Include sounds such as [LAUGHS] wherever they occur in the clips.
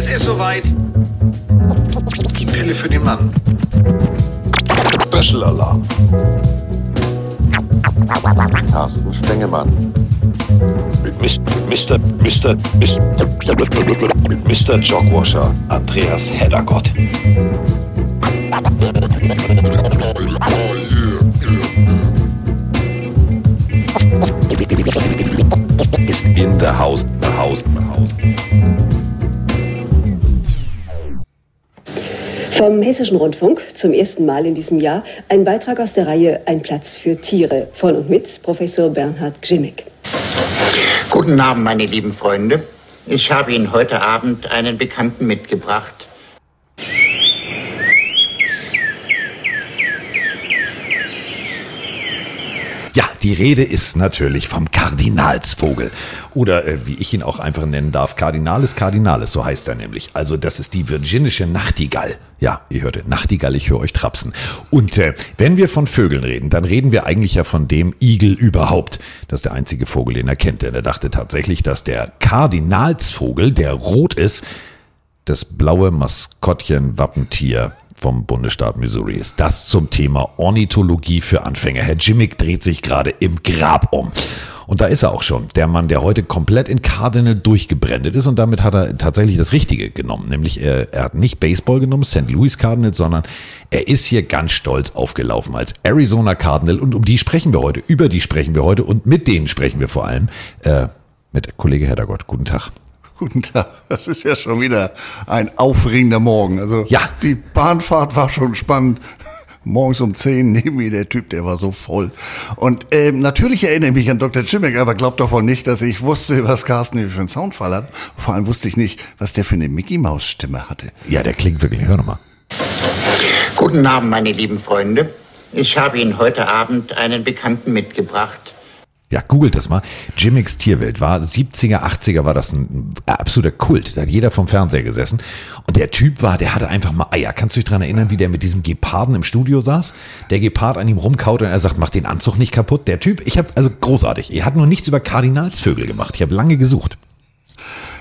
Es ist soweit. Die Pille für den Mann. Special Alarm. Carsten Stengemann. Mit Mr. Mr. Mr. Mit Mr. Jogwasher Andreas Heddergott. Ist in the house, the house, the house. Vom Hessischen Rundfunk zum ersten Mal in diesem Jahr ein Beitrag aus der Reihe Ein Platz für Tiere von und mit Professor Bernhard Gschimmick. Guten Abend, meine lieben Freunde. Ich habe Ihnen heute Abend einen Bekannten mitgebracht. Ja, die Rede ist natürlich vom Kardinalsvogel. Oder äh, wie ich ihn auch einfach nennen darf, Kardinalis Kardinalis, so heißt er nämlich. Also das ist die virginische Nachtigall. Ja, ihr hörte Nachtigall, ich höre euch trapsen. Und äh, wenn wir von Vögeln reden, dann reden wir eigentlich ja von dem Igel überhaupt. Das ist der einzige Vogel, den er kennt. Denn er dachte tatsächlich, dass der Kardinalsvogel, der rot ist, das blaue Maskottchen Wappentier vom Bundesstaat Missouri ist. Das zum Thema Ornithologie für Anfänger. Herr Jimmick dreht sich gerade im Grab um. Und da ist er auch schon, der Mann, der heute komplett in Cardinal durchgebrandet ist und damit hat er tatsächlich das Richtige genommen. Nämlich er, er hat nicht Baseball genommen, St. Louis Cardinals, sondern er ist hier ganz stolz aufgelaufen als Arizona Cardinal und um die sprechen wir heute, über die sprechen wir heute und mit denen sprechen wir vor allem äh, mit Kollege Heddergott. Guten Tag. Guten Tag. Das ist ja schon wieder ein aufregender Morgen. Also Ja. die Bahnfahrt war schon spannend. Morgens um 10 neben mir der Typ, der war so voll. Und ähm, natürlich erinnere ich mich an Dr. Jimmick, aber glaubt doch wohl nicht, dass ich wusste, was Carsten hier für einen Soundfall hat. Vor allem wusste ich nicht, was der für eine Mickey-Maus-Stimme hatte. Ja, der klingt wirklich, hör nochmal. Guten Abend, meine lieben Freunde. Ich habe Ihnen heute Abend einen Bekannten mitgebracht. Ja, googelt das mal. Jimmicks Tierwelt war 70er, 80er war das ein absoluter Kult. Da hat jeder vom Fernseher gesessen. Und der Typ war, der hatte einfach mal Eier. Kannst du dich dran erinnern, wie der mit diesem Geparden im Studio saß? Der Gepard an ihm rumkaut und er sagt, mach den Anzug nicht kaputt. Der Typ, ich habe also großartig. Er hat nur nichts über Kardinalsvögel gemacht. Ich habe lange gesucht.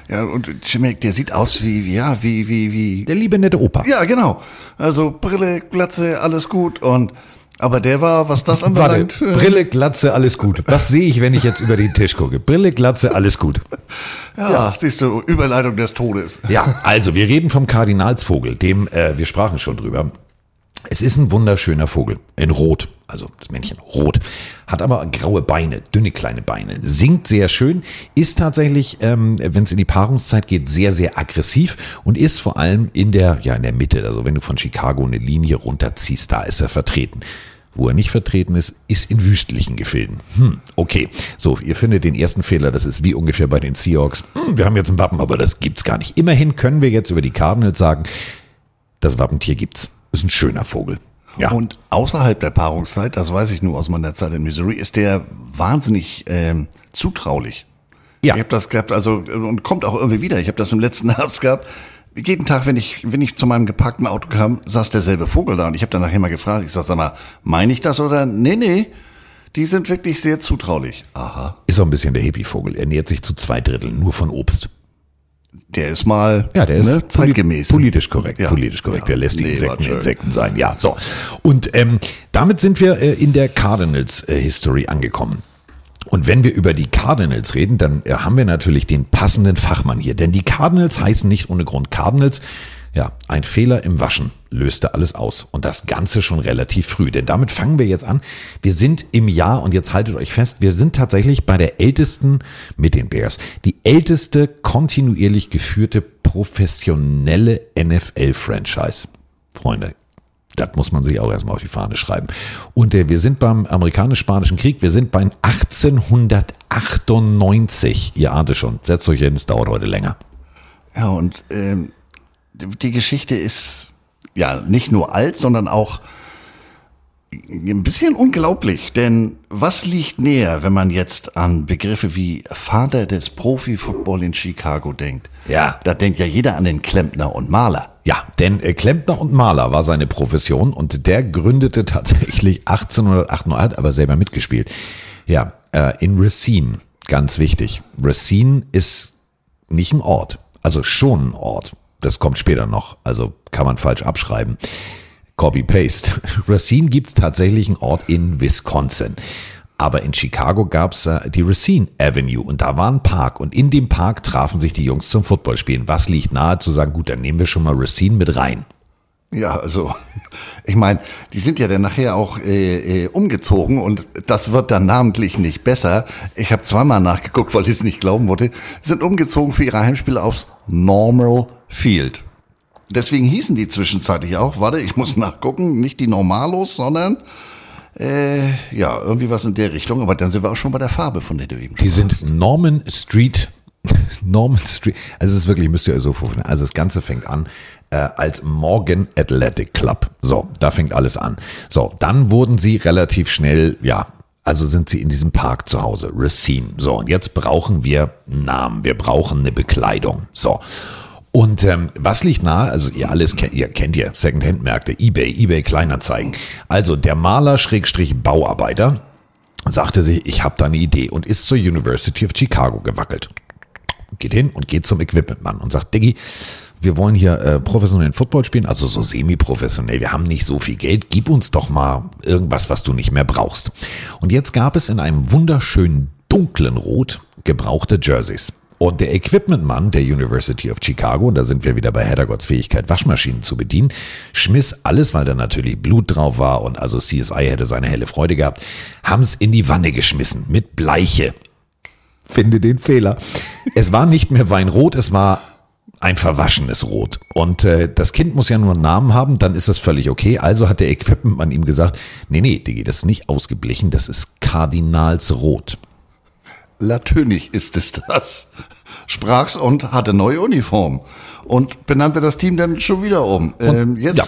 Ja, und Jimmick, der sieht aus wie, ja, wie, wie, wie. Der liebe nette Opa. Ja, genau. Also Brille, Glatze, alles gut. Und aber der war, was das Warte, anbelangt. äh, Brille, Glatze, alles gut. Was sehe ich, wenn ich jetzt über den Tisch gucke? Brille, Glatze, alles gut. ja, siehst du, Überleitung des Todes. Ja, also wir reden vom Kardinalsvogel, dem, äh, wir sprachen schon drüber. Es ist ein wunderschöner Vogel, in Rot, also das Männchen rot, hat aber graue Beine, dünne kleine Beine, singt sehr schön, ist tatsächlich, ähm, wenn es in die Paarungszeit geht, sehr, sehr aggressiv und ist vor allem in der, ja, in der Mitte, also wenn du von Chicago eine Linie runterziehst, da ist er vertreten. Wo er nicht vertreten ist, ist in wüstlichen Gefilden. Hm, okay. So, ihr findet den ersten Fehler, das ist wie ungefähr bei den Seahawks. Hm, wir haben jetzt ein Wappen, aber das gibt's gar nicht. Immerhin können wir jetzt über die Cardinals sagen, das Wappentier gibt's. Ist ein schöner Vogel. Ja. Und außerhalb der Paarungszeit, das weiß ich nur aus meiner Zeit in Missouri, ist der wahnsinnig ähm, zutraulich. Ja. Ich habe das gehabt, also und kommt auch irgendwie wieder. Ich habe das im letzten [LAUGHS] Herbst gehabt. Jeden Tag, wenn ich, wenn ich zu meinem geparkten Auto kam, saß derselbe Vogel da und ich habe dann nachher mal gefragt, ich sag, sag mal, meine ich das oder? Nee, nee, die sind wirklich sehr zutraulich. Aha. Ist so ein bisschen der Hippie-Vogel. Er nährt sich zu zwei Dritteln nur von Obst. Der ist mal Ja, der ist ne, zeitgemäß. Politisch korrekt, Ja. politisch korrekt. Ja. Der lässt die Nee, Insekten. Insekten sein. Ja, so. Und ähm, damit sind wir äh, in der Cardinals-History angekommen. Und wenn wir über die Cardinals reden, dann äh, haben wir natürlich den passenden Fachmann hier. Denn die Cardinals heißen nicht ohne Grund Cardinals. Ja, ein Fehler im Waschen löste alles aus. Und das Ganze schon relativ früh. Denn damit fangen wir jetzt an. Wir sind im Jahr, und jetzt haltet euch fest, wir sind tatsächlich bei der ältesten mit den Bears, die älteste kontinuierlich geführte professionelle NFL-Franchise. Freunde, das muss man sich auch erstmal auf die Fahne schreiben. Und äh, wir sind beim amerikanisch-spanischen Krieg, wir sind bei 1898. Ihr ahnt es schon. Setzt euch hin, es dauert heute länger. Ja, und ähm, die Geschichte ist ja nicht nur alt, sondern auch ein bisschen unglaublich. Denn was liegt näher, wenn man jetzt an Begriffe wie Vater des Profi-Football in Chicago denkt? Ja. Da denkt ja jeder an den Klempner und Maler. Ja, denn äh, Klempner und Maler war seine Profession und der gründete tatsächlich 1898, hat aber selber mitgespielt. Ja, äh, in Racine, ganz wichtig. Racine ist nicht ein Ort, also schon ein Ort. Das kommt später noch, also kann man falsch abschreiben. Copy-Paste. [LAUGHS] Racine gibt es tatsächlich einen Ort in Wisconsin. Aber in Chicago gab es äh, die Racine Avenue und da war ein Park und in dem Park trafen sich die Jungs zum Footballspielen. Was liegt nahe zu sagen, gut, dann nehmen wir schon mal Racine mit rein. Ja, also ich meine, die sind ja dann nachher auch äh, äh, umgezogen und das wird dann namentlich nicht besser. Ich habe zweimal nachgeguckt, weil ich es nicht glauben wollte. Sind umgezogen für ihre Heimspiele aufs Normal Field. Deswegen hießen die zwischenzeitlich auch, warte, ich muss nachgucken, nicht die Normalos, sondern äh, ja, irgendwie was in der Richtung. Aber dann sind wir auch schon bei der Farbe, von der du eben Die sind Norman Street. [LAUGHS] Norman Street. Also es ist wirklich, müsst ihr euch so vorstellen. Also das Ganze fängt an äh, als Morgan Athletic Club. So, da fängt alles an. So, dann wurden sie relativ schnell, ja, also sind sie in diesem Park zu Hause, Racine. So, und jetzt brauchen wir einen Namen, wir brauchen eine Bekleidung. So. Und ähm, was liegt nahe? Also ihr alles kennt, ihr kennt ihr Secondhand-Märkte, eBay, eBay Kleinanzeigen. Also der Maler Schrägstrich Bauarbeiter sagte sich, ich habe da eine Idee und ist zur University of Chicago gewackelt. Geht hin und geht zum Equipmentmann und sagt, Diggi, wir wollen hier äh, professionellen Football spielen, also so semi-professionell. Wir haben nicht so viel Geld. Gib uns doch mal irgendwas, was du nicht mehr brauchst. Und jetzt gab es in einem wunderschönen dunklen Rot gebrauchte Jerseys. Und der Equipmentmann der University of Chicago, und da sind wir wieder bei Heddergotts Fähigkeit, Waschmaschinen zu bedienen, schmiss alles, weil da natürlich Blut drauf war und also CSI hätte seine helle Freude gehabt, haben es in die Wanne geschmissen mit Bleiche. Finde den Fehler. Es war nicht mehr Weinrot, es war ein verwaschenes Rot. Und äh, das Kind muss ja nur einen Namen haben, dann ist das völlig okay. Also hat der Equipmentmann ihm gesagt, nee, nee, Digi, das ist nicht ausgeblichen, das ist Kardinalsrot. Natürlich ist es das. Sprach's und hatte neue Uniform. Und benannte das Team dann schon wieder um. Ähm, jetzt, ja.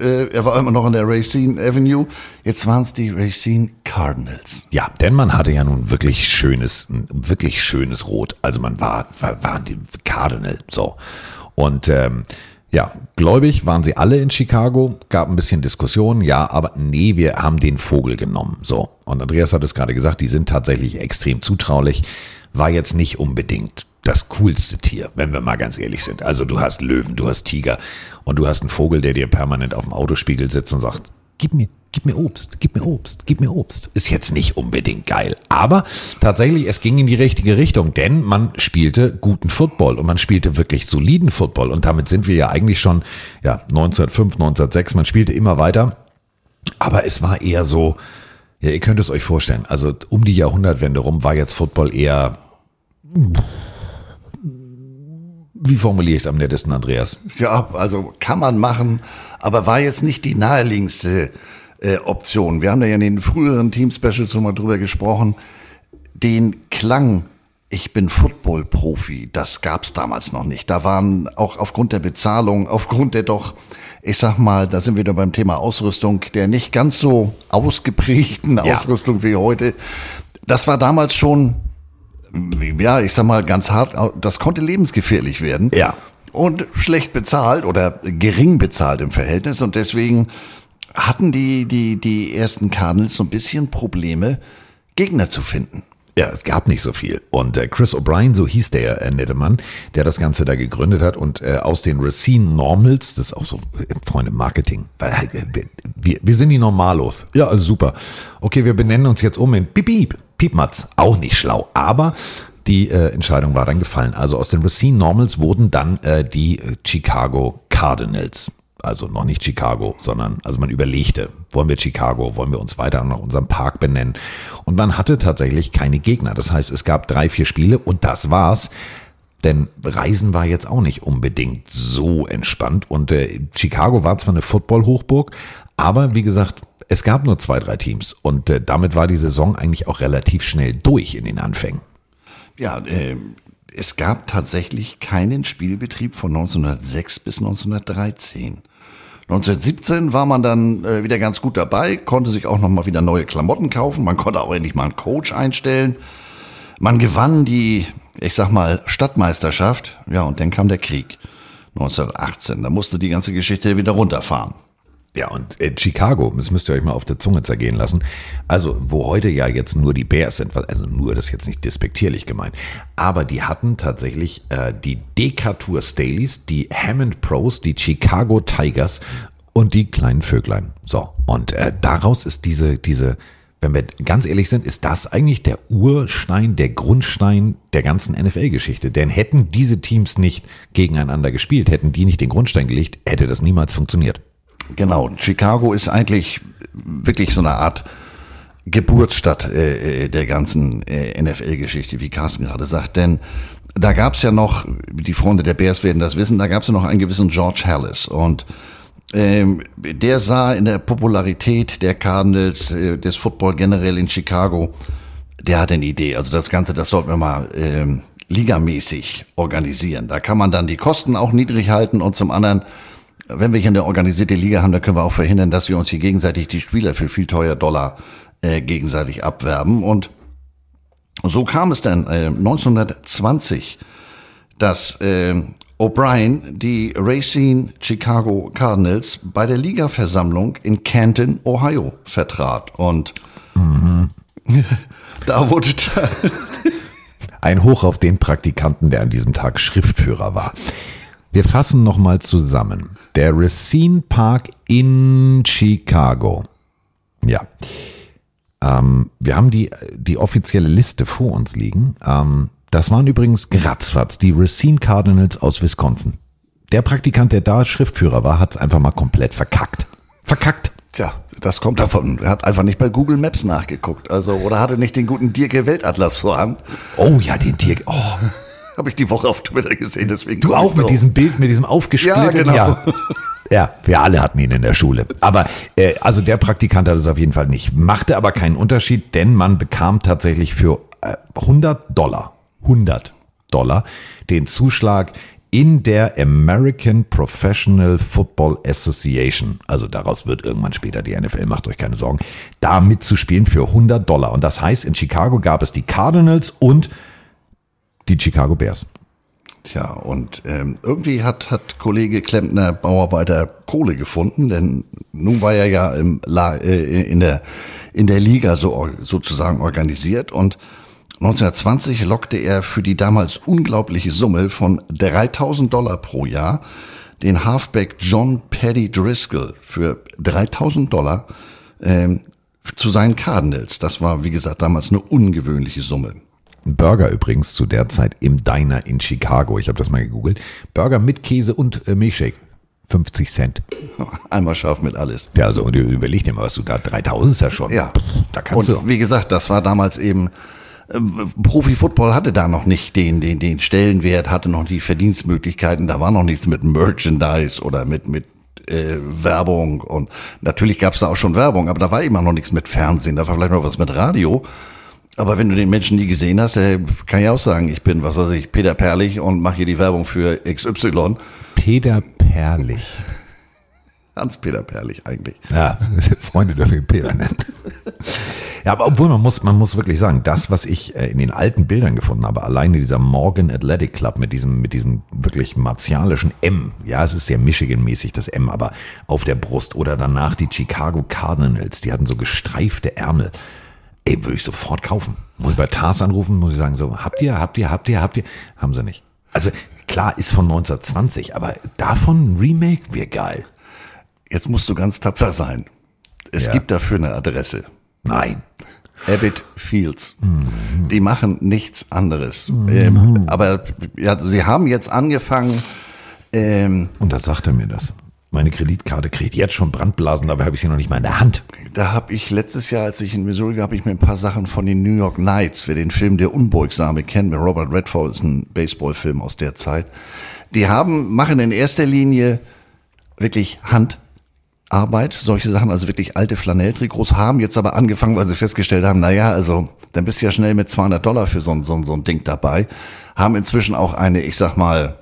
Äh, er war immer noch in der Racine Avenue. Jetzt waren es die Racine Cardinals. Ja, denn man hatte ja nun wirklich schönes, wirklich schönes Rot. Also man war, war, waren die Cardinal, so. Und ähm, ja, gläubig waren sie alle in Chicago, gab ein bisschen Diskussion, ja, aber nee, wir haben den Vogel genommen. So. Und Andreas hat es gerade gesagt, die sind tatsächlich extrem zutraulich. War jetzt nicht unbedingt das coolste Tier, wenn wir mal ganz ehrlich sind. Also du hast Löwen, du hast Tiger und du hast einen Vogel, der dir permanent auf dem Autospiegel sitzt und sagt, gib mir, gib mir Obst, gib mir Obst, gib mir Obst. Ist jetzt nicht unbedingt geil. Aber tatsächlich, es ging in die richtige Richtung, denn man spielte guten Football und man spielte wirklich soliden Football. Und damit sind wir ja eigentlich schon, ja, 1905, 1906, man spielte immer weiter. Aber es war eher so, ja, ihr könnt es euch vorstellen, also um die Jahrhundertwende rum war jetzt Football eher, wie formuliere ich es am nettesten, Andreas? Ja, also kann man machen, aber war jetzt nicht die naheliegendste äh, Option. Wir haben da ja in den früheren Team-Specials schon mal drüber gesprochen. Den Klang, ich bin Football-Profi, das gab's damals noch nicht. Da waren auch aufgrund der Bezahlung, aufgrund der doch, ich sag mal, da sind wir wieder beim Thema Ausrüstung, der nicht ganz so ausgeprägten ja. Ausrüstung wie heute. Das war damals schon ja, ich sag mal ganz hart, das konnte lebensgefährlich werden. Ja. Und schlecht bezahlt oder gering bezahlt im Verhältnis. Und deswegen hatten die, die, die ersten Cardinals so ein bisschen Probleme, Gegner zu finden. Ja, es gab nicht so viel. Und äh, Chris O'Brien, so hieß der äh, nette Mann, der das Ganze da gegründet hat und äh, aus den Racine Normals, das ist auch so, äh, Freunde, Marketing, weil äh, wir, wir sind die Normalos. Ja, also super. Okay, wir benennen uns jetzt um in Piep, Piep. Piepmatz, auch nicht schlau. Aber die äh, Entscheidung war dann gefallen. Also aus den Racine Normals wurden dann äh, die Chicago Cardinals. Also noch nicht Chicago, sondern also man überlegte, wollen wir Chicago, wollen wir uns weiter nach unserem Park benennen. Und man hatte tatsächlich keine Gegner. Das heißt, es gab drei, vier Spiele und das war's. Denn Reisen war jetzt auch nicht unbedingt so entspannt. Und äh, Chicago war zwar eine Football-Hochburg, aber wie gesagt, es gab nur zwei, drei Teams und äh, damit war die Saison eigentlich auch relativ schnell durch in den Anfängen. Ja, äh, es gab tatsächlich keinen Spielbetrieb von 1906 bis 1913. 1917 war man dann äh, wieder ganz gut dabei, konnte sich auch noch mal wieder neue Klamotten kaufen, man konnte auch endlich mal einen Coach einstellen. Man gewann die, ich sag mal, Stadtmeisterschaft, ja, und dann kam der Krieg 1918. Da musste die ganze Geschichte wieder runterfahren. Ja, und äh, Chicago, das müsst ihr euch mal auf der Zunge zergehen lassen. Also, wo heute ja jetzt nur die Bears sind, also nur das ist jetzt nicht despektierlich gemeint, aber die hatten tatsächlich äh, die Decatur Staleys, die Hammond Pros, die Chicago Tigers und die kleinen Vöglein. So, und äh, daraus ist diese, diese, wenn wir ganz ehrlich sind, ist das eigentlich der Urstein, der Grundstein der ganzen NFL-Geschichte. Denn hätten diese Teams nicht gegeneinander gespielt, hätten die nicht den Grundstein gelegt, hätte das niemals funktioniert. Genau, Chicago ist eigentlich wirklich so eine Art Geburtsstadt äh, der ganzen äh, NFL-Geschichte, wie Carsten gerade sagt. Denn da gab es ja noch, die Freunde der Bears werden das wissen, da gab es ja noch einen gewissen George Hallis. Und ähm, der sah in der Popularität der Cardinals, äh, des Football generell in Chicago, der hatte eine Idee. Also das Ganze, das sollten wir mal ähm, ligamäßig organisieren. Da kann man dann die Kosten auch niedrig halten und zum anderen wenn wir hier eine organisierte Liga haben, dann können wir auch verhindern, dass wir uns hier gegenseitig die Spieler für viel teuer Dollar äh, gegenseitig abwerben. Und so kam es dann äh, 1920, dass äh, O'Brien die Racine Chicago Cardinals bei der Ligaversammlung in Canton, Ohio vertrat. Und mhm. da wurde da ein Hoch auf den Praktikanten, der an diesem Tag Schriftführer war. Wir fassen nochmal zusammen. Der Racine Park in Chicago. Ja. Ähm, wir haben die, die offizielle Liste vor uns liegen. Ähm, das waren übrigens Gratzfatz, die Racine Cardinals aus Wisconsin. Der Praktikant, der da Schriftführer war, hat es einfach mal komplett verkackt. Verkackt. Tja, das kommt davon. Er hat einfach nicht bei Google Maps nachgeguckt. Also, oder hatte nicht den guten Dirke Weltatlas vorhand. Oh ja, den Dirke. Oh. Habe ich die Woche auf Twitter gesehen, deswegen. Du auch mit drauf. diesem Bild, mit diesem aufgesplitteten. Ja, genau. Ja. Ja, wir alle hatten ihn in der Schule. Aber äh, also der Praktikant hat es auf jeden Fall nicht. Machte aber keinen Unterschied, denn man bekam tatsächlich für äh, 100 Dollar, 100 Dollar den Zuschlag in der American Professional Football Association, also daraus wird irgendwann später die NFL, macht euch keine Sorgen, da mitzuspielen für 100 Dollar. Und das heißt, in Chicago gab es die Cardinals und die Chicago Bears. Tja, und ähm, irgendwie hat, hat Kollege Klempner Bauarbeiter Kohle gefunden, denn nun war er ja im äh, in, der, in der Liga so sozusagen organisiert und 1920 lockte er für die damals unglaubliche Summe von 3000 Dollar pro Jahr den Halfback John Paddy Driscoll für 3000 Dollar ähm, zu seinen Cardinals. Das war, wie gesagt, damals eine ungewöhnliche Summe. Burger übrigens zu der Zeit im Diner in Chicago. Ich habe das mal gegoogelt. Burger mit Käse und äh, Milchshake. 50 Cent. [LAUGHS] Einmal scharf mit alles. Ja, also und überleg dir mal, was du da, 3000 ist ja schon. Ja. Da kannst und du. Wie gesagt, das war damals eben, äh, Profi-Football hatte da noch nicht den, den, den Stellenwert, hatte noch die Verdienstmöglichkeiten, da war noch nichts mit Merchandise oder mit, mit äh, Werbung und natürlich gab es da auch schon Werbung, aber da war immer noch nichts mit Fernsehen, da war vielleicht noch was mit Radio. Aber wenn du den Menschen nie gesehen hast, kann ich auch sagen, ich bin, was weiß ich, Peter Perlich und mache hier die Werbung für XY. Peter Perlich. Hans-Peter Perlich eigentlich. Ja, [LAUGHS] Freunde dürfen ihn Peter nennen. Ja, aber obwohl man muss, man muss wirklich sagen, das, was ich äh, in den alten Bildern gefunden habe, alleine dieser Morgan Athletic Club mit diesem, mit diesem wirklich martialischen M, ja, es ist sehr Michigan-mäßig, das M, aber auf der Brust oder danach die Chicago Cardinals, die hatten so gestreifte Ärmel. Ey, würde ich sofort kaufen. Muss ich bei Tars anrufen, muss ich sagen, so, habt ihr, habt ihr, habt ihr, habt ihr? Haben sie nicht. Also klar, ist von 1920, aber davon ein Remake wäre geil. Jetzt musst du ganz tapfer sein. Es ja. gibt dafür eine Adresse. Nein. Abbott Fields. Mhm. Die machen nichts anderes. Mhm. Ähm, aber ja, sie haben jetzt angefangen. Ähm, Und da sagt er mir das. Meine Kreditkarte kriegt jetzt schon Brandblasen, dabei habe ich sie noch nicht mal in der Hand. Da habe ich letztes Jahr, als ich in Missouri war, habe ich mir ein paar Sachen von den New York Knights, wer den Film Der Unbeugsame kennt, mit Robert Redford, ist ein Baseballfilm aus der Zeit. Die haben, machen in erster Linie wirklich Handarbeit, solche Sachen, also wirklich alte Flanelltrikots, haben jetzt aber angefangen, weil sie festgestellt haben, naja, also dann bist du ja schnell mit 200 Dollar für so, so, so ein Ding dabei, haben inzwischen auch eine, ich sag mal,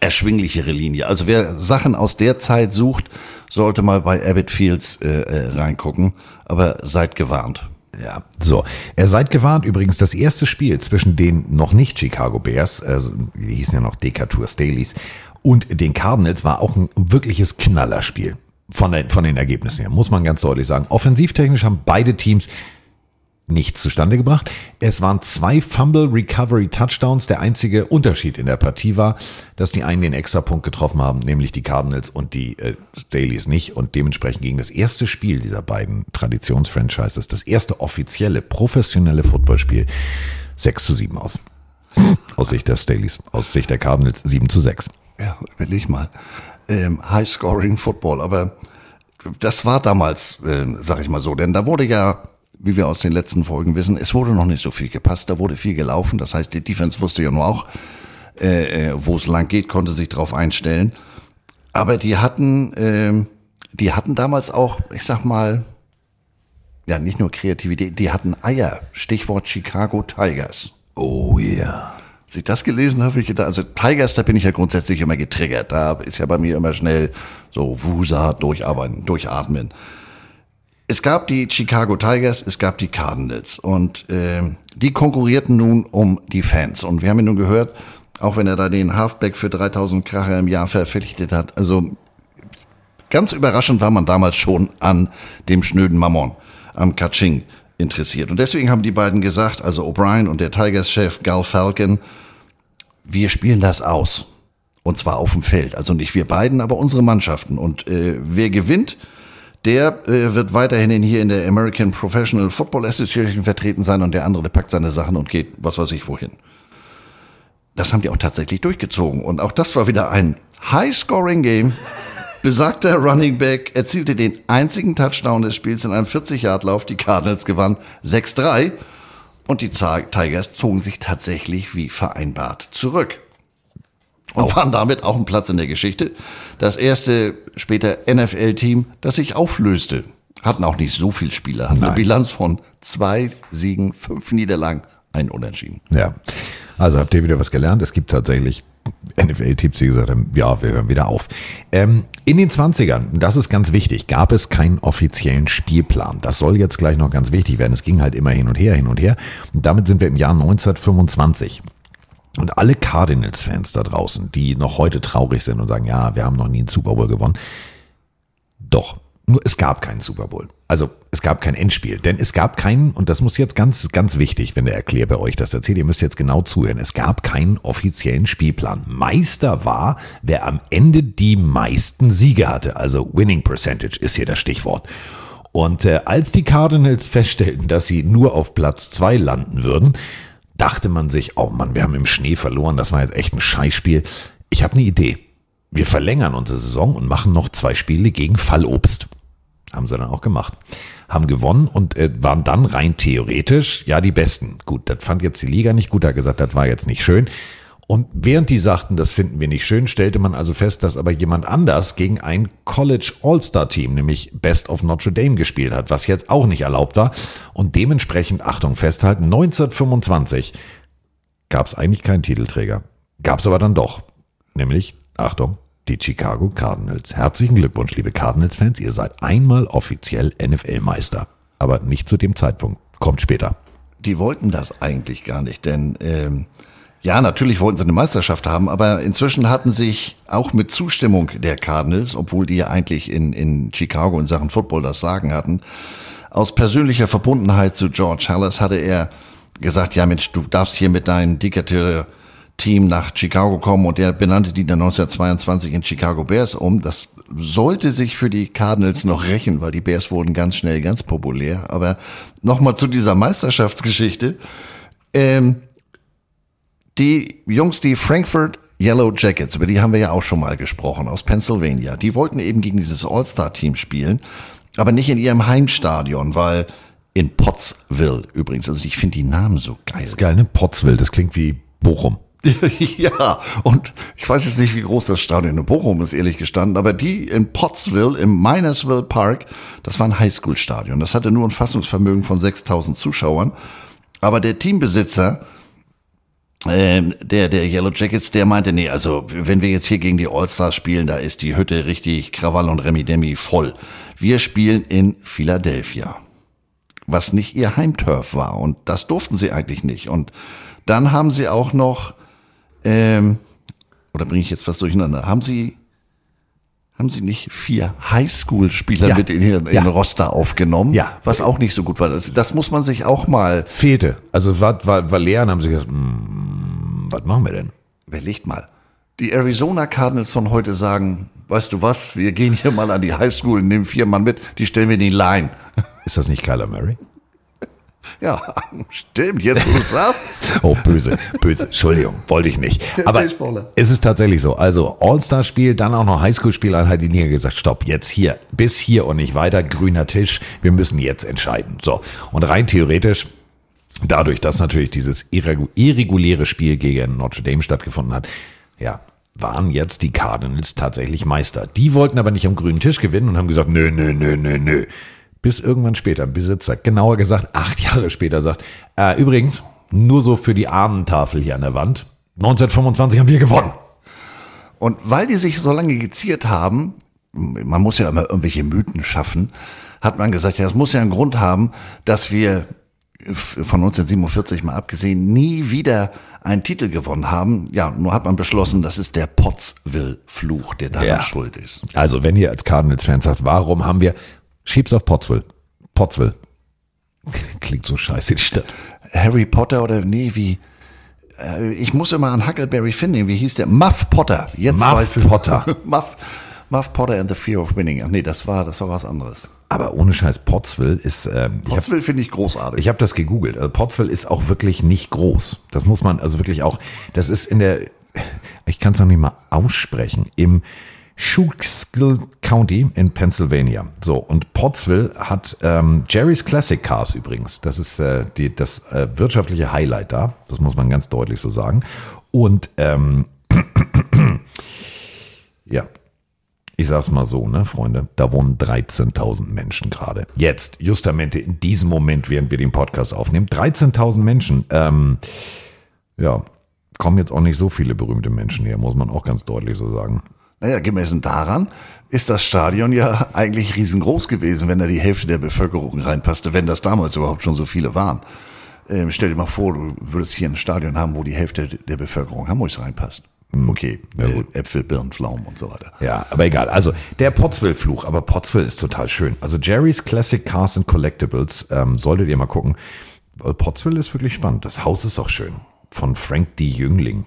erschwinglichere Linie. Also wer Sachen aus der Zeit sucht, sollte mal bei Abbott Fields äh, äh, reingucken. Aber seid gewarnt. Ja, so. Er seid gewarnt übrigens, das erste Spiel zwischen den noch nicht Chicago Bears, also die hießen ja noch Decatur Staleys, und den Cardinals war auch ein wirkliches Knallerspiel. von, den, von den Ergebnissen her, muss man ganz deutlich sagen. Offensivtechnisch haben beide Teams nichts zustande gebracht. Es waren zwei Fumble Recovery Touchdowns. Der einzige Unterschied in der Partie war, dass die einen den Extrapunkt getroffen haben, nämlich die Cardinals und die äh, Dailies nicht. Und dementsprechend ging das erste Spiel dieser beiden Traditionsfranchises, das erste offizielle, professionelle Footballspiel, 6 zu 7 aus. Aus Sicht der Staleys, aus Sicht der Cardinals 7 zu 6. Ja, überleg mal. Ähm, High-Scoring Football, aber das war damals, äh, sag ich mal so, denn da wurde ja, wie wir aus den letzten Folgen wissen, es wurde noch nicht so viel gepasst, da wurde viel gelaufen. Das heißt, die Defense wusste ja nur auch, äh, äh wo es lang geht, konnte sich darauf einstellen. Aber die hatten, äh, die hatten damals auch, ich sag mal, ja, nicht nur Kreativität, die hatten Eier. Stichwort Chicago Tigers. Oh ja. Yeah. Als ich das gelesen habe, ich gedacht, also Tigers, da bin ich ja grundsätzlich immer getriggert. Da ist ja bei mir immer schnell so Wusa durcharbeiten, durchatmen. Es gab die Chicago Tigers, es gab die Cardinals und äh, die konkurrierten nun um die Fans. Und wir haben ja nun gehört, auch wenn er da den Halfback für 3000 Kracher im Jahr verpflichtet hat, also ganz überraschend war man damals schon an dem schnöden Mammon, am Kaching interessiert. Und deswegen haben die beiden gesagt, also O'Brien und der Tigers-Chef Gal Falcon, wir spielen das aus. Und zwar auf dem Feld. Also nicht wir beiden, aber unsere Mannschaften. Und äh, wer gewinnt, der äh, wird weiterhin hier in der American Professional Football Association vertreten sein und der andere, der packt seine Sachen und geht, was weiß ich, wohin. Das haben die auch tatsächlich durchgezogen. Und auch das war wieder ein High-Scoring-Game. [LAUGHS] Besagter Running Back erzielte den einzigen Touchdown des Spiels in einem 40-Yard-Lauf. Die Cardinals gewannen 6-3 und die Tigers zogen sich tatsächlich wie vereinbart zurück. Und auch. waren damit auch ein Platz in der Geschichte. Das erste später NFL-Team, das sich auflöste. Hatten auch nicht so viele Spieler, hatten Nein. eine Bilanz von zwei Siegen, fünf Niederlagen, ein Unentschieden. Ja, also habt ihr wieder was gelernt. Es gibt tatsächlich NFL-Tipps, die gesagt haben, ja, wir hören wieder auf. Ähm, in den 20ern, das ist ganz wichtig, gab es keinen offiziellen Spielplan. Das soll jetzt gleich noch ganz wichtig werden. Es ging halt immer hin und her, hin und her. Und damit sind wir im Jahr 1925. Und alle Cardinals-Fans da draußen, die noch heute traurig sind und sagen, ja, wir haben noch nie einen Super Bowl gewonnen. Doch, nur es gab keinen Super Bowl. Also es gab kein Endspiel, denn es gab keinen, und das muss jetzt ganz, ganz wichtig, wenn der Erklär bei euch das erzählt, ihr müsst jetzt genau zuhören, es gab keinen offiziellen Spielplan. Meister war, wer am Ende die meisten Siege hatte, also Winning Percentage ist hier das Stichwort. Und äh, als die Cardinals feststellten, dass sie nur auf Platz zwei landen würden, dachte man sich, oh Mann, wir haben im Schnee verloren, das war jetzt echt ein Scheißspiel. Ich habe eine Idee. Wir verlängern unsere Saison und machen noch zwei Spiele gegen Fallobst. Haben sie dann auch gemacht. Haben gewonnen und äh, waren dann rein theoretisch, ja, die Besten. Gut, das fand jetzt die Liga nicht gut, hat gesagt, das war jetzt nicht schön. Und während die sagten, das finden wir nicht schön, stellte man also fest, dass aber jemand anders gegen ein College All-Star-Team, nämlich Best of Notre Dame, gespielt hat, was jetzt auch nicht erlaubt war. Und dementsprechend, Achtung, festhalten, 1925 gab es eigentlich keinen Titelträger. Gab es aber dann doch. Nämlich, Achtung, die Chicago Cardinals. Herzlichen Glückwunsch, liebe Cardinals-Fans. Ihr seid einmal offiziell NFL-Meister. Aber nicht zu dem Zeitpunkt. Kommt später. Die wollten das eigentlich gar nicht, denn ähm, ja, natürlich wollten sie eine Meisterschaft haben, aber inzwischen hatten sich auch mit Zustimmung der Cardinals, obwohl die ja eigentlich in, in Chicago in Sachen Football das Sagen hatten, aus persönlicher Verbundenheit zu George Hallis hatte er gesagt, ja Mensch, du darfst hier mit deinen Diktatur Team nach Chicago kommen und der benannte die dann 1922 in Chicago Bears um. Das sollte sich für die Cardinals noch rächen, weil die Bears wurden ganz schnell ganz populär. Aber nochmal zu dieser Meisterschaftsgeschichte. Ähm, die Jungs, die Frankfurt Yellow Jackets, über die haben wir ja auch schon mal gesprochen, aus Pennsylvania, die wollten eben gegen dieses All-Star-Team spielen, aber nicht in ihrem Heimstadion, weil in Pottsville übrigens, also ich finde die Namen so geil. Das ist geil, ne? Pottsville, das klingt wie Bochum. [LAUGHS] ja, und ich weiß jetzt nicht, wie groß das Stadion in Bochum ist, ehrlich gestanden, aber die in Pottsville, im Minersville Park, das war ein Highschool-Stadion. Das hatte nur ein Fassungsvermögen von 6000 Zuschauern. Aber der Teambesitzer, äh, der, der Yellow Jackets, der meinte, nee, also wenn wir jetzt hier gegen die All-Stars spielen, da ist die Hütte richtig Krawall und Remi Demi voll. Wir spielen in Philadelphia, was nicht ihr Heimturf war und das durften sie eigentlich nicht. Und dann haben sie auch noch ähm, oder bringe ich jetzt was durcheinander? Haben Sie, haben sie nicht vier Highschool-Spieler Ja. mit in ihren Ja. Roster aufgenommen, Ja. was auch nicht so gut war. Das, das muss man sich auch mal, Fehlte. Also war, war, war leer und haben sie gesagt, "Hm, was machen wir denn? überlegt mal. Die Arizona Cardinals von heute sagen, weißt du was, wir gehen hier mal an die Highschool, nehmen vier Mann mit, die stellen wir in die Line. [LAUGHS] Ist das nicht Kyler Murray? Ja, [LAUGHS] stimmt, jetzt wo du sagst. [LAUGHS] Oh, böse, böse. Entschuldigung, wollte ich nicht. Aber es ist tatsächlich so. Also All-Star-Spiel, dann auch noch Highschool-Spieleinheit, die Liga gesagt, stopp, jetzt hier, bis hier und nicht weiter, grüner Tisch, wir müssen jetzt entscheiden. So, und rein theoretisch, dadurch, dass natürlich dieses irregu- irreguläre Spiel gegen Notre Dame stattgefunden hat, ja, waren jetzt die Cardinals tatsächlich Meister. Die wollten aber nicht am grünen Tisch gewinnen und haben gesagt, nö, nö, nö, nö, nö. Bis irgendwann später ein Besitzer, genauer gesagt acht [LAUGHS] Jahre später, sagt, äh, übrigens, nur so für die Ahnentafel hier an der Wand, 1925 haben wir gewonnen. Und weil die sich so lange geziert haben, man muss ja immer irgendwelche Mythen schaffen, hat man gesagt, ja, es muss ja einen Grund haben, dass wir von 1947 mal abgesehen nie wieder einen Titel gewonnen haben. Ja, nur hat man beschlossen, das ist der Pottsville-Fluch, der daran Ja. schuld ist. Also, wenn ihr als Cardinals-Fans sagt, warum haben wir, schieb's auf Pottsville. Pottsville. [LAUGHS] Klingt so scheiße, die Stadt. Harry Potter oder nee, wie äh, ich muss immer an Huckleberry Finn denken. Wie hieß der? Muff Potter. Jetzt Muff weiß ich- Potter. [LAUGHS] Muff, Muff Potter and the Fear of Winning. Ach nee, das war das war was anderes. Aber ohne Scheiß, Pottsville ist, ähm, Pottsville finde ich großartig. Ich habe das gegoogelt. Also Pottsville ist auch wirklich nicht groß. Das muss man also wirklich auch. Das ist in der, ich kann es noch nicht mal aussprechen, im Schuylkill County in Pennsylvania. So, und Pottsville hat ähm, Jerry's Classic Cars übrigens. Das ist äh, die, das äh, wirtschaftliche Highlight da. Das muss man ganz deutlich so sagen. Und ähm, [CLEARS THROAT] ja, ich sag's mal so, ne, Freunde, da wohnen 13.000 Menschen gerade. Jetzt, justamente in diesem Moment, während wir den Podcast aufnehmen, 13.000 Menschen. Ähm, ja, kommen jetzt auch nicht so viele berühmte Menschen her, muss man auch ganz deutlich so sagen. Naja, gemessen daran ist das Stadion ja eigentlich riesengroß gewesen, wenn da die Hälfte der Bevölkerung reinpasste, wenn das damals überhaupt schon so viele waren. Ähm, stell dir mal vor, du würdest hier ein Stadion haben, wo die Hälfte der Bevölkerung Hamburgs reinpasst. Okay, ja, gut. Äpfel, Birnen, Pflaumen und so weiter. Ja, aber egal. Also der Pottsville-Fluch, aber Pottsville ist total schön. Also Jerry's Classic Cars and Collectibles, ähm, solltet ihr mal gucken. Äh, Pottsville ist wirklich spannend. Das Haus ist auch schön. Von Frank D. Jüngling.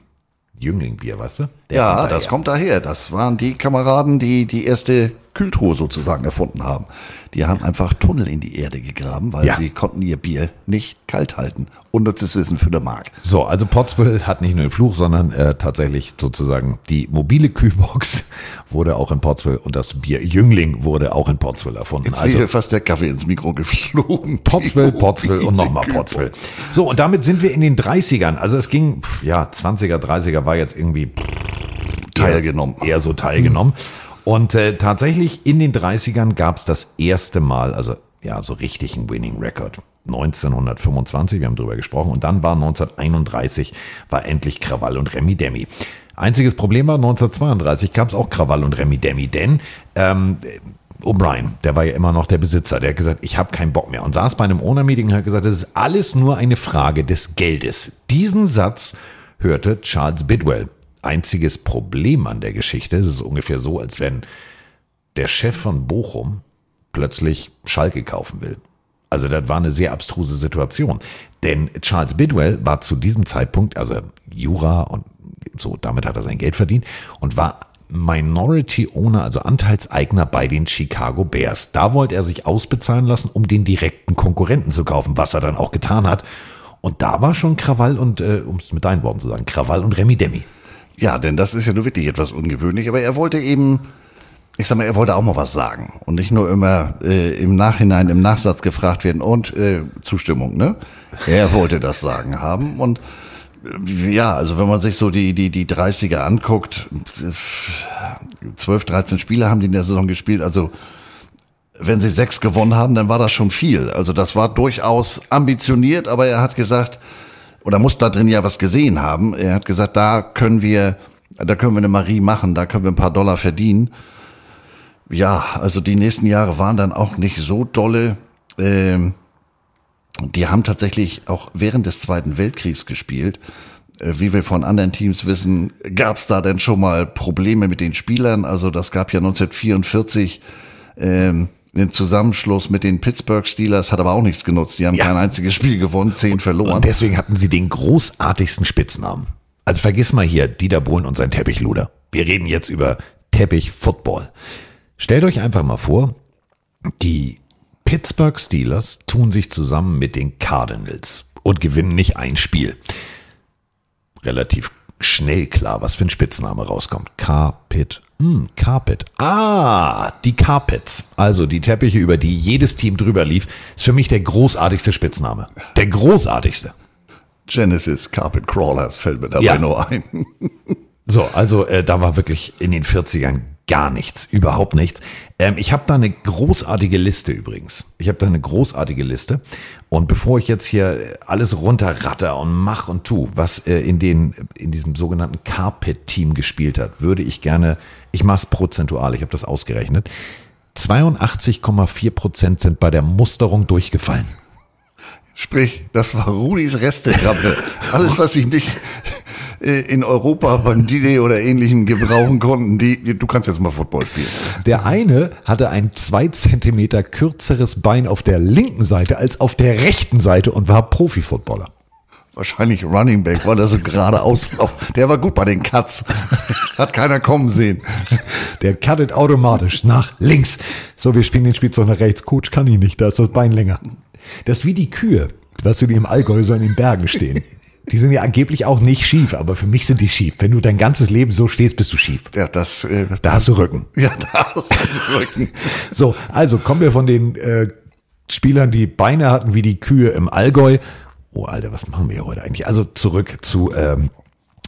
Jüngling-Bier, weißt du? Der Ja, kommt das kommt daher. Das waren die Kameraden, die die erste Kühltruhe sozusagen erfunden haben. Die haben einfach Tunnel in die Erde gegraben, weil Ja. sie konnten ihr Bier nicht kalt halten. Unnützes Wissen für den Mark. So, also Pottsville hat nicht nur den Fluch, sondern äh, tatsächlich sozusagen die mobile Kühlbox [LAUGHS] wurde auch in Pottsville und das Bier Jüngling wurde auch in Pottsville erfunden. Jetzt also fast der Kaffee ins Mikro geflogen. Pottsville, Pottsville und nochmal Pottsville. So, und damit sind wir in den 30ern. Also es ging, pf, ja, 20er, 30er war jetzt irgendwie Teilgenommen. eher so teilgenommen. Und äh, tatsächlich in den 30ern gab es das erste Mal, also ja, so richtig ein Winning Record. 1925, wir haben drüber gesprochen, und dann war 1931, war endlich Krawall und Remi Demi. Einziges Problem war, 1932 gab es auch Krawall und Remi Demi, denn ähm, O'Brien, der war ja immer noch der Besitzer, der hat gesagt, ich habe keinen Bock mehr und saß bei einem Owner-Meeting und hat gesagt, das ist alles nur eine Frage des Geldes. Diesen Satz hörte Charles Bidwell. Einziges Problem an der Geschichte, es ist ungefähr so, als wenn der Chef von Bochum plötzlich Schalke kaufen will. Also das war eine sehr abstruse Situation. Denn Charles Bidwell war zu diesem Zeitpunkt, also Jura und so, damit hat er sein Geld verdient und war Minority Owner, also Anteilseigner bei den Chicago Bears. Da wollte er sich ausbezahlen lassen, um den direkten Konkurrenten zu kaufen, was er dann auch getan hat. Und da war schon Krawall und, äh, um es mit deinen Worten zu sagen, Krawall und Remi Demi. Ja, denn das ist ja nur wirklich etwas ungewöhnlich. Aber er wollte eben, ich sag mal, er wollte auch mal was sagen. Und nicht nur immer äh, im Nachhinein, im Nachsatz gefragt werden und äh, Zustimmung, ne? Er wollte das Sagen haben. Und äh, ja, also wenn man sich so die, die, die 30er anguckt, äh, 12, 13 Spiele haben die in der Saison gespielt. Also wenn sie sechs gewonnen haben, dann war das schon viel. Also das war durchaus ambitioniert, aber er hat gesagt, oder muss da drin ja was gesehen haben. Er hat gesagt, da können wir, da können wir eine Marie machen, da können wir ein paar Dollar verdienen. Ja, also die nächsten Jahre waren dann auch nicht so dolle. Ähm, die haben tatsächlich auch während des Zweiten Weltkriegs gespielt. äh, wie wir von anderen Teams wissen, gab es da denn schon mal Probleme mit den Spielern? Also das gab ja 1944 ähm, den Zusammenschluss mit den Pittsburgh Steelers, hat aber auch nichts genutzt. Die haben Ja. kein einziges Spiel gewonnen, zehn verloren. Und deswegen hatten sie den großartigsten Spitznamen. Also vergiss mal hier Dieter Bohlen und sein Teppichluder. Wir reden jetzt über Teppich-Football. Stellt euch einfach mal vor, die Pittsburgh Steelers tun sich zusammen mit den Cardinals und gewinnen nicht ein Spiel. Relativ schnell klar, was für ein Spitzname rauskommt. Carpet. Hm, Carpet. Ah, die Carpets. Also die Teppiche, über die jedes Team drüber lief, ist für mich der großartigste Spitzname. Der großartigste. Genesis Carpet Crawlers fällt mir dabei Ja. nur ein. [LAUGHS] So, also äh, da war wirklich in den 40ern gar nichts, überhaupt nichts. Ähm, ich habe da eine großartige Liste übrigens. Ich habe da eine großartige Liste. Und bevor ich jetzt hier äh, alles runterratter und mach und tu, was äh, in, den, in diesem sogenannten Carpet-Team gespielt hat, würde ich gerne, ich mache es prozentual, ich habe das ausgerechnet, 82,4 Prozent sind bei der Musterung durchgefallen. Sprich, das war Rudis Resterampe. Alles, was ich nicht äh, in Europa beim D-Day oder ähnlichem gebrauchen konnten, die, du kannst jetzt mal Football spielen. Der eine hatte ein zwei Zentimeter kürzeres Bein auf der linken Seite als auf der rechten Seite und war Profi-Footballer. Wahrscheinlich Running Back, weil er so geradeaus laufen. Der war gut bei den Cuts. Hat keiner kommen sehen. Der cuttet automatisch nach links. So, wir spielen den Spielzug nach rechts. Coach kann ihn nicht, da ist das Bein länger. Das ist wie die Kühe, was du die im Allgäu so in den Bergen stehen. Die sind ja angeblich auch nicht schief, aber für mich sind die schief. Wenn du dein ganzes Leben so stehst, bist du schief. Ja, das, äh, Da hast du Rücken. ja, da hast du Rücken. [LAUGHS] So, also kommen wir von den äh, Spielern, die Beine hatten wie die Kühe im Allgäu. Oh, Alter, was machen wir heute eigentlich? Also zurück zu ähm,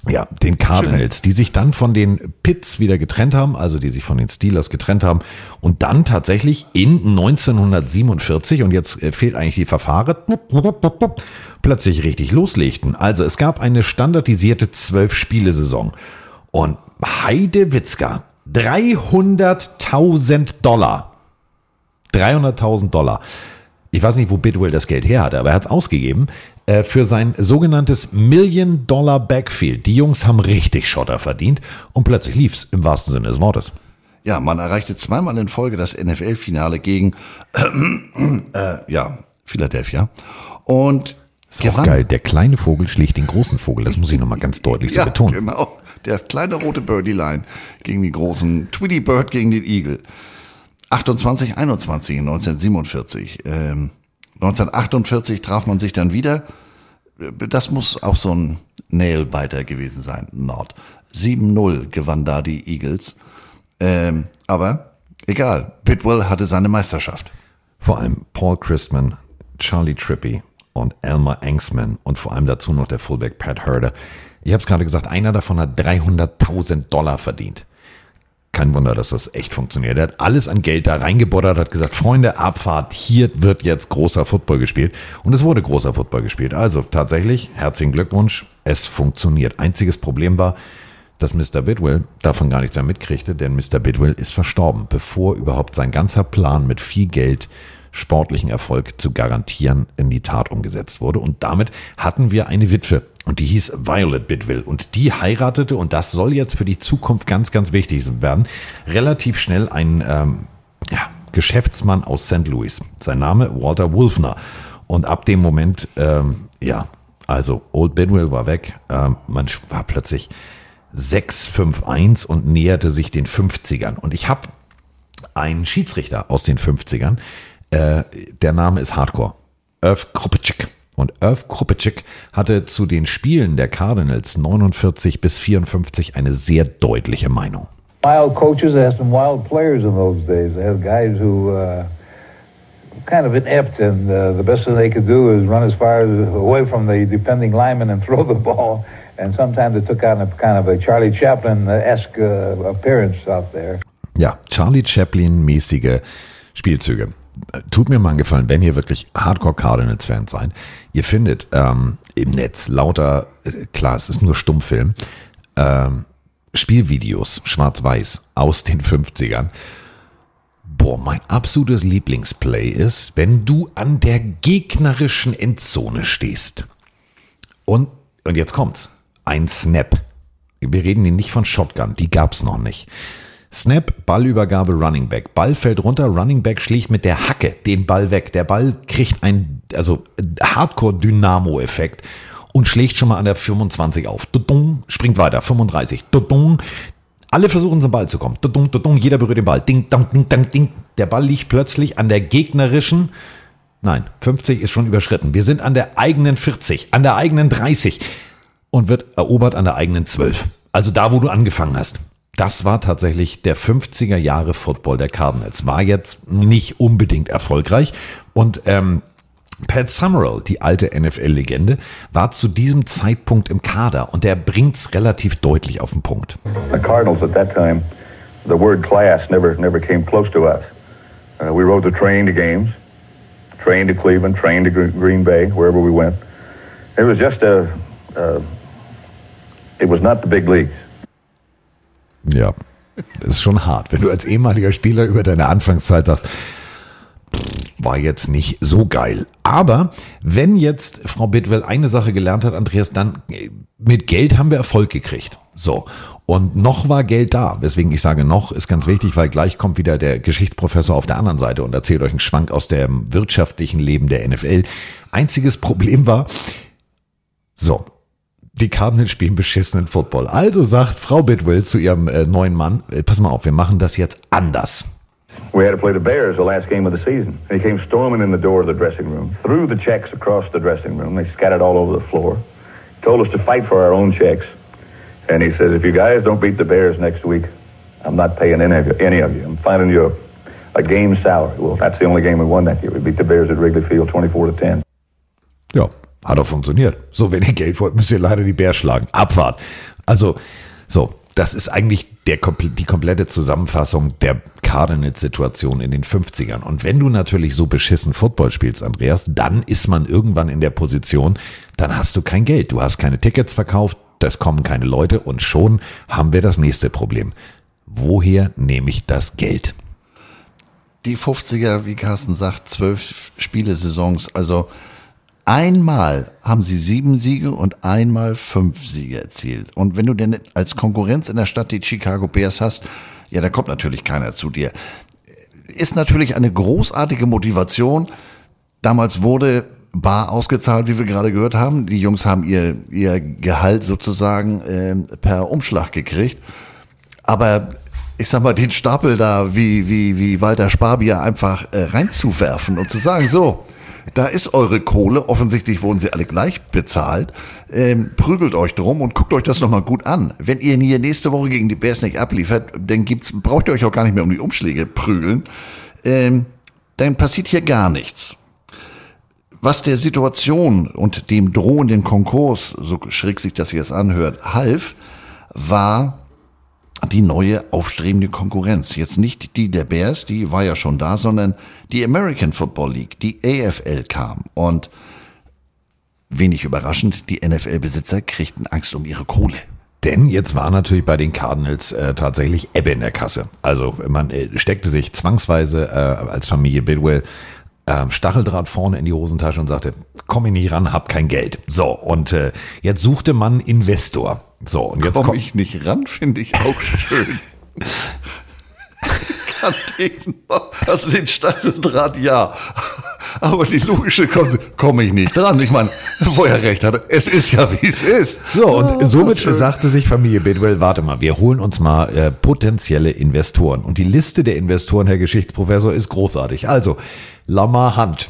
ja, den Cardinals, die sich dann von den Pits wieder getrennt haben, also die sich von den Steelers getrennt haben und dann tatsächlich in 1947, und jetzt äh, fehlt eigentlich die Verfahren, plötzlich richtig loslegten. Also es gab eine standardisierte Zwölf-Spiele-Saison und Heide Witzka, 300.000 Dollar 300.000 Dollar. Ich weiß nicht, wo Bidwell das Geld her hatte, aber er hat es ausgegeben äh, für sein sogenanntes Million-Dollar-Backfield. Die Jungs haben richtig Schotter verdient und plötzlich lief's im wahrsten Sinne des Wortes. Ja, man erreichte zweimal in Folge das NFL-Finale gegen, äh, ja, Philadelphia. Und Ist auch geil. Der kleine Vogel schlägt den großen Vogel. Das muss ich nochmal ganz deutlich so Ja, betonen. genau. Der kleine rote Birdie-Line gegen die großen Tweety Bird gegen den Eagle. 28, 21 in 1947. Ähm, 1948 traf man sich dann wieder. Das muss auch so ein Nail-Biter gewesen sein. Nord. 7-0 gewann da die Eagles. Ähm, aber egal. Bidwell hatte seine Meisterschaft. Vor allem Paul Christman, Charlie Trippy und Elmer Angsman und vor allem dazu noch der Fullback Pat Herder. Ich habe es gerade gesagt, einer davon hat 300.000 Dollar verdient. Kein Wunder, dass das echt funktioniert. Er hat alles an Geld da reingeboddert, hat gesagt, Freunde, Abfahrt, hier wird jetzt großer Football gespielt. Und es wurde großer Football gespielt. Also tatsächlich, herzlichen Glückwunsch, es funktioniert. Einziges Problem war, dass Mr. Bidwell davon gar nichts mehr mitkriegte, denn Mr. Bidwell ist verstorben, bevor überhaupt sein ganzer Plan mit viel Geld sportlichen Erfolg zu garantieren in die Tat umgesetzt wurde. Und damit hatten wir eine Witwe und die hieß Violet Bidwell und die heiratete und das soll jetzt für die Zukunft ganz, ganz wichtig werden, relativ schnell ein ähm, ja, Geschäftsmann aus St. Louis. Sein Name Walter Wolfner. Und ab dem Moment, ähm, ja, also Old Bidwell war weg, ähm, man war plötzlich 6-5-1 und näherte sich den 50ern. Und ich habe einen Schiedsrichter aus den 50ern, äh, der Name ist Hardcore, Irv Krupicek. Und Irv Krupicek hatte zu den Spielen der Cardinals 49 bis 54 eine sehr deutliche Meinung. wild coaches, they had some wild players in those days. They had guys who uh, kind of inept, and uh, the best thing they could do is run as far as away from the defending lineman and [LAUGHS] throw the ball. And sometimes it took on a kind of a Charlie Chaplin-esque uh, appearance out there. Ja, Charlie Chaplin-mäßige Spielzüge. Tut mir mal einen Gefallen, wenn ihr wirklich Hardcore Cardinals-Fans seid. Ihr findet ähm, im Netz lauter, äh, klar, es ist nur Stummfilm, ähm, Spielvideos, schwarz-weiß, aus den 50ern. Boah, mein absolutes Lieblingsplay ist, wenn du an der gegnerischen Endzone stehst. Und, und jetzt kommt's. ein Snap. Wir reden hier nicht von Shotgun, die gab's noch nicht. Snap, Ballübergabe, Running Back. Ball fällt runter, Running Back schlägt mit der Hacke den Ball weg. Der Ball kriegt ein, also Hardcore-Dynamo-Effekt und schlägt schon mal an der 25 auf. Dudung, springt weiter, 35. Dudung, alle versuchen zum Ball zu kommen. Dudung, dudung, jeder berührt den Ball. Ding, dang, ding, dang, ding. Der Ball liegt plötzlich an der gegnerischen, nein, 50 ist schon überschritten. Wir sind an der eigenen 40, an der eigenen 30 und wird erobert an der eigenen 12. Also da, wo du angefangen hast. Das war tatsächlich der 50er Jahre Football der Cardinals. War jetzt nicht unbedingt erfolgreich und ähm, Pat Summerall, die alte NFL-Legende, war zu diesem Zeitpunkt im Kader und er bringt's relativ deutlich auf den Punkt. The Cardinals at that time, the word class never never came close to us. Uh, we rode the train to games, train to Cleveland, train to Green Bay, wherever we went. It was just a, uh, it was not the big leagues. Ja, das ist schon hart, wenn du als ehemaliger Spieler über deine Anfangszeit sagst, war jetzt nicht so geil. Aber wenn jetzt Frau Bidwell eine Sache gelernt hat, Andreas, dann äh, mit Geld haben wir Erfolg gekriegt. So. Und noch war Geld da. Weswegen ich sage noch, ist ganz wichtig, weil gleich kommt wieder der Geschichtsprofessor auf der anderen Seite und erzählt euch einen Schwank aus dem wirtschaftlichen Leben der NFL. Einziges Problem war, so, die Cardinals spielen beschissenen Football. Also sagt Frau Bidwell zu ihrem äh, neuen Mann, äh, pass mal auf, wir machen das jetzt anders. We had to play the Bears the last game of the season. He came storming in the door of the dressing room, threw the checks across the dressing room. They scattered all over the floor. Told us to fight for our own checks. And he says, if you guys don't beat the Bears next week, I'm not paying any of you. Any of you. I'm finding you a, a game salary. Well, that's the only game we won that year. We beat the Bears at Wrigley Field 24 to 10. Ja, hat auch funktioniert. So, wenn ihr Geld wollt, müsst ihr leider die Bears schlagen. Abfahrt. Also, so, das ist eigentlich der, die komplette Zusammenfassung der Cardinals-Situation in den 50ern. Und wenn du natürlich so beschissen Football spielst, Andreas, dann ist man irgendwann in der Position, dann hast du kein Geld. Du hast keine Tickets verkauft, es kommen keine Leute und schon haben wir das nächste Problem. Woher nehme ich das Geld? Die 50er, wie Carsten sagt, zwölf Spielesaisons, also Einmal haben sie sieben Siege und einmal fünf Siege erzielt. Und wenn du denn als Konkurrenz in der Stadt die Chicago Bears hast, ja, da kommt natürlich keiner zu dir. Ist natürlich eine großartige Motivation. Damals wurde bar ausgezahlt, wie wir gerade gehört haben. Die Jungs haben ihr, ihr Gehalt sozusagen äh, per Umschlag gekriegt. Aber ich sag mal, den Stapel da wie, wie, wie Walter Sparbier einfach äh, reinzuwerfen und zu sagen, so, da ist eure Kohle, offensichtlich wurden sie alle gleich bezahlt. Ähm, prügelt euch drum und guckt euch das nochmal gut an. Wenn ihr hier nächste Woche gegen die Bears nicht abliefert, dann gibt's, braucht ihr euch auch gar nicht mehr um die Umschläge prügeln. Ähm, dann passiert hier gar nichts. Was der Situation und dem drohenden Konkurs, so schräg sich das jetzt anhört, half, war die neue aufstrebende Konkurrenz. Jetzt nicht die der Bears, die war ja schon da, sondern die American Football League, die AFL kam. Und wenig überraschend, die NFL-Besitzer kriegten Angst um ihre Kohle. Denn jetzt war natürlich bei den Cardinals äh, tatsächlich Ebbe in der Kasse. Also man äh, steckte sich zwangsweise äh, als Familie Bidwell äh, Stacheldraht vorne in die Hosentasche und sagte, komm ich nicht ran, hab kein Geld. So, und äh, jetzt suchte man Investor. So, und jetzt komme komm ich nicht ran, finde ich auch [LAUGHS] schön. Kann den noch, also den Stacheldraht, ja. Aber die logische komme ich nicht dran. Ich meine, wo er recht hatte, es ist ja, wie es ist. So, und oh, somit sagte sich Familie Bidwell, warte mal, wir holen uns mal äh, potenzielle Investoren. Und die Liste der Investoren, Herr Geschichtsprofessor, ist großartig. Also, Lamar Hunt,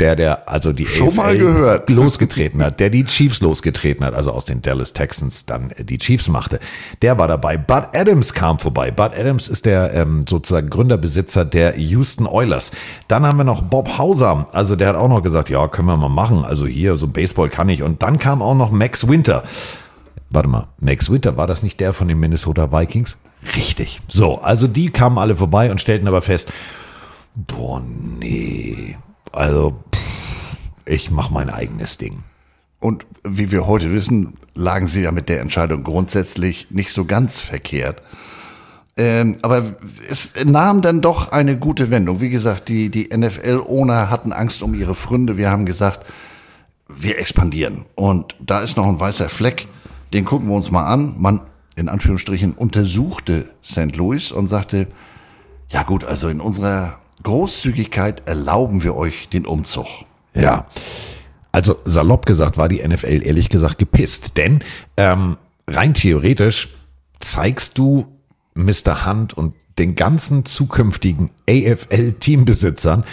der, der also die Schon AFL mal gehört. losgetreten hat, der die Chiefs losgetreten hat, also aus den Dallas Texans dann die Chiefs machte, der war dabei. Bud Adams kam vorbei. Bud Adams ist der ähm, sozusagen Gründerbesitzer der Houston Oilers. Dann haben wir noch Bob Hauser, also der hat auch noch gesagt, ja, können wir mal machen. Also hier, so Baseball kann ich. Und dann kam auch noch Max Winter. Warte mal, Max Winter, war das nicht der von den Minnesota Vikings? Richtig. So, also die kamen alle vorbei und stellten aber fest, boah, nee, also, pff, ich mache mein eigenes Ding. Und wie wir heute wissen, lagen sie ja mit der Entscheidung grundsätzlich nicht so ganz verkehrt. Ähm, aber es nahm dann doch eine gute Wendung. Wie gesagt, die, die NFL-Owner hatten Angst um ihre Freunde. Wir haben gesagt, wir expandieren. Und da ist noch ein weißer Fleck. den gucken wir uns mal an. Man, in Anführungsstrichen, untersuchte St. Louis und sagte, ja gut, also in unserer Großzügigkeit erlauben wir euch den Umzug. Ja. Also salopp gesagt war die NFL ehrlich gesagt gepisst. Denn ähm, rein theoretisch zeigst du Mr. Hunt und den ganzen zukünftigen AFL-Teambesitzern,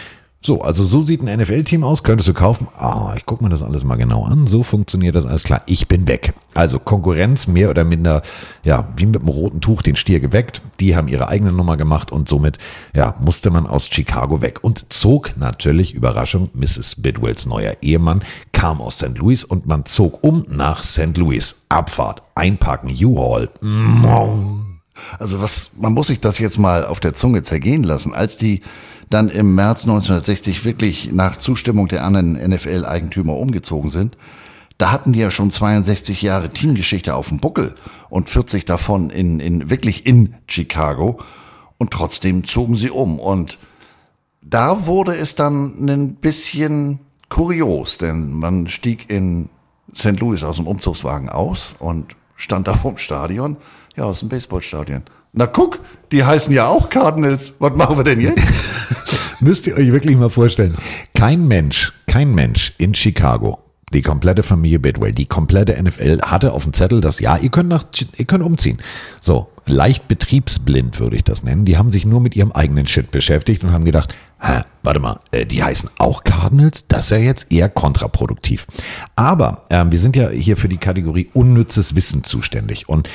so, also so sieht ein NFL-Team aus, könntest du kaufen. Ah, ich gucke mir das alles mal genau an. So funktioniert das alles klar. Ich bin weg. Also Konkurrenz mehr oder minder, ja, wie mit einem roten Tuch den Stier geweckt. Die haben ihre eigene Nummer gemacht und somit, ja, musste man aus Chicago weg und zog natürlich, Überraschung, Mrs. Bidwells neuer Ehemann kam aus St. Louis und man zog um nach St. Louis. Abfahrt, einparken, U-Haul. Also was, man muss sich das jetzt mal auf der Zunge zergehen lassen. Als die dann im März 1960 wirklich nach Zustimmung der anderen NFL-Eigentümer umgezogen sind, da hatten die ja schon 62 Jahre Teamgeschichte auf dem Buckel und 40 davon in, in wirklich in Chicago und trotzdem zogen sie um und da wurde es dann ein bisschen kurios, denn man stieg in St. Louis aus dem Umzugswagen aus und stand da vom Stadion, ja, aus dem Baseballstadion. Na guck, die heißen ja auch Cardinals. Was machen wir denn jetzt? [LAUGHS] Müsst ihr euch wirklich mal vorstellen. Kein Mensch, kein Mensch in Chicago, die komplette Familie Bidwell, die komplette NFL hatte auf dem Zettel das, ja, ihr könnt nach, ihr könnt umziehen. So, leicht betriebsblind würde ich das nennen. Die haben sich nur mit ihrem eigenen Shit beschäftigt und haben gedacht, Hä, warte mal, äh, die heißen auch Cardinals? Das ist ja jetzt eher kontraproduktiv. Aber ähm, wir sind ja hier für die Kategorie unnützes Wissen zuständig. Und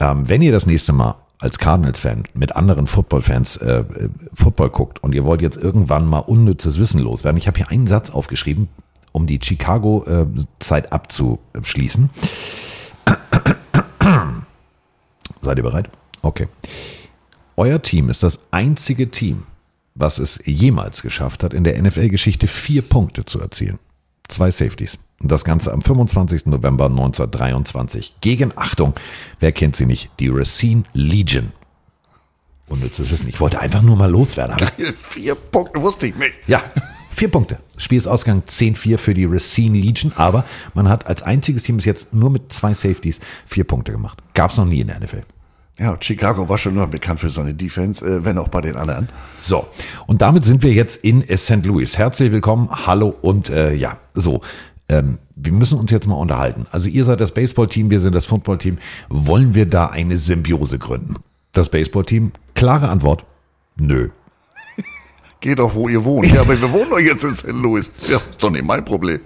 ähm, wenn ihr das nächste Mal als Cardinals-Fan mit anderen Football-Fans äh, äh, Football guckt und ihr wollt jetzt irgendwann mal unnützes Wissen loswerden, ich habe hier einen Satz aufgeschrieben, um die Chicago-Zeit abzuschließen. [CLEARS THROAT] Seid ihr bereit? Okay. Euer Team ist das einzige Team, was es jemals geschafft hat, in der NFL-Geschichte vier Punkte zu erzielen. Zwei Safeties. Das Ganze am 25. November 1923 gegen, Achtung, wer kennt sie nicht, die Racine Legion. Unnützes Wissen. Ich wollte einfach nur mal loswerden. Geil, vier Punkte wusste ich nicht. Ja, vier Punkte. Spielsausgang 10-4 für die Racine Legion, aber man hat als einziges Team bis jetzt nur mit zwei Safeties vier Punkte gemacht. Gab es noch nie in der NFL. Ja, Chicago war schon immer bekannt für seine Defense, äh, wenn auch bei den anderen. So, und damit sind wir jetzt in St. Louis. Herzlich willkommen, hallo und äh, ja, so. Ähm, wir müssen uns jetzt mal unterhalten. Also ihr seid das Baseballteam, wir sind das Footballteam. Wollen wir da eine Symbiose gründen? Das Baseballteam, klare Antwort, nö. Geht doch, wo ihr wohnt. Ja, aber wir wohnen doch jetzt in St. Louis. Ja, ist doch nicht mein Problem.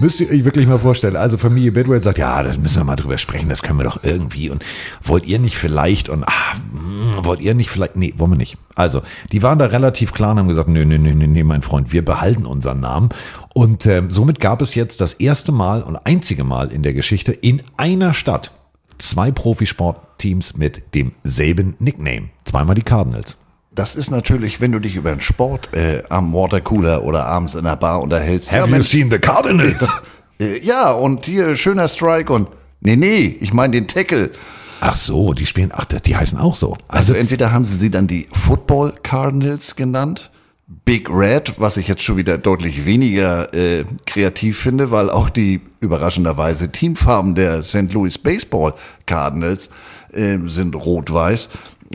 Müsst ihr euch wirklich mal vorstellen. Also Familie Bedwell sagt, ja, das müssen wir mal drüber sprechen, das können wir doch irgendwie. Und wollt ihr nicht vielleicht und ah, hm, wollt ihr nicht vielleicht, nee, wollen wir nicht. Also, die waren da relativ klar und haben gesagt, nee, nee, nee, nee, mein Freund, wir behalten unseren Namen. Und ähm, somit gab es jetzt das erste Mal und einzige Mal in der Geschichte in einer Stadt zwei Profisportteams mit demselben Nickname. Zweimal die Cardinals. Das ist natürlich, wenn du dich über den Sport äh, am Watercooler oder abends in der Bar unterhältst. Have you seen the Cardinals? [LAUGHS] Äh, ja, und hier schöner Strike und nee, nee, ich meine den Tackle. Ach so, die spielen, ach, die heißen auch so. Also entweder haben sie sie dann die Football Cardinals genannt, Big Red, was ich jetzt schon wieder deutlich weniger äh, kreativ finde, weil auch die überraschenderweise Teamfarben der St. Louis Baseball Cardinals äh, sind rot-weiß.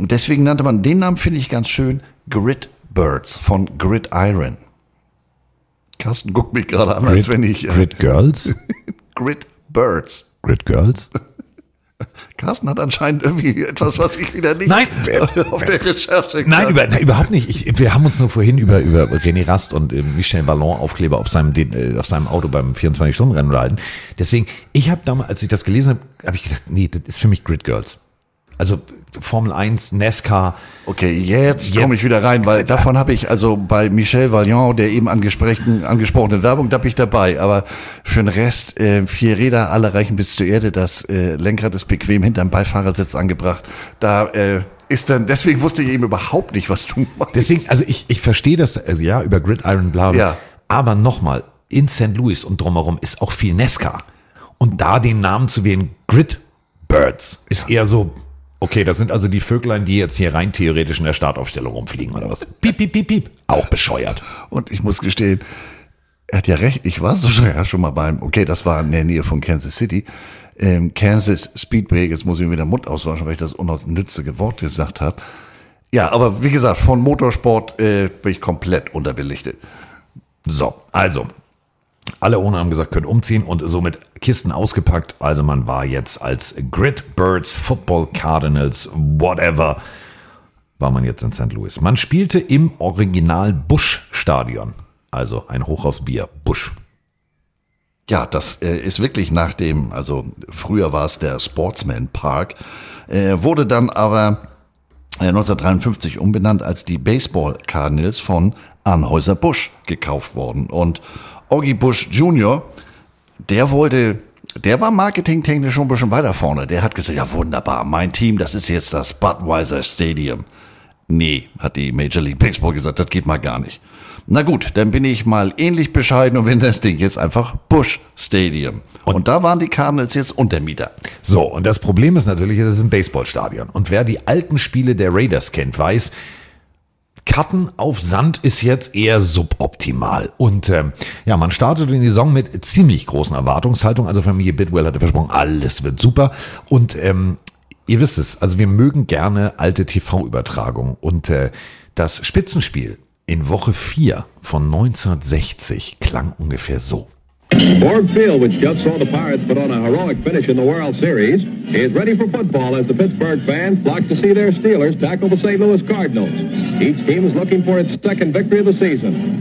Deswegen nannte man den Namen, finde ich ganz schön, Grid Birds von Grid Iron. Carsten guckt mich gerade an, als wenn ich. Äh, Grid Girls? [LAUGHS] Grid Birds. Grid Girls? Carsten hat anscheinend irgendwie etwas, was ich wieder nicht Nein, [LAUGHS] auf der Recherche Nein, über, nein überhaupt nicht. Ich, wir haben uns nur vorhin über, über René Rast und äh, Michel Ballon Aufkleber auf seinem, den, äh, auf seinem Auto beim 24-Stunden-Rennen unterhalten. Deswegen, ich habe damals, als ich das gelesen habe, habe ich gedacht, nee, das ist für mich Grid Girls. Also Formel 1, NASCAR. Okay, jetzt komme ich wieder rein, weil davon habe ich, also bei Michel Valiant, der eben angesprochenen, angesprochenen Werbung, da bin ich dabei. Aber für den Rest, äh, vier Räder, alle reichen bis zur Erde, das äh, Lenkrad ist bequem hinterm Beifahrersitz angebracht. Da äh, ist dann, deswegen wusste ich eben überhaupt nicht, was du meinst. Deswegen, also ich, ich verstehe das, also ja, über Gridiron, bla, bla. Ja. Aber nochmal, in St. Louis und drumherum ist auch viel NASCAR. Und da den Namen zu wählen, Grid Birds, ist eher so, okay, das sind also die Vöglein, die jetzt hier rein theoretisch in der Startaufstellung rumfliegen oder was? Piep, piep, piep, piep. Auch bescheuert. Und ich muss gestehen, er hat ja recht, ich war so ja schon mal beim, okay, das war in der Nähe von Kansas City. Ähm, Kansas Speedway, jetzt muss ich mir den Mund auswaschen, weil ich das unnützige Wort gesagt habe. Ja, aber wie gesagt, von Motorsport äh, bin ich komplett unterbelichtet. So, also, alle ohne haben gesagt, können umziehen und somit Kisten ausgepackt. Also man war jetzt als Grid Birds, Football Cardinals, whatever, war man jetzt in St. Louis. Man spielte im Original Busch Stadion. Also ein Hochhaus Bier, Busch. Ja, das äh, ist wirklich nach dem, also früher war es der Sportsman Park, äh, wurde dann aber äh, 1953 umbenannt als die Baseball Cardinals von Anhäuser Busch gekauft worden. Und Oggy Bush Jr., der wollte, der war marketingtechnisch schon ein bisschen weiter vorne. Der hat gesagt, ja wunderbar, mein Team, das ist jetzt das Budweiser Stadium. Nee, hat die Major League Baseball gesagt, das geht mal gar nicht. Na gut, dann bin ich mal ähnlich bescheiden und nenne das Ding jetzt einfach Bush Stadium. Und, und, da waren die Cardinals jetzt Untermieter. So, und das Problem ist natürlich, es ist ein Baseballstadion. Und wer die alten Spiele der Raiders kennt, weiß, Cutten auf Sand ist jetzt eher suboptimal. Und ähm, ja, man startete in die Saison mit ziemlich großen Erwartungshaltungen. Also Familie Bidwell hatte versprochen, alles wird super. Und ähm, ihr wisst es, also wir mögen gerne alte TV-Übertragungen. Und äh, das Spitzenspiel in Woche 4 von 1960 klang ungefähr so. Ford Field, which just saw the Pirates put on a heroic finish in the World Series, is ready for football as the Pittsburgh fans flock to see their Steelers tackle the St. Louis Cardinals. Each team is looking for its second victory of the season.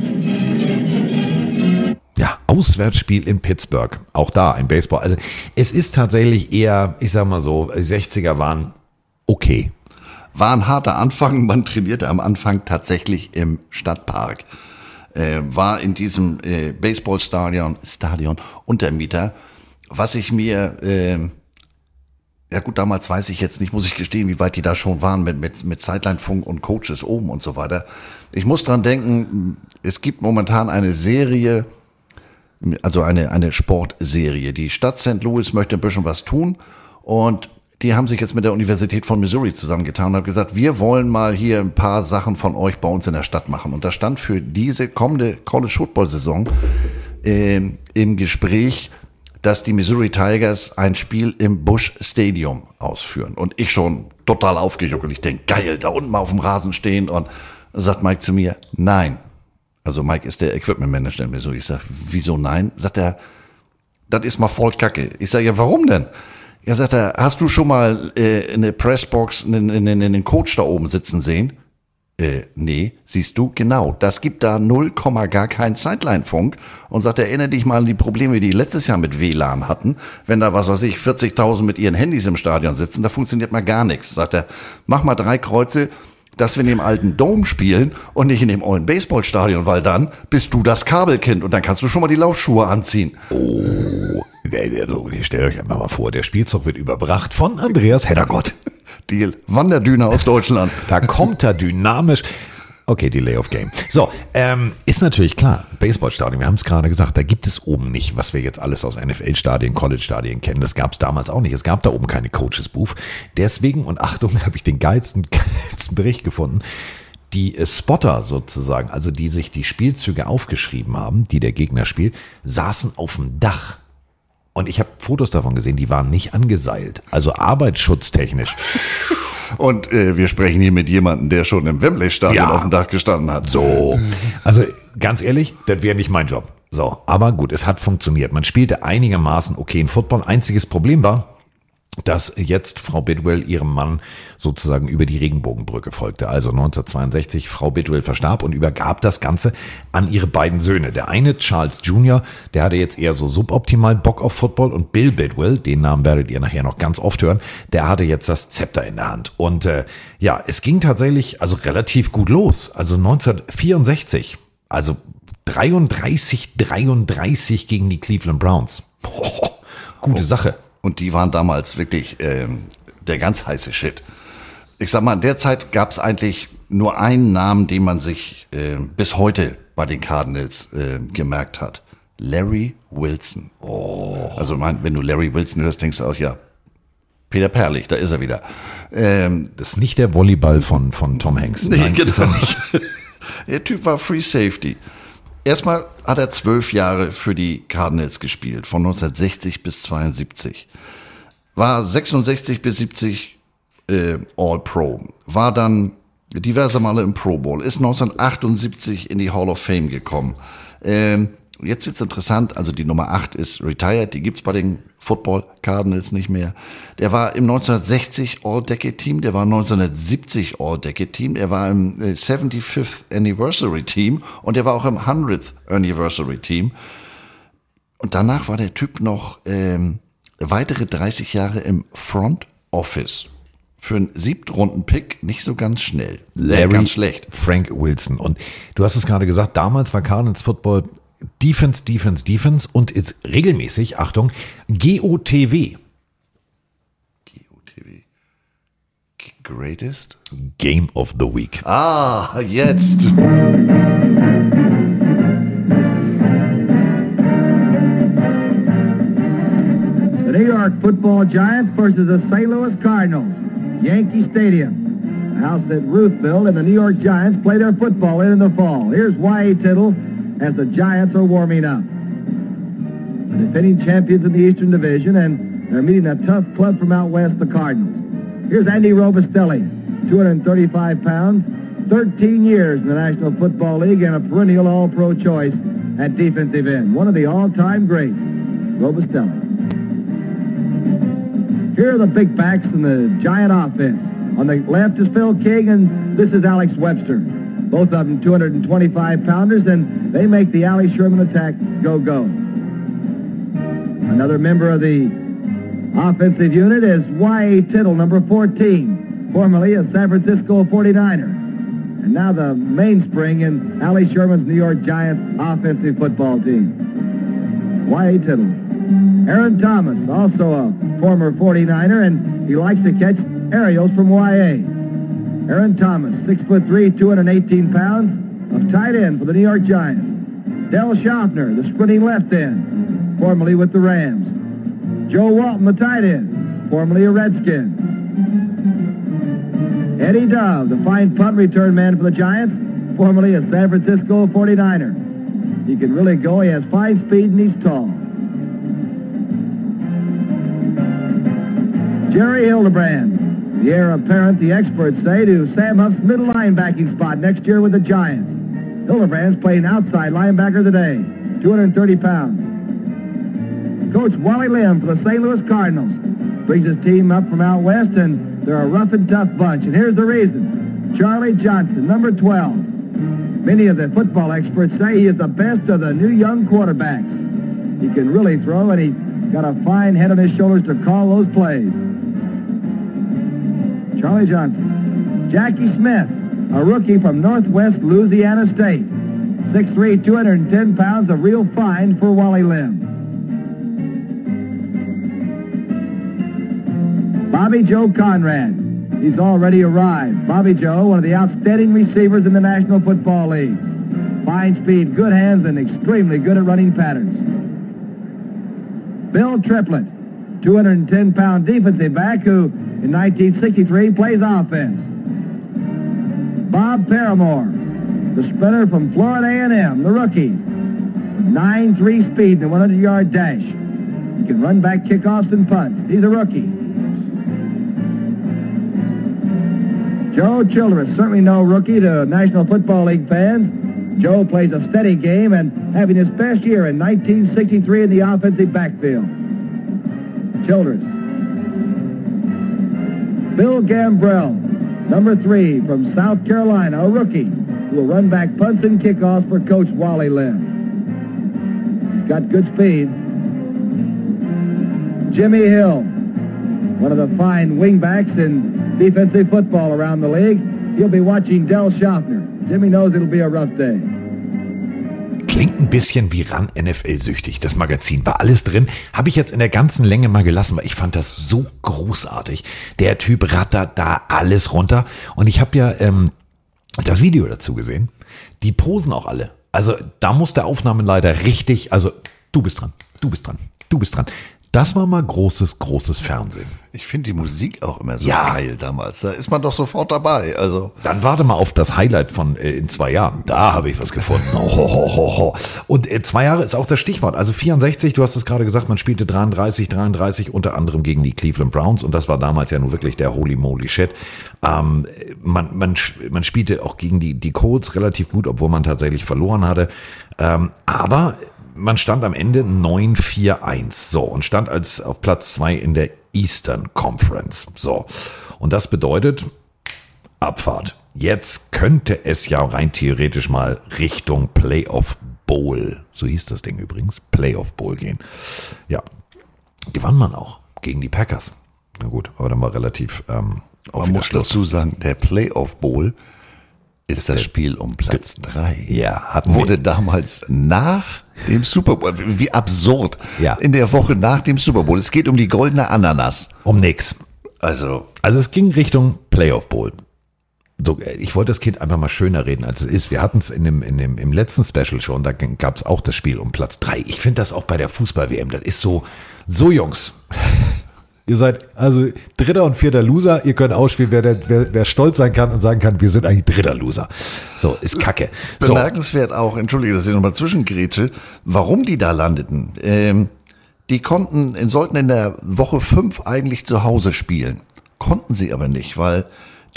Ja, Auswärtsspiel in Pittsburgh. Auch da ein Baseball. Also es ist tatsächlich eher, ich sag mal so, 60er waren okay. War ein harter Anfang. Man trainierte am Anfang tatsächlich im Stadtpark äh, war in diesem äh, Baseballstadion Stadion Untermieter, was ich mir äh, ja gut, damals weiß ich jetzt nicht, muss ich gestehen, wie weit die da schon waren mit, mit, mit Sideline-Funk und Coaches oben und so weiter. Ich muss dran denken, es gibt momentan eine Serie, also eine, eine Sportserie. Die Stadt St. Louis möchte ein bisschen was tun und die haben sich jetzt mit der Universität von Missouri zusammengetan und haben gesagt, wir wollen mal hier ein paar Sachen von euch bei uns in der Stadt machen. Und da stand für diese kommende College Football Saison äh, im Gespräch, dass die Missouri Tigers ein Spiel im Bush Stadium ausführen. Und ich schon total aufgejuckt. Ich denke, geil, da unten mal auf dem Rasen stehen. Und sagt Mike zu mir, nein. Also Mike ist der Equipment Manager in Missouri. Ich sage, wieso nein? Sagt er, das ist mal voll Kacke. Ich sage, ja, warum denn? Ja, sagt er, hast du schon mal äh, in der Pressbox einen, einen, einen Coach da oben sitzen sehen? Äh, nee, siehst du, genau. Das gibt da 0, gar keinen Sideline-Funk. Und sagt, erinnere dich mal an die Probleme, die letztes Jahr mit WLAN hatten. Wenn da, was weiß ich, 40.000 mit ihren Handys im Stadion sitzen, da funktioniert mal gar nichts. Sagt er, mach mal drei Kreuze, dass wir in dem alten Dome spielen und nicht in dem ollen Baseballstadion, weil dann bist du das Kabelkind und dann kannst du schon mal die Laufschuhe anziehen. Oh, also, stellt euch einmal mal vor, der Spielzug wird überbracht von Andreas Heddergott. [LAUGHS] Die Wanderdüne aus Deutschland. da kommt er dynamisch. Okay, Delay of Game. So, ähm, ist natürlich klar, Baseballstadion, wir haben es gerade gesagt, da gibt es oben nicht, was wir jetzt alles aus NFL-Stadien, College-Stadien kennen. Das gab es damals auch nicht. Es gab da oben keine Coaches-Booth. Deswegen, und Achtung, [LAUGHS] habe ich den geilsten, [LAUGHS] geilsten Bericht gefunden, die äh, Spotter sozusagen, also die sich die Spielzüge aufgeschrieben haben, die der Gegner spielt, saßen auf dem Dach und ich habe Fotos davon gesehen, die waren nicht angeseilt. Also arbeitsschutztechnisch. Und äh, wir sprechen hier mit jemandem, der schon im Wembley-Stadion ja. auf dem Dach gestanden hat. So. Also ganz ehrlich, das wäre nicht mein Job. So, aber gut, es hat funktioniert. Man spielte einigermaßen okay in Football. Einziges Problem war, dass jetzt Frau Bidwell ihrem Mann sozusagen über die Regenbogenbrücke folgte. Also 1962 Frau Bidwell verstarb und übergab das Ganze an ihre beiden Söhne. Der eine, Charles Jr., der hatte jetzt eher so suboptimal Bock auf Football und Bill Bidwell, den Namen werdet ihr nachher noch ganz oft hören, der hatte jetzt das Zepter in der Hand. Und äh, ja, es ging tatsächlich also relativ gut los. Also 1964, also 33, 33 gegen die Cleveland Browns. Boah, [LAUGHS] gute. Sache. Und die waren damals wirklich ähm, der ganz heiße Shit. Ich sag mal, in der Zeit gab es eigentlich nur einen Namen, den man sich äh, bis heute bei den Cardinals äh, gemerkt hat. Larry Wilson. Oh. Also mein, wenn du Larry Wilson hörst, denkst du auch, ja, Peter Perlich, da ist er wieder. Ähm, das ist nicht der Volleyball von, von Tom Hanks. Nee, Nein, genau. ist er nicht. [LAUGHS] der Typ war Free Safety. Erstmal hat er zwölf Jahre für die Cardinals gespielt, von 1960 bis 72. War 66 bis 70 äh, All-Pro. War dann diverse Male im Pro Bowl. Ist 1978 in die Hall of Fame gekommen. Ähm, jetzt wird's interessant, also die Nummer 8 ist retired, die gibt's bei den Football Cardinals nicht mehr. Der war im 1960 All-Decade-Team, der war 1970 All-Decade-Team, er war im äh, 75th Anniversary-Team und der war auch im 100th Anniversary-Team. Und danach war der Typ noch ähm, weitere 30 Jahre im Front Office. Für einen Siebtrunden-Pick nicht so ganz schnell. Äh, Larry ganz schlecht. Frank Wilson. Und du hast es gerade gesagt, damals war Cardinals Football Defense, Defense, Defense und ist regelmäßig, Achtung, GOTW. GOTW. Greatest? Game of the Week. Ah, jetzt. The New York football Giants versus the St. Louis Cardinals. Yankee Stadium. The house that Ruth built and the New York Giants play their football in in the fall. Here's Y.A. Tittle as the Giants are warming up. The defending champions in the Eastern Division, and they're meeting a tough club from out west, the Cardinals. Here's Andy Robustelli, 235 pounds, 13 years in the National Football League, and a perennial All-Pro choice at defensive end. One of the all-time greats, Robustelli. Here are the big backs in the Giant offense. On the left is Phil King, and this is Alex Webster. Both of them 225 pounders, and they make the Allie Sherman attack go-go. Another member of the offensive unit is Y.A. Tittle, number 14, formerly a San Francisco 49er. And now the mainspring in Allie Sherman's New York Giants offensive football team. Y.A. Tittle. Aaron Thomas, also a former 49er, and he likes to catch aerials from YA. Aaron Thomas, 6'3", 218 pounds, of tight end for the New York Giants. Del Schaffner, the sprinting left end, formerly with the Rams. Joe Walton, the tight end, formerly a Redskin. Eddie Dove, the fine punt return man for the Giants, formerly a San Francisco 49er. He can really go. He has fine speed and he's tall. Jerry Hildebrand, the heir apparent, the experts say, to Sam Huff's middle linebacking spot next year with the Giants. Hildebrand's playing outside linebacker today, 230 pounds. Coach Wally Lim for the St. Louis Cardinals brings his team up from out west, and they're a rough and tough bunch. And here's the reason. Charlie Johnson, number 12. Many of the football experts say he is the best of the new young quarterbacks. He can really throw, and he's got a fine head on his shoulders to call those plays. Charlie Johnson. Jackie Smith, a rookie from Northwest Louisiana State. 6'3", 210 pounds, a real find for Wally Lim. Bobby Joe Conrad. He's already arrived. Bobby Joe, one of the outstanding receivers in the National Football League. Fine speed, good hands, and extremely good at running patterns. Bill Triplett, 210-pound defensive back who, in 1963, plays offense. Bob Paramore, the sprinter from Florida A&M, the rookie. 9-3 speed and a 100-yard dash. He can run back kickoffs and punts. He's a rookie. Joe Childress, certainly no rookie to National Football League fans. Joe plays a steady game and having his best year in 1963 in the offensive backfield. Childress. Bill Gambrell, number three from South Carolina, a rookie who will run back punts and kickoffs for Coach Wally Lim. He's got good speed. Jimmy Hill, one of the fine wingbacks in defensive football around the league. He'll be watching Del Schaffner. Jimmy knows it'll be a rough day. Klingt ein bisschen wie ran NFL-süchtig. Das Magazin war alles drin. Habe ich jetzt in der ganzen Länge mal gelassen, weil ich fand das so großartig. Der Typ rattert da alles runter. Und ich habe ja ähm, das Video dazu gesehen. Die posen auch alle. Also da muss der Aufnahmeleiter richtig, also du bist dran, du bist dran, du bist dran. Das war mal großes, großes Fernsehen. Ich finde die Musik auch immer so Ja. geil damals. Da ist man doch sofort dabei. Also Dann warte mal auf das Highlight von äh, in zwei Jahren. Da habe ich was gefunden. Ho, ho, ho, ho. Und äh, zwei Jahre ist auch das Stichwort. Also 64, du hast es gerade gesagt, man spielte 33, 33 unter anderem gegen die Cleveland Browns und das war damals ja nun wirklich der Holy Moly Shit. Ähm, man, man, man spielte auch gegen die, die Colts relativ gut, obwohl man tatsächlich verloren hatte. Ähm, aber man stand am Ende 9-4-1. So, und stand als auf Platz zwei in der Eastern Conference. So. Und das bedeutet, Abfahrt. Jetzt könnte es ja rein theoretisch mal Richtung Playoff Bowl, so hieß das Ding übrigens, Playoff Bowl gehen. Ja, gewann man auch gegen die Packers. Na gut, aber dann war relativ ähm, auch man muss Schluss. dazu sagen, der Playoff Bowl ist das Spiel um Platz drei. Ja, hatten Wurde wir. damals nach dem Super Bowl, wie absurd, Ja. in der Woche nach dem Super Bowl. Es geht um die goldene Ananas. Um nix. Also, Also es ging Richtung Playoff Bowl. So, äh, ich wollte das Kind einfach mal schöner reden, als es ist. Wir hatten es in dem, in dem, im letzten Special schon, da gab es auch das Spiel um Platz drei. Ich finde das auch bei der Fußball-WM, das ist so, so Jungs. Ihr seid also dritter und vierter Loser. Ihr könnt ausspielen, wer, der, wer, wer stolz sein kann und sagen kann, wir sind eigentlich dritter Loser. So, ist kacke. So, bemerkenswert auch, entschuldige, dass ich nochmal zwischengrätsche, warum die da landeten. Ähm, die konnten, sollten in der Woche fünf eigentlich zu Hause spielen. Konnten sie aber nicht, weil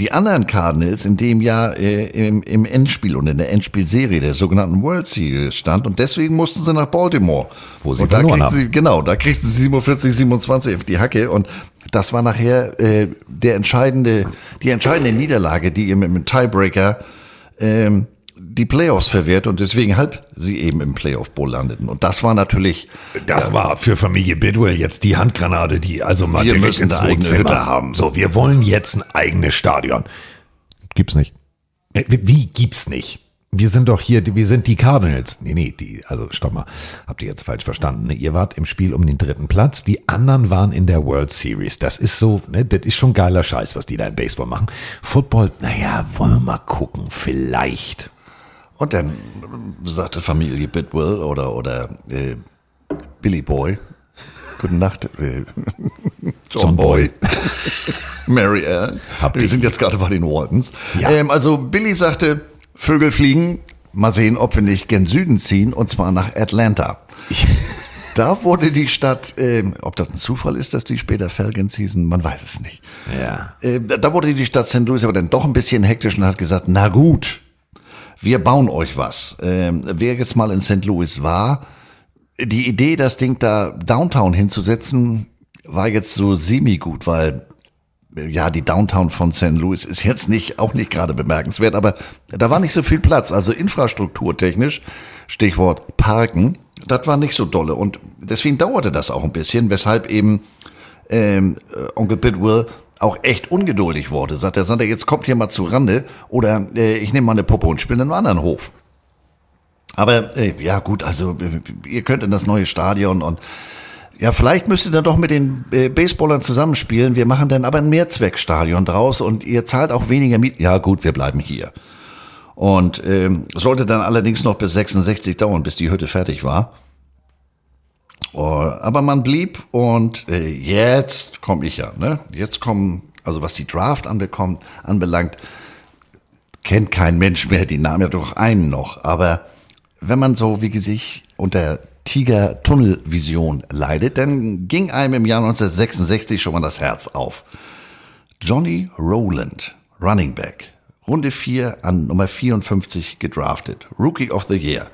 die anderen Cardinals in dem Jahr äh, im, im Endspiel und in der Endspielserie der sogenannten World Series stand und deswegen mussten sie nach Baltimore. Wo sie und da kriegten haben. sie, Genau, da kriegten sie 47, 27 auf die Hacke und das war nachher äh, der entscheidende, die entscheidende Niederlage, die im, im Tiebreaker ähm, die Playoffs verwehrt und deswegen halb sie eben im Playoff Bowl landeten. Und das war natürlich, Das war für Familie Bidwell jetzt die Handgranate, die also mal Wir direkt müssen ins Wohnzimmer haben. So, wir wollen jetzt ein eigenes Stadion. Gibt's nicht. Äh, Wie, wie gibt's nicht? Wir sind doch hier, wir sind die Cardinals. Nee, nee, die, also stopp mal. Habt ihr jetzt falsch verstanden? Ne? Ihr wart im Spiel um den dritten Platz, die anderen waren in der World Series. Das ist so, ne, das ist schon geiler Scheiß, was die da im Baseball machen. Football, naja, wollen wir mal gucken, vielleicht. Und dann sagte Familie Bidwell oder, oder äh, Billy Boy, guten Nacht, äh, John, John Boy. [LAUGHS] Mary Ann. Habt Wir ihr- sind jetzt gerade bei den Waltons. Ja. Ähm, also Billy sagte, Vögel fliegen, mal sehen, ob wir nicht gen Süden ziehen, und zwar nach Atlanta. [LAUGHS] Da wurde die Stadt, ähm, ob das ein Zufall ist, dass die später Falcons hießen, man weiß es nicht. Ja. Äh, da wurde die Stadt St. Louis aber dann doch ein bisschen hektisch und hat gesagt, na gut, wir bauen euch was. Ähm, wer jetzt mal in St. Louis war, die Idee, das Ding da Downtown hinzusetzen, war jetzt so semi-gut, weil ja, die Downtown von St. Louis ist jetzt nicht, auch nicht gerade bemerkenswert, aber da war nicht so viel Platz. Also infrastrukturtechnisch, Stichwort Parken, das war nicht so dolle. Und deswegen dauerte das auch ein bisschen, weshalb eben ähm, äh, Onkel Bidwell auch echt ungeduldig wurde. Sagt er, sagt er, jetzt kommt hier mal zu Rande oder äh, ich nehme mal eine Puppe und spiele in einem anderen Hof. Aber äh, ja gut, also äh, ihr könnt in das neue Stadion und ja, vielleicht müsst ihr dann doch mit den äh, Baseballern zusammenspielen. Wir machen dann aber ein Mehrzweckstadion draus und ihr zahlt auch weniger Mieten. Ja gut, wir bleiben hier. Und ähm, sollte dann allerdings noch bis 66 dauern, bis die Hütte fertig war. Aber man blieb und äh, jetzt komme ich ja, ne? Jetzt kommen, also was die Draft anbekommt, anbelangt, kennt kein Mensch mehr die Namen, ja doch einen noch. Aber wenn man so wie sich unter Tiger-Tunnelvision leidet, dann ging einem im Jahr 1966 schon mal das Herz auf. Johnny Rowland, Running Back, Runde 4 an Nummer 54 gedraftet, Rookie of the Year,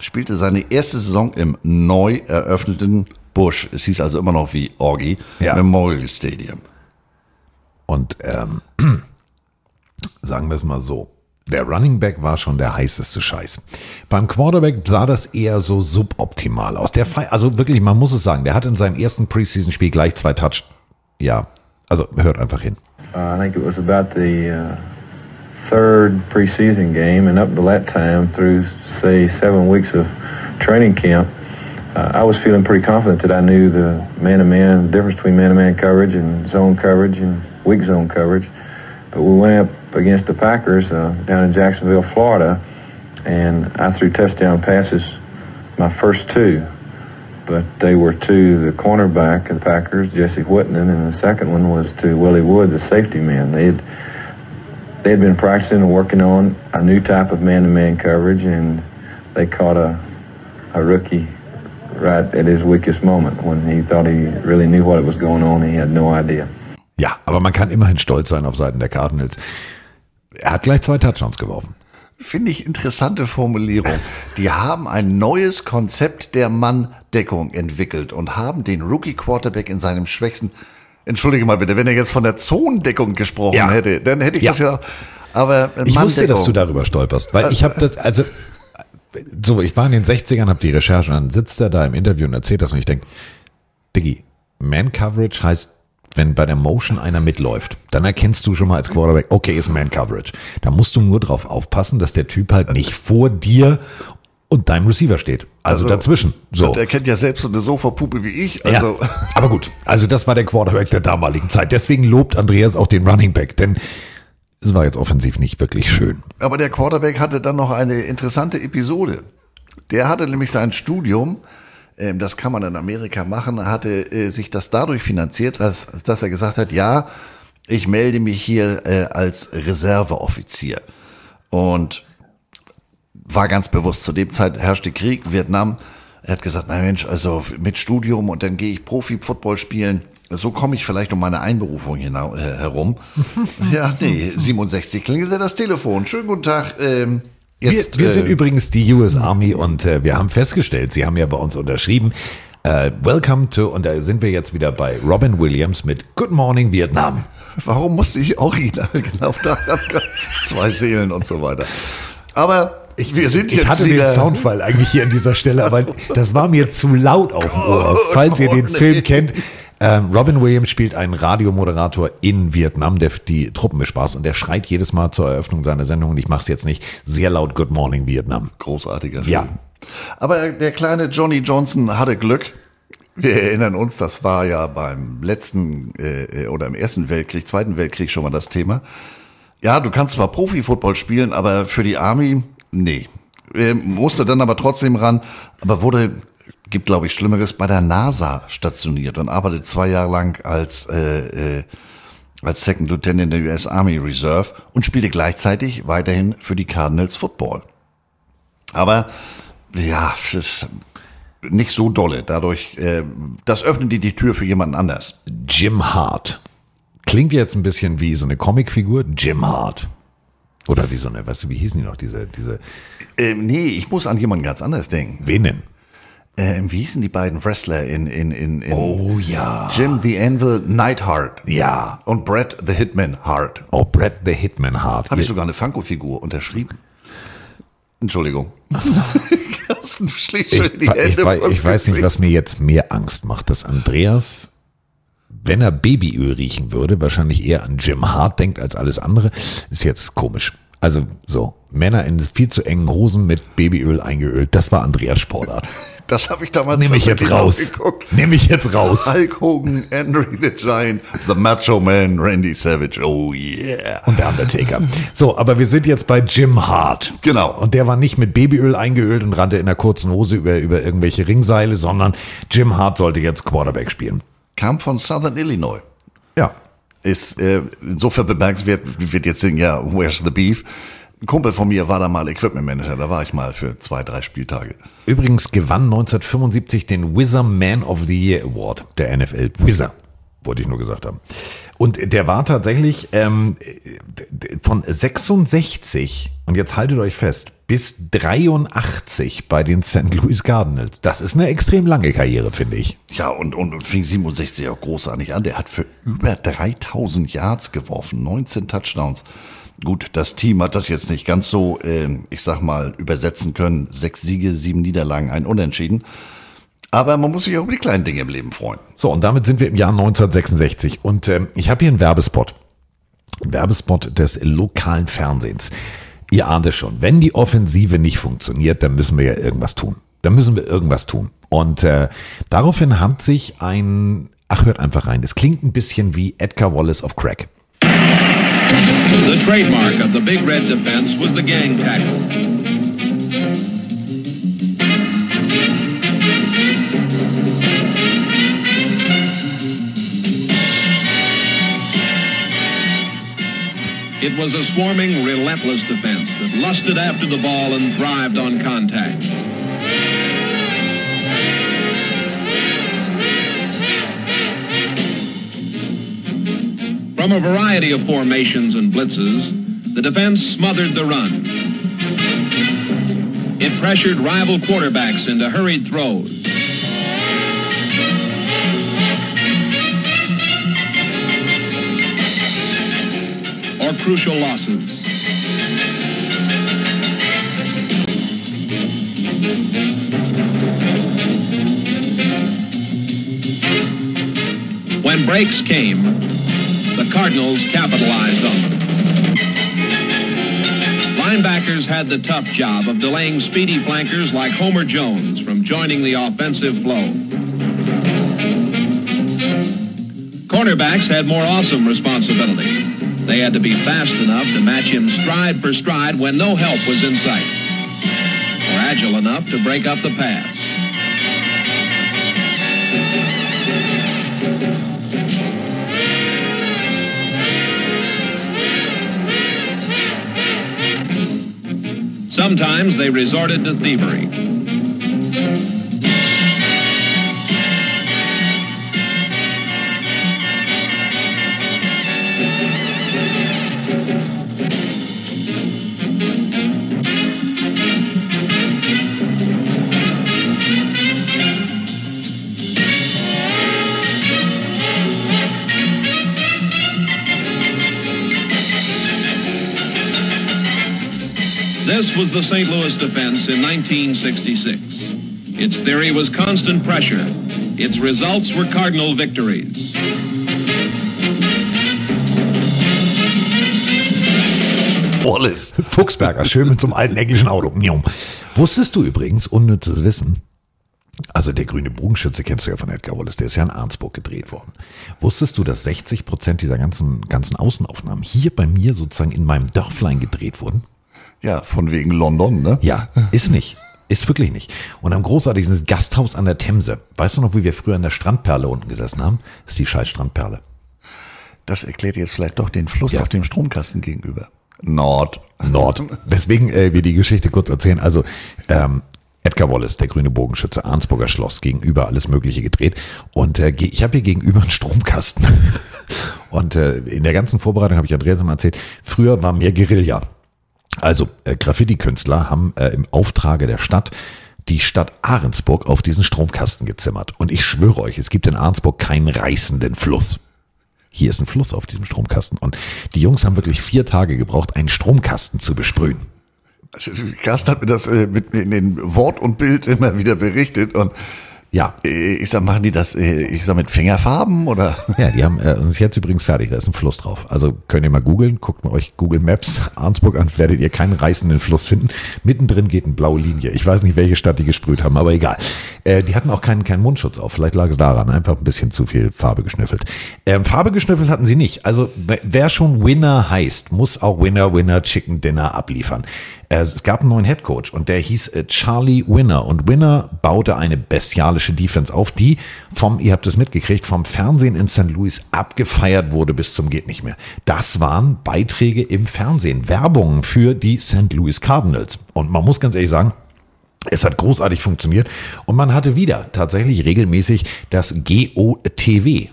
spielte seine erste Saison im neu eröffneten Bush, es hieß also immer noch wie Orgy, Ja. Memorial Stadium. Und ähm, [CLEARS THROAT] sagen wir es mal so. Der Running Back war schon der heißeste Scheiß. Beim Quarterback sah das eher so suboptimal aus. Der Fe also wirklich, man muss es sagen, der hat in seinem ersten Preseason-Spiel gleich zwei Touch. Ja, also hört einfach hin. Uh, I think it was about the uh, third preseason game, and up to that time, through say seven weeks of training camp, uh, I was feeling pretty confident that I knew the man-to-man, difference between man-to-man coverage and zone coverage and weak zone coverage. But we went up against the Packers uh, down in Jacksonville, Florida, and I threw touchdown passes, my first two. but they were to the cornerback of the Packers, Jesse Whitman, and the second one was to Willie Wood, the safety man. They had they had been practicing and working on a new type of man-to-man coverage, and they caught a a rookie right at his weakest moment when he thought he really knew what was going on. He had no idea. Ja, aber man kann immerhin stolz sein auf Seiten der Cardinals. Er hat gleich zwei Touchdowns geworfen. Finde ich interessante Formulierung. Die haben ein neues Konzept der Manndeckung entwickelt und haben den Rookie Quarterback in seinem schwächsten. Entschuldige mal bitte, wenn er jetzt von der Zonendeckung gesprochen Ja. hätte, dann hätte ich Ja. das ja. Aber Ich wusste, dass du darüber stolperst, weil ich habe das, also so, ich war in den 60ern, habe die Recherche und dann sitzt er da im Interview und erzählt das und ich denke, Diggi, Man Coverage heißt, wenn bei der Motion einer mitläuft, dann erkennst du schon mal als Quarterback, okay, ist Man Coverage. Da musst du nur drauf aufpassen, dass der Typ halt nicht vor dir und deinem Receiver steht. Also, dazwischen. So. Der kennt ja selbst so eine Sofapuppe wie ich. Also, Ja, aber gut, also das war der Quarterback der damaligen Zeit. Deswegen lobt Andreas auch den Running Back, denn es war jetzt offensiv nicht wirklich schön. Aber der Quarterback hatte dann noch eine interessante Episode. Der hatte nämlich sein Studium, ähm, das kann man in Amerika machen, hatte äh, sich das dadurch finanziert, dass, dass er gesagt hat, ja, ich melde mich hier äh, als Reserveoffizier. Und war ganz bewusst, zu dem Zeit herrschte Krieg, Vietnam. Er hat gesagt, na Mensch, also mit Studium und dann gehe ich Profi-Football spielen. So komme ich vielleicht um meine Einberufung äh, herum. [LAUGHS] ja, nee, 67 klingelte das Telefon. Schönen guten Tag. Ähm, jetzt, wir wir sind äh, übrigens die US Army und äh, wir haben festgestellt, Sie haben ja bei uns unterschrieben. Äh, welcome to, und da sind wir jetzt wieder bei Robin Williams mit Good Morning Vietnam. Warum musste ich original [LAUGHS] genau daran [LAUGHS] zwei Seelen und so weiter. Aber wir sind ich jetzt hatte wieder den Soundfall eigentlich hier an dieser Stelle, aber [LAUGHS] das war mir zu laut auf dem Ohr. Falls ihr den Morning. Film kennt, ähm, Robin Williams spielt einen Radiomoderator in Vietnam, der die Truppen bespaßt und der schreit jedes Mal zur Eröffnung seiner Sendung, und ich mache es jetzt nicht, sehr laut Good Morning Vietnam. Großartiger Film. Ja. Aber der kleine Johnny Johnson hatte Glück. Wir erinnern uns, das war ja beim letzten äh, oder im ersten Weltkrieg, zweiten Weltkrieg schon mal das Thema. Ja, du kannst zwar Profi-Football spielen, aber für die Army, nee. Er musste dann aber trotzdem ran, aber wurde, gibt glaube ich Schlimmeres, bei der NASA stationiert und arbeitet zwei Jahre lang als, äh, äh, als Second Lieutenant der US Army Reserve und spielte gleichzeitig weiterhin für die Cardinals Football. Aber ja, das ist nicht so dolle. Dadurch, äh, das öffnet dir die Tür für jemanden anders. Jim Hart. Klingt jetzt ein bisschen wie so eine Comicfigur, Jim Hart. Oder wie so eine, weißt du, wie hießen die noch, diese, diese, Ähm, nee, ich muss an jemanden ganz anders denken. wen denn? Ähm, wie hießen die beiden Wrestler in, in, in, in Oh ja. Jim the Anvil Neidhart Ja. und Brett the Hitman Hart. Oh, Brett the Hitman Hart. Habe ich sogar eine Funko-Figur unterschrieben. Entschuldigung. [LAUGHS] Ich, ich, vors ich weiß nicht, was mir jetzt mehr Angst macht, dass Andreas, wenn er Babyöl riechen würde, wahrscheinlich eher an Jim Hart denkt als alles andere. Ist jetzt komisch. Also so, Männer in viel zu engen Hosen mit Babyöl eingeölt, das war Andreas Sportart. [LAUGHS] Das habe ich damals Nehme ich jetzt raus. Nehme ich jetzt raus. Hulk Hogan, Andre the Giant, The Macho Man, Randy Savage. Oh yeah. Und der Undertaker. So, aber wir sind jetzt bei Jim Hart. Genau. Und der war nicht mit Babyöl eingeölt und rannte in einer kurzen Hose über, über irgendwelche Ringseile, sondern Jim Hart sollte jetzt Quarterback spielen. Kam von Southern Illinois. Ja. Ist äh, insofern bemerkenswert, wie wird jetzt singen, ja, Where's the Beef? Ein Kumpel von mir war da mal Equipment Manager, da war ich mal für zwei, drei Spieltage. Übrigens gewann 1975 den Wizard Man of the Year Award der NFL. Wizard, wollte ich nur gesagt haben. Und der war tatsächlich ähm, von 66, und jetzt haltet euch fest, bis 83 bei den St. Louis Cardinals. Das ist eine extrem lange Karriere, finde ich. Ja, und, und, fing 67 auch großartig an. Der hat für über 3000 Yards geworfen, 19 Touchdowns. Gut, das Team hat das jetzt nicht ganz so, äh, ich sag mal, übersetzen können. Sechs Siege, sieben Niederlagen, ein Unentschieden. Aber man muss sich auch über die kleinen Dinge im Leben freuen. So, und damit sind wir im Jahr 1966. Und ähm, ich habe hier einen Werbespot. Ein Werbespot des lokalen Fernsehens. Ihr ahnt es schon, wenn die Offensive nicht funktioniert, dann müssen wir ja irgendwas tun. Dann müssen wir irgendwas tun. Und äh, daraufhin hat sich ein, ach hört einfach rein, es klingt ein bisschen wie Edgar Wallace of Crack. The trademark of the Big Red defense was the gang tackle. It was a swarming, relentless defense that lusted after the ball and thrived on contact. From a variety of formations and blitzes, the defense smothered the run. It pressured rival quarterbacks into hurried throws. Crucial losses. When breaks came, the Cardinals capitalized on them. Linebackers had the tough job of delaying speedy flankers like Homer Jones from joining the offensive flow. Cornerbacks had more awesome responsibility. They had to be fast enough to match him stride for stride when no help was in sight, or agile enough to break up the pass. Sometimes they resorted to thievery. Was the St. Louis defense in 1966. Its theory was constant pressure. Its results were Cardinal victories. Wallace. Fuchsberger, schön mit so einem alten englischen Auto. Wusstest du übrigens, unnützes Wissen, also der grüne Bogenschütze kennst du ja von Edgar Wallace, der ist ja in Arnsburg gedreht worden. Wusstest du, dass 60 Prozent dieser ganzen, ganzen Außenaufnahmen hier bei mir sozusagen in meinem Dörflein gedreht wurden? Ja, von wegen London, ne? Ja, ist nicht. Ist wirklich nicht. Und am großartigsten ist Gasthaus an der Themse. Weißt du noch, wie wir früher in der Strandperle unten gesessen haben? Das ist die scheiß Strandperle. Das erklärt jetzt vielleicht doch den Fluss auf dem Stromkasten gegenüber. Nord. Nord. Weswegen äh, wir die Geschichte kurz erzählen. Also ähm, Edgar Wallace, der grüne Bogenschütze, Arnsburger Schloss, gegenüber alles Mögliche gedreht. Und äh, ich habe hier gegenüber einen Stromkasten. [LAUGHS] Und äh, in der ganzen Vorbereitung habe ich Andreas immer erzählt, früher war mehr Guerilla. Also äh, Graffiti-Künstler haben äh, im Auftrage der Stadt die Stadt Ahrensburg auf diesen Stromkasten gezimmert. Und ich schwöre euch, es gibt in Ahrensburg keinen reißenden Fluss. Hier ist ein Fluss auf diesem Stromkasten. Und die Jungs haben wirklich vier Tage gebraucht, einen Stromkasten zu besprühen. Gast hat mir das äh, mit, in den Wort und Bild immer wieder berichtet und ja, ich sag, machen die das, äh, ich sag mit Fingerfarben oder? [LAUGHS] Ja, die haben äh, uns jetzt übrigens fertig. Da ist ein Fluss drauf. Also könnt ihr mal googeln, guckt mal euch Google Maps [LAUGHS] Arnsburg an, werdet ihr keinen reißenden Fluss finden. Mittendrin geht eine blaue Linie. Ich weiß nicht, welche Stadt die gesprüht haben, aber egal. Äh, die hatten auch keinen, keinen Mundschutz auf. Vielleicht lag es daran. Einfach ein bisschen zu viel Farbe geschnüffelt. Ähm, Farbe geschnüffelt hatten sie nicht. Also wer- wer schon Winner heißt, muss auch Winner, Winner, Chicken Dinner abliefern. Äh, Es gab einen neuen Headcoach und der hieß äh, Charlie Winner. Und Winner baute eine bestialische Defense auf, die vom, ihr habt es mitgekriegt, vom Fernsehen in St. Louis abgefeiert wurde bis zum geht nicht mehr. Das waren Beiträge im Fernsehen, Werbungen für die St. Louis Cardinals. Und man muss ganz ehrlich sagen, es hat großartig funktioniert und man hatte wieder tatsächlich regelmäßig das GOTW.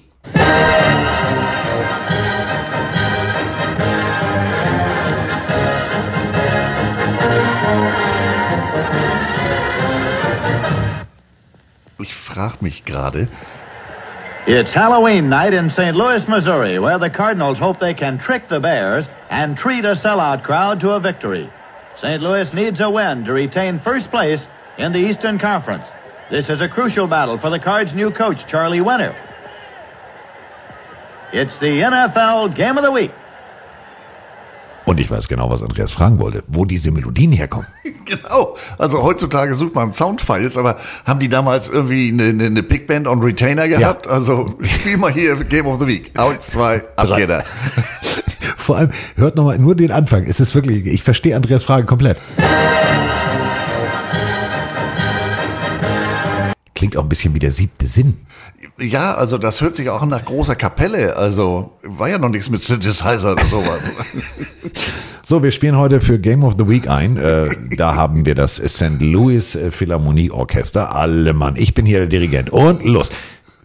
Ich frage mich gerade, It's Halloween night in St. Louis, Missouri, where the Cardinals hope they can trick the Bears and treat a sellout crowd to a victory. St. Louis needs a win to retain first place in the Eastern Conference. This is a crucial battle for the Cards' new coach, Charlie Winter. It's the NFL Game of the Week. Und ich weiß genau, was Andreas fragen wollte, wo diese Melodien herkommen. [LAUGHS] genau, also heutzutage sucht man Soundfiles, aber haben die damals irgendwie eine, eine, eine Big Band on Retainer gehabt? Also spiel mal hier Game of the Week. Eins, zwei, ab geht er. [LAUGHS] Vor allem, hört nochmal nur den Anfang. Es ist wirklich, ich verstehe Andreas Frage komplett. Klingt auch ein bisschen wie der siebte Sinn. Ja, also das hört sich auch nach großer Kapelle. Also war ja noch nichts mit Synthesizer oder sowas. [LAUGHS] So, wir spielen heute für Game of the Week ein. Äh, da haben wir das St. Louis Philharmonie Orchester. Alle Mann, ich bin hier der Dirigent. Und los.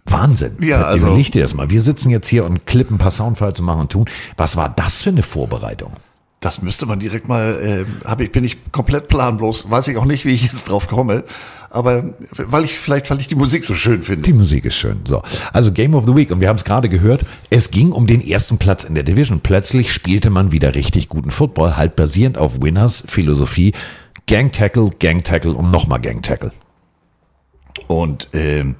Wahnsinn. Ja, also- Überleg dir das mal. Wir sitzen jetzt hier und klippen ein paar Soundfiles und machen und tun. Was war das für eine Vorbereitung? Das müsste man direkt mal, äh, hab ich, bin ich komplett planlos, weiß ich auch nicht, wie ich jetzt drauf komme. Aber weil ich, vielleicht, weil ich die Musik so schön finde. Die Musik ist schön. So, also Game of the Week und wir haben es gerade gehört. Es ging um den ersten Platz in der Division. Plötzlich spielte man wieder richtig guten Football, halt basierend auf Winners Philosophie. Gang Tackle, Gang Tackle und nochmal Gang Tackle. Und ähm,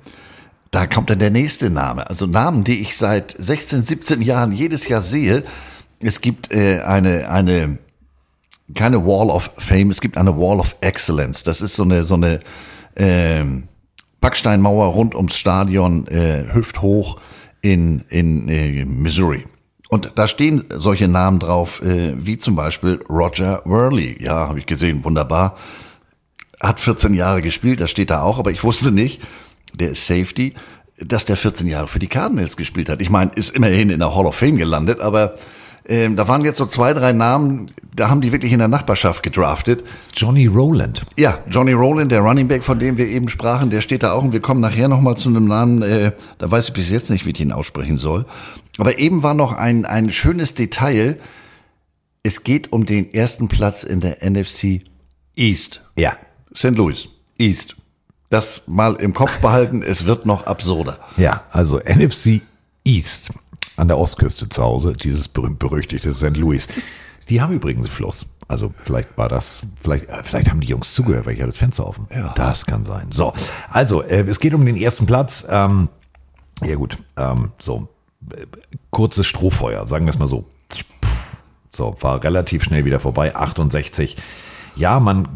da kommt dann der nächste Name. Also Namen, die ich seit 16, 17 Jahren jedes Jahr sehe. Es gibt äh, eine, eine, keine Wall of Fame, es gibt eine Wall of Excellence. Das ist so eine, so eine Backsteinmauer rund ums Stadion, äh, hüfthoch in, in äh, Missouri. Und da stehen solche Namen drauf, äh, wie zum Beispiel Roger Worley. Ja, habe ich gesehen, wunderbar. Hat 14 Jahre gespielt, das steht da auch, aber ich wusste nicht, der ist Safety, dass der 14 Jahre für die Cardinals gespielt hat. Ich meine, ist immerhin in der Hall of Fame gelandet, aber ähm, da waren jetzt so zwei, drei Namen, da haben die wirklich in der Nachbarschaft gedraftet. Johnny Rowland. Ja, Johnny Rowland, der Running Back, von dem wir eben sprachen, der steht da auch und wir kommen nachher nochmal zu einem Namen, äh, da weiß ich bis jetzt nicht, wie ich ihn aussprechen soll. Aber eben war noch ein, ein schönes Detail. Es geht um den ersten Platz in der NFC East. Ja. St. Louis, East. Das mal im Kopf behalten, es wird noch absurder. Ja, also NFC East an der Ostküste zu Hause, dieses berühmt-berüchtigte St. Louis. Die haben übrigens einen Fluss. Also vielleicht war das, vielleicht, äh, vielleicht haben die Jungs zugehört, weil ich hatte das Fenster offen. Ja. Das kann sein. So, also äh, es geht um den ersten Platz. Ähm, ja gut, ähm, so äh, kurzes Strohfeuer, sagen wir es mal so. So, war relativ schnell wieder vorbei, 68. Ja, man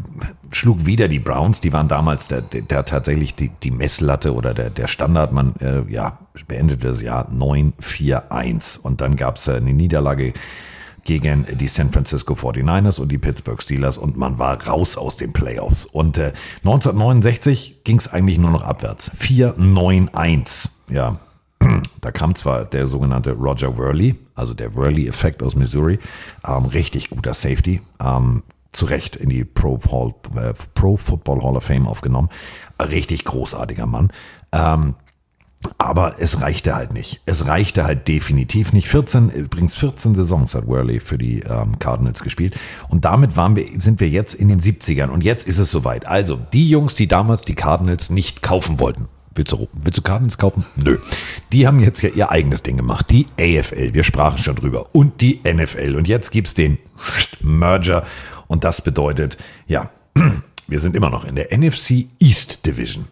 schlug wieder die Browns, die waren damals der, der, der tatsächlich die, die Messlatte oder der, der Standard. Man äh, ja, beendete das Jahr 9-4-1 und dann gab es eine Niederlage gegen die San Francisco 49ers und die Pittsburgh Steelers und man war raus aus den Playoffs. Und äh, 1969 ging es eigentlich nur noch abwärts. 4-9-1. Ja, [CLEARS THROAT] da kam zwar der sogenannte Roger Worley, also der Worley-Effekt aus Missouri, ähm, richtig guter Safety, ähm, zu Recht in die Pro, Hall, äh, Pro Football Hall of Fame aufgenommen. Richtig großartiger Mann. Ähm, aber es reichte halt nicht. Es reichte halt definitiv nicht. 14, übrigens 14 Saisons hat Worley für die ähm, Cardinals gespielt. Und damit waren wir, sind wir jetzt in den 70ern. Und jetzt ist es soweit. Also, die Jungs, die damals die Cardinals nicht kaufen wollten. Willst du, willst du Cardinals kaufen? Nö. Die haben jetzt ja ihr eigenes Ding gemacht. Die AFL, wir sprachen schon drüber. Und die NFL. Und jetzt gibt's den Merger. Und das bedeutet, ja, [CLEARS THROAT] wir sind immer noch in der NFC East Division.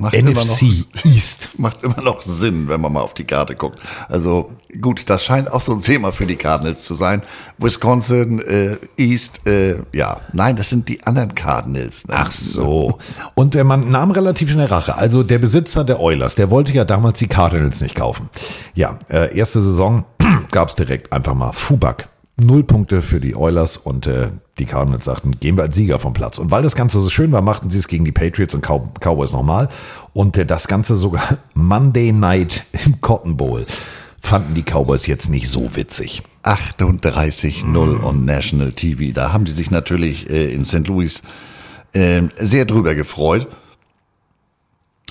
Macht immer NFC noch- [LAUGHS] East. Macht immer noch Sinn, wenn man mal auf die Karte guckt. Also gut, das scheint auch so ein Thema für die Cardinals zu sein. Wisconsin, äh, East, äh, ja. Nein, das sind die anderen Cardinals. Ne? Ach so. Und der Mann nahm relativ schnell Rache. Also der Besitzer der Oilers, der wollte ja damals die Cardinals nicht kaufen. Ja, äh, erste Saison [CLEARS THROAT] gab's direkt einfach mal Fubak. Null Punkte für die Oilers und äh, die Cardinals sagten, gehen wir als Sieger vom Platz. Und weil das Ganze so schön war, machten sie es gegen die Patriots und Cow Cowboys nochmal. Und äh, das Ganze sogar [LAUGHS] Monday Night im Cotton Bowl fanden die Cowboys jetzt nicht so witzig. 38-0 on National TV. Da haben die sich natürlich äh, in St. Louis äh, sehr drüber gefreut.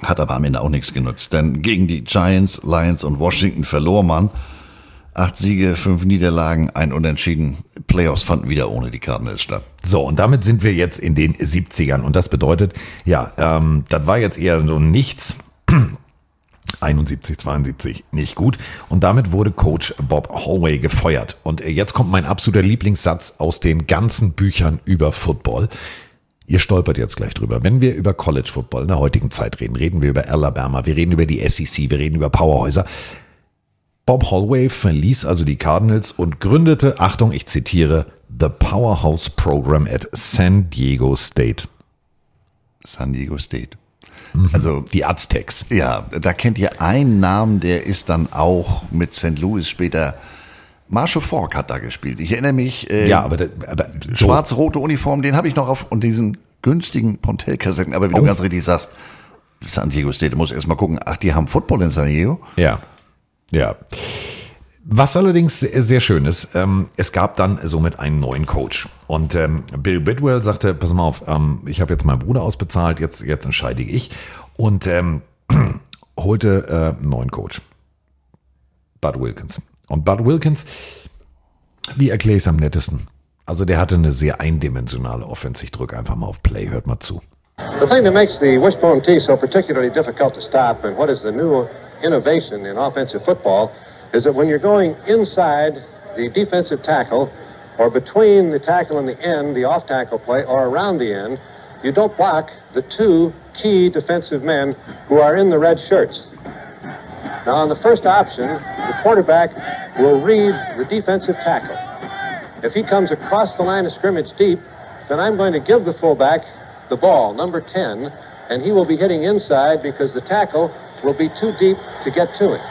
Hat aber am Ende auch nichts genutzt. Denn gegen die Giants, Lions und Washington verlor man. Acht Siege, fünf Niederlagen, ein Unentschieden. Playoffs fanden wieder ohne die Cardinals statt. So, und damit sind wir jetzt in den 70ern. Und das bedeutet, ja, ähm, das war jetzt eher so nichts. [CLEARS THROAT] 71, 72, nicht gut. Und damit wurde Coach Bob Hallway gefeuert. Und jetzt kommt mein absoluter Lieblingssatz aus den ganzen Büchern über Football. Ihr stolpert jetzt gleich drüber. Wenn wir über College Football in der heutigen Zeit reden, reden wir über Alabama, wir reden über die SEC, wir reden über Powerhäuser. Bob Hallway verließ also die Cardinals und gründete, Achtung, ich zitiere, The Powerhouse Program at San Diego State. San Diego State. Also die Aztecs. Ja, da kennt ihr einen Namen, der ist dann auch mit St. Louis später. Marshall Falk hat da gespielt. Ich erinnere mich. Äh, Ja, aber, aber so, Schwarz-rote Uniform, den habe ich noch auf und diesen günstigen Pontel-Kassetten. Aber wie Oh. du ganz richtig sagst, San Diego State, du musst erst mal gucken, ach, die haben Football in San Diego? Ja. Ja. Was allerdings sehr, schön ist, ähm, es gab dann somit einen neuen Coach. Und ähm, Bill Bidwell sagte, pass mal auf, ähm, ich habe jetzt meinen Bruder ausbezahlt, jetzt, jetzt entscheide ich. Und ähm, [CLEARS THROAT] holte äh, einen neuen Coach. Bud Wilkins. Und Bud Wilkins, wie erkläre ich es am nettesten? Also der hatte eine sehr eindimensionale Offense. Ich drücke einfach mal auf Play, hört mal zu. The thing that makes the wishbone tee so particularly difficult to stop and what is the new innovation in offensive football is that when you're going inside the defensive tackle or between the tackle and the end, the off tackle play, or around the end, you don't block the two key defensive men who are in the red shirts. Now, on the first option, the quarterback will read the defensive tackle. If he comes across the line of scrimmage deep, then I'm going to give the fullback the ball, number 10, and he will be hitting inside because the tackle will be too deep to get to it.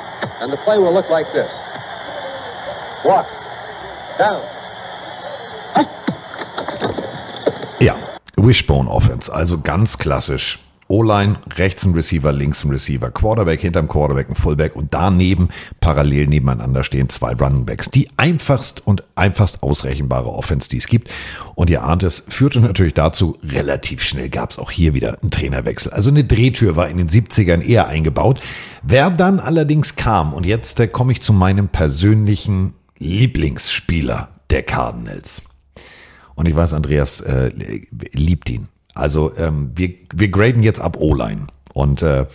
And the play will look like this. Walk. Down. Ja, Wishbone Offense, also ganz klassisch. O-Line, rechts ein Receiver, links ein Receiver, Quarterback hinterm Quarterback, ein Fullback und daneben parallel nebeneinander stehen zwei Running Backs. Die einfachst und einfachst ausrechenbare Offense, die es gibt. Und ihr ahnt es, führte natürlich dazu, relativ schnell gab es auch hier wieder einen Trainerwechsel. Also eine Drehtür war in den 70ern eher eingebaut. Wer dann allerdings kam, und jetzt äh, komme ich zu meinem persönlichen Lieblingsspieler der Cardinals. Und ich weiß, Andreas äh, liebt ihn. Also ähm, wir, wir graden jetzt ab O-Line. Und äh,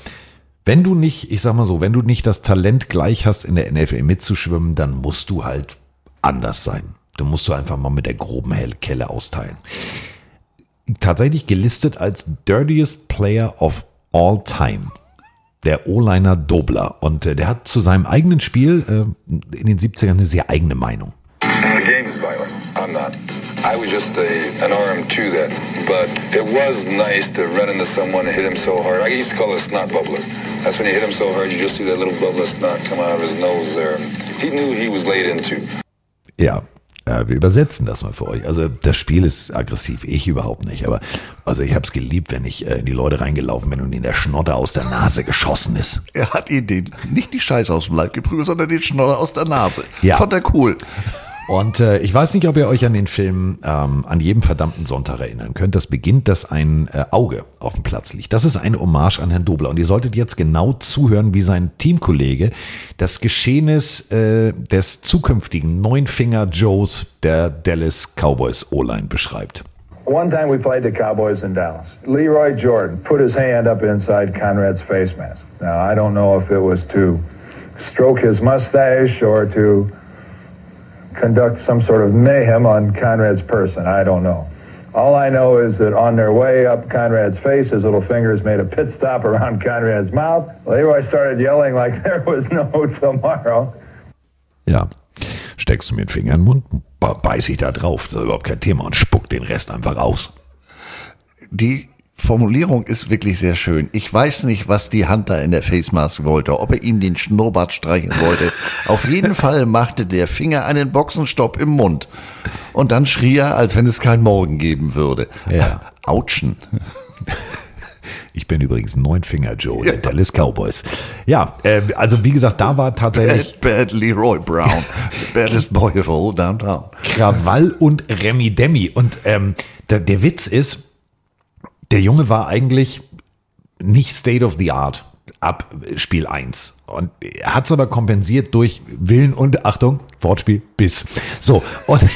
wenn du nicht, ich sag mal so, wenn du nicht das Talent gleich hast, in der NFL mitzuschwimmen, dann musst du halt anders sein. Du musst du einfach mal mit der groben Kelle austeilen. Tatsächlich gelistet als Dirtiest Player of All Time. Der O-Liner Dobler. Und äh, der hat zu seinem eigenen Spiel äh, in den 70ern eine sehr eigene Meinung. The game is violent. I was just a, an arm to that. But it was nice to run into someone and hit him so hard. I used to call it a snot bubbler. That's when you hit him so hard, you just see that little bubble of snot come out of his nose there. He knew he was laid into. Ja, äh, wir übersetzen das mal für euch. Also das Spiel ist aggressiv, ich überhaupt nicht. Aber also ich habe es geliebt, wenn ich äh, in die Leute reingelaufen bin und in der Schnotter aus der Nase geschossen ist. Er hat ihn den, nicht die Scheiße aus dem Leib geprügelt, sondern den Schnotter aus der Nase. Ja. Fand er cool. Und äh, ich weiß nicht, ob ihr euch an den Film ähm, an jedem verdammten Sonntag erinnern könnt. Das beginnt, dass ein äh, Auge auf dem Platz liegt. Das ist eine Hommage an Herrn Dobler. Und ihr solltet jetzt genau zuhören, wie sein Teamkollege das Geschehnis äh, des zukünftigen Neunfinger Joes der Dallas Cowboys O-Line beschreibt. One time we played the Cowboys in Dallas. Leroy Jordan put his hand up inside Conrad's face mask. Now, I don't know if it was to stroke his mustache or to conduct some sort of mayhem on Conrad's person. I don't know. All I know is that on their way up Conrad's face, his little fingers made a pit stop around [LAUGHS] Conrad's mouth. Leroy started yelling like [LAUGHS] there was no tomorrow. Ja, steckst du mir den Finger in den Mund, beiß ich da drauf, das ist überhaupt kein Thema und spuck den Rest einfach aus. Die Formulierung ist wirklich sehr schön. Ich weiß nicht, was die Hunter in der Face Mask wollte, ob er ihm den Schnurrbart streichen wollte. Auf jeden Fall machte der Finger einen Boxenstopp im Mund. Und dann schrie er, als wenn es kein Morgen geben würde. Ja. Autschen. [LAUGHS] Ich bin übrigens Neunfinger Joe der Dallas Cowboys. Ja, äh, also wie gesagt, da war tatsächlich Bad, bad Leroy Brown. [LAUGHS] Baddest boy of all downtown. Krawall und Remi Demi. Und ähm, der, der Witz ist, der Junge war eigentlich nicht State of the Art ab Spiel 1. Und er hat es aber kompensiert durch Willen und, Achtung, Wortspiel, Biss. So, und, [LAUGHS]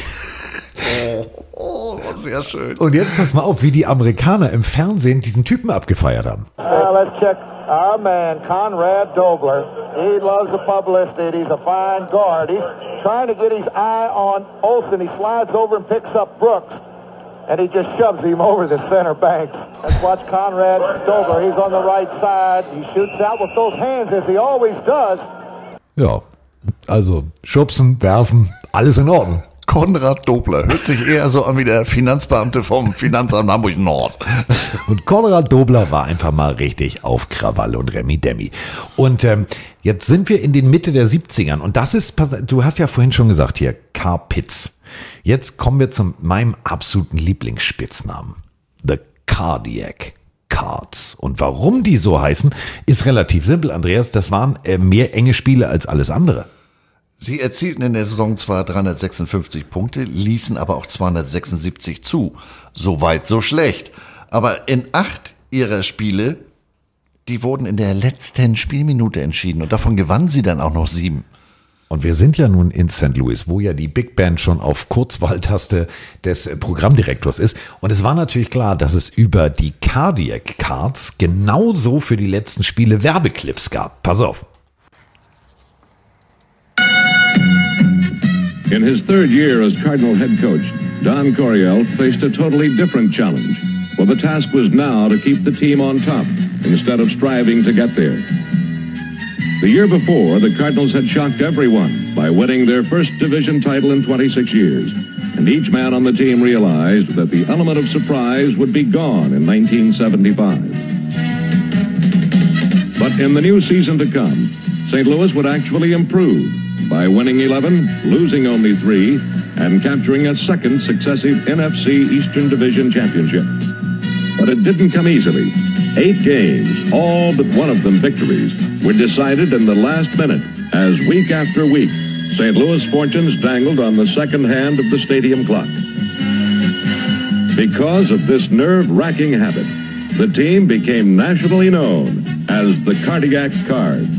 Oh, sehr schön. und jetzt pass mal auf, wie die Amerikaner im Fernsehen diesen Typen abgefeiert haben. Uh, let's check our man, Conrad Dobler. He loves the publicity. He's a fine guard. He's trying to get his eye on Olsen. He slides over and picks up Brooks. And he just shoves him over the center banks. Let's watch Conrad Dobler. He's on the right side. He shoots out with those hands as he always does. Ja, also schubsen, werfen, alles in Ordnung. Konrad Dobler. Hört sich eher so an wie der Finanzbeamte vom Finanzamt Hamburg Nord. Und Konrad Dobler war einfach mal richtig auf Krawall und Remi Demi. Und ähm, jetzt sind wir in den Mitte der 70ern und das ist, du hast ja vorhin schon gesagt hier, Car Pitts. Jetzt kommen wir zu meinem absoluten Lieblingsspitznamen. The Cardiac Cards. Und warum die so heißen, ist relativ simpel, Andreas. Das waren äh, mehr enge Spiele als alles andere. Sie erzielten in der Saison zwar 356 Punkte, ließen aber auch 276 zu. So weit, so schlecht. Aber in acht ihrer Spiele, die wurden in der letzten Spielminute entschieden und davon gewannen sie dann auch noch sieben. Und wir sind ja nun in St. Louis, wo ja die Big Band schon auf Kurzwahltaste des Programmdirektors ist. Und es war natürlich klar, dass es über die Cardiac Cards genauso für die letzten Spiele Werbeclips gab. Pass auf. In his third year as Cardinal head coach, Don Coryell faced a totally different challenge. For the task was now to keep the team on top instead of striving to get there. The year before, the Cardinals had shocked everyone by winning their first division title in 26 years. And each man on the team realized that the element of surprise would be gone in 1975. But in the new season to come, St. Louis would actually improve by winning 11, losing only three, and capturing a second successive NFC Eastern Division championship. But it didn't come easily. Eight games, all but one of them victories, were decided in the last minute as week after week, St. Louis fortunes dangled on the second hand of the stadium clock. Because of this nerve-wracking habit, the team became nationally known as the Cardiac Cards.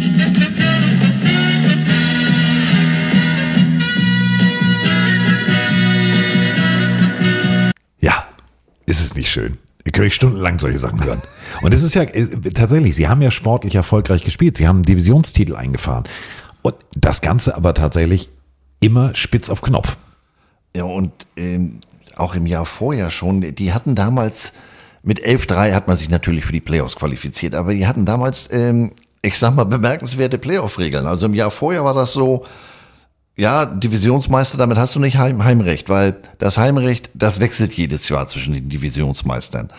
Ja, ist es nicht schön. Ihr könnt stundenlang solche Sachen hören. Und es ist ja äh, tatsächlich, sie haben ja sportlich erfolgreich gespielt. Sie haben einen Divisionstitel eingefahren. Und das Ganze aber tatsächlich immer spitz auf Knopf. Ja, und ähm, auch im Jahr vorher schon, die hatten damals, mit 11-3 hat man sich natürlich für die Playoffs qualifiziert, aber die hatten damals, ähm, ich sag mal, bemerkenswerte Playoff-Regeln. Also im Jahr vorher war das so, ja, Divisionsmeister, damit hast du nicht Heim Heimrecht, weil das Heimrecht, das wechselt jedes Jahr zwischen den Divisionsmeistern.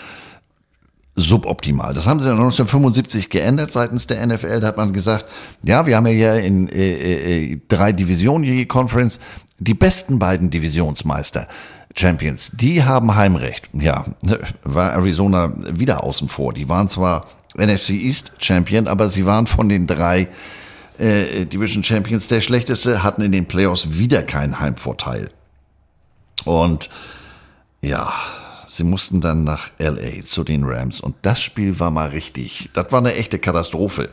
Suboptimal. Das haben sie dann 1975 geändert seitens der NFL. Da hat man gesagt, ja, wir haben ja hier in äh, äh, drei Divisionen die Conference. Die besten beiden Divisionsmeister, Champions, die haben Heimrecht. Ja, [LAUGHS] war Arizona wieder außen vor. Die waren zwar NFC East Champion, aber sie waren von den drei äh, Division Champions der schlechteste, hatten in den Playoffs wieder keinen Heimvorteil. Und ja, sie mussten dann nach LA zu den Rams und das Spiel war mal richtig. Das war eine echte Katastrophe.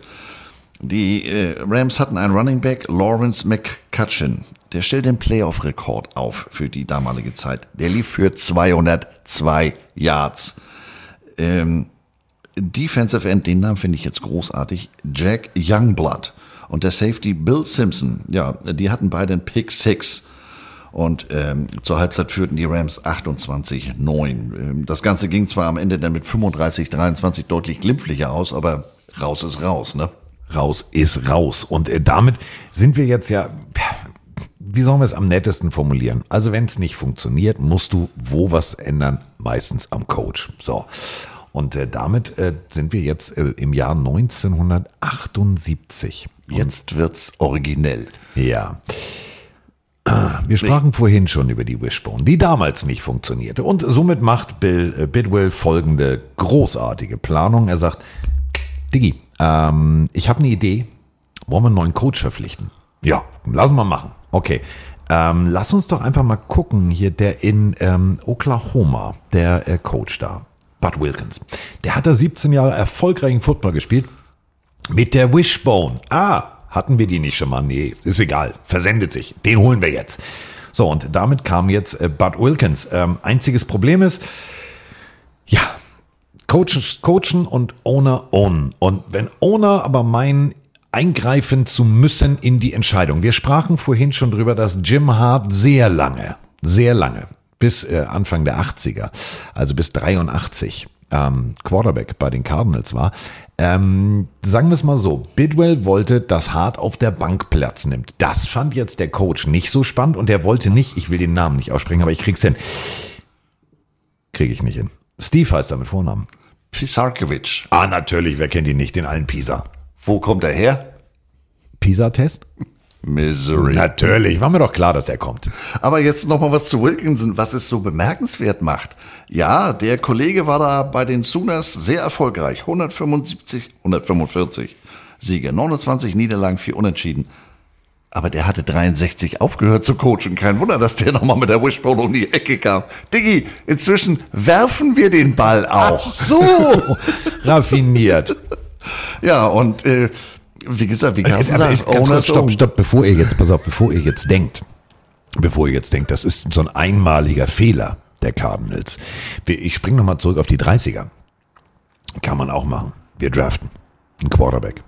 Die äh, Rams hatten einen Running Back, Lawrence McCutcheon. Der stellt den Playoff-Rekord auf für die damalige Zeit. Der lief für 202 Yards. Ähm, Defensive End, den Namen finde ich jetzt großartig, Jack Youngblood und der Safety Bill Simpson. Ja, die hatten beide einen Pick 6. Und ähm, zur Halbzeit führten die Rams 28-9. Ähm, das Ganze ging zwar am Ende dann mit 35-23 deutlich glimpflicher aus, aber raus ist raus, ne? Raus ist raus. Und äh, damit sind wir jetzt ja, wie sollen wir es am nettesten formulieren? Also wenn es nicht funktioniert, musst du wo was ändern? Meistens am Coach. So. Und äh, damit äh, sind wir jetzt äh, im Jahr 1978. Jetzt wird's originell. Ja. Wir sprachen vorhin schon über die Wishbone, die damals nicht funktionierte. Und somit macht Bill äh, Bidwell folgende großartige Planung. Er sagt, Diggi, ähm, ich habe eine Idee. Wollen wir einen neuen Coach verpflichten? Ja, lassen wir machen. Okay. Ähm, lass uns doch einfach mal gucken, hier der in ähm, Oklahoma, der äh, Coach da, Bud Wilkins. Der hat da 17 Jahre erfolgreichen Football gespielt mit der Wishbone. Ah, hatten wir die nicht schon mal? Nee, ist egal. Versendet sich. Den holen wir jetzt. So, und damit kam jetzt äh, Bud Wilkins. Ähm, einziges Problem ist, ja, Coachen, Coachen und Owner ownen. Und wenn Owner aber meinen, eingreifen zu müssen in die Entscheidung. Wir sprachen vorhin schon drüber, dass Jim Hart sehr lange, sehr lange, bis äh, Anfang der 80er, also bis 83, ähm, Quarterback bei den Cardinals war. Ähm, sagen wir es mal so, Bidwell wollte, dass Hart auf der Bank Platz nimmt. Das fand jetzt der Coach nicht so spannend und er wollte nicht, ich will den Namen nicht aussprechen, aber ich krieg's hin. Kriege ich nicht hin. Steve heißt er mit Vornamen. Pisarkiewicz. Ah, natürlich, wer kennt ihn nicht, den allen Pisa. Wo kommt er her? Pisa-Test? Missouri. Natürlich, war mir doch klar, dass der kommt. Aber jetzt noch mal was zu Wilkinson, was es so bemerkenswert macht. Ja, der Kollege war da bei den Sooners sehr erfolgreich. 175, 145 Siege, 29 Niederlagen, 4 Unentschieden. Aber der hatte 63 aufgehört zu coachen. Kein Wunder, dass der nochmal mit der Wishbone um die Ecke kam. Diggi, inzwischen werfen wir den Ball auch. Ach so, [LAUGHS] raffiniert. Ja, und äh, wie gesagt, wie Carsten sagt, ganz kurz, stopp, stopp, bevor ihr jetzt, pass auf, bevor ihr jetzt denkt, bevor ihr jetzt denkt, das ist so ein einmaliger Fehler der Cardinals. Ich springe nochmal zurück auf die 30er. Kann man auch machen. Wir draften einen Quarterback.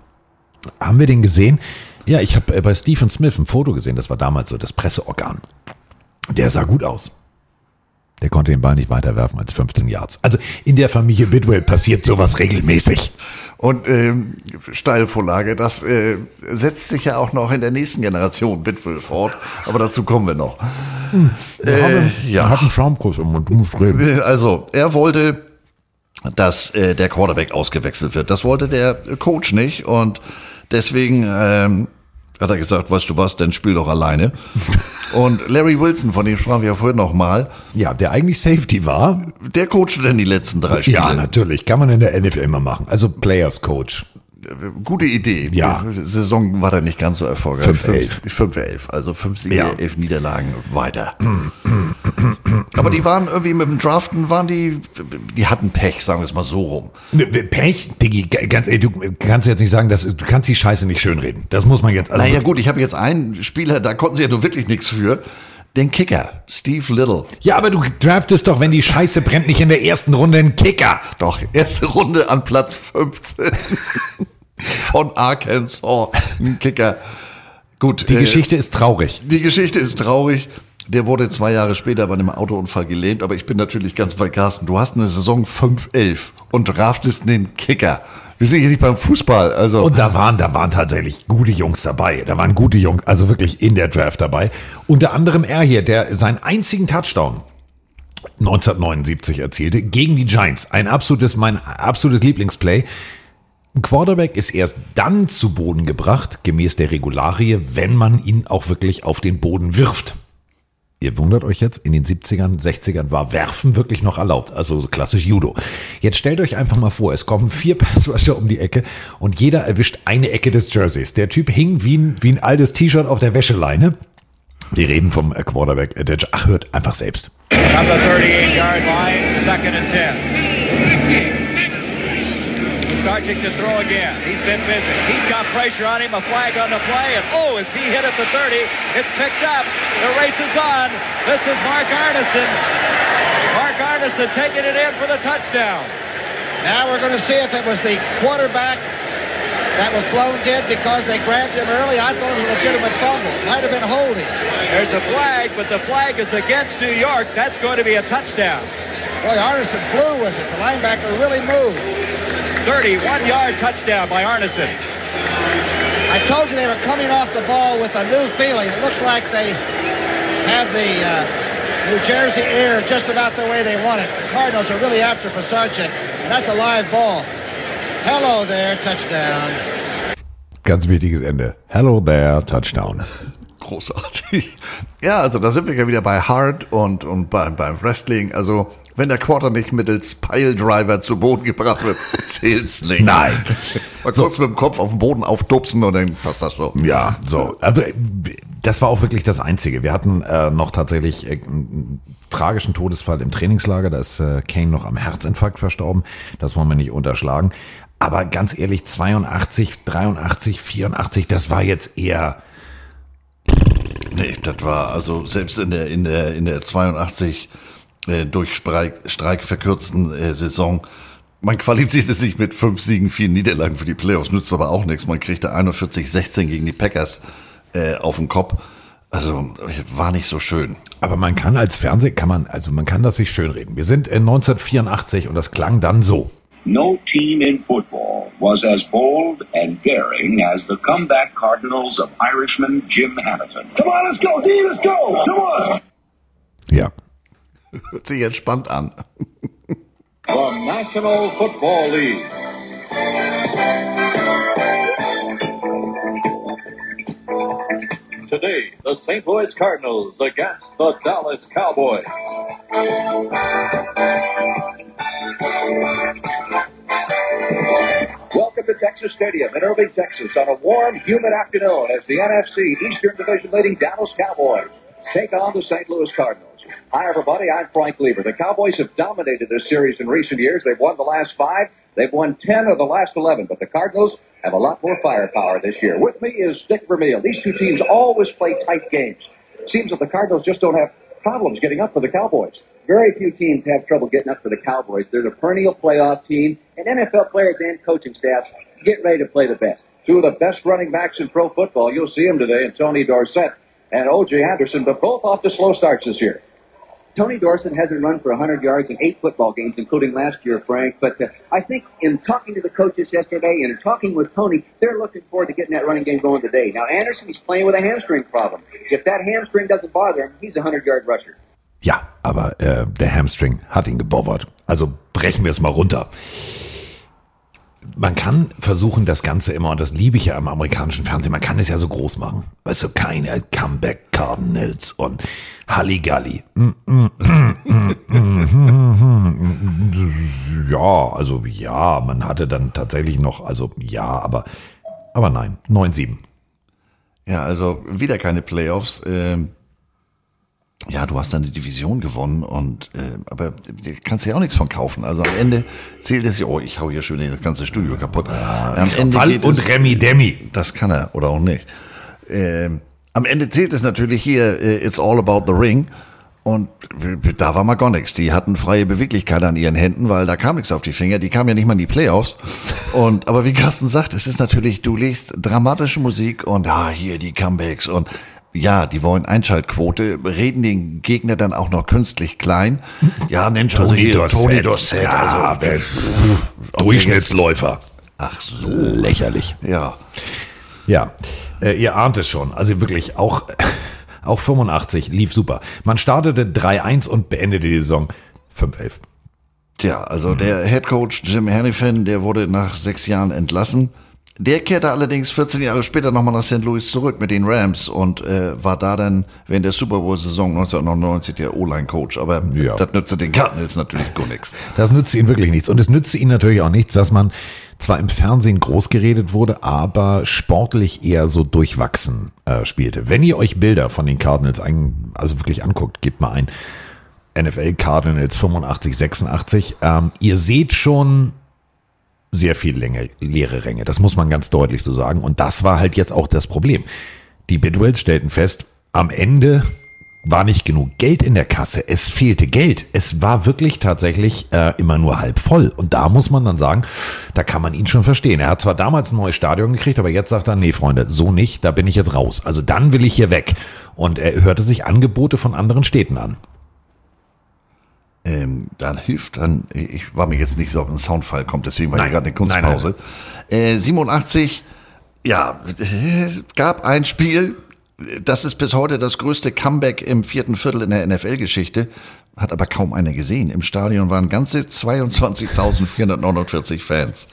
Haben wir den gesehen? Ja, ich habe bei Stephen Smith ein Foto gesehen, das war damals so das Presseorgan. Der sah gut aus. Der konnte den Ball nicht weiter werfen als 15 Yards. Also in der Familie Bidwell passiert sowas regelmäßig. Und ähm, Steilvorlage, das äh, setzt sich ja auch noch in der nächsten Generation Bitwell fort. Aber dazu kommen wir noch. Äh, ja. Hat einen Schaumkuss im Mund, du musst reden. Äh, Also, er wollte, dass äh, der Quarterback ausgewechselt wird. Das wollte der Coach nicht. Und deswegen ähm, hat er gesagt, weißt du was, dann spiel doch alleine. [LAUGHS] Und Larry Wilson, von dem sprachen wir ja vorhin noch mal. Ja, der eigentlich Safety war. Der coachte denn die letzten drei Spiele. Ja, natürlich. Kann man in der NFL immer machen. Also Players Coach. Gute Idee. Ja. Die Saison war da nicht ganz so erfolgreich. 5-11. 5-11. Also 5 Siege, Ja. 11 Niederlagen weiter. Aber die waren irgendwie mit dem Draften, waren die, die hatten Pech, sagen wir es mal so rum. Ne, Pech, Diggi, ganz ehrlich, du kannst jetzt nicht sagen, dass, du kannst die Scheiße nicht schönreden. Das muss man jetzt. Also naja gut, ich habe jetzt einen Spieler, da konnten sie ja nur wirklich nichts für. Den Kicker, Steve Little. Ja, aber du draftest doch, wenn die Scheiße brennt, nicht in der ersten Runde einen Kicker. Doch, erste Runde an Platz 15 [LAUGHS] von Arkansas. Ein Kicker. Gut. Die äh, Geschichte ist traurig. Die Geschichte ist traurig. Der wurde zwei Jahre später bei einem Autounfall gelähmt, aber ich bin natürlich ganz bei Carsten. Du hast eine Saison 5-11 und draftest einen Kicker. Wir sind hier nicht beim Fußball, also. Und da waren, da waren tatsächlich gute Jungs dabei. Da waren gute Jungs, also wirklich in der Draft dabei. Unter anderem er hier, der seinen einzigen Touchdown 1979 erzielte gegen die Giants. Ein absolutes, mein absolutes Lieblingsplay. Ein Quarterback ist erst dann zu Boden gebracht, gemäß der Regularie, wenn man ihn auch wirklich auf den Boden wirft. Ihr wundert euch jetzt, in den 70ern, 60ern war Werfen wirklich noch erlaubt, also so klassisch Judo. Jetzt stellt euch einfach mal vor, es kommen vier [LAUGHS] Passrusher um die Ecke und jeder erwischt eine Ecke des Jerseys. Der Typ hing wie ein, wie ein altes T-Shirt auf der Wäscheleine. Wir reden vom Quarterback, der, ach, hört einfach selbst. The 38-yard line, second and 10. Sargent to throw again. He's been busy. He's got pressure on him, a flag on the play, and oh, is he hit at the 30? It's picked up. The race is on. This is Mark Arneson. Mark Arneson taking it in for the touchdown. Now we're going to see if it was the quarterback that was blown dead because they grabbed him early. I thought it was a legitimate fumble. Might have been holding. There's a flag, but the flag is against New York. That's going to be a touchdown. Boy, Arneson flew with it. The linebacker really moved. 31-yard touchdown by Arneson. I told you they were coming off the ball with a new feeling. It looks like they have the uh, New Jersey air just about the way they want it. The Cardinals are really after for that's a live ball. Hello there, touchdown. Ganz wichtiges Ende. Hello there, Touchdown. Großartig. Ja, also da sind wir ja wieder bei Hard und, und beim, beim Wrestling. Also, wenn der Quarter nicht mittels Piledriver zu Boden gebracht wird, [LAUGHS] zählt's nicht. Nein. Mal kurz mit dem Kopf auf den Boden aufdupsen und dann passt das schon. Ja, so. Also, das war auch wirklich das Einzige. Wir hatten äh, noch tatsächlich äh, einen tragischen Todesfall im Trainingslager. Da ist äh, Kane noch am Herzinfarkt verstorben. Das wollen wir nicht unterschlagen. Aber ganz ehrlich, 82, 83, 84, das war jetzt eher. Nee, das war also selbst in der, in der, in der 82 äh, durch Streik, Streik verkürzten äh, Saison. Man qualifizierte sich mit fünf Siegen, vier Niederlagen für die Playoffs, nützt aber auch nichts. Man kriegte 41-16 gegen die Packers äh, auf den Kopf. Also war nicht so schön. Aber man kann als Fernseh, kann man, also man kann das sich schönreden. Wir sind in 1984 und das klang dann so. No team in football was as bold and daring as the comeback Cardinals of Irishman Jim Hannafin. Come on, let's go, D, let's go, come on. Ja. Hört sich entspannt an. The National Football League. Today, the St. Louis Cardinals against the Dallas Cowboys. Welcome to Texas Stadium in Irving, Texas on a warm, humid afternoon as the NFC Eastern Division leading Dallas Cowboys take on the St. Louis Cardinals. Hi, everybody. I'm Frank Lieber. The Cowboys have dominated this series in recent years. They've won the last five. They've won 10 of the last 11, but the Cardinals have a lot more firepower this year. With me is Dick Vermeil. These two teams always play tight games. Seems that the Cardinals just don't have problems getting up for the Cowboys. Very few teams have trouble getting up for the Cowboys. They're the perennial playoff team, and NFL players and coaching staffs get ready to play the best. Two of the best running backs in pro football. You'll see them today, and Tony Dorsett and O.J. Anderson, but both off to slow starts this year. Tony Dorsett hasn't run for 100 yards in eight football games, including last year, Frank. But uh, I think in talking to the coaches yesterday and in talking with Tony, they're looking forward to getting that running game going today. Now, Anderson, he's playing with a hamstring problem. If that hamstring doesn't bother him, he's a 100-yard rusher. Ja, aber äh, der Hamstring hat ihn gebobbert. Also brechen wir es mal runter. Man kann versuchen, das Ganze immer, und das liebe ich ja im amerikanischen Fernsehen, man kann es ja so groß machen. Weißt du, keine Comeback Cardinals und Halligalli. Ja, also ja, man hatte dann tatsächlich noch, also ja, aber, aber nein, 9-7. Ja, also wieder keine Playoffs. Ähm, ja, du hast dann die Division gewonnen und äh, aber du kannst ja auch nichts von kaufen. Also am Ende zählt es ja, oh, ich hau hier schon das ganze Studio kaputt. am Ende Fall und es, Remi Demi. Das kann er oder auch nicht. Ähm, am Ende zählt es natürlich hier, äh, it's all about the ring. Und da war mal gar nichts. Die hatten freie Beweglichkeit an ihren Händen, weil da kam nichts auf die Finger. Die kamen ja nicht mal in die Playoffs. Und, aber wie Carsten sagt, es ist natürlich, du legst dramatische Musik und ah, hier die Comebacks und ja, die wollen Einschaltquote, reden den Gegner dann auch noch künstlich klein. [LAUGHS] Ja, Mensch, also Tony Ja, also, der- Durchschnittsläufer. Ach so. Lächerlich. Ja. Ja, äh, ihr ahnt es schon. Also wirklich auch, [LAUGHS] auch 85 lief super. Man startete 3-1 und beendete die Saison 5-11. Tja, also der Head Coach Jim Hannifan, der wurde nach sechs Jahren entlassen. Der kehrte allerdings 14 Jahre später nochmal nach St. Louis zurück mit den Rams und äh, war da dann während der Super Bowl-Saison 1999 der O-Line-Coach. Aber das nützte den Cardinals natürlich gar nichts. Das nützte ihnen wirklich nichts. Und es nützte ihnen natürlich auch nichts, dass man zwar im Fernsehen groß geredet wurde, aber sportlich eher so durchwachsen äh, spielte. Wenn ihr euch Bilder von den Cardinals ein, also wirklich anguckt, gebt mal ein NFL Cardinals 85, 86. Ähm, ihr seht schon sehr viel Länge, leere Ränge. Das muss man ganz deutlich so sagen. Und das war halt jetzt auch das Problem. Die Bidwells stellten fest, am Ende war nicht genug Geld in der Kasse. Es fehlte Geld. Es war wirklich tatsächlich äh, immer nur halb voll. Und da muss man dann sagen, da kann man ihn schon verstehen. Er hat zwar damals ein neues Stadion gekriegt, aber jetzt sagt er, nee, Freunde, so nicht, da bin ich jetzt raus. Also dann will ich hier weg. Und er hörte sich Angebote von anderen Städten an. Ähm, dann hilft dann, ich war mir jetzt nicht so, ob ein Soundfall kommt, deswegen war hier gerade eine Kunstpause. Nein, Äh, 87, ja, es gab ein Spiel, das ist bis heute das größte Comeback im vierten Viertel in der NFL-Geschichte, hat aber kaum einer gesehen. Im Stadion waren ganze 22.449 Fans.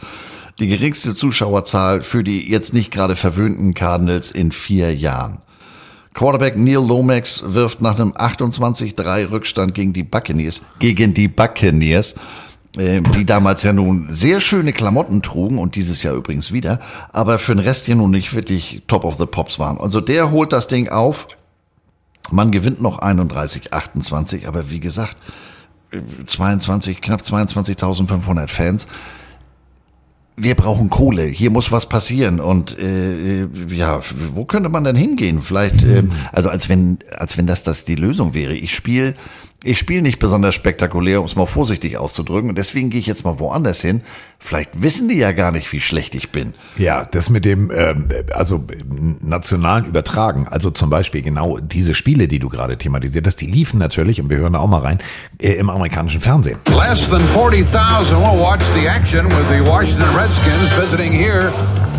Die geringste Zuschauerzahl für die jetzt nicht gerade verwöhnten Cardinals in vier Jahren. Quarterback Neil Lomax wirft nach einem 28-3 Rückstand gegen die Buccaneers, gegen die Buccaneers, äh, die damals ja nun sehr schöne Klamotten trugen und dieses Jahr übrigens wieder, aber für den Rest ja nun nicht wirklich Top of the Pops waren. Also der holt das Ding auf. Man gewinnt noch 31, 28, aber wie gesagt, äh, 22, knapp 22.500 Fans wir brauchen Kohle, hier muss was passieren und äh, ja, wo könnte man denn hingehen? Vielleicht, äh, also als wenn, als wenn das das die Lösung wäre. Ich spiele, ich spiele nicht besonders spektakulär, um es mal vorsichtig auszudrücken, und deswegen gehe ich jetzt mal woanders hin. Vielleicht wissen die ja gar nicht, wie schlecht ich bin. Ja, das mit dem, ähm, also nationalen Übertragen, also zum Beispiel genau diese Spiele, die du gerade thematisiert hast, die liefen natürlich, und wir hören da auch mal rein, äh, im amerikanischen Fernsehen. Less than 40,000 will watch the action with the Washington Redskins visiting here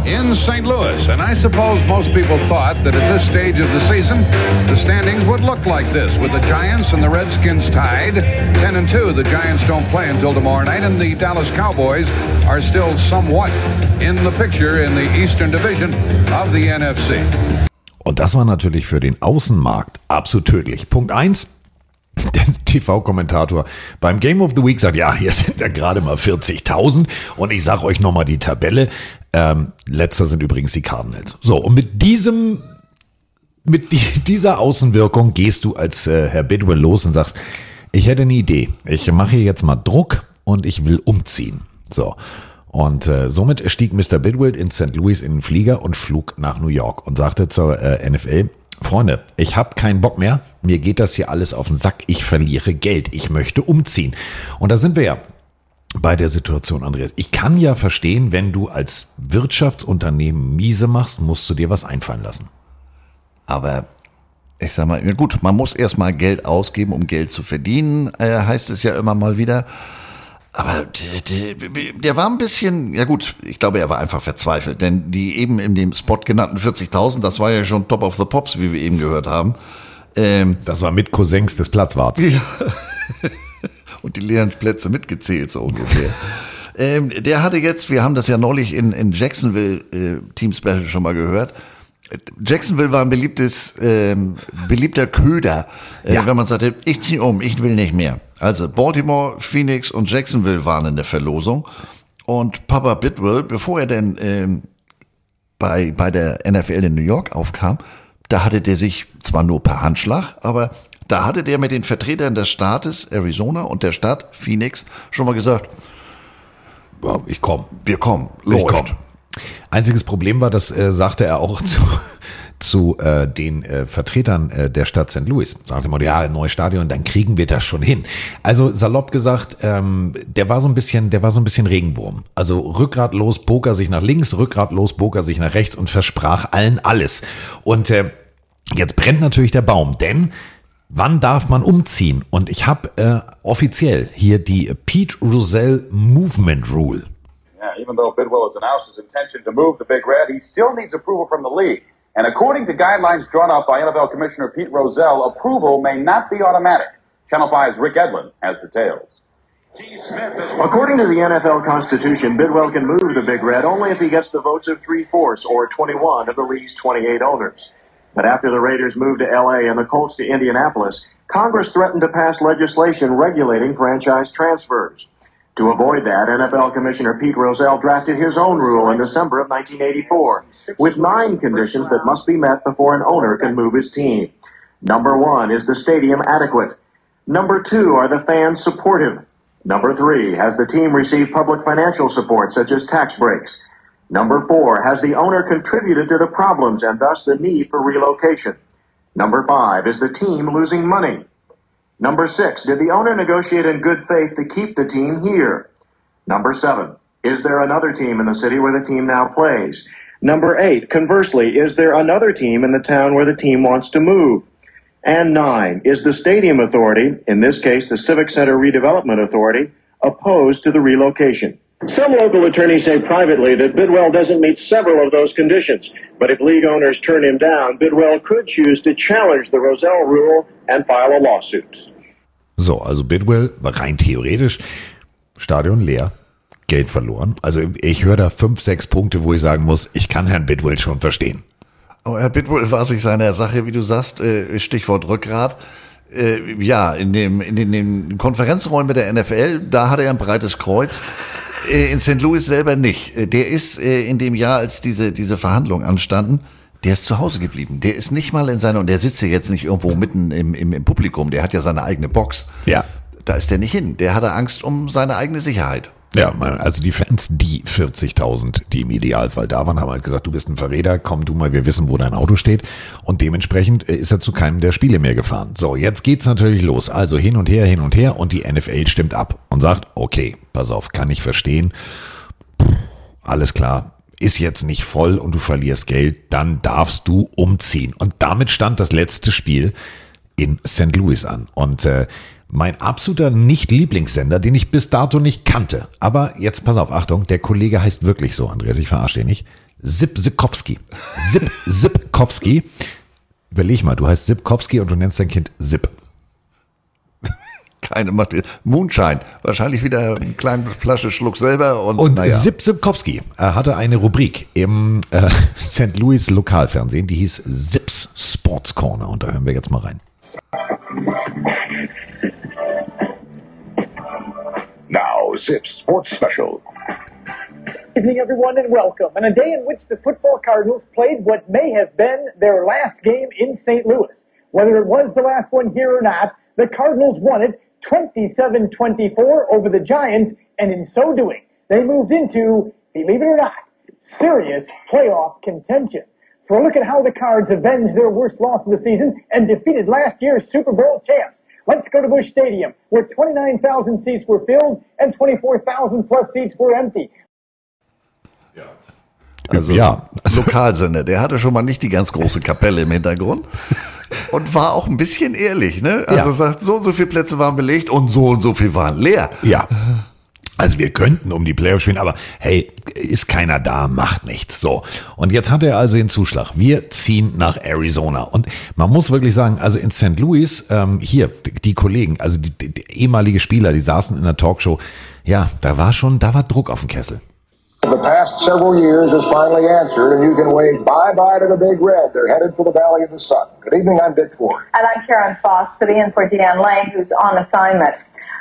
in St. Louis. And I suppose most people thought that at this stage of the season, the standings would look like this, with the Giants and the Redskins tied 10 and 2. The Giants don't play until tomorrow night, and the Dallas Cowboys are still somewhat in the picture in the Eastern Division of the NFC. Und das war natürlich für den Außenmarkt absolut tödlich. Punkt eins. [LAUGHS] Der TV-Kommentator beim Game of the Week sagt, ja, hier sind ja gerade mal 40.000 und ich sage euch nochmal die Tabelle. Ähm, letzter sind übrigens die Cardinals. So, und mit diesem, mit die, dieser Außenwirkung gehst du als äh, Herr Bidwell los und sagst, ich hätte eine Idee. Ich mache jetzt mal Druck und ich will umziehen. So. Und äh, somit stieg Mr. Bidwell in St. Louis in den Flieger und flog nach New York und sagte zur äh, NFL, Freunde, ich habe keinen Bock mehr, mir geht das hier alles auf den Sack, ich verliere Geld, ich möchte umziehen. Und da sind wir ja bei der Situation, Andreas. Ich kann ja verstehen, wenn du als Wirtschaftsunternehmen miese machst, musst du dir was einfallen lassen. Aber ich sag mal, gut, man muss erstmal Geld ausgeben, um Geld zu verdienen, äh, heißt es ja immer mal wieder. Aber der, der, der war ein bisschen, ja gut, ich glaube, er war einfach verzweifelt, denn die eben in dem Spot genannten 40.000, das war ja schon Top of the Pops, wie wir eben gehört haben. Ähm, das war mit Cousins des Platzwarts. Ja. [LAUGHS] Und die leeren Plätze mitgezählt, so ungefähr. [LAUGHS] ähm, der hatte jetzt, wir haben das ja neulich in, in Jacksonville äh, Team Special schon mal gehört, Jacksonville war ein beliebtes, ähm, beliebter Köder, äh, ja. wenn man sagte, ich ziehe um, ich will nicht mehr. Also Baltimore, Phoenix und Jacksonville waren in der Verlosung. Und Papa Bidwell, bevor er denn ähm, bei, bei der NFL in New York aufkam, da hatte der sich zwar nur per Handschlag, aber da hatte der mit den Vertretern des Staates Arizona und der Stadt Phoenix schon mal gesagt, ich komme. Wir kommen. Läuft. Ich komm. Einziges Problem war, das äh, sagte er auch [LAUGHS] zu, zu äh, den äh, Vertretern äh, der Stadt St. Louis. Sagte mal, ja, neues Stadion, dann kriegen wir das schon hin. Also salopp gesagt, ähm, der war so ein bisschen, der war so ein bisschen Regenwurm. Also rückgratlos bog er sich nach links, rückgratlos bog er sich nach rechts und versprach allen alles. Und äh, jetzt brennt natürlich der Baum, denn Wann darf man umziehen? Und ich habe äh, offiziell hier die Pete Rosell Movement Rule. Yeah, even though Bidwell has announced his intention to move the Big Red, he still needs approval from the league. And according to guidelines drawn up by NFL Commissioner Pete Rozelle, approval may not be automatic. Channel 5's Rick Edlin has details. According to the NFL Constitution, Bidwell can move the Big Red only if he gets the votes of three-fourths or 21 of the league's 28 owners. But after the Raiders moved to LA and the Colts to Indianapolis, Congress threatened to pass legislation regulating franchise transfers. To avoid that, NFL Commissioner Pete Rozelle drafted his own rule in December of 1984, with nine conditions that must be met before an owner can move his team. Number one, is the stadium adequate? Number two, are the fans supportive? Number three, has the team received public financial support such as tax breaks? Number four, has the owner contributed to the problems and thus the need for relocation? Number five, is the team losing money? Number six, did the owner negotiate in good faith to keep the team here? Number seven, is there another team in the city where the team now plays? Number eight, conversely, is there another team in the town where the team wants to move? And nine, is the stadium authority, in this case the Civic Center Redevelopment Authority, opposed to the relocation? Some local attorneys say privately that Bidwell doesn't meet several of those conditions. But if league owners turn him down, Bidwell could choose to challenge the Roselle rule and file a lawsuit. So, also Bidwell, rein theoretisch, Stadion leer, Geld verloren. Also ich höre da fünf, sechs Punkte, wo ich sagen muss, ich kann Herrn Bidwell schon verstehen. Aber Herr Bidwell war sich seiner Sache, wie du sagst, äh, Stichwort Rückgrat. Äh, ja, in, dem, in den, Konferenzräumen mit der NFL, da hatte er ein breites Kreuz. Äh, in St. Louis selber nicht. Der ist in dem Jahr, als diese, diese Verhandlungen anstanden, der ist zu Hause geblieben. Der ist nicht mal in seiner, und der sitzt ja jetzt nicht irgendwo mitten im, im, im Publikum, der hat ja seine eigene Box. Ja. Da ist der nicht hin. Der hatte Angst um seine eigene Sicherheit. Ja, also die Fans, die 40.000, die im Idealfall da waren, haben halt gesagt, du bist ein Verräter, komm du mal, wir wissen, wo dein Auto steht. Und dementsprechend äh, ist er zu keinem der Spiele mehr gefahren. So, jetzt geht's natürlich los. Also hin und her, hin und her und die NFL stimmt ab und sagt, okay, pass auf, kann ich verstehen. Alles klar, ist jetzt nicht voll und du verlierst Geld, dann darfst du umziehen. Und damit stand das letzte Spiel in St. Louis an. Und äh, mein absoluter Nicht-Lieblingssender, den ich bis dato nicht kannte. Aber jetzt pass auf, Achtung, der Kollege heißt wirklich so, Andreas, ich verarsche den nicht. Zip Zipkowski. Zip Zipkowski. Überleg mal, du heißt Zipkowski und du nennst dein Kind Zip keine Matte. Moonshine. Wahrscheinlich wieder eine kleine Flasche Schluck selber. Und, und naja. Sip Sipkowski hatte eine Rubrik im äh, [LAUGHS] St. Louis Lokalfernsehen, die hieß Zips Sports Corner. Und da hören wir jetzt mal rein. Now, Zips Sports Special. Evening, everyone, and welcome. On a day in which the football Cardinals played what may have been their last game in St. Louis. Whether it was the last one here or not, the Cardinals won it 27-24 over the Giants, and in so doing, they moved into, believe it or not, serious playoff contention. For a look at how the Cards avenged their worst loss of the season and defeated last year's Super Bowl champs, let's go to Bush Stadium, where 29,000 seats were filled and 24,000 plus seats were empty. Also, Ja. Lokalsender, der hatte schon mal nicht die ganz große Kapelle im Hintergrund [LAUGHS] und war auch ein bisschen ehrlich, ne? Also Ja. sagt, so und so viele Plätze waren belegt und so und so viel waren leer. Ja. Also wir könnten um die Playoffs spielen, aber hey, ist keiner da, macht nichts. So. Und jetzt hat er also den Zuschlag. Wir ziehen nach Arizona. Und man muss wirklich sagen, also in St. Louis, ähm, hier, die Kollegen, also die, die, die ehemalige Spieler, die saßen in der Talkshow, ja, da war schon, da war Druck auf dem Kessel. The past several years is finally answered, and you can wave bye-bye to the Big Red. They're headed for the Valley of the Sun. Good evening, I'm Dick Ford. And I'm Karen Foss, sitting in for Deanne Lane, who's on assignment.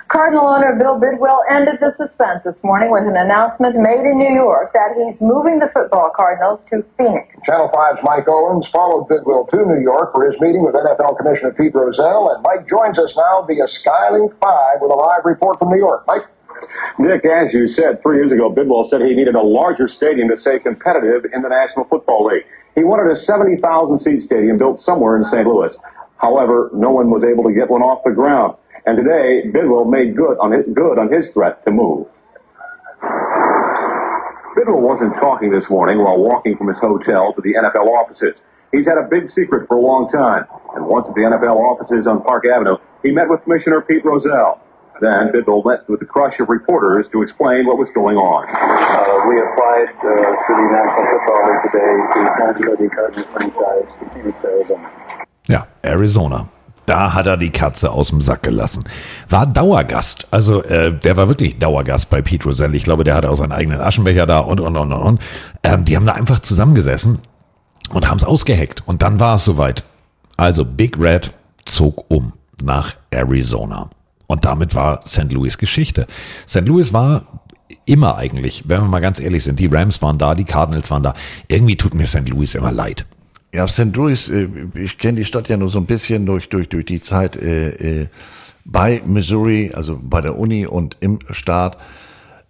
Cardinal owner Bill Bidwell ended the suspense this morning with an announcement made in New York that he's moving the football Cardinals to Phoenix. Channel 5's Mike Owens followed Bidwell to New York for his meeting with NFL Commissioner Pete Rozelle, and Mike joins us now via Skylink 5 with a live report from New York. Mike? Nick, as you said, three years ago, Bidwell said he needed a larger stadium to stay competitive in the National Football League. He wanted a 70,000 seat stadium built somewhere in St. Louis. However, no one was able to get one off the ground. And today, Bidwell made good on his, good on his threat to move. Bidwell wasn't talking this morning while walking from his hotel to the NFL offices. He's had a big secret for a long time. And once at the NFL offices on Park Avenue, he met with Commissioner Pete Rozelle. Then Bidwell met with a crush of reporters to explain what was going on. Uh, we applied uh, to the National Football League today to transfer the Cardinals franchise to Phoenix, Arizona. Ja, Arizona. Da hat er die Katze aus dem Sack gelassen. War Dauergast. Also äh, der war wirklich Dauergast bei Pete Rozelle. Ich glaube, der hatte auch seinen eigenen Aschenbecher da und, und, und, und. und. Ähm, die haben da einfach zusammengesessen und haben es ausgeheckt. Und dann war es soweit. Also Big Red zog um nach Arizona. Und damit war St. Louis Geschichte. St. Louis war immer eigentlich, wenn wir mal ganz ehrlich sind, die Rams waren da, die Cardinals waren da. Irgendwie tut mir St. Louis immer leid. Ja, St. Louis, äh, ich kenne die Stadt ja nur so ein bisschen durch, durch, durch die Zeit äh, äh, bei Missouri, also bei der Uni und im Staat.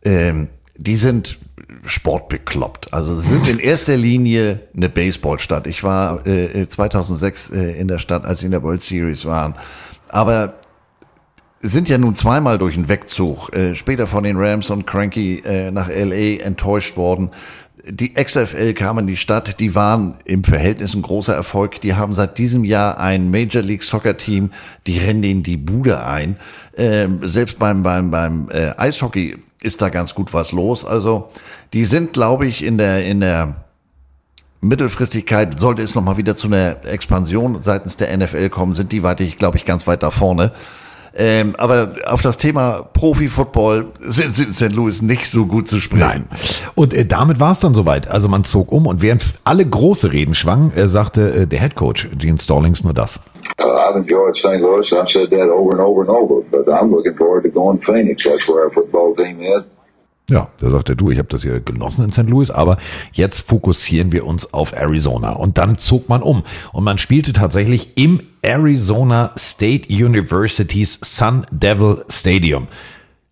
Ähm, die sind sportbekloppt. Also sie sind in erster Linie eine Baseballstadt. Ich war äh, 2006 äh, in der Stadt, als sie in der World Series waren. Aber sind ja nun zweimal durch einen Wegzug, äh, später von den Rams und Cranky äh, nach LA enttäuscht worden. Die XFL kam in die Stadt, die waren im Verhältnis ein großer Erfolg. Die haben seit diesem Jahr ein Major League Soccer Team, die rennen in die Bude ein. Ähm, selbst beim, beim, beim äh, Eishockey ist da ganz gut was los. Also die sind, glaube ich, in der, in der Mittelfristigkeit, sollte es nochmal wieder zu einer Expansion seitens der NFL kommen, sind die weiter, glaube ich, ganz weit da vorne. Ähm, aber auf das Thema Profi-Football sind, sind St. Louis nicht so gut zu sprechen. Nein. Und äh, damit war es dann soweit. Also man zog um und während alle große Reden schwangen, äh, sagte äh, der Head Coach Gene Stallings nur das. Uh, I've enjoyed St. Louis. I've said that over and over and over, but I'm looking forward to going to Phoenix. That's where our football team is. Ja, da sagte du, ich habe das hier genossen in St. Louis, aber jetzt fokussieren wir uns auf Arizona. Und dann zog man um. Und man spielte tatsächlich im Arizona State University's Sun Devil Stadium.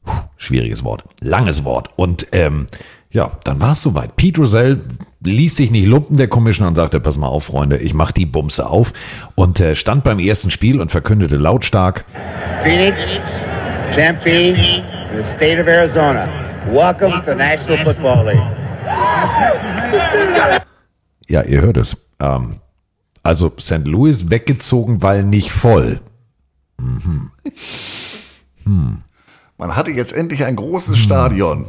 Puh, schwieriges Wort, langes Wort. Und ähm, ja, dann war es soweit. Pete Rozelle ließ sich nicht lumpen, der Commissioner, und sagte, pass mal auf, Freunde, ich mach die Bumse auf. Und äh, stand beim ersten Spiel und verkündete lautstark, Phoenix, Tempe, the state of Arizona. Welcome to National Football League. Ja, ihr hört es. Ähm, also St. Louis weggezogen, weil nicht voll. Mhm. Hm. Man hatte jetzt endlich ein großes Stadion.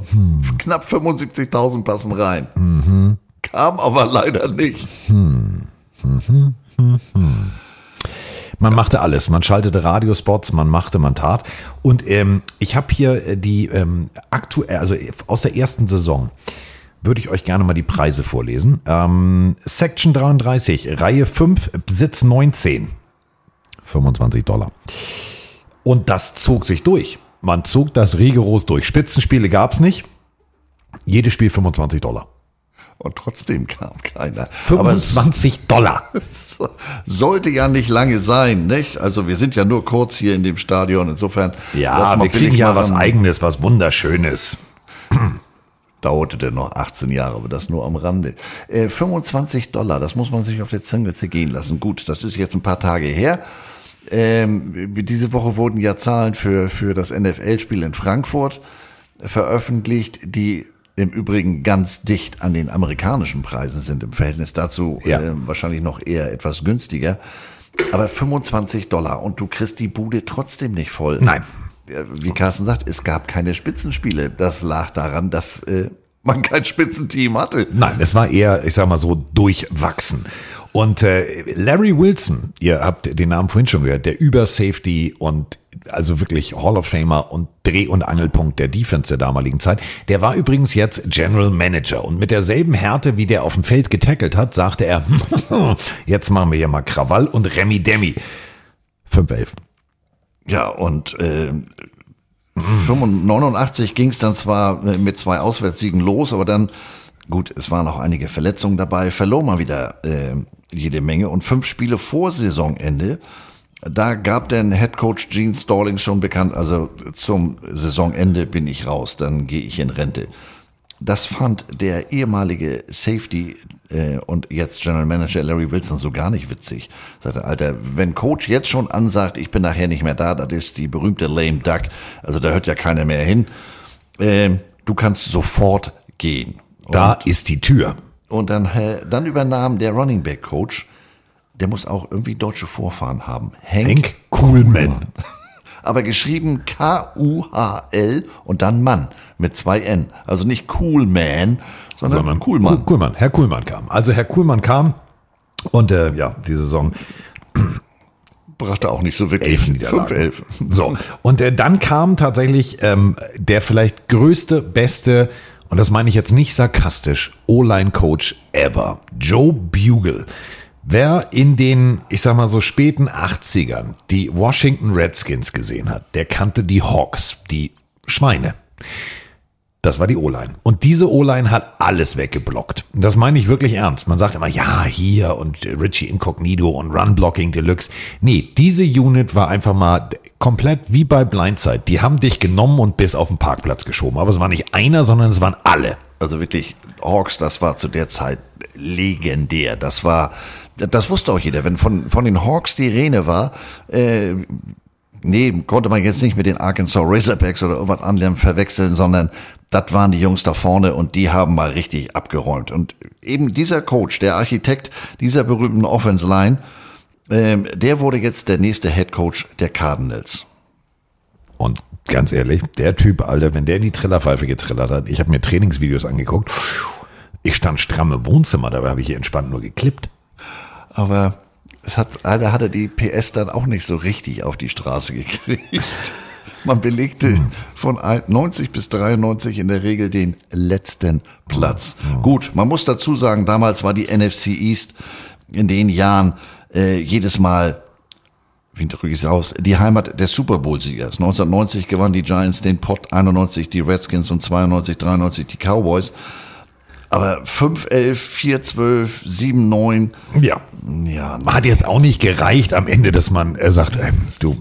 Knapp 75.000 passen rein. Mhm. Kam aber leider nicht. Hm. Mhm. Mhm. Man machte alles. Man schaltete Radiospots, man machte, man tat. Und ähm, ich habe hier äh, die ähm, aktuell, also aus der ersten Saison, würde ich euch gerne mal die Preise vorlesen. Ähm, Section 33, Reihe 5, Sitz 19. 25 Dollar. Und das zog sich durch. Man zog das rigoros durch. Spitzenspiele gab's nicht. Jedes Spiel 25 Dollar. Und trotzdem [LAUGHS] kam keiner. 25 Aber Dollar. es sollte ja nicht lange sein, nicht? Also wir sind ja nur kurz hier in dem Stadion. Insofern. Ja, wir kriegen ja machen. was eigenes, was wunderschönes. [CLEARS THROAT] Dauerte denn noch 18 Jahre, aber das nur am Rande. Äh, 25 Dollar, das muss man sich auf der Zunge zergehen lassen. Gut, das ist jetzt ein paar Tage her. Ähm, diese Woche wurden ja Zahlen für, für das NFL-Spiel in Frankfurt veröffentlicht, die im Übrigen ganz dicht an den amerikanischen Preisen sind. Im Verhältnis dazu Ja. äh, wahrscheinlich noch eher etwas günstiger. Aber 25 Dollar und du kriegst die Bude trotzdem nicht voll. Nein. Wie Carsten sagt, es gab keine Spitzenspiele. Das lag daran, dass äh, man kein Spitzenteam hatte. Nein, es war eher, ich sag mal so, durchwachsen. Und äh, Larry Wilson, ihr habt den Namen vorhin schon gehört, der Über-Safety und also wirklich Hall of Famer und Dreh- und Angelpunkt der Defense der damaligen Zeit, der war übrigens jetzt General Manager. Und mit derselben Härte, wie der auf dem Feld getackelt hat, sagte er, [LAUGHS] jetzt machen wir hier mal Krawall und Remi Demi. 5-11. Ja, und äh, 89 ging es dann zwar mit zwei Auswärtssiegen los, aber dann, gut, es waren auch einige Verletzungen dabei, verlor man wieder äh, jede Menge. Und fünf Spiele vor Saisonende, da gab dann Head Coach Gene Stallings schon bekannt, also zum Saisonende bin ich raus, dann gehe ich in Rente. Das fand der ehemalige Safety äh, und jetzt General Manager Larry Wilson so gar nicht witzig. Sagte, Alter, wenn Coach jetzt schon ansagt, ich bin nachher nicht mehr da, das ist die berühmte lame duck, also da hört ja keiner mehr hin. Ähm, du kannst sofort gehen. Da ist die Tür. Und dann, äh, dann übernahm der Running Back Coach, der muss auch irgendwie deutsche Vorfahren haben. Hank, Hank Kuhlmann. [LAUGHS] Aber geschrieben K-U-H-L und dann Mann mit zwei N. Also nicht Coolman, sondern, sondern Kuhlmann. Kuhl- Kuhlmann. Herr Kuhlmann kam. Also Herr Kuhlmann kam und äh, ja, die Saison [CLEARS THROAT] Brachte auch nicht so wirklich. elf Niederlagen. Fünf, elf. So, und äh, dann kam tatsächlich ähm, der vielleicht größte, beste, und das meine ich jetzt nicht sarkastisch, O-Line-Coach ever, Joe Bugle. Wer in den, ich sag mal so späten 80ern die Washington Redskins gesehen hat, der kannte die Hawks, die Schweine. Das war die O-Line. Und diese O-Line hat alles weggeblockt. Das meine ich wirklich ernst. Man sagt immer, ja, hier und Richie Incognito und Run Blocking Deluxe. Nee, diese Unit war einfach mal komplett wie bei Blindside. Die haben dich genommen und bis auf den Parkplatz geschoben. Aber es war nicht einer, sondern es waren alle. Also wirklich, Hawks, das war zu der Zeit legendär. Das war, das wusste auch jeder. Wenn von, von den Hawks die Rede war, äh, nee, konnte man jetzt nicht mit den Arkansas Razorbacks oder irgendwas anderem verwechseln, sondern das waren die Jungs da vorne und die haben mal richtig abgeräumt. Und eben dieser Coach, der Architekt dieser berühmten Offense Line, ähm, der wurde jetzt der nächste Head Coach der Cardinals. Und ganz ehrlich, der Typ, Alter, wenn der in die Trillerpfeife getrillert hat, ich habe mir Trainingsvideos angeguckt, ich stand stramm im Wohnzimmer, dabei habe ich hier entspannt nur geklippt. Aber es hat, leider hat er die PS dann auch nicht so richtig auf die Straße gekriegt. Man belegte von 90 bis 93 in der Regel den letzten Platz. Gut, man muss dazu sagen, damals war die NFC East in den Jahren äh, jedes Mal, wie drücke ich es aus, die Heimat des Super Bowl-Siegers. 1990 gewannen die Giants den Pot, 91 die Redskins und 92, 93 die Cowboys. Aber 5-11, 4-12, 7-9. Ja. Ja, Hat jetzt auch nicht gereicht am Ende, dass man äh, sagt, ähm, du,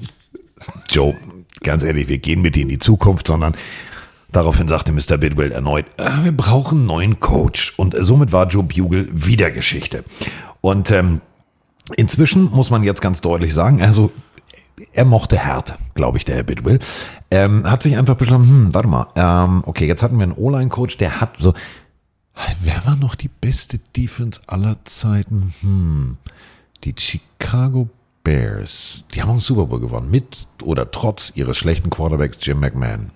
Joe, ganz ehrlich, wir gehen mit dir in die Zukunft, sondern daraufhin sagte Mr. Bidwell erneut, äh, wir brauchen einen neuen Coach. Und somit war Joe Bugle wieder Geschichte. Und ähm, inzwischen muss man jetzt ganz deutlich sagen, also er mochte Härte, glaube ich, der Herr Bidwell. Ähm, hat sich einfach beschlossen, hm, warte mal, ähm, okay, jetzt hatten wir einen O-Line-Coach, der hat so, wer war noch die beste Defense aller Zeiten? Hm, die Chicago Bears. Die haben auch einen Super Bowl gewonnen, mit oder trotz ihres schlechten Quarterbacks Jim McMahon.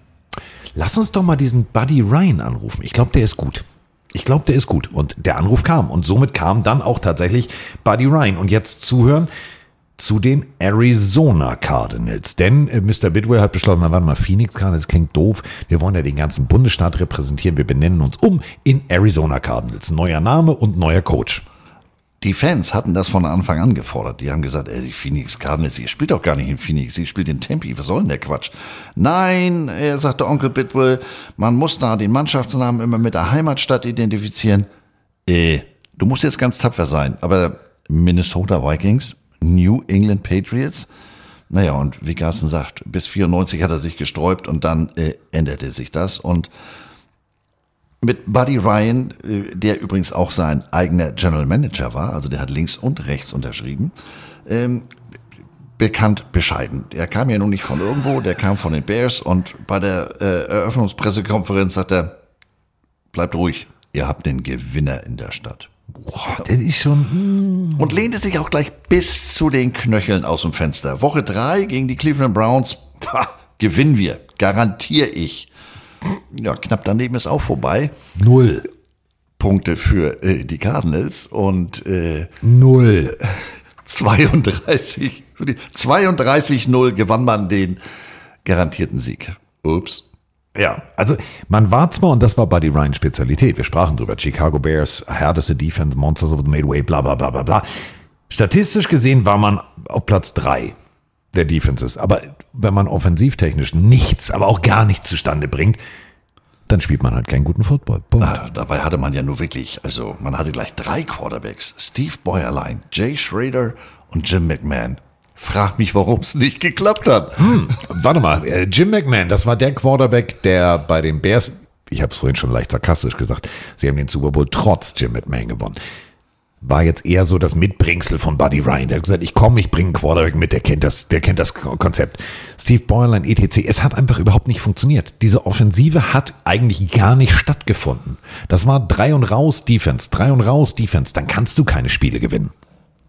Lass uns doch mal diesen Buddy Ryan anrufen. Ich glaube, der ist gut. Ich glaube, der ist gut. Und der Anruf kam. Und somit kam dann auch tatsächlich Buddy Ryan. Und jetzt zuhören zu den Arizona Cardinals. Denn äh, Mr. Bidwell hat beschlossen, na, warte mal, Phoenix Cardinals klingt doof. Wir wollen ja den ganzen Bundesstaat repräsentieren. Wir benennen uns um in Arizona Cardinals. Neuer Name und neuer Coach. Die Fans hatten das von Anfang an gefordert. Die haben gesagt, ey, die Phoenix Cardinals, ihr spielt doch gar nicht in Phoenix, ihr spielt in Tempe, was soll denn der Quatsch? Nein, er sagte Onkel Bidwell, man muss da den Mannschaftsnamen immer mit der Heimatstadt identifizieren. Äh, du musst jetzt ganz tapfer sein, aber Minnesota Vikings, New England Patriots, naja, und wie Carsten sagt, bis 94 hat er sich gesträubt und dann äh, änderte sich das und mit Buddy Ryan, äh, der übrigens auch sein eigener General Manager war, also der hat links und rechts unterschrieben, ähm, bekannt bescheiden. Er kam ja nun nicht von irgendwo, der kam von den Bears und bei der äh, Eröffnungspressekonferenz sagt er, bleibt ruhig, ihr habt den Gewinner in der Stadt. Boah, das ist schon. Und lehnte sich auch gleich bis zu den Knöcheln aus dem Fenster. Woche drei gegen die Cleveland Browns, pah, gewinnen wir, garantiere ich. Ja, knapp daneben ist auch vorbei. Null. Punkte für äh, die Cardinals und äh, Null. [LAUGHS] 32, 32-0 gewann man den garantierten Sieg. Ups. Ja, also man war zwar, und das war Buddy Ryan's Spezialität, wir sprachen drüber, Chicago Bears, härteste Defense, Monsters of the Midway, bla bla bla bla bla. Statistisch gesehen war man auf Platz drei der Defenses. Aber wenn man offensivtechnisch nichts, aber auch gar nichts zustande bringt, dann spielt man halt keinen guten Football. Na, dabei hatte man ja nur wirklich, also man hatte gleich drei Quarterbacks. Steve Boyerlein, Jay Schrader und Jim McMahon. Frag mich, warum es nicht geklappt hat. Hm, warte mal, äh, Jim McMahon, das war der Quarterback, der bei den Bears, ich habe es vorhin schon leicht sarkastisch gesagt, sie haben den Super Bowl trotz Jim McMahon gewonnen. War jetzt eher so das Mitbringsel von Buddy Ryan. Der hat gesagt, ich komme, ich bringe einen Quarterback mit, der kennt das, der kennt das Konzept. Steve Boylan, etc. Es hat einfach überhaupt nicht funktioniert. Diese Offensive hat eigentlich gar nicht stattgefunden. Das war drei und raus Defense, drei und raus Defense. Dann kannst du keine Spiele gewinnen.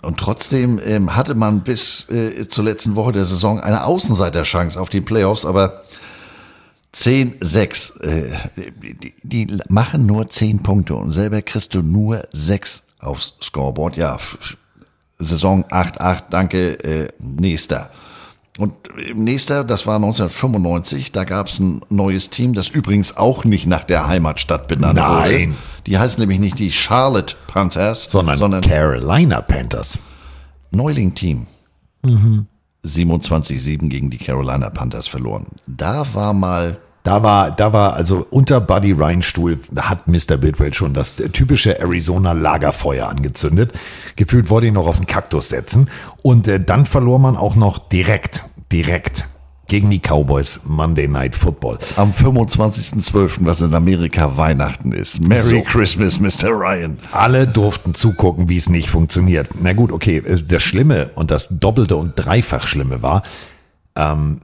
Und trotzdem ähm, hatte man bis äh, zur letzten Woche der Saison eine Außenseiterchance auf die Playoffs, aber 10-6. Äh, die, die machen nur 10 Punkte und selber kriegst du nur 6 aufs Scoreboard. Ja, Saison 8-8, danke, äh, nächster. Und im nächster, das war 1995, da gab es ein neues Team, das übrigens auch nicht nach der Heimatstadt benannt Nein. wurde. Die heißen nämlich nicht die Charlotte Panthers, Sondern, sondern Carolina Panthers. Neuling-Team. Mhm. 27-7 gegen die Carolina Panthers verloren. Da war mal Da war, da war also unter Buddy Ryan Stuhl hat Mr. Bidwell schon das typische Arizona Lagerfeuer angezündet. Gefühlt wollte ihn noch auf den Kaktus setzen. Und äh, dann verlor man auch noch direkt, direkt gegen die Cowboys Monday Night Football. am 25.12., was in Amerika Weihnachten ist. Merry So. Christmas, Mr. Ryan. Alle durften zugucken, wie es nicht funktioniert. Na gut, okay, äh, das Schlimme und das Doppelte und Dreifach Schlimme war, ähm,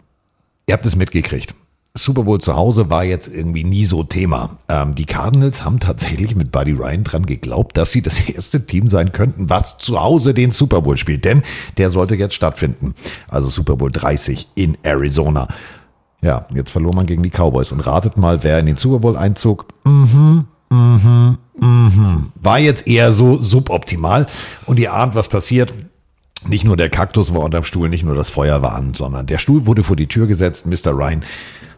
ihr habt es mitgekriegt. Super Bowl zu Hause war jetzt irgendwie nie so Thema. Ähm, die Cardinals haben tatsächlich mit Buddy Ryan dran geglaubt, dass sie das [LAUGHS] erste Team sein könnten, was zu Hause den Super Bowl spielt. Denn der sollte jetzt stattfinden. Also Super Bowl 30 in Arizona. Ja, jetzt verlor man gegen die Cowboys. Und ratet mal, wer in den Super Bowl einzog. Mhm, mhm, mhm. War jetzt eher so suboptimal. Und ihr ahnt, was passiert. Nicht nur der Kaktus war unterm Stuhl, nicht nur das Feuer war an, sondern der Stuhl wurde vor die Tür gesetzt, Mr. Ryan.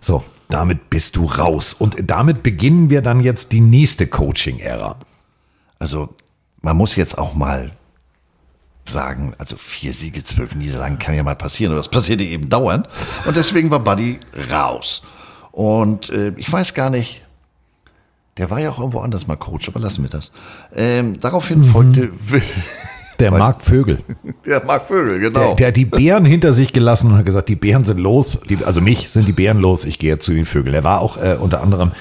So, damit bist du raus. Und damit beginnen wir dann jetzt die nächste Coaching-Ära. Also, man muss jetzt auch mal sagen, also vier Siege, zwölf Niederlagen kann ja mal passieren, aber das passierte eben dauernd. Und deswegen war Buddy raus. Und äh, ich weiß gar nicht, der war ja auch irgendwo anders mal Coach, aber lassen wir das. Ähm, daraufhin folgte [LAUGHS] Der Mark Vögel. [LAUGHS] der Mark Vögel, genau. Der, der hat die Bären hinter sich gelassen und hat gesagt, die Bären sind los. Die, also mich sind die Bären los, ich gehe jetzt zu den Vögeln. Er war auch äh, unter anderem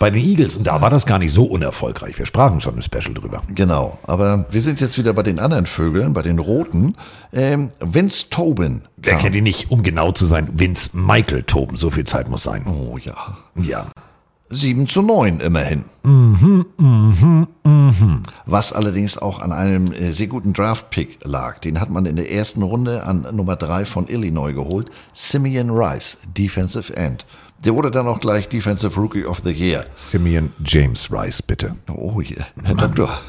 bei den Eagles und da war das gar nicht so unerfolgreich. Wir sprachen schon im Special drüber. Genau, aber wir sind jetzt wieder bei den anderen Vögeln, bei den Roten. Ähm, Vince Tobin. Wer kennt ihn nicht, um genau zu sein? Vince Michael Toben, so viel Zeit muss sein. Oh ja. Ja. 7 zu 9 immerhin. Mhm, mhm, mhm. Was allerdings auch an einem äh, sehr guten Draft-Pick lag. Den hat man in der ersten Runde an Nummer 3 von Illinois geholt. Simeon Rice, Defensive End. Der wurde dann auch gleich Defensive Rookie of the Year. Simeon James Rice, bitte. Oh yeah, Herr Doktor.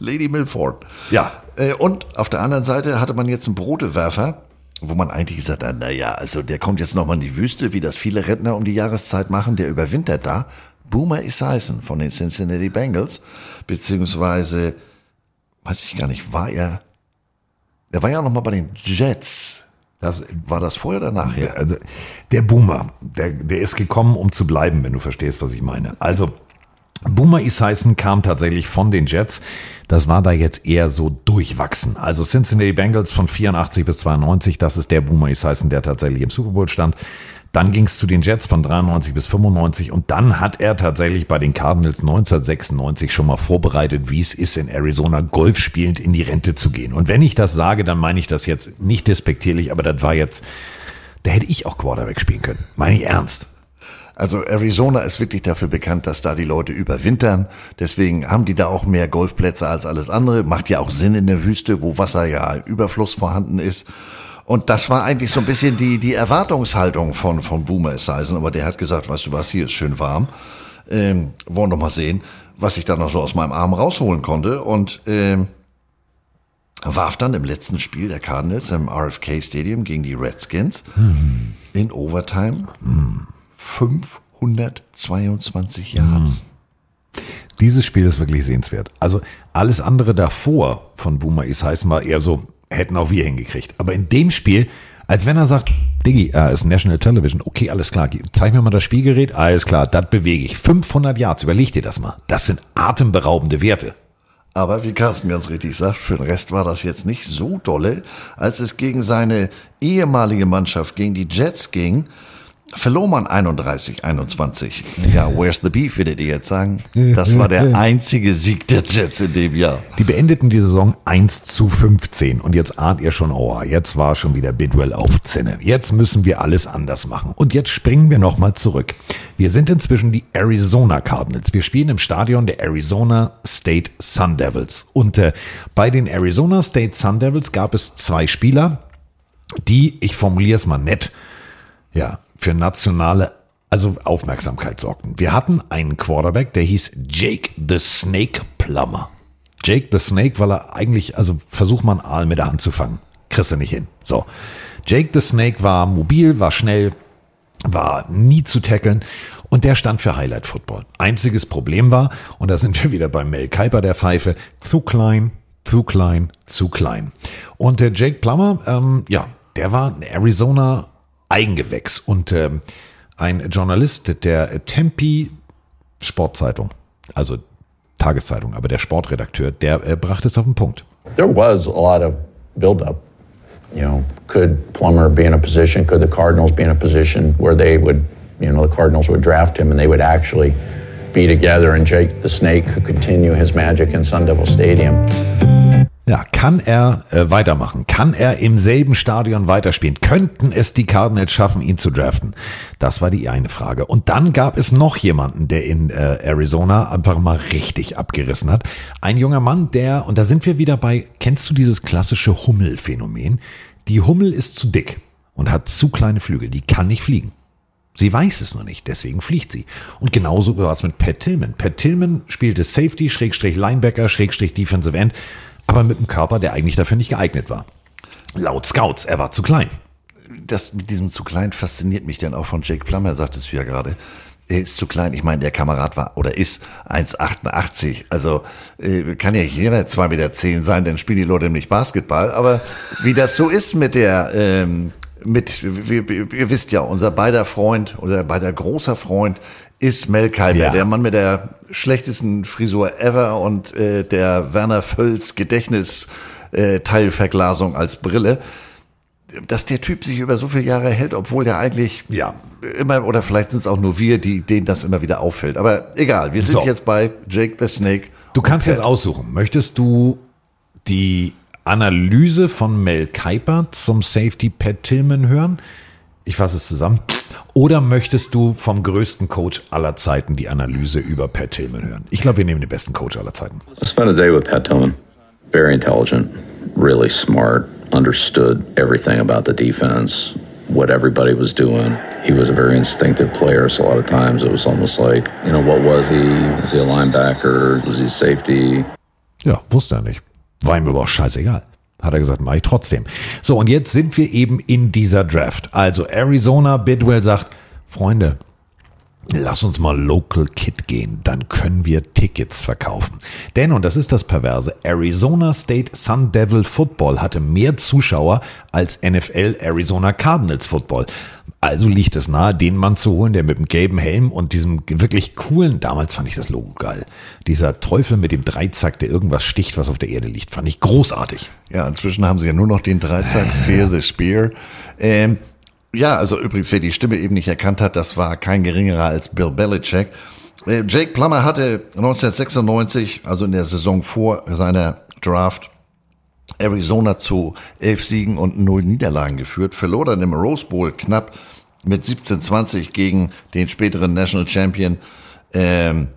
Lady Milford. Ja. Äh, Und auf der anderen Seite hatte man jetzt einen Brotewerfer, wo man eigentlich gesagt hat, naja, also der kommt jetzt nochmal in die Wüste, wie das viele Rentner um die Jahreszeit machen, der überwintert da. Boomer Esiason von den Cincinnati Bengals, beziehungsweise weiß ich gar nicht, war er, er war ja noch mal bei den Jets. Das, war das vorher oder nachher? Also, der Boomer, der, der ist gekommen, um zu bleiben, wenn du verstehst, was ich meine. Also, Boomer Esiason kam tatsächlich von den Jets. Das war da jetzt eher so durchwachsen. Also Cincinnati Bengals von 84 bis 92, das ist der Boomer Esiason, der tatsächlich im Super Bowl stand. Dann ging es zu den Jets von 93 bis 95 und dann hat er tatsächlich bei den Cardinals 1996 schon mal vorbereitet, wie es ist, in Arizona Golf spielend in die Rente zu gehen. Und wenn ich das sage, dann meine ich das jetzt nicht despektierlich, aber das war jetzt, da hätte ich auch Quarterback spielen können. Meine ich ernst. Also Arizona ist wirklich dafür bekannt, dass da die Leute überwintern. Deswegen haben die da auch mehr Golfplätze als alles andere. Macht ja auch Sinn in der Wüste, wo Wasser ja Überfluss vorhanden ist. Und das war eigentlich so ein bisschen die, die Erwartungshaltung von, von Boomer Esiason. Aber der hat gesagt, weißt du was, hier ist schön warm. Ähm, wollen doch mal sehen, was ich da noch so aus meinem Arm rausholen konnte. Und ähm, warf dann im letzten Spiel der Cardinals im RFK Stadium gegen die Redskins Hm. in Overtime 522 Yards. Dieses Spiel ist wirklich sehenswert. Also alles andere davor von Boomer Esiason war eher so, hätten auch wir hingekriegt. Aber in dem Spiel, als wenn er sagt, Diggi, er ist National Television, okay, alles klar, zeig mir mal das Spielgerät, alles klar, das bewege ich. 500 Yards, überleg dir das mal. Das sind atemberaubende Werte. Aber wie Carsten ganz richtig sagt, für den Rest war das jetzt nicht so dolle. Als es gegen seine ehemalige Mannschaft, gegen die Jets ging, verlor man 31, 21. Ja, where's the beef, würdet ihr jetzt sagen? Das war der [LAUGHS] einzige Sieg der Jets in dem Jahr. Die beendeten die Saison 1 zu 15 und jetzt ahnt ihr schon, oh, jetzt war schon wieder Bidwell auf Zinne. Jetzt müssen wir alles anders machen. Und jetzt springen wir nochmal zurück. Wir sind inzwischen die Arizona Cardinals. Wir spielen im Stadion der Arizona State Sun Devils. Und äh, bei den Arizona State Sun Devils gab es zwei Spieler, die, ich formuliere es mal nett, ja, für nationale also Aufmerksamkeit sorgten. Wir hatten einen Quarterback, der hieß Jake the Snake Plummer. Jake the Snake, weil er eigentlich, also versuch mal einen Aal mit der Hand zu fangen. Kriegst du nicht hin. So. Jake the Snake war mobil, war schnell, war nie zu tackeln und der stand für Highlight Football. Einziges Problem war, und da sind wir wieder bei Mel Kuiper der Pfeife, zu klein, zu klein, zu klein. Und der Jake Plummer, ähm, ja, der war ein Arizona Eigengewächs und ähm, ein Journalist der Tempe Sportzeitung, also Tageszeitung, aber der Sportredakteur, der äh, brachte es auf den Punkt. There was a lot of buildup. You know, could Plummer be in a position? Could the Cardinals be in a position where they would, you know, the Cardinals would draft him and they would actually be together and Jake the Snake could continue his magic in Sun Devil Stadium? Ja, kann er äh, weitermachen? Kann er im selben Stadion weiterspielen? Könnten es die Cardinals schaffen, ihn zu draften? Das war die eine Frage. Und dann gab es noch jemanden, der in äh, Arizona einfach mal richtig abgerissen hat. Ein junger Mann, der, und da sind wir wieder bei, kennst du dieses klassische Hummel-Phänomen? Die Hummel ist zu dick und hat zu kleine Flügel. Die kann nicht fliegen. Sie weiß es nur nicht, deswegen fliegt sie. Und genauso war es mit Pat Tillman. Pat Tillman spielte Safety, Schrägstrich Linebacker, Schrägstrich Defensive End, aber mit einem Körper, der eigentlich dafür nicht geeignet war. Laut Scouts, er war zu klein. Das mit diesem zu klein fasziniert mich dann auch von Jake Plummer, sagtest du ja gerade. Er ist zu klein. Ich meine, der Kamerad war oder ist 1,88. Also äh, kann ja jeder 2,10 Meter sein, dann spielen die Leute nämlich Basketball. Aber wie das so ist mit der, ähm, mit, ihr wisst ja, unser beider Freund, unser beider großer Freund ist Mel Kiper, Ja. der Mann mit der schlechtesten Frisur ever und äh, der Werner Völz Gedächtnis äh, Teilverglasung als Brille dass der Typ sich über so viele Jahre hält, obwohl der eigentlich ja immer oder vielleicht sind es auch nur wir, die denen das immer wieder auffällt. Aber egal, wir sind So. jetzt bei Jake the Snake. Du kannst jetzt aussuchen. Möchtest du die Analyse von Mel Kiper zum Safety Pat Tillman hören? Ich fasse es zusammen. Oder möchtest du vom größten Coach aller Zeiten die Analyse über Pat Tillman hören? Ich glaube, wir nehmen den besten Coach aller Zeiten. I spent a day with Pat Tillman. Very intelligent, really smart, understood everything about the defense, what everybody was doing. He was a very instinctive player, so a lot of times it was almost like, you know, what was he? Was he a linebacker? Was he safety? Ja, wusste er nicht. War ihm aber auch scheißegal. Hat er gesagt, mach ich trotzdem. So, und jetzt sind wir eben in dieser Draft. Also Arizona, Bidwell sagt, Freunde, Lass uns mal Local Kid gehen, dann können wir Tickets verkaufen. Denn, und das ist das Perverse, Arizona State Sun Devil Football hatte mehr Zuschauer als NFL Arizona Cardinals Football. Also liegt es nahe, den Mann zu holen, der mit dem gelben Helm und diesem wirklich coolen, damals fand ich das Logo geil, dieser Teufel mit dem Dreizack, der irgendwas sticht, was auf der Erde liegt, fand ich großartig. Ja, inzwischen haben sie ja nur noch den Dreizack Fear the Spear. Ähm, ja, also übrigens, wer die Stimme eben nicht erkannt hat, das war kein geringerer als Bill Belichick. Äh, Jake Plummer hatte 1996, also in der Saison vor seiner Draft, Arizona zu elf Siegen und null Niederlagen geführt, verlor dann im Rose Bowl knapp mit 17-20 gegen den späteren National Champion, ähm,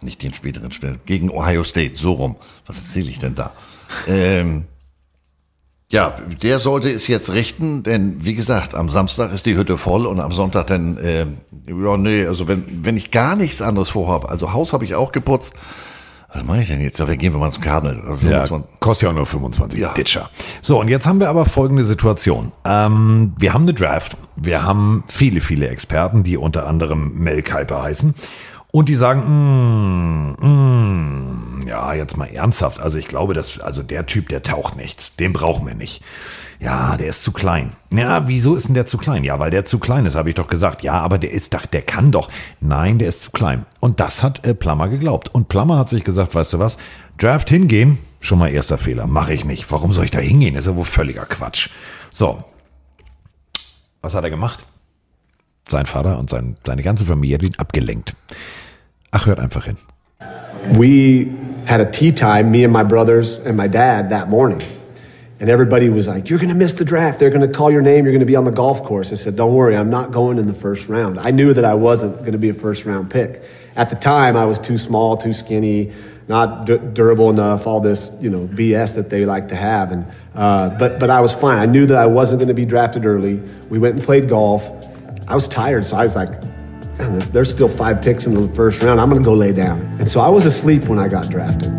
nicht den späteren, gegen Ohio State, so rum. Was erzähle ich denn da? ähm, ja, der sollte es jetzt richten, denn wie gesagt, am Samstag ist die Hütte voll und am Sonntag dann, äh, ja, nee, also wenn, wenn ich gar nichts anderes vorhabe, also Haus habe ich auch geputzt, was mache ich denn jetzt? Ja, wir gehen wir mal zum Cardinal. Ja, kostet ja auch nur 25 ja. Ditcher. So, und jetzt haben wir aber folgende Situation. Ähm, wir haben eine Draft. Wir haben viele, viele Experten, die unter anderem Mel Kuiper heißen. Und die sagen, mm, mm, ja, jetzt mal ernsthaft. Also ich glaube, dass, also der Typ, der taucht nichts. Den brauchen wir nicht. Ja, der ist zu klein. Ja, wieso ist denn der zu klein? Ja, weil der zu klein ist, habe ich doch gesagt. Ja, aber der ist der kann doch. Nein, der ist zu klein. Und das hat äh, Plummer geglaubt. Und Plummer hat sich gesagt, weißt du was? Draft hingehen, schon mal erster Fehler. Mache ich nicht. Warum soll ich da hingehen? Das ist ja wohl völliger Quatsch. So. Was hat er gemacht? Sein Vater und sein, seine ganze Familie hat ihn abgelenkt. Ach, hört einfach hin. We had a tea time, me and my brothers and my dad that morning. And everybody was like, You're going to miss the draft. They're going to call your name. You're going to be on the golf course. I said, Don't worry, I'm not going in the first round. I knew that I wasn't going to be a first round pick. At the time, I was too small, too skinny, not durable enough, all this, you know, BS that they like to have. And, uh, but, but I was fine. I knew that I wasn't going to be drafted early. We went and played golf. I was tired, so I was like, there's still five picks in the first round. I'm going to go lay down. And so I was asleep when I got drafted.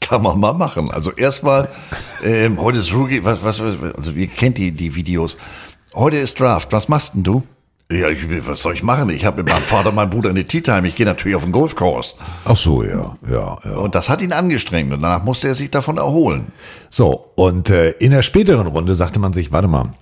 Kann man mal machen. Also erstmal, ähm, heute ist Rookie, was, was, also ihr kennt die, die Videos. Heute ist Draft. Was machst denn du? Ja, ich, was soll ich machen? Ich habe mit meinem Vater und meinem Bruder eine Tea Time. Ich gehe natürlich auf den Golfkurs. Ach so, ja, ja, ja. Und das hat ihn angestrengt und danach musste er sich davon erholen. So, und äh, in der späteren Runde sagte man sich, warte mal,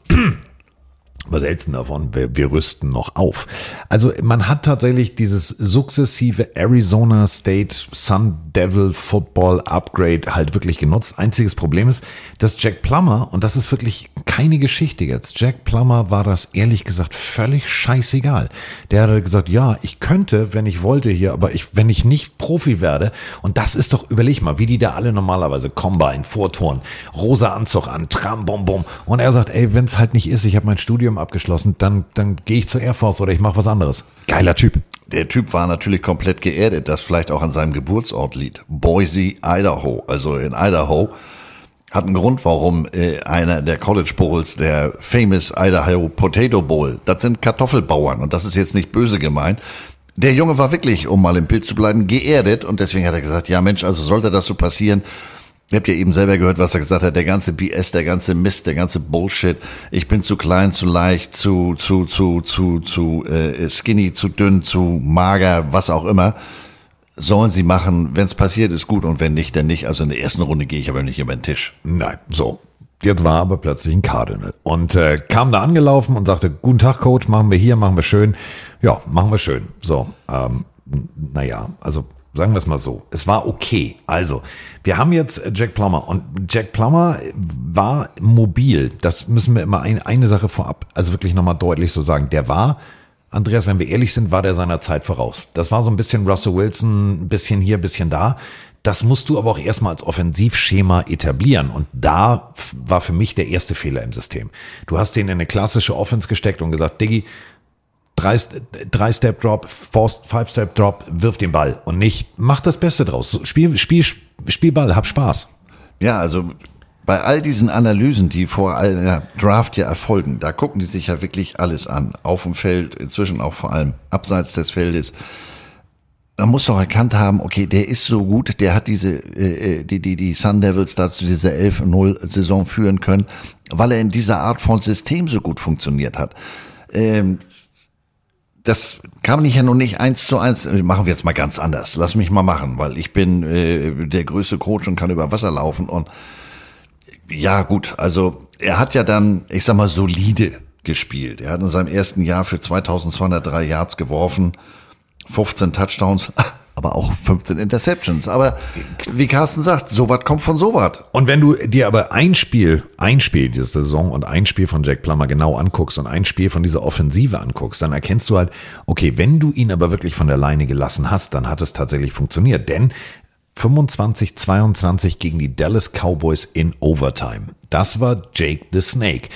was hältst du davon? Wir, wir rüsten noch auf. Also man hat tatsächlich dieses sukzessive Arizona State Sun Devil Football Upgrade halt wirklich genutzt. Einziges Problem ist, dass Jack Plummer, und das ist wirklich keine Geschichte jetzt, Jack Plummer war das ehrlich gesagt völlig scheißegal. Der hat gesagt, ja, ich könnte, wenn ich wollte hier, aber ich, wenn ich nicht Profi werde, und das ist doch, überleg mal, wie die da alle normalerweise Combine, Vorturn, rosa Anzug an, Tram, Bom, Bom. Und er sagt, ey, wenn es halt nicht ist, ich habe mein Studium abgeschlossen, dann, dann gehe ich zur Air Force oder ich mache was anderes. Geiler Typ. Der Typ war natürlich komplett geerdet, das vielleicht auch an seinem Geburtsort liegt. Boise, Idaho. Also in Idaho hat einen Grund, warum äh, einer der College Bowls, der famous Idaho Potato Bowl, das sind Kartoffelbauern und das ist jetzt nicht böse gemeint. Der Junge war wirklich, um mal im Bild zu bleiben, geerdet und deswegen hat er gesagt, ja Mensch, also sollte das so passieren, Ihr habt ja eben selber gehört, was er gesagt hat. Der ganze BS, der ganze Mist, der ganze Bullshit. Ich bin zu klein, zu leicht, zu zu zu zu zu äh, skinny, zu dünn, zu mager, was auch immer. Sollen sie machen. Wenn es passiert, ist gut und wenn nicht, dann nicht. Also in der ersten Runde gehe ich aber nicht über den Tisch. Nein, so. Jetzt war aber plötzlich ein Cardinal und äh, kam da angelaufen und sagte, guten Tag, Coach, machen wir hier, machen wir schön. Ja, machen wir schön. So, ähm, naja, also Sagen wir es mal so. Es war okay. Also, wir haben jetzt Jack Plummer und Jack Plummer war mobil. Das müssen wir immer ein, eine Sache vorab, also wirklich nochmal deutlich so sagen. Der war, Andreas, wenn wir ehrlich sind, war der seiner Zeit voraus. Das war so ein bisschen Russell Wilson, ein bisschen hier, ein bisschen da. Das musst du aber auch erstmal als Offensivschema etablieren. Und da war für mich der erste Fehler im System. Du hast den in eine klassische Offense gesteckt und gesagt, Diggi, drei, drei Step Drop, Five Step Drop, wirf den Ball und nicht, mach das Beste draus. Spiel, Spiel, Spiel Ball, hab Spaß. Ja, also bei all diesen Analysen, die vor einer Draft ja erfolgen, da gucken die sich ja wirklich alles an. Auf dem Feld, inzwischen auch vor allem abseits des Feldes. Man muss doch erkannt haben, okay, der ist so gut, der hat diese, äh, die, die, die Sun Devils dazu diese 11-0-Saison führen können, weil er in dieser Art von System so gut funktioniert hat. Ähm, das kann ich ja nun nicht eins zu eins, machen wir jetzt mal ganz anders. Lass mich mal machen, weil ich bin äh, der größte Coach und kann über Wasser laufen und ja gut, also er hat ja dann, ich sag mal, solide gespielt. Er hat in seinem ersten Jahr für 2203 Yards geworfen, 15 Touchdowns, aber auch 15 Interceptions. Aber wie Carsten sagt, so was kommt von so was. Und wenn du dir aber ein Spiel, ein Spiel diese Saison und ein Spiel von Jack Plummer genau anguckst und ein Spiel von dieser Offensive anguckst, dann erkennst du halt, okay, wenn du ihn aber wirklich von der Leine gelassen hast, dann hat es tatsächlich funktioniert. Denn 25, 22 gegen die Dallas Cowboys in Overtime. Das war Jake the Snake.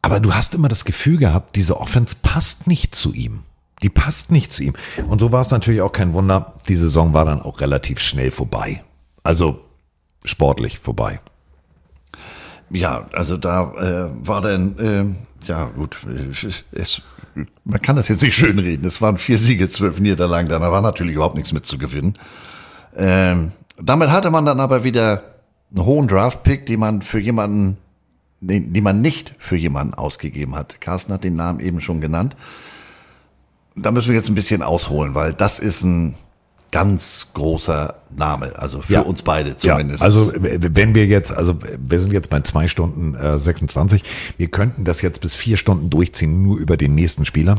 Aber du hast immer das Gefühl gehabt, diese Offense passt nicht zu ihm. Die passt nicht zu ihm. Und so war es natürlich auch kein Wunder. Die Saison war dann auch relativ schnell vorbei. Also sportlich vorbei. Ja, also da äh, war dann, äh, ja gut, es, man kann das jetzt nicht schön reden. Es waren vier Siege, zwölf Niederlagen, da war natürlich überhaupt nichts mit zu gewinnen. Ähm, damit hatte man dann aber wieder einen hohen Draft-Pick, den man für jemanden, den, den man nicht für jemanden ausgegeben hat. Carsten hat den Namen eben schon genannt da müssen wir jetzt ein bisschen ausholen, weil das ist ein ganz großer Name, also für Ja. uns beide zumindest. Ja, also wenn wir jetzt, also wir sind jetzt bei zwei Stunden äh, 26, wir könnten das jetzt bis vier Stunden durchziehen, nur über den nächsten Spieler.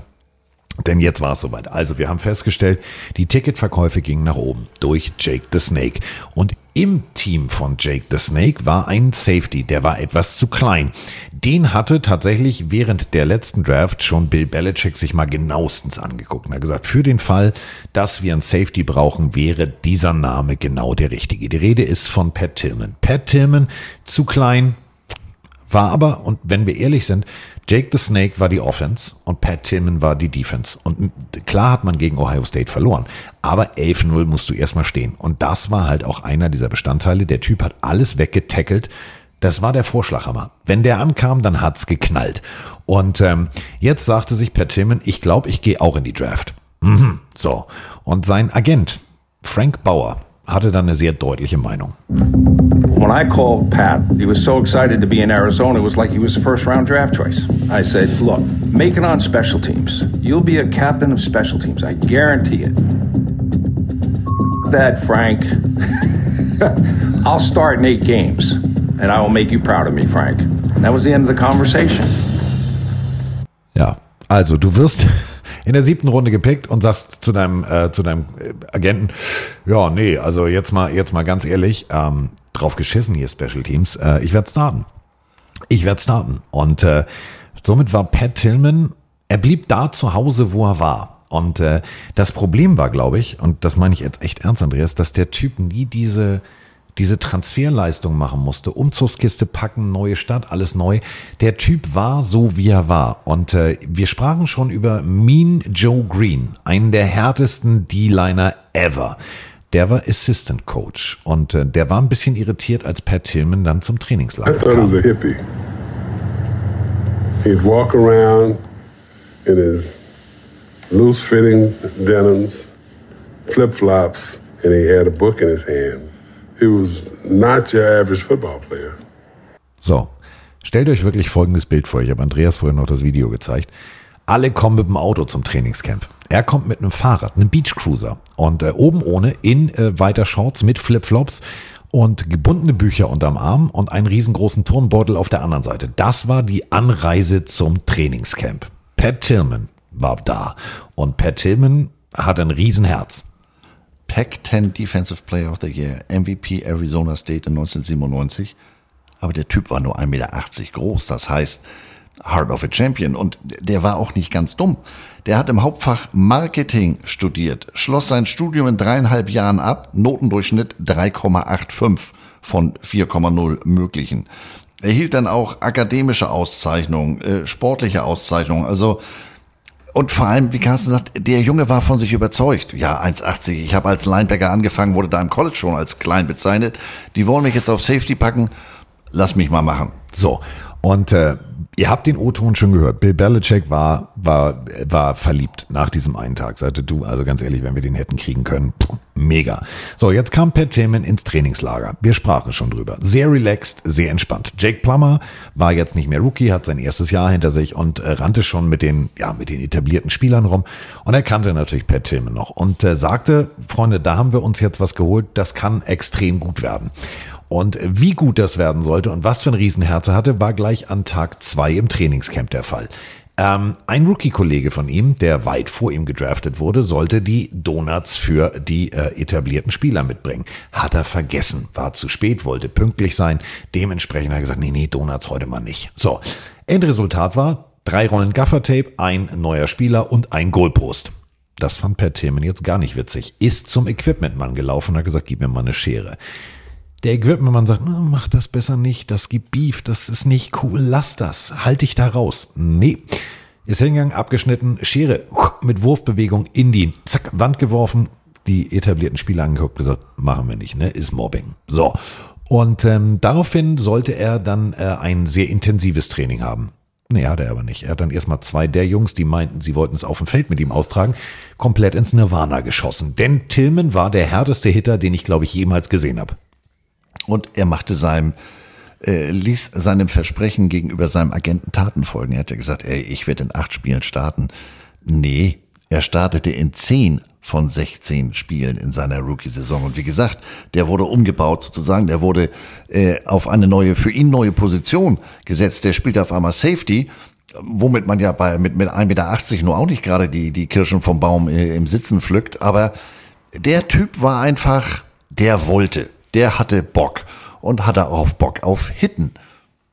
Denn jetzt war es soweit. Also wir haben festgestellt, die Ticketverkäufe gingen nach oben durch Jake the Snake. Und im Team von Jake the Snake war ein Safety, der war etwas zu klein. Den hatte tatsächlich während der letzten Draft schon Bill Belichick sich mal genauestens angeguckt und hat gesagt, für den Fall, dass wir einen Safety brauchen, wäre dieser Name genau der richtige. Die Rede ist von Pat Tillman. Pat Tillman, zu klein, war aber, und wenn wir ehrlich sind, Jake the Snake war die Offense und Pat Tillman war die Defense. Und klar hat man gegen Ohio State verloren, aber 11-0 musst du erstmal stehen. Und das war halt auch einer dieser Bestandteile. Der Typ hat alles weggetackelt. Das war der Vorschlaghammer. Wenn der ankam, dann hat's geknallt. Und ähm, jetzt sagte sich Pat Tillman, ich glaube, ich gehe auch in die Draft. Mhm. So. Und sein Agent, Frank Bauer, hatte dann eine sehr deutliche Meinung. When I called Pat, he was so excited to be in Arizona, it was like he was a first round draft choice. I said, Look, make it on special teams. You'll be a captain of special teams. I guarantee it. That, Frank, [LAUGHS] I'll start in eight games, and I will make you proud of me, Frank. That was the end of the conversation. Ja, also du wirst [LAUGHS] in der siebten Runde gepickt und sagst zu deinem äh, zu deinem äh, Agenten, ja, nee, also jetzt mal jetzt mal ganz ehrlich, ähm, drauf geschissen hier Special Teams, äh, ich werde starten. Ich werde starten und äh, somit war Pat Tillman, er blieb da zu Hause, wo er war. Und äh, das Problem war, glaube ich, und das meine ich jetzt echt ernst, Andreas, dass der Typ nie diese diese Transferleistung machen musste, Umzugskiste packen, neue Stadt, alles neu. Der Typ war so, wie er war. Und äh, wir sprachen schon über Mean Joe Green, einen der härtesten D-Liner ever. Der war Assistant Coach und äh, der war ein bisschen irritiert, als Pat Tillman dann zum I Trainingslager thought he kam. was a hippie. He'd walk around in his loose fitting denims, flip flops, and he had a book in his hand. He was not your average football player. So, stellt euch wirklich folgendes Bild vor. Ich habe Andreas vorhin noch das Video gezeigt. Alle kommen mit dem Auto zum Trainingscamp. Er kommt mit einem Fahrrad, einem Beachcruiser und äh, oben ohne in äh, weiter Shorts mit Flipflops und gebundene Bücher unterm Arm und einen riesengroßen Turnbeutel auf der anderen Seite. Das war die Anreise zum Trainingscamp. Pat Tillman war da und Pat Tillman hat ein Riesenherz. Pac-10 Defensive Player of the Year, MVP Arizona State in 1997. Aber der Typ war nur 1,80 Meter groß. Das heißt, Heart of a Champion. Und der war auch nicht ganz dumm. Der hat im Hauptfach Marketing studiert, schloss sein Studium in dreieinhalb Jahren ab, Notendurchschnitt 3,85 von 4,0 möglichen. Er hielt dann auch akademische Auszeichnungen, äh, sportliche Auszeichnungen. Also und vor allem, wie Carsten sagt, der Junge war von sich überzeugt. Ja, 1,80. Ich habe als Linebacker angefangen, wurde da im College schon als klein bezeichnet. Die wollen mich jetzt auf Safety packen. Lass mich mal machen. So, und äh, Ihr habt den O-Ton schon gehört. Bill Belichick war, war, war verliebt nach diesem einen Tag. Sagte du, also ganz ehrlich, wenn wir den hätten kriegen können, pff, mega. So, jetzt kam Pat Tillman ins Trainingslager. Wir sprachen schon drüber. Sehr relaxed, sehr entspannt. Jake Plummer war jetzt nicht mehr Rookie, hat sein erstes Jahr hinter sich und äh, rannte schon mit den, ja, mit den etablierten Spielern rum. Und er kannte natürlich Pat Tillman noch und äh, sagte, Freunde, da haben wir uns jetzt was geholt, das kann extrem gut werden. Und wie gut das werden sollte und was für ein Riesenherz er hatte, war gleich an Tag zwei im Trainingscamp der Fall. Ähm, ein Rookie-Kollege von ihm, der weit vor ihm gedraftet wurde, sollte die Donuts für die äh, etablierten Spieler mitbringen. Hat er vergessen, war zu spät, wollte pünktlich sein. Dementsprechend hat er gesagt, nee, nee, Donuts heute mal nicht. So, Endresultat war drei Rollen Gaffertape, ein neuer Spieler und ein Goalpost. Das fand Pat Tillman jetzt gar nicht witzig. Ist zum Equipmentmann gelaufen und hat gesagt, gib mir mal eine Schere. Der Equipmentmann sagt, mach das besser nicht, das gibt Beef, das ist nicht cool, lass das, halt dich da raus. Nee. Ist hingegangen, abgeschnitten, Schere mit Wurfbewegung in die zack, Wand geworfen, die etablierten Spieler angeguckt, gesagt, machen wir nicht, ne, ist Mobbing. So. Und ähm, daraufhin sollte er dann äh, ein sehr intensives Training haben. Nee, hat er aber nicht. Er hat dann erstmal zwei der Jungs, die meinten, sie wollten es auf dem Feld mit ihm austragen, komplett ins Nirvana geschossen. Denn Tillman war der härteste Hitter, den ich, glaube ich, jemals gesehen habe. Und er machte seinem, äh, ließ seinem Versprechen gegenüber seinem Agenten Taten folgen. Er hatte gesagt, ey, ich werde in acht Spielen starten. Nee, er startete in zehn von 16 Spielen in seiner Rookie-Saison. Und wie gesagt, der wurde umgebaut sozusagen, der wurde äh, auf eine neue, für ihn neue Position gesetzt. Der spielt auf einmal Safety, womit man ja bei mit, mit 1,80 Meter nur auch nicht gerade die, die Kirschen vom Baum äh, im Sitzen pflückt. Aber der Typ war einfach, der wollte, der hatte Bock und hatte auch Bock auf Hitten.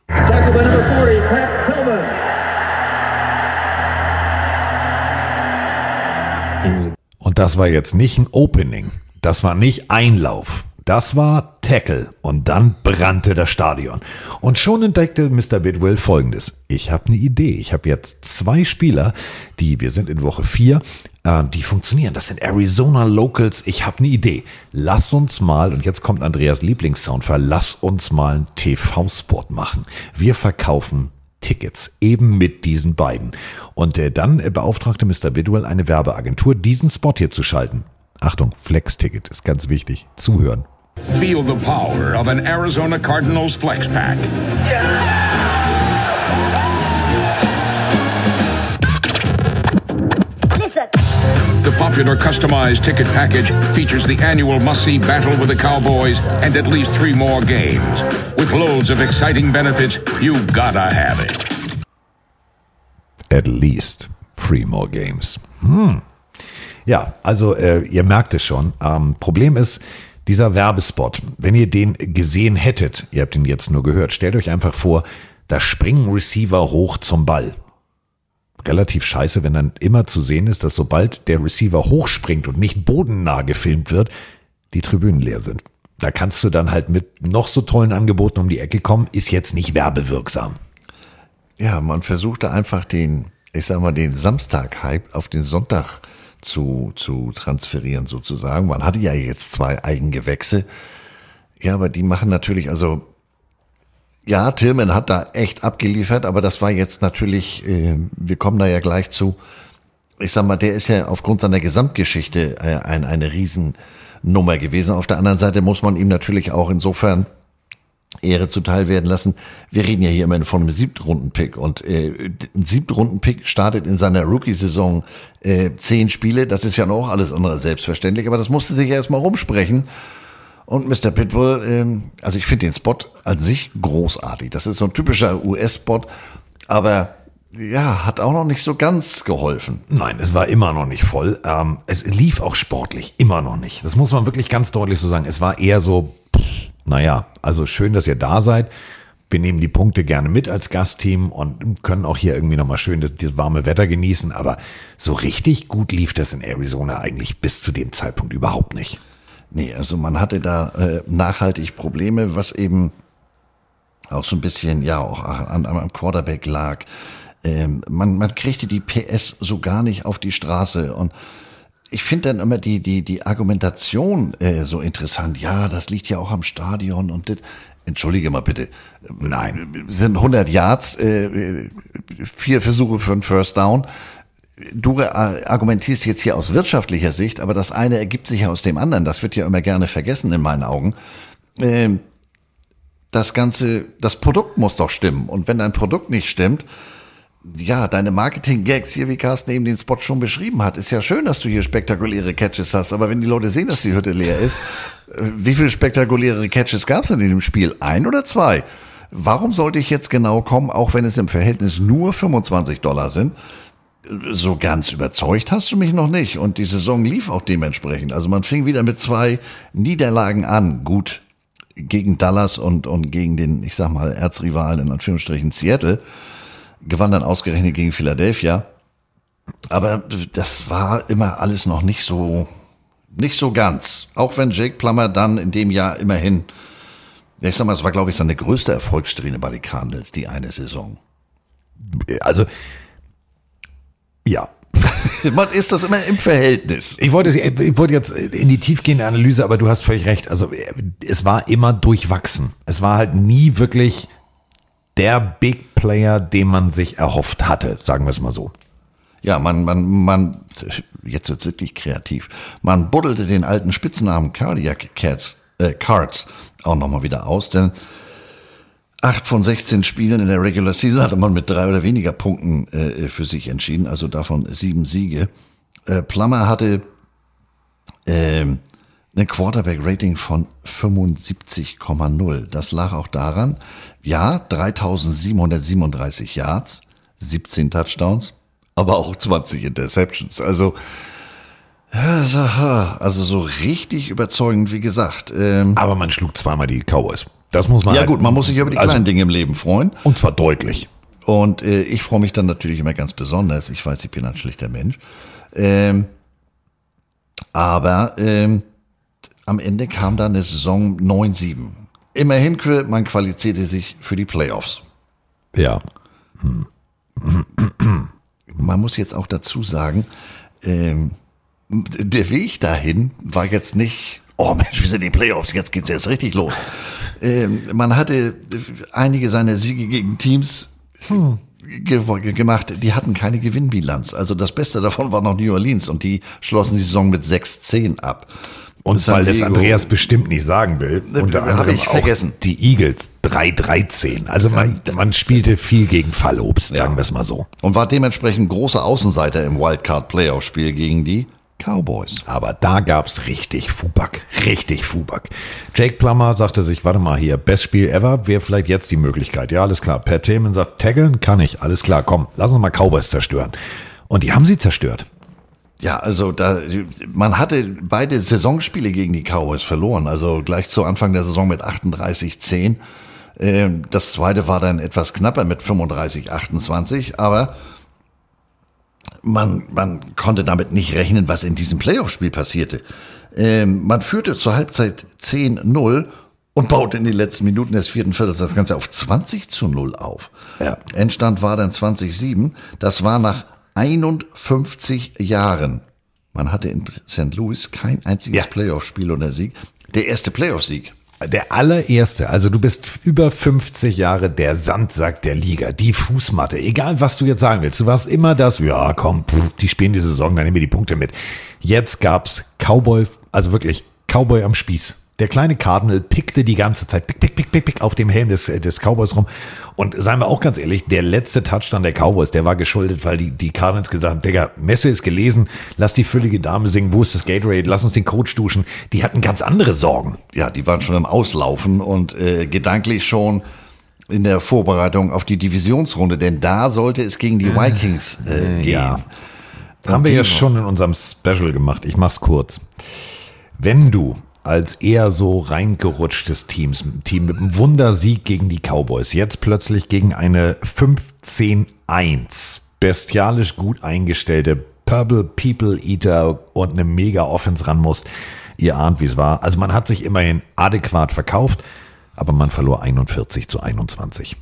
Tackle by number 40, Pat Tillman. Und das war jetzt nicht ein Opening. Das war nicht Einlauf. Das war Tackle. Und dann brannte das Stadion. Und schon entdeckte Mr. Bidwell folgendes. Ich habe eine Idee. Ich habe jetzt zwei Spieler, die, wir sind in Woche vier, äh, die funktionieren. Das sind Arizona Locals. Ich habe eine Idee. Lass uns mal, und jetzt kommt Andreas Lieblingssound, lass uns mal einen TV-Spot machen. Wir verkaufen Tickets, eben mit diesen beiden. Und äh, dann äh, beauftragte Mr. Bidwell eine Werbeagentur, diesen Spot hier zu schalten. Achtung, Flex-Ticket ist ganz wichtig. Zuhören. Feel the power of an Arizona Cardinals flex pack. The popular customized ticket package features the annual must-see battle with the Cowboys and at least three more games. With loads of exciting benefits, you gotta have it. At least three more games. Hm. Ja, also äh, ihr merkt es schon. Ähm, Problem ist, dieser Werbespot, wenn ihr den gesehen hättet, ihr habt ihn jetzt nur gehört, stellt euch einfach vor, da springen Receiver hoch zum Ball. Relativ scheiße, wenn dann immer zu sehen ist, dass sobald der Receiver hochspringt und nicht bodennah gefilmt wird, die Tribünen leer sind. Da kannst du dann halt mit noch so tollen Angeboten um die Ecke kommen, ist jetzt nicht werbewirksam. Ja, man versuchte einfach den, ich sag mal, den Samstag-Hype auf den Sonntag zu, zu transferieren sozusagen. Man hatte ja jetzt zwei Eigengewächse. Ja, aber die machen natürlich, also ja, Tillman hat da echt abgeliefert, aber das war jetzt natürlich, äh, wir kommen da ja gleich zu. Ich sag mal, der ist ja aufgrund seiner Gesamtgeschichte äh, ein, eine Riesennummer gewesen. Auf der anderen Seite muss man ihm natürlich auch insofern Ehre zuteil werden lassen. Wir reden ja hier immerhin von einem Siebtrunden-Pick und äh, ein Siebtrunden-Pick startet in seiner Rookie-Saison äh, zehn Spiele. Das ist ja noch alles andere selbstverständlich, aber das musste sich ja erstmal rumsprechen. Und Mr. Pitbull, ähm, also ich finde den Spot an sich großartig. Das ist so ein typischer US-Spot, aber ja, hat auch noch nicht so ganz geholfen. Nein, es war immer noch nicht voll. Ähm, es lief auch sportlich immer noch nicht. Das muss man wirklich ganz deutlich so sagen. Es war eher so, naja, also schön, dass ihr da seid. Wir nehmen die Punkte gerne mit als Gastteam und können auch hier irgendwie nochmal schön das, das warme Wetter genießen. Aber so richtig gut lief das in Arizona eigentlich bis zu dem Zeitpunkt überhaupt nicht. Nee, also man hatte da äh, nachhaltig Probleme, was eben auch so ein bisschen, ja, auch an, am Quarterback lag. Ähm, man, man kriegte die PS so gar nicht auf die Straße und ich finde dann immer die, die, die Argumentation äh, so interessant. Ja, das liegt ja auch am Stadion und das. Entschuldige mal bitte. Nein. Sind 100 Yards, äh, vier Versuche für einen First Down. Du argumentierst jetzt hier aus wirtschaftlicher Sicht, aber das eine ergibt sich ja aus dem anderen. Das wird ja immer gerne vergessen in meinen Augen. Ähm, das Ganze, das Produkt muss doch stimmen. Und wenn dein Produkt nicht stimmt, ja, deine Marketing-Gags hier, wie Carsten eben den Spot schon beschrieben hat, ist ja schön, dass du hier spektakuläre Catches hast, aber wenn die Leute sehen, dass die Hütte leer ist, äh, wie viele spektakuläre Catches gab es denn in dem Spiel? Ein oder zwei? Warum sollte ich jetzt genau kommen, auch wenn es im Verhältnis nur 25 Dollar sind? So ganz überzeugt hast du mich noch nicht. Und die Saison lief auch dementsprechend. Also man fing wieder mit zwei Niederlagen an. Gut, gegen Dallas und, und gegen den, ich sag mal, Erzrivalen in Anführungsstrichen Seattle gewann dann ausgerechnet gegen Philadelphia. Aber das war immer alles noch nicht so, nicht so ganz. Auch wenn Jake Plummer dann in dem Jahr immerhin, ich sag mal, es war glaube ich seine größte Erfolgssträhne bei den Cardinals, die eine Saison. Also, ja. [LAUGHS] Man ist das immer im Verhältnis. Ich wollte, ich wollte jetzt in die tiefgehende Analyse, aber du hast völlig recht. Also es war immer durchwachsen. Es war halt nie wirklich der Big Player, den man sich erhofft hatte, sagen wir es mal so. Ja, man, man, man, jetzt wird's wirklich kreativ. Man buddelte den alten Spitznamen Cardiac Cats, äh, Cards auch nochmal wieder aus, denn acht von 16 Spielen in der Regular Season hatte man mit drei oder weniger Punkten äh, für sich entschieden, also davon sieben Siege. Äh, Plummer hatte äh, ein Quarterback-Rating von 75,0. Das lag auch daran, ja, 3737 Yards, 17 Touchdowns, aber auch 20 Interceptions. Also, also so richtig überzeugend, wie gesagt. Ähm, aber man schlug zweimal die Cowboys. Das muss man. Ja halt, gut, man muss sich über die also, kleinen Dinge im Leben freuen. Und zwar deutlich. Und äh, ich freue mich dann natürlich immer ganz besonders. Ich weiß, ich bin ein schlechter Mensch. Ähm, aber ähm, am Ende kam dann eine Saison 9-7. Immerhin, man qualifizierte sich für die Playoffs. Ja. Man muss jetzt auch dazu sagen, ähm, der Weg dahin war jetzt nicht, oh Mensch, wir sind in den Playoffs, jetzt geht's jetzt richtig los. Ähm, man hatte einige seiner Siege gegen Teams hm. ge gemacht, die hatten keine Gewinnbilanz. Also das Beste davon war noch New Orleans und die schlossen die Saison mit 6-10 ab. Und San weil das Andreas bestimmt nicht sagen will, ne, unter anderem ich vergessen. die Eagles 3-13. Also man, man spielte viel gegen Fallobst, sagen ja. wir es mal so. Und war dementsprechend großer Außenseiter im Wildcard-Playoff-Spiel gegen die Cowboys. Aber da gab's richtig Fubak, richtig Fubak. Jake Plummer sagte sich, warte mal hier, Best Spiel ever, wäre vielleicht jetzt die Möglichkeit. Ja, alles klar. Pat Tillman sagt, taggeln kann ich, alles klar, komm, lass uns mal Cowboys zerstören. Und die haben sie zerstört. Ja, also da man hatte beide Saisonspiele gegen die Cowboys verloren, also gleich zu Anfang der Saison mit 38-10. Ähm, das zweite war dann etwas knapper mit 35-28, aber man, man konnte damit nicht rechnen, was in diesem Playoff-Spiel passierte. Ähm, man führte zur Halbzeit 10-0 und baute in den letzten Minuten des vierten Viertels das Ganze auf 20 zu 0 auf. Ja. Endstand war dann 20-7. Das war nach 51 Jahren. Man hatte in St. Louis kein einziges ja. Playoff-Spiel oder Sieg. Der erste Playoff-Sieg. Der allererste, also du bist über 50 Jahre der Sandsack der Liga, die Fußmatte, egal was du jetzt sagen willst, du warst immer das, ja komm, pff, die spielen die Saison, dann nehmen wir die Punkte mit. Jetzt gab's Cowboy, also wirklich Cowboy am Spieß. Der kleine Cardinal pickte die ganze Zeit pick, pick, pick, pick, pick auf dem Helm des, des Cowboys rum. Und seien wir auch ganz ehrlich, der letzte Touchdown der Cowboys, der war geschuldet, weil die, die Cardinals gesagt haben, Digga, Messe ist gelesen, lass die füllige Dame singen, wo ist das Gatorade, lass uns den Coach duschen. Die hatten ganz andere Sorgen. Ja, die waren schon im Auslaufen und äh, gedanklich schon in der Vorbereitung auf die Divisionsrunde, denn da sollte es gegen die Vikings äh, gehen. Ja. Haben wir ja schon in unserem Special gemacht. Ich mach's kurz. Wenn du als eher so reingerutschtes Teams, Team mit einem Wundersieg gegen die Cowboys, jetzt plötzlich gegen eine 15-1, bestialisch gut eingestellte Purple People Eater und eine mega Offense ran muss. Ihr ahnt, wie es war. Also man hat sich immerhin adäquat verkauft, aber man verlor 41 zu 21.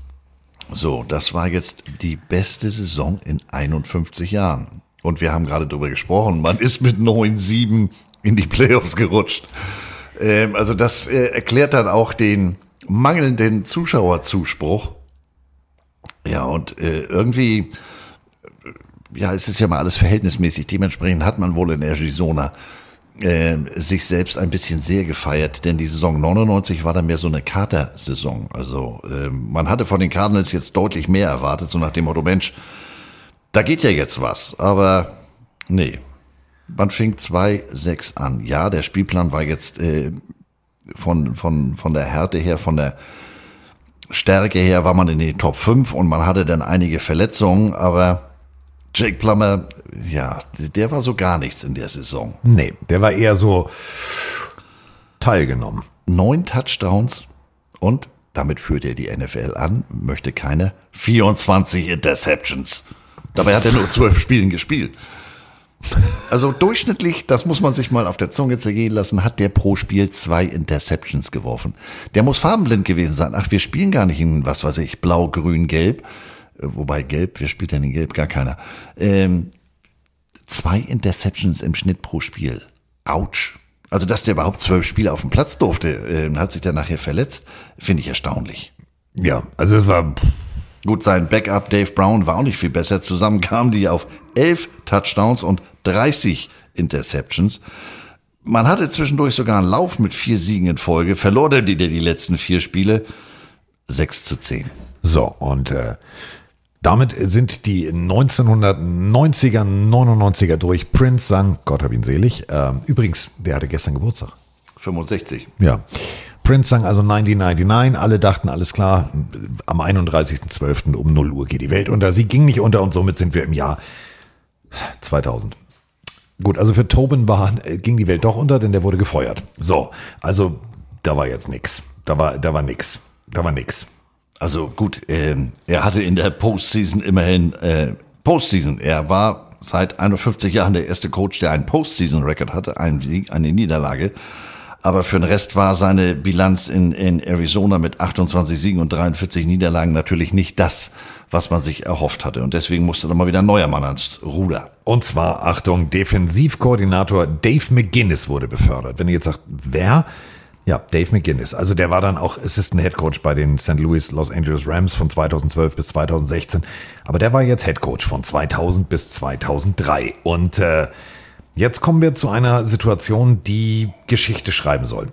So, das war jetzt die beste Saison in 51 Jahren. Und wir haben gerade darüber gesprochen, man ist mit 9-7 in die Playoffs gerutscht. Ähm, also das äh, erklärt dann auch den mangelnden Zuschauerzuspruch. Ja, und äh, irgendwie, äh, ja, es ist ja mal alles verhältnismäßig. Dementsprechend hat man wohl in Arizona äh, sich selbst ein bisschen sehr gefeiert, denn die Saison 99 war dann mehr so eine Kater-Saison. Also äh, man hatte von den Cardinals jetzt deutlich mehr erwartet, so nach dem Motto, Mensch, da geht ja jetzt was. Aber nee, man fing 2-6 an. Ja, der Spielplan war jetzt äh, von, von, von der Härte her, von der Stärke her war man in die Top 5 und man hatte dann einige Verletzungen, aber Jake Plummer, ja, der war so gar nichts in der Saison. Nee, der war eher so teilgenommen. Neun Touchdowns und damit führt er die NFL an, möchte keine 24 Interceptions. Dabei hat er nur zwölf Spielen gespielt. Also durchschnittlich, das muss man sich mal auf der Zunge zergehen lassen, hat der pro Spiel zwei Interceptions geworfen. Der muss farbenblind gewesen sein. Ach, wir spielen gar nicht in, was weiß ich, blau, grün, gelb. Äh, Wobei gelb, wer spielt denn in gelb? Gar keiner. Ähm, zwei Interceptions im Schnitt pro Spiel. Autsch. Also, dass der überhaupt zwölf Spiele auf dem Platz durfte, äh, hat sich dann nachher verletzt, finde ich erstaunlich. Ja, also es war Gut, sein Backup Dave Brown war auch nicht viel besser. Zusammen kamen die auf elf Touchdowns und 30 Interceptions. Man hatte zwischendurch sogar einen Lauf mit vier Siegen in Folge, verlor der die, die letzten vier Spiele 6 zu 10. So, und äh, damit sind die 1990er, 99er durch. Prince sang, Gott hab ihn selig. Ähm, übrigens, der hatte gestern Geburtstag. 65. Ja. Prince sang also 1999. Alle dachten, alles klar, am 31.12. um 0 Uhr geht die Welt unter. Sie ging nicht unter und somit sind wir im Jahr 2000. Gut, also für Tobin war, äh, ging die Welt doch unter, denn der wurde gefeuert. So, also da war jetzt nix. Da war, da war nix. Da war nix. Also gut, ähm, er hatte in der Postseason immerhin äh, Postseason. Er war seit 51 Jahren der erste Coach, der einen Postseason-Record hatte, einen Sieg, eine Niederlage. Aber für den Rest war seine Bilanz in, in Arizona mit 28 Siegen und 43 Niederlagen natürlich nicht das, was man sich erhofft hatte. Und deswegen musste dann mal wieder ein neuer Mann ans Ruder. Und zwar, Achtung, Defensivkoordinator Dave McGuinness wurde befördert. Wenn ihr jetzt sagt, wer? Ja, Dave McGuinness. Also der war dann auch Assistant Head Coach bei den St. Louis Los Angeles Rams von 2012 bis 2016. Aber der war jetzt Head Coach von 2000 bis 2003. Und äh, jetzt kommen wir zu einer Situation, die Geschichte schreiben soll.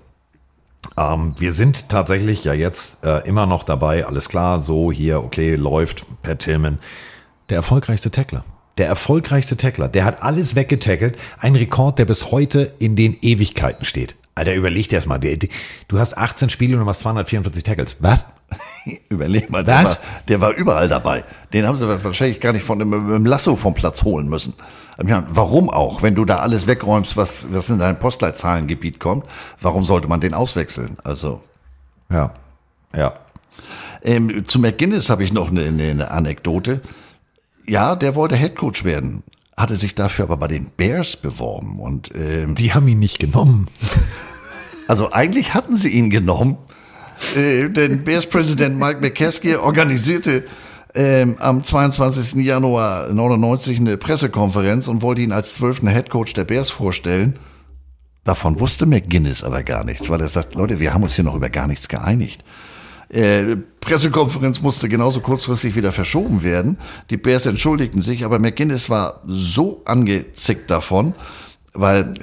Ähm, wir sind tatsächlich ja jetzt äh, immer noch dabei. Alles klar, so hier, okay, läuft. Pat Tillman, der erfolgreichste Tackler. Der erfolgreichste Tackler. Der hat alles weggetackelt. Ein Rekord, der bis heute in den Ewigkeiten steht. Alter, überleg dir das mal. Der- Du hast 18 Spiele und du machst 244 Tackles. Was? [LAUGHS] Überleg mal, der war, der war überall dabei. Den haben sie wahrscheinlich gar nicht von dem, Lasso vom Platz holen müssen. Warum auch? Wenn du da alles wegräumst, was, was in dein Postleitzahlengebiet kommt, warum sollte man den auswechseln? Also. Ja. Ja. Ähm, zu McGuinness habe ich noch eine, eine, eine Anekdote. Ja, der wollte Headcoach werden, hatte sich dafür aber bei den Bears beworben und ähm, die haben ihn nicht genommen. Also eigentlich hatten sie ihn genommen, äh, denn Bears-Präsident Mike McCaskey organisierte ähm, am 22. Januar 99 eine Pressekonferenz und wollte ihn als zwölften Headcoach der Bears vorstellen. Davon wusste McGuinness aber gar nichts, weil er sagt, Leute, wir haben uns hier noch über gar nichts geeinigt. Äh, Pressekonferenz musste genauso kurzfristig wieder verschoben werden. Die Bears entschuldigten sich, aber McGuinness war so angezickt davon, weil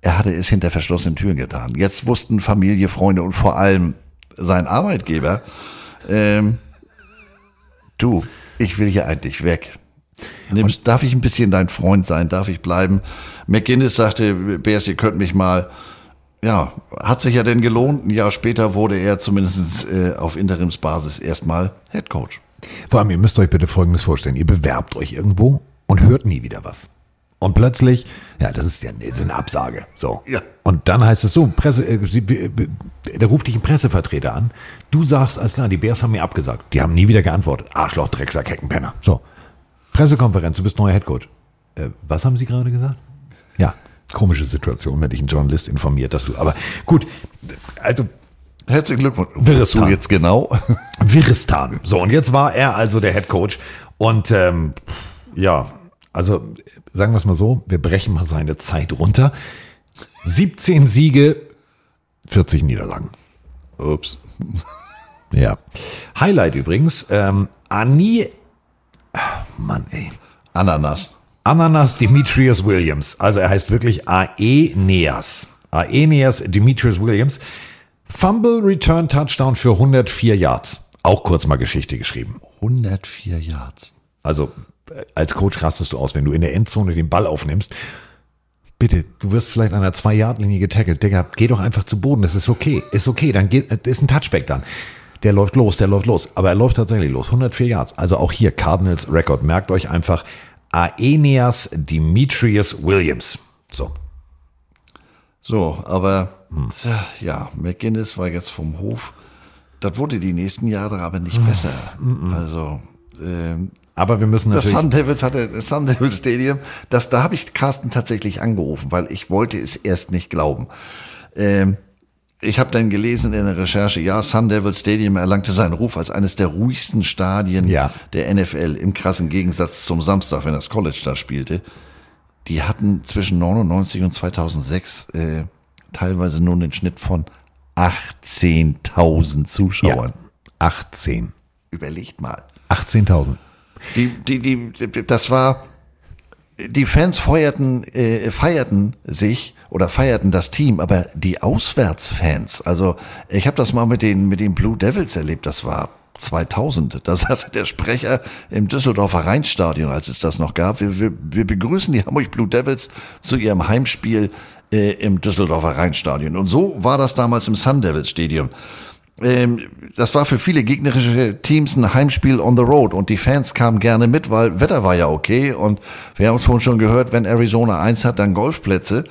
er hatte es hinter verschlossenen Türen getan. Jetzt wussten Familie, Freunde und vor allem sein Arbeitgeber, ähm, du, ich will hier eigentlich weg. Nimmst, darf ich ein bisschen dein Freund sein? Darf ich bleiben? McGuinness sagte, Bears, ihr könnt mich mal ja, hat sich ja denn gelohnt. Ein Jahr später wurde er zumindest äh, auf Interimsbasis erstmal Head Coach. Vor allem, ihr müsst euch bitte Folgendes vorstellen. Ihr bewerbt euch irgendwo und hört nie wieder was. Und plötzlich, ja, das ist ja das ist eine Absage. So. Ja. Und dann heißt es so, Presse, äh, sie, da ruft dich ein Pressevertreter an. Du sagst, alles klar, die Bears haben mir abgesagt. Die haben nie wieder geantwortet. Arschloch, Drecksack, Heckenpenner. So. Pressekonferenz, du bist neuer Headcoach. Äh, was haben sie gerade gesagt? Ja. Komische Situation, wenn dich ein Journalist informiert, dass du, aber gut, also Herzlichen Glückwunsch. Wirrestan. Du jetzt genau. Wirrestan. So, und jetzt war er also der Head Coach. Und ähm, ja, also sagen wir es mal so, wir brechen mal seine Zeit runter. 17 Siege, 40 Niederlagen. Ups. [LAUGHS] Ja. Highlight übrigens, ähm, Ani, ah, Mann, ey. Ananas. Ananas Demetrius Williams. Also er heißt wirklich Aeneas. Aeneas Demetrius Williams. Fumble Return Touchdown für 104 Yards. Auch kurz mal Geschichte geschrieben. 104 Yards. Also als Coach rastest du aus, wenn du in der Endzone den Ball aufnimmst. Bitte, du wirst vielleicht an der 2-Yard-Linie getackelt. Digga, geh doch einfach zu Boden. Das ist okay. Ist okay. Dann geht, das ist ein Touchback dann. Der läuft los, der läuft los. Aber er läuft tatsächlich los. 104 Yards. Also auch hier Cardinals Record. Merkt euch einfach Aeneas Demetrius Williams. So. So, aber tja, ja, McGinnis war jetzt vom Hof. Das wurde die nächsten Jahre aber nicht besser. Also, ähm, aber wir müssen das natürlich. Sun Devils hatte das Sun Devils Stadium. Das, da habe ich Carsten tatsächlich angerufen, weil ich wollte es erst nicht glauben. Ähm, ich habe dann gelesen in der Recherche, ja, Sun Devil Stadium erlangte seinen Ruf als eines der ruhigsten Stadien der NFL, im krassen Gegensatz zum Samstag, wenn das College da spielte. Die hatten zwischen 99 und 2006 äh, teilweise nur einen Schnitt von 18.000 Zuschauern. 18. Überlegt mal. 18.000. Die, die, die, das war, die Fans feuerten, äh, feierten sich oder feierten das Team, aber die Auswärtsfans, also ich habe das mal mit den, mit den Blue Devils erlebt, das war 2000. Da sagte der Sprecher im Düsseldorfer Rheinstadion, als es das noch gab, wir, wir, wir begrüßen die Hamburg Blue Devils zu ihrem Heimspiel äh, im Düsseldorfer Rheinstadion. Und so war das damals im Sun Devils Stadium. Ähm, das war für viele gegnerische Teams ein Heimspiel on the road und die Fans kamen gerne mit, weil Wetter war ja okay und wir haben es vorhin schon gehört, wenn Arizona eins hat, dann Golfplätze.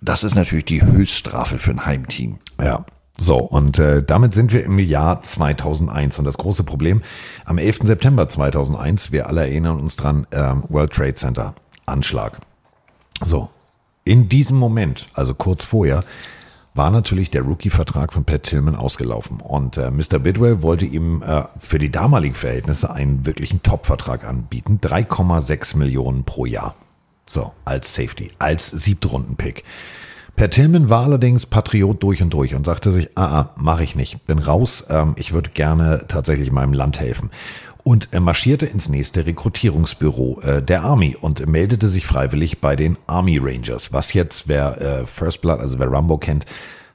Das ist natürlich die Höchststrafe für ein Heimteam. Ja. So, und äh, damit sind wir im Jahr 2001. Und das große Problem, am 11. September 2001, wir alle erinnern uns dran, ähm, World Trade Center, Anschlag. So, in diesem Moment, also kurz vorher, war natürlich der Rookie-Vertrag von Pat Tillman ausgelaufen. Und äh, Mr. Bidwell wollte ihm äh, für die damaligen Verhältnisse einen wirklichen Top-Vertrag anbieten. 3,6 Millionen pro Jahr. So, als Safety, als Siebtrunden-Pick. Per Tillman war allerdings Patriot durch und durch und sagte sich, ah, ah mache ich nicht, bin raus, ähm, ich würde gerne tatsächlich meinem Land helfen. Und er marschierte ins nächste Rekrutierungsbüro äh, der Army und meldete sich freiwillig bei den Army Rangers. Was jetzt, wer äh, First Blood, also wer Rambo kennt,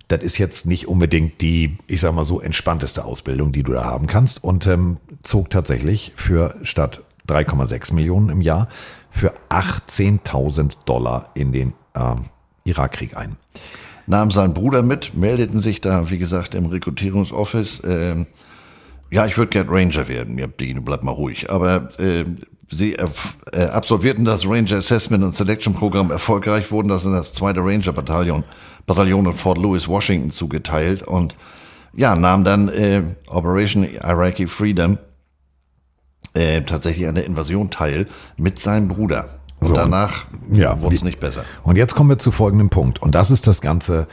das ist jetzt nicht unbedingt die, ich sag mal so, entspannteste Ausbildung, die du da haben kannst. Und ähm, zog tatsächlich für statt 3,6 Millionen im Jahr für 18.000 Dollar in den ähm, Irakkrieg ein. Nahm sein Bruder mit, meldeten sich da, wie gesagt, im Rekrutierungsoffice. Ähm, ja, ich würde gern Ranger werden. Ja, Dino, bleib mal ruhig. Aber äh, sie äh, absolvierten das Ranger Assessment und Selection Programm erfolgreich, wurden das in das zweite Ranger Bataillon, Bataillon in Fort Lewis, Washington zugeteilt und ja, nahm dann äh, Operation Iraqi Freedom äh, tatsächlich an der Invasion teil mit seinem Bruder. Und So, danach ja, wurde es nicht besser. Und jetzt kommen wir zu folgendem Punkt. Und das ist das Ganze,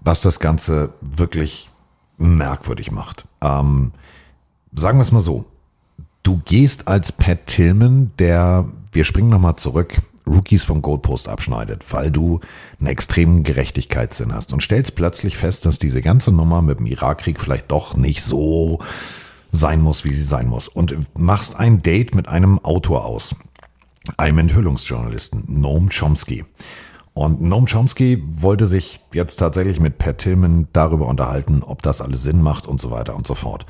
was das Ganze wirklich merkwürdig macht. Ähm, sagen wir es mal so. Du gehst als Pat Tillman, der, wir springen nochmal zurück, Rookies vom Goalpost abschneidet, weil du einen extremen Gerechtigkeitssinn hast und stellst plötzlich fest, dass diese ganze Nummer mit dem Irakkrieg vielleicht doch nicht so sein muss, wie sie sein muss. Und machst ein Date mit einem Autor aus einem Enthüllungsjournalisten, Noam Chomsky. Und Noam Chomsky wollte sich jetzt tatsächlich mit Pat Tillman darüber unterhalten, ob das alles Sinn macht und so weiter und so fort.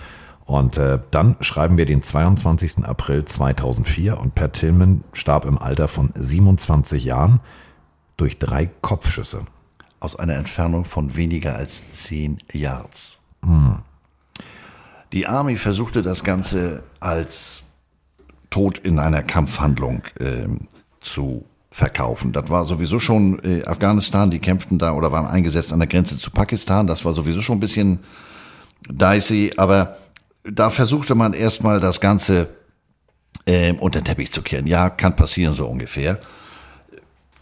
Und äh, dann schreiben wir den 22. April 2004 und Pat Tillman starb im Alter von 27 Jahren durch drei Kopfschüsse. Aus einer Entfernung von weniger als 10 Yards. Hm. Die Army versuchte das Ganze als Tod in einer Kampfhandlung ähm, zu verkaufen. Das war sowieso schon äh, Afghanistan, die kämpften da oder waren eingesetzt an der Grenze zu Pakistan. Das war sowieso schon ein bisschen dicey, aber da versuchte man erstmal das Ganze ähm, unter den Teppich zu kehren. Ja, kann passieren so ungefähr.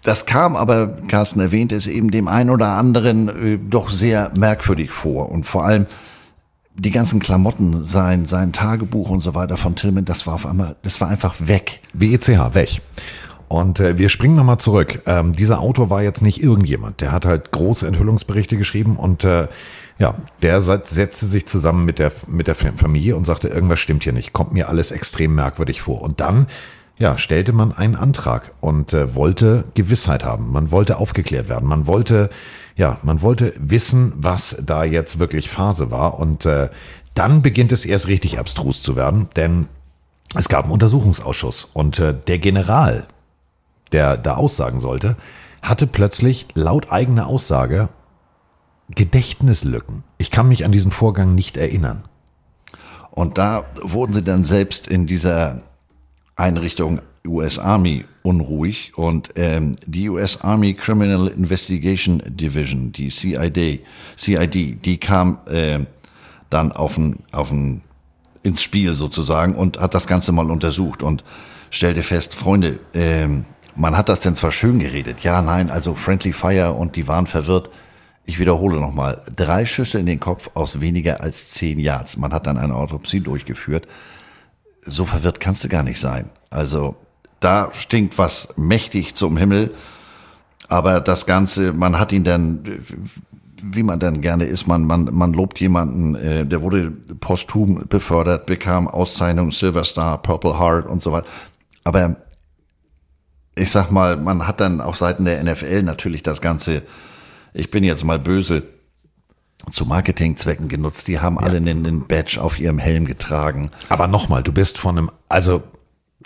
Das kam aber, Carsten erwähnt es eben dem einen oder anderen äh, doch sehr merkwürdig vor. Und vor allem die ganzen Klamotten, sein, sein Tagebuch und so weiter von Tillman, das war auf einmal, das war einfach weg. WECH, weg. Und äh, wir springen nochmal zurück. Ähm, dieser Autor war jetzt nicht irgendjemand. Der hat halt große Enthüllungsberichte geschrieben und äh, ja, der setzte sich zusammen mit der, mit der Familie und sagte, irgendwas stimmt hier nicht, kommt mir alles extrem merkwürdig vor. Und dann ja, stellte man einen Antrag und äh, wollte Gewissheit haben. Man wollte aufgeklärt werden. Man wollte, ja, man wollte wissen, was da jetzt wirklich Phase war. Und äh, dann beginnt es erst richtig abstrus zu werden, denn es gab einen Untersuchungsausschuss und äh, der General, der da aussagen sollte, hatte plötzlich laut eigener Aussage Gedächtnislücken. Ich kann mich an diesen Vorgang nicht erinnern. Und da wurden sie dann selbst in dieser Einrichtung US Army unruhig und ähm, die US Army Criminal Investigation Division, die CID, CID die kam äh, dann auf ein, auf ein, ins Spiel sozusagen und hat das Ganze mal untersucht und stellte fest, Freunde, äh, man hat das denn zwar schön geredet, ja, nein, also Friendly Fire und die waren verwirrt. Ich wiederhole nochmal, drei Schüsse in den Kopf aus weniger als zehn Yards. Man hat dann eine Autopsie durchgeführt so verwirrt kannst du gar nicht sein. Also da stinkt was mächtig zum Himmel, aber das Ganze, man hat ihn dann, wie man dann gerne ist, man, man, man lobt jemanden, äh, der wurde posthum befördert, bekam Auszeichnung Silver Star, Purple Heart und so weiter. Aber ich sag mal, man hat dann auf Seiten der NFL natürlich das Ganze, ich bin jetzt mal böse, zu Marketingzwecken genutzt. Die haben ja. alle einen, einen Badge auf ihrem Helm getragen. Aber nochmal, du bist von einem, also,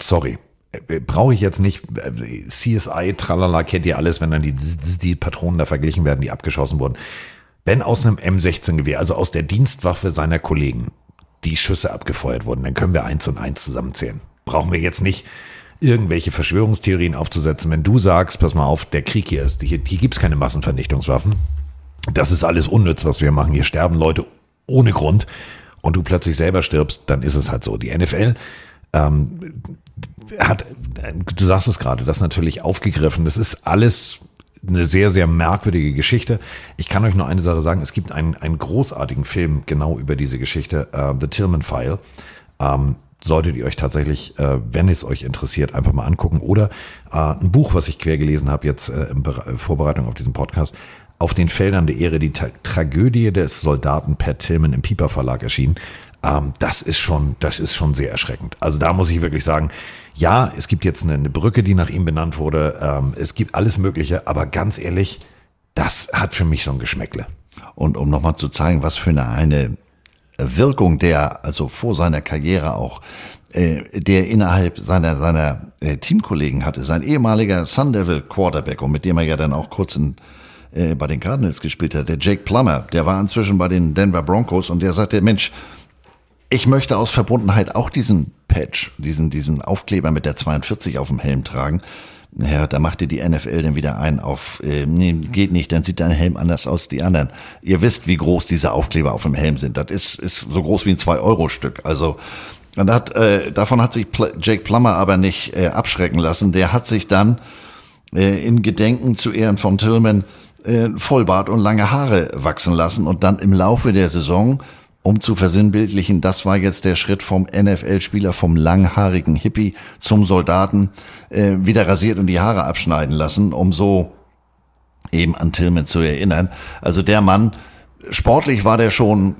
sorry, äh, brauche ich jetzt nicht, äh, CSI, tralala, kennt ihr alles, wenn dann die, die Patronen da verglichen werden, die abgeschossen wurden. Wenn aus einem M16-Gewehr, also aus der Dienstwaffe seiner Kollegen, die Schüsse abgefeuert wurden, dann können wir eins und eins zusammenzählen. Brauchen wir jetzt nicht irgendwelche Verschwörungstheorien aufzusetzen. Wenn du sagst, pass mal auf, der Krieg hier ist, hier, hier gibt's keine Massenvernichtungswaffen, das ist alles unnütz, was wir machen. Hier sterben Leute ohne Grund und du plötzlich selber stirbst, dann ist es halt so. Die NFL ähm, hat, du sagst es gerade, das natürlich aufgegriffen. Das ist alles eine sehr, sehr merkwürdige Geschichte. Ich kann euch nur eine Sache sagen. Es gibt einen, einen großartigen Film genau über diese Geschichte, uh, The Tillman File. Ähm, solltet ihr euch tatsächlich, äh, wenn es euch interessiert, einfach mal angucken. Oder äh, ein Buch, was ich quer gelesen habe jetzt äh, in Vorbereitung auf diesen Podcast, auf den Feldern der Ehre die Tra Tragödie des Soldaten Pat Tillman im Piper Verlag erschienen. Ähm, das ist schon, das ist schon sehr erschreckend. Also da muss ich wirklich sagen, ja, es gibt jetzt eine, eine Brücke, die nach ihm benannt wurde. Ähm, es gibt alles Mögliche, aber ganz ehrlich, das hat für mich so ein Geschmäckle. Und um nochmal zu zeigen, was für eine, eine Wirkung der, also vor seiner Karriere auch, äh, der innerhalb seiner, seiner äh, Teamkollegen hatte, sein ehemaliger Sun Devil Quarterback und mit dem er ja dann auch kurz in äh, bei den Cardinals gespielt hat, der Jake Plummer, der war inzwischen bei den Denver Broncos und der sagte, Mensch, ich möchte aus Verbundenheit auch diesen Patch, diesen, diesen Aufkleber mit der 42 auf dem Helm tragen. Ja, da machte die NFL dann wieder ein auf, äh, nee, geht nicht, dann sieht dein Helm anders aus als die anderen. Ihr wisst, wie groß diese Aufkleber auf dem Helm sind. Das ist, ist so groß wie ein 2-Euro-Stück. Also, und hat, äh, davon hat sich Pl Jake Plummer aber nicht äh, abschrecken lassen. Der hat sich dann äh, in Gedenken zu Ehren von Tillman äh, Vollbart und lange Haare wachsen lassen und dann im Laufe der Saison, um zu versinnbildlichen, das war jetzt der Schritt vom NFL-Spieler, vom langhaarigen Hippie zum Soldaten, äh, wieder rasiert und die Haare abschneiden lassen, um so eben an Tillman zu erinnern. Also der Mann, sportlich war der schon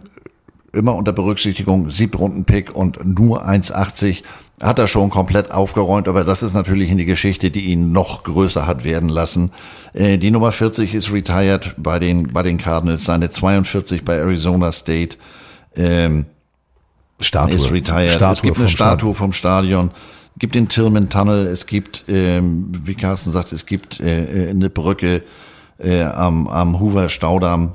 immer unter Berücksichtigung Siebrunden-Pick und nur 1,80 hat er schon komplett aufgeräumt, aber das ist natürlich eine Geschichte, die ihn noch größer hat werden lassen. Äh, die Nummer 40 ist retired bei den, bei den Cardinals, seine 42 bei Arizona State ähm, Statue. ist retired. Statue es gibt eine Statue vom Stadion. Es gibt den Tillman Tunnel, es gibt, ähm, wie Carsten sagt, es gibt äh, äh eine Brücke äh, am, am Hoover Staudamm.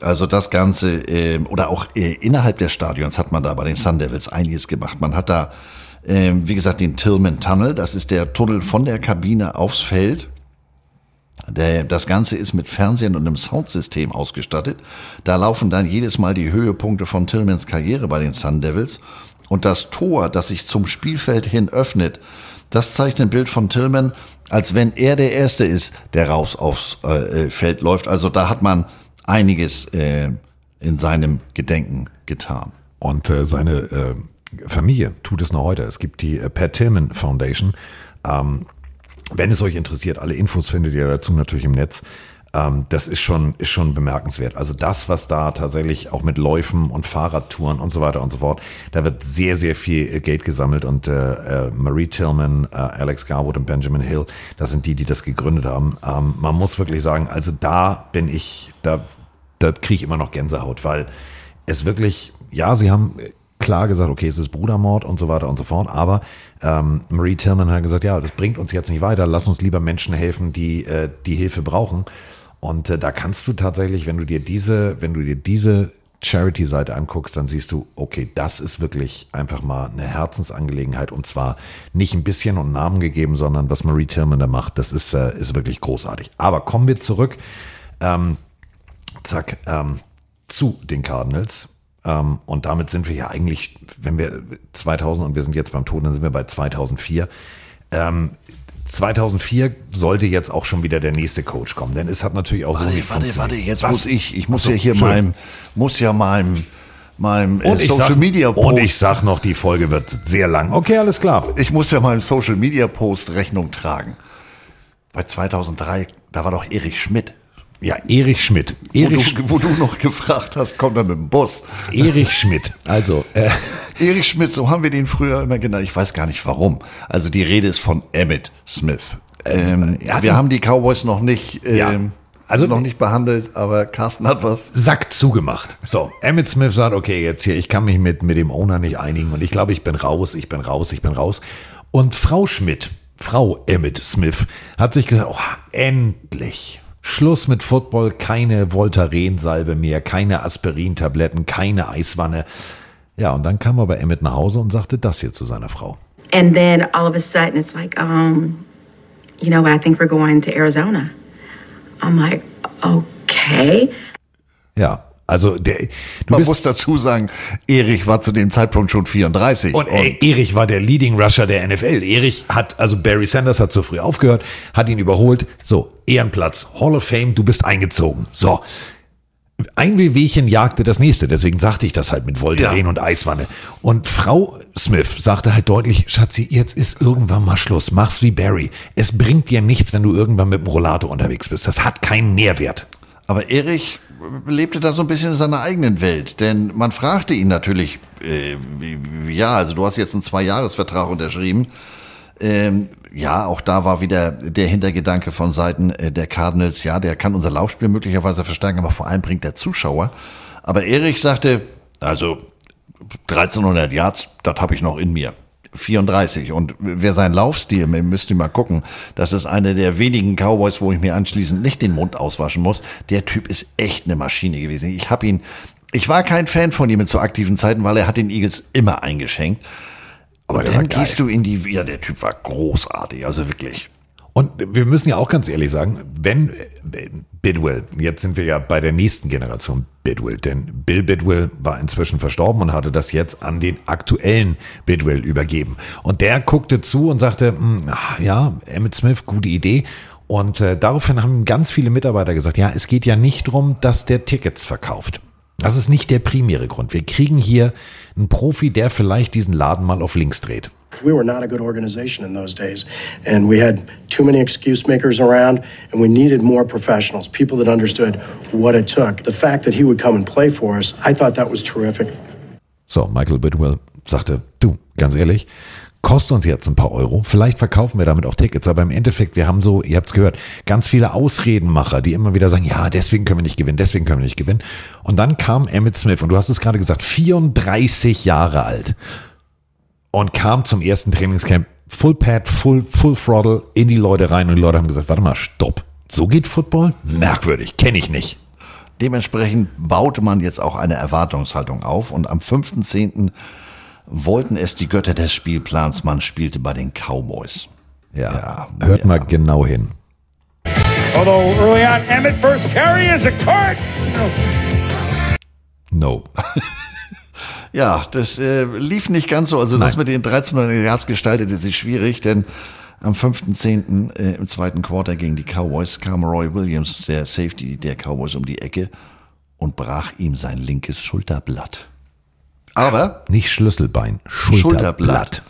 Also das Ganze, äh, oder auch äh, innerhalb des Stadions hat man da bei den Sun Devils einiges gemacht. Man hat da, äh, wie gesagt, den Tillman Tunnel. Das ist der Tunnel von der Kabine aufs Feld. Der, das Ganze ist mit Fernsehen und einem Soundsystem ausgestattet. Da laufen dann jedes Mal die Höhepunkte von Tillmans Karriere bei den Sun Devils. Und das Tor, das sich zum Spielfeld hin öffnet, das zeigt ein Bild von Tillman, als wenn er der Erste ist, der raus aufs äh, Feld läuft. Also da hat man einiges äh, in seinem Gedenken getan. Und äh, seine äh, Familie tut es noch heute. Es gibt die äh, Pat Tillman Foundation. Ähm, wenn es euch interessiert, alle Infos findet ihr dazu natürlich im Netz. Ähm, das ist schon, ist schon bemerkenswert. Also das, was da tatsächlich auch mit Läufen und Fahrradtouren und so weiter und so fort, da wird sehr, sehr viel äh, Geld gesammelt und äh, äh, Marie Tillman, äh, Alex Garwood und Benjamin Hill, das sind die, die das gegründet haben. Ähm, man muss wirklich sagen, also da bin ich, da, da kriege ich immer noch Gänsehaut, weil es wirklich, ja, sie haben klar gesagt, okay, es ist Brudermord und so weiter und so fort, aber ähm, Marie Tillman hat gesagt, ja, das bringt uns jetzt nicht weiter, lass uns lieber Menschen helfen, die äh, die Hilfe brauchen. Und äh, da kannst du tatsächlich, wenn du dir diese, wenn du dir diese Charity-Seite anguckst, dann siehst du, okay, das ist wirklich einfach mal eine Herzensangelegenheit und zwar nicht ein bisschen und Namen gegeben, sondern was Marie Tillman da macht, das ist, äh, ist wirklich großartig. Aber kommen wir zurück, ähm, zack, ähm, zu den Cardinals. Ähm, und damit sind wir ja eigentlich, wenn wir 2000 und wir sind jetzt beim Tod, dann sind wir bei 2004. Ähm, 2004 sollte jetzt auch schon wieder der nächste Coach kommen, denn es hat natürlich auch warte, so nicht Warte, warte, jetzt Was? muss ich, ich muss so, ja hier meinem, muss ja meinem, meinem äh, Social sag, Media Post. Und ich sag noch, die Folge wird sehr lang. Okay, alles klar. Ich muss ja meinem Social Media Post Rechnung tragen. Bei 2003, da war doch Erich Schmidt. Ja, Erich Schmidt. Erich, wo, du, wo du noch gefragt hast, kommt er mit dem Bus. Erich Schmidt. Also, äh, [LAUGHS] Erich Schmidt, so haben wir den früher immer genannt. Ich weiß gar nicht warum. Also die Rede ist von Emmett Smith. Ähm, ja, wir haben die Cowboys noch nicht, ähm, Ja. also noch nicht behandelt, aber Carsten hat was. Sack zugemacht. So, Emmett Smith sagt, okay, jetzt hier, ich kann mich mit, mit dem Owner nicht einigen und ich glaube, ich bin raus, ich bin raus, ich bin raus. Und Frau Schmidt, Frau Emmett Smith, hat sich gesagt, oh, endlich. Schluss mit Football, keine Voltaren-Salbe mehr, keine Aspirin-Tabletten, keine Eiswanne. Ja, und dann kam aber Emmett nach Hause und sagte das hier zu seiner Frau. And then all of a sudden it's like, um, you know what, I think we're going to Arizona. I'm like, okay. Ja, also der, Man muss dazu sagen, Erich war zu dem Zeitpunkt schon 34. Und äh, Erich war der Leading Rusher der NFL. Erich hat, also Barry Sanders hat zu früh aufgehört, hat ihn überholt. So, Ehrenplatz, Hall of Fame, du bist eingezogen. So. Ein Wehwehchen jagte das nächste, deswegen sagte ich das halt mit Voltaren Ja. und Eiswanne. Und Frau Smith sagte halt deutlich, Schatzi, jetzt ist irgendwann mal Schluss, mach's wie Barry. Es bringt dir nichts, wenn du irgendwann mit dem Rollator unterwegs bist. Das hat keinen Nährwert. Aber Erich lebte da so ein bisschen in seiner eigenen Welt, denn man fragte ihn natürlich, äh, ja, also du hast jetzt einen Zwei-Jahres-Vertrag unterschrieben. Ähm, ja, auch da war wieder der Hintergedanke von Seiten äh, der Cardinals, ja, der kann unser Laufspiel möglicherweise verstärken, aber vor allem bringt der Zuschauer. Aber Erich sagte, also 1300 Yards, das habe ich noch in mir. 34. Und wer seinen Laufstil, müsst ihr mal gucken, das ist einer der wenigen Cowboys, wo ich mir anschließend nicht den Mund auswaschen muss. Der Typ ist echt eine Maschine gewesen. Ich habe ihn, ich war kein Fan von ihm zu aktiven Zeiten, weil er hat den Eagles immer eingeschenkt. Aber war dann gehst du in die, ja, der Typ war großartig, also wirklich. Und wir müssen ja auch ganz ehrlich sagen, wenn äh, Bidwell, jetzt sind wir ja bei der nächsten Generation Bidwell, denn Bill Bidwell war inzwischen verstorben und hatte das jetzt an den aktuellen Bidwell übergeben. Und der guckte zu und sagte, "Hm, ah, ja, Emmett Smith, gute Idee. Und äh, daraufhin haben ganz viele Mitarbeiter gesagt, ja, es geht ja nicht drum, dass der Tickets verkauft. Das ist nicht der primäre Grund. Wir kriegen hier einen Profi, der vielleicht diesen Laden mal auf links dreht. We were not a good organization in those days, and we had too many excuse makers around, and we needed more professionals, people that understood what it took. The fact that he would come and play for us, I thought that was terrific. So, Michael Bidwell sagte, du, ganz ehrlich, kostet uns jetzt ein paar Euro, vielleicht verkaufen wir damit auch Tickets, aber im Endeffekt, wir haben so, ihr habt's gehört, ganz viele Ausredenmacher, die immer wieder sagen, ja, deswegen können wir nicht gewinnen, deswegen können wir nicht gewinnen. Und dann kam Emmett Smith, und du hast es gerade gesagt, 34 Jahre alt und kam zum ersten Trainingscamp, Full Pad, Full, Full Throttle, in die Leute rein und die Leute haben gesagt, warte mal, stopp, so geht Football? Merkwürdig, kenne ich nicht. Dementsprechend baute man jetzt auch eine Erwartungshaltung auf und am 5.10. wollten es die Götter des Spielplans, man spielte bei den Cowboys. Ja, hört mal genau hin. Although early on, Emmett first carry is a cart. No. [LAUGHS] Ja, das äh, lief nicht ganz so. Also das mit den 1300 Yards gestaltete sich schwierig, denn am 5.10. Äh, im zweiten Quarter gegen die Cowboys kam Roy Williams, der Safety der Cowboys, um die Ecke und brach ihm sein linkes Schulterblatt. Aber Nicht Schlüsselbein, Schulterblatt.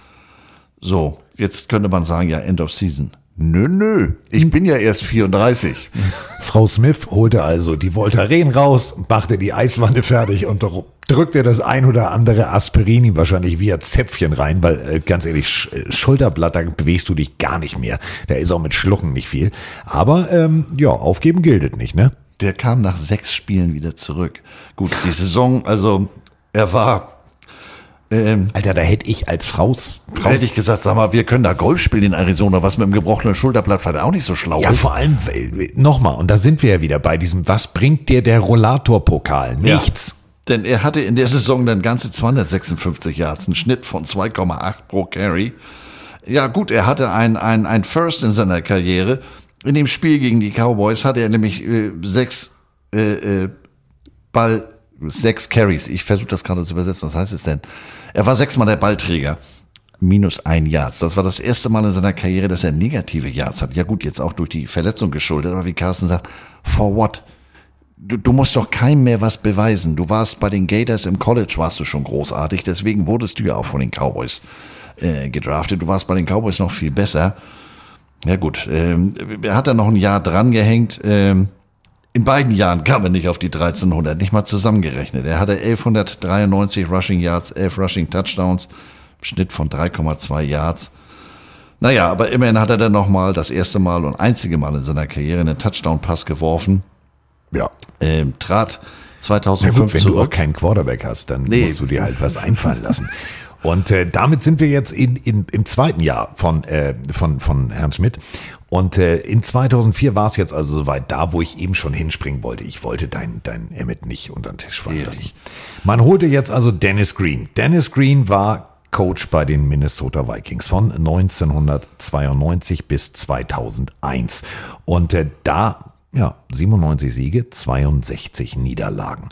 So, Jetzt könnte man sagen, ja, End of Season. Nö, nö, ich bin ja erst 34. [LAUGHS] Frau Smith holte also die Voltaren raus, machte die Eiswanne fertig und dr- drückte das ein oder andere Aspirin wahrscheinlich via Zäpfchen rein, weil äh, ganz ehrlich, äh, Schulterblatt, da bewegst du dich gar nicht mehr. Da ist auch mit Schlucken nicht viel. Aber ähm, ja, aufgeben gilt nicht, ne? Der kam nach sechs Spielen wieder zurück. Gut, die Saison, also er war. Ähm, Alter, da hätte ich als Frau's, Frau hätte ich gesagt, sag mal, wir können da Golf spielen in Arizona, was mit dem gebrochenen Schulterblatt vielleicht auch nicht so schlau Ja, ist. vor allem, nochmal, und da sind wir ja wieder bei diesem, was bringt dir der Rollatorpokal? Nichts. Ja, denn er hatte in der Saison dann ganze 256 Yards, einen Schnitt von 2,8 pro Carry. Ja gut, er hatte ein, ein, ein First in seiner Karriere. In dem Spiel gegen die Cowboys hatte er nämlich äh, sechs äh, äh, Ball, sechs Carries. Ich versuche das gerade zu übersetzen. Was heißt es denn? Er war sechsmal der Ballträger. Minus ein Yards. Das war das erste Mal in seiner Karriere, dass er negative Yards hat. Ja gut, jetzt auch durch die Verletzung geschuldet. Aber wie Carsten sagt, for what? Du, du musst doch keinem mehr was beweisen. Du warst bei den Gators im College, warst du schon großartig. Deswegen wurdest du ja auch von den Cowboys äh, gedraftet. Du warst bei den Cowboys noch viel besser. Ja gut, ähm, er hat dann noch ein Jahr dran gehängt. Ähm, in beiden Jahren kam er nicht auf die 1300, nicht mal zusammengerechnet. Er hatte 1193 Rushing Yards, 11 Rushing Touchdowns, Schnitt von 3,2 Yards. Naja, aber immerhin hat er dann nochmal das erste Mal und einzige Mal in seiner Karriere einen Touchdown-Pass geworfen. Ja. Ähm, trat Na 2005 gut, wenn du auch zurück. keinen Quarterback hast, dann Nee. musst du dir halt was einfallen lassen. [LAUGHS] Und äh, damit sind wir jetzt in, in, im zweiten Jahr von, äh, von, von Herrn Schmidt. Und äh, in 2004 war es jetzt also soweit da, wo ich eben schon hinspringen wollte. Ich wollte dein, dein Emmett nicht unter den Tisch fallen lassen. Man holte jetzt also Dennis Green. Dennis Green war Coach bei den Minnesota Vikings von 1992 bis 2001. Und äh, da, ja, 97 Siege, 62 Niederlagen.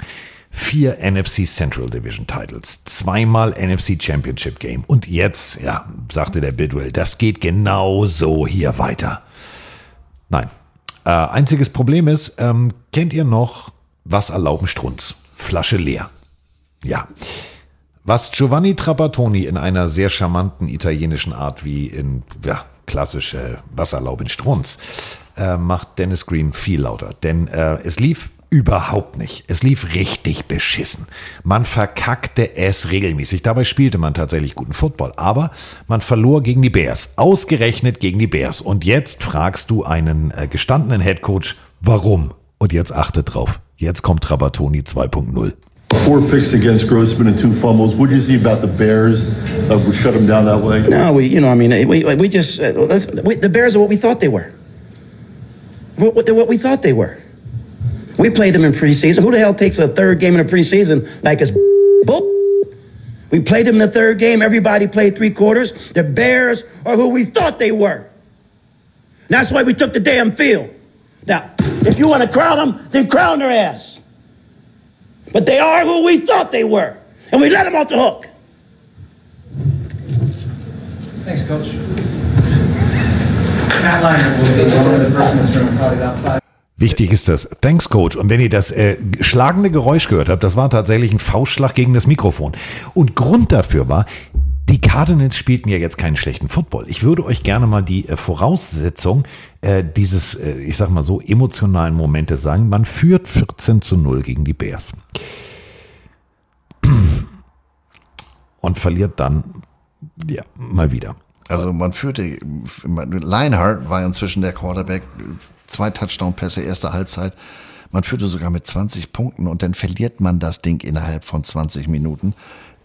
Vier NFC Central Division Titles, zweimal NFC Championship Game und jetzt, ja, sagte der Bidwell, das geht genau so hier weiter. Nein. Äh, einziges Problem ist, ähm, kennt ihr noch, was erlauben Strunz? Flasche leer. Ja. Was Giovanni Trapattoni in einer sehr charmanten italienischen Art wie in ja, klassische Wasserlaub in Strunz äh, macht Dennis Green viel lauter. Denn äh, es lief überhaupt nicht. Es lief richtig beschissen. Man verkackte es regelmäßig. Dabei spielte man tatsächlich guten Football. Aber man verlor gegen die Bears. Ausgerechnet gegen die Bears. Und jetzt fragst du einen äh, gestandenen Headcoach, warum? Und jetzt achtet drauf. Jetzt kommt Trapattoni 2.0. Four picks against Grossman and two fumbles. What did you see about the Bears? Uh, we shut them down that way. No, we, you know, I mean, we, we just, uh, let's- we, the Bears are what we thought they were. What, what, they're what we thought they were. We played them in preseason. Who the hell takes a third game in a preseason like it's bull? We played them in the third game. Everybody played three quarters. The Bears are who we thought they were. And that's why we took the damn field. Now, if you want to crown them, then crown their ass. But they are who we thought they were. And we let them off the hook. Thanks, Coach. Matt Leinart will be one of the person in this room, probably about five. Wichtig ist das. Thanks, Coach. Und wenn ihr das äh, schlagende Geräusch gehört habt, das war tatsächlich ein Faustschlag gegen das Mikrofon. Und Grund dafür war, die Cardinals spielten ja jetzt keinen schlechten Football. Ich würde euch gerne mal die äh, Voraussetzung äh, dieses, äh, ich sag mal so, emotionalen Momentes sagen. Man führt 14 zu 0 gegen die Bears. [CLEARS THROAT] Und verliert dann, ja, mal wieder. Also man führte, Leinhardt war inzwischen der Quarterback, zwei Touchdown-Pässe, erste Halbzeit. Man führte sogar mit 20 Punkten und dann verliert man das Ding innerhalb von 20 Minuten.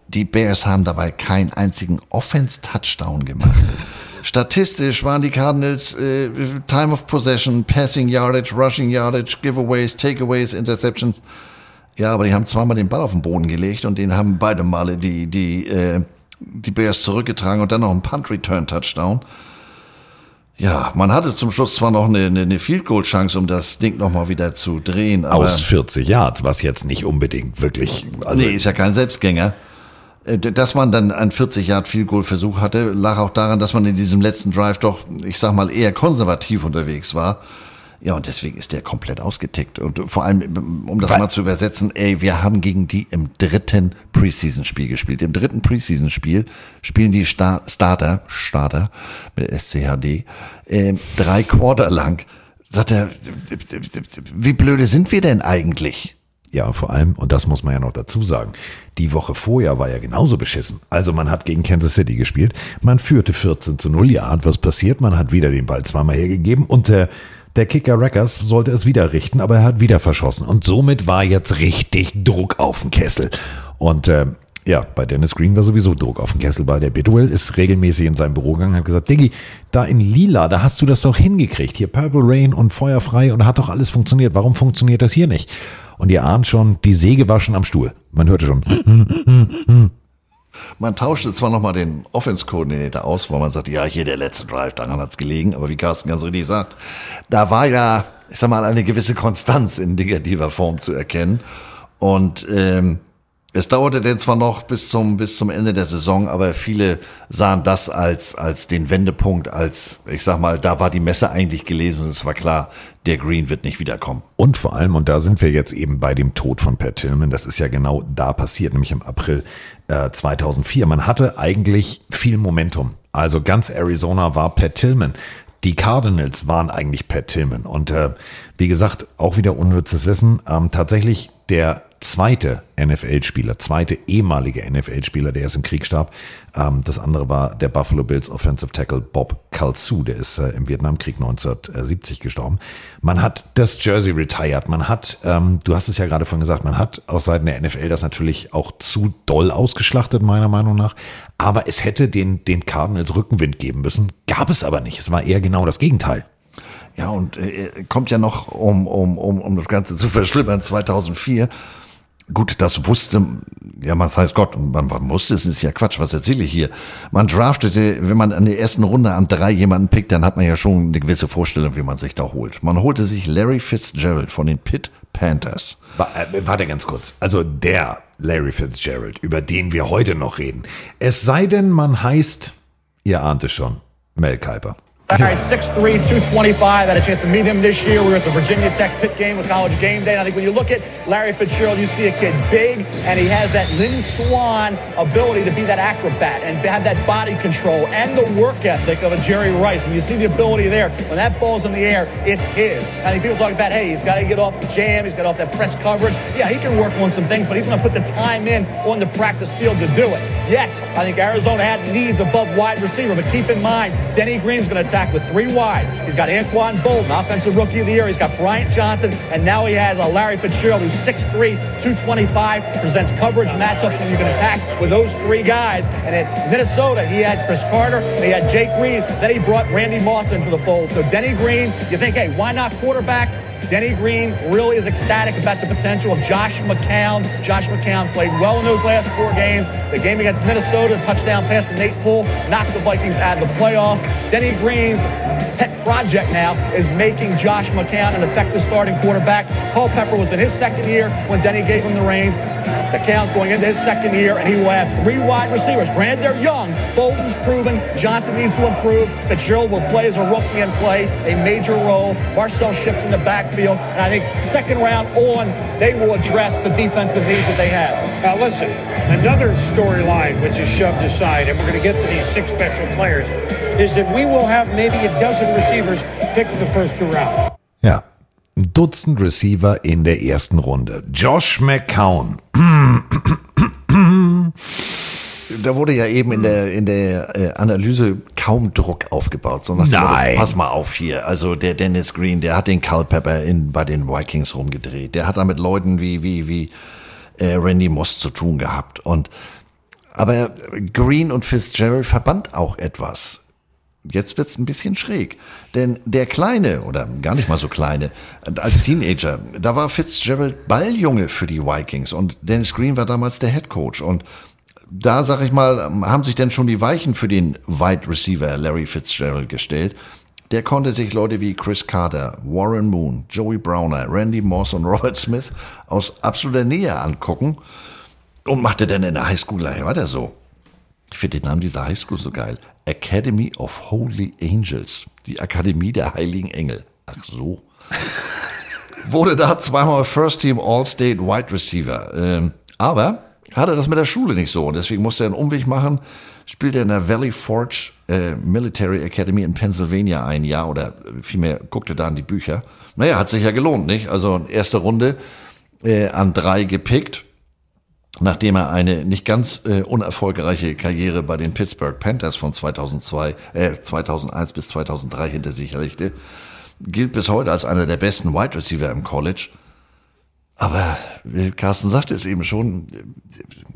Die Bears haben dabei keinen einzigen Offense-Touchdown gemacht. [LAUGHS] Statistisch waren die Cardinals äh, Time of Possession, Passing Yardage, Rushing Yardage, Giveaways, Takeaways, Interceptions. Ja, aber die haben zweimal den Ball auf den Boden gelegt und den haben beide Male die, die, äh, die Bears zurückgetragen und dann noch ein Punt-Return-Touchdown. Ja, man hatte zum Schluss zwar noch eine, eine, eine Field-Goal-Chance, um das Ding nochmal wieder zu drehen. Aber Aus 40 Yards, was jetzt nicht unbedingt wirklich. Also nee, ist ja kein Selbstgänger. Äh, Dass man dann einen 40-Yard-Field-Goal-Versuch hatte, lag auch daran, dass man in diesem letzten Drive doch, ich sag mal, eher konservativ unterwegs war. Ja, und deswegen ist der komplett ausgetickt. Und vor allem, um das mal zu übersetzen, ey, wir haben gegen die im dritten Preseason-Spiel gespielt. Im dritten Preseason-Spiel spielen die Star Starter, Starter mit SCHD, äh, drei Quarter lang. Sagt er, wie blöde sind wir denn eigentlich? Ja, vor allem, und das muss man ja noch dazu sagen, die Woche vorher war ja genauso beschissen. Also man hat gegen Kansas City gespielt, man führte 14 zu 0, ja, und was passiert? Man hat wieder den Ball zweimal hergegeben und der, der Kicker Rackers sollte es wieder richten, aber er hat wieder verschossen. Und somit war jetzt richtig Druck auf den Kessel. Und äh, ja, bei Dennis Green war sowieso Druck auf den Kessel, weil der Bidwell ist regelmäßig in seinem Büro gegangen und hat gesagt, Diggi, da in Lila, da hast du das doch hingekriegt. Hier Purple Rain und Feuerfrei und hat doch alles funktioniert. Warum funktioniert das hier nicht? Und ihr ahnt schon, die Säge war schon am Stuhl. Man hörte schon. Man tauschte zwar nochmal den Offense-Koordinator aus, weil man sagt, ja, hier der letzte Drive, daran hat's gelegen, aber wie Carsten ganz richtig sagt, da war ja, ich sag mal, eine gewisse Konstanz in negativer Form zu erkennen. Und ähm, es dauerte denn zwar noch bis zum, bis zum Ende der Saison, aber viele sahen das als, als den Wendepunkt, als, ich sag mal, da war die Messe eigentlich gelesen und es war klar, der Green wird nicht wiederkommen. Und vor allem, und da sind wir jetzt eben bei dem Tod von Pat Tillman, das ist ja genau da passiert, nämlich im April äh, 2004. Man hatte eigentlich viel Momentum. Also ganz Arizona war Pat Tillman. Die Cardinals waren eigentlich Pat Tillman. Und äh, wie gesagt, auch wieder unnützes Wissen, ähm, tatsächlich der zweite NFL-Spieler, zweite ehemalige NFL-Spieler, der ist im Krieg starb. Ähm, das andere war der Buffalo Bills Offensive Tackle Bob Kalsu, der ist äh, im Vietnamkrieg 1970 gestorben. Man hat das Jersey retired, man hat, ähm, du hast es ja gerade vorhin gesagt, man hat aus Seiten der NFL das natürlich auch zu doll ausgeschlachtet, meiner Meinung nach. Aber es hätte den, den Cardinals Rückenwind geben müssen, gab es aber nicht. Es war eher genau das Gegenteil. Ja, und äh, kommt ja noch, um, um, um, um das Ganze zu verschlimmern, 2004 Gut, das wusste, ja, man heißt Gott, man, man wusste, es ist ja Quatsch, was erzähle ich hier? Man draftete, wenn man in der ersten Runde an drei jemanden pickt, dann hat man ja schon eine gewisse Vorstellung, wie man sich da holt. Man holte sich Larry Fitzgerald von den Pitt Panthers. Äh, warte ganz kurz. Also der Larry Fitzgerald, über den wir heute noch reden. Es sei denn, man heißt, ihr ahnt es schon, Mel Kiper. Larry, 6'3", 225. I had a chance to meet him this year. We were at the Virginia Tech pit game with College Game Day. And I think when you look at Larry Fitzgerald, you see a kid big, and he has that Lynn Swan ability to be that acrobat and have that body control and the work ethic of a Jerry Rice. And you see the ability there. When that ball's in the air, it's his. I think people talk about, hey, he's got to get off the jam. He's got off that press coverage. Yeah, he can work on some things, but he's going to put the time in on the practice field to do it. Yes, I think Arizona had needs above wide receiver, but keep in mind, Denny Green's going to attack with three wides. He's got Anquan Bolton, offensive rookie of the year. He's got Bryant Johnson, and now he has a Larry Fitzgerald who's 6'3", 225, presents coverage matchups when you can attack with those three guys. And at Minnesota, he had Chris Carter, he had Jake Green, then he brought Randy Moss into the fold. So Denny Green, you think, hey, why not quarterback? Denny Green really is ecstatic about the potential of Josh McCown. Josh McCown played well in those last four games. The game against Minnesota, touchdown pass to Nate Poole, knocked the Vikings out of the playoff. Denny Green's pet project now is making Josh McCown an effective starting quarterback. Cole Pepper was in his second year when Denny gave him the reins. McCown's going into his second year, and he will have three wide receivers. Granted, they're young. Bolton's proven. Johnson needs to improve. Fitzgerald will play as a rookie and play a major role. Marcel Ships in the backfield. And I think second round on, they will address the defensive needs that they have. Now, listen, another storyline which is shoved aside, and we're going to get to these six special players, is that we will have maybe a dozen receivers picked in the first two rounds. Yeah. ein Dutzend Receiver in der ersten Runde. Josh McCown. [CLEARS THROAT] [CLEARS THROAT] Da wurde ja eben in der, in der äh, Analyse kaum Druck aufgebaut. So nach Nein. Motto, pass mal auf hier. Also der Dennis Green, der hat den Culpepper in, bei den Vikings rumgedreht. Der hat da mit Leuten wie, wie, wie äh, Randy Moss zu tun gehabt. Und aber Green und Fitzgerald verband auch etwas. Jetzt wird's ein bisschen schräg. Denn der Kleine, oder gar nicht mal so Kleine, als Teenager, da war Fitzgerald Balljunge für die Vikings und Dennis Green war damals der Head Coach. Und da, sag ich mal, haben sich denn schon die Weichen für den Wide Receiver Larry Fitzgerald gestellt. Der konnte sich Leute wie Chris Carter, Warren Moon, Joey Browner, Randy Moss und Robert Smith aus absoluter Nähe angucken und machte dann in der Highschool gleich weiter so. Ich finde den Namen dieser Highschool so geil. Academy of Holy Angels. Die Akademie der Heiligen Engel. Ach so. [LAUGHS] Wurde da zweimal First Team All-State Wide Receiver. Ähm, aber hatte das mit der Schule nicht so und deswegen musste er einen Umweg machen. Spielte in der Valley Forge äh, Military Academy in Pennsylvania ein Jahr oder vielmehr guckte da in die Bücher. Naja, hat sich ja gelohnt, nicht? Also erste Runde äh, an drei gepickt nachdem er eine nicht ganz äh, unerfolgreiche Karriere bei den Pittsburgh Panthers von 2002, äh, 2001 bis 2003 hinter sich legte, gilt bis heute als einer der besten Wide Receiver im College. Aber Carsten sagte es eben schon,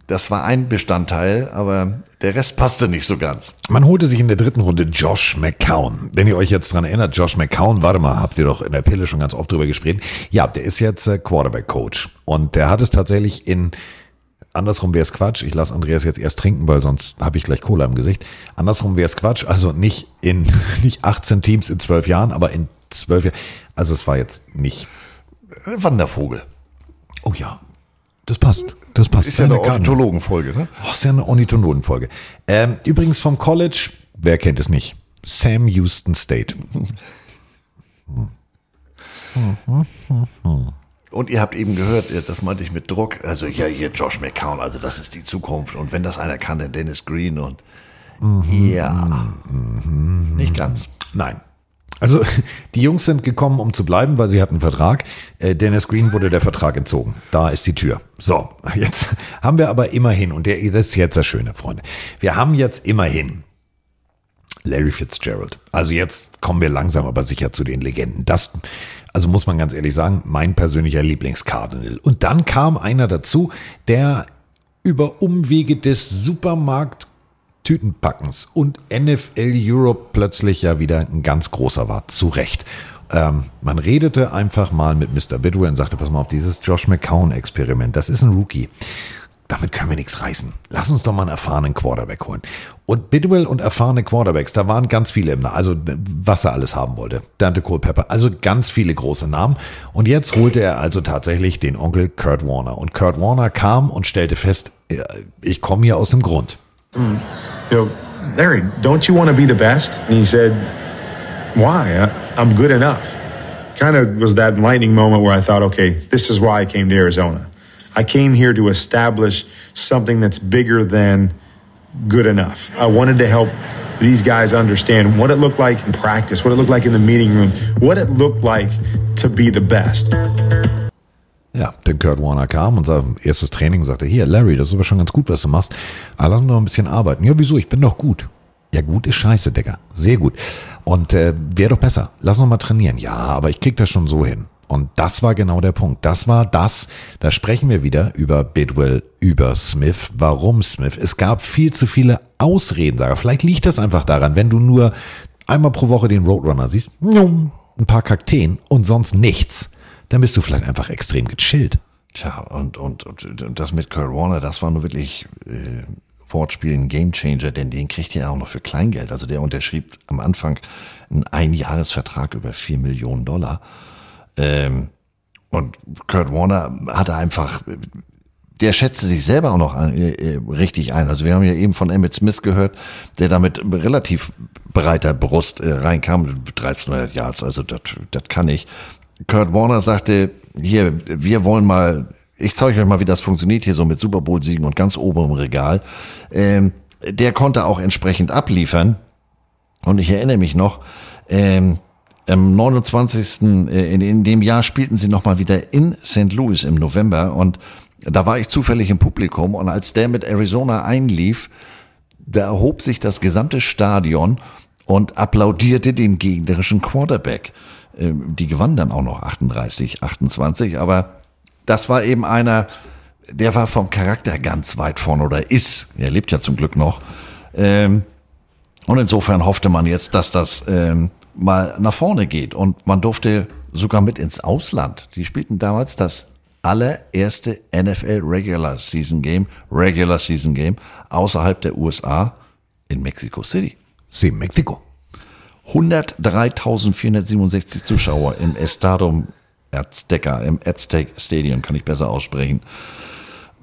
das war ein Bestandteil, aber der Rest passte nicht so ganz. Man holte sich in der dritten Runde Josh McCown. Wenn ihr euch jetzt dran erinnert, Josh McCown, warte mal, habt ihr doch in der Pille schon ganz oft drüber gesprochen. Ja, der ist jetzt äh, Quarterback-Coach. Und der hat es tatsächlich in Andersrum wäre es Quatsch. Ich lasse Andreas jetzt erst trinken, weil sonst habe ich gleich Cola im Gesicht. Andersrum wäre es Quatsch. Also nicht in [LAUGHS] nicht 18 Teams in 12 Jahren, aber in 12 Jahren. Also es war jetzt nicht Wandervogel. Oh ja, das passt. Das passt. Ist ja eine. Ornithologenfolge, ne? Oh, ist ja eine Ornithologenfolge. Ähm, übrigens vom College, wer kennt es nicht? Sam Houston State. Und ihr habt eben gehört, das meinte ich mit Druck. Also ja, hier Josh McCown, also das ist die Zukunft. Und wenn das einer kann, dann Dennis Green und ja, nicht ganz. Nein. Also [LAUGHS] die Jungs sind gekommen, um zu bleiben, weil sie hatten einen Vertrag. Äh, Dennis Green wurde der Vertrag entzogen. Da ist die Tür. So, [LAUGHS] jetzt haben wir aber immerhin, und der, das ist jetzt das Schöne, Freunde. Wir haben jetzt immerhin Larry Fitzgerald. Also jetzt kommen wir langsam aber sicher zu den Legenden. Das, also muss man ganz ehrlich sagen, mein persönlicher Lieblingskardinal. Und dann kam einer dazu, der über Umwege des Supermarkt Tütenpackens und NFL Europe plötzlich ja wieder ein ganz großer war. Zu Recht. Ähm, man redete einfach mal mit Mr. Bidwell und sagte, pass mal auf, dieses Josh McCown-Experiment, das ist ein Rookie. Damit können wir nichts reißen. Lass uns doch mal einen erfahrenen Quarterback holen. Und Bidwell und erfahrene Quarterbacks, da waren ganz viele im, also was er alles haben wollte. Dante Culpepper, also ganz viele große Namen. Und jetzt holte er also tatsächlich den Onkel Kurt Warner. Und Kurt Warner kam und stellte fest, äh, ich komme hier aus dem Grund. Hmm. you know, Larry, don't you want to be the best? And he said, Why? I, I'm good enough. Kind of was that lightning moment where I thought, okay, this is why I came to Arizona. I came here to establish something that's bigger than good enough. I wanted to help these guys understand what it looked like in practice, what it looked like in the meeting room, what it looked like to be the best. Ja, der Kurt Warner kam und sagte, erstes Training und sagte, hier, Larry, das ist aber schon ganz gut, was du machst. Aber lass uns noch ein bisschen arbeiten. Ja, wieso? Ich bin doch gut. Ja, gut ist scheiße, Digga. Sehr gut. Und äh, wäre doch besser. Lass uns mal trainieren. Ja, aber ich krieg das schon so hin. Und das war genau der Punkt. Das war das, da sprechen wir wieder über Bidwell, über Smith. Warum Smith? Es gab viel zu viele Ausreden, sage. Vielleicht liegt das einfach daran, wenn du nur einmal pro Woche den Roadrunner siehst, ein paar Kakteen und sonst nichts, dann bist du vielleicht einfach extrem gechillt. Tja, und, und, und, und das mit Kurt Warner, das war nur wirklich äh, Wortspiel ein Gamechanger, denn den kriegt er auch noch für Kleingeld. Also der unterschrieb am Anfang einen Einjahresvertrag über vier Millionen Dollar. Ähm, und Kurt Warner hatte einfach, der schätzte sich selber auch noch ein, äh, richtig ein. Also wir haben ja eben von Emmett Smith gehört, der da mit relativ breiter Brust äh, reinkam, 1300 Yards, also das kann ich. Kurt Warner sagte, hier, wir wollen mal, ich zeige euch mal, wie das funktioniert hier so mit Super Bowl-Siegen und ganz oben im Regal. Ähm, der konnte auch entsprechend abliefern. Und ich erinnere mich noch, ähm, am 29. äh, In, in dem Jahr spielten sie nochmal wieder in St. Louis im November und da war ich zufällig im Publikum und als der mit Arizona einlief, da erhob sich das gesamte Stadion und applaudierte dem gegnerischen Quarterback. Ähm, Die gewann dann auch noch 38, 28, aber das war eben einer, der war vom Charakter ganz weit vorne oder ist. Er lebt ja zum Glück noch. Ähm, und insofern hoffte man jetzt, dass das ähm, mal nach vorne geht. Und man durfte sogar mit ins Ausland. Die spielten damals das allererste NFL Regular Season Game, Regular Season Game, außerhalb der USA in Mexico City. Sie, Mexiko. 103.467 Zuschauer im Estadium Azteca, im Aztec Stadium, kann ich besser aussprechen.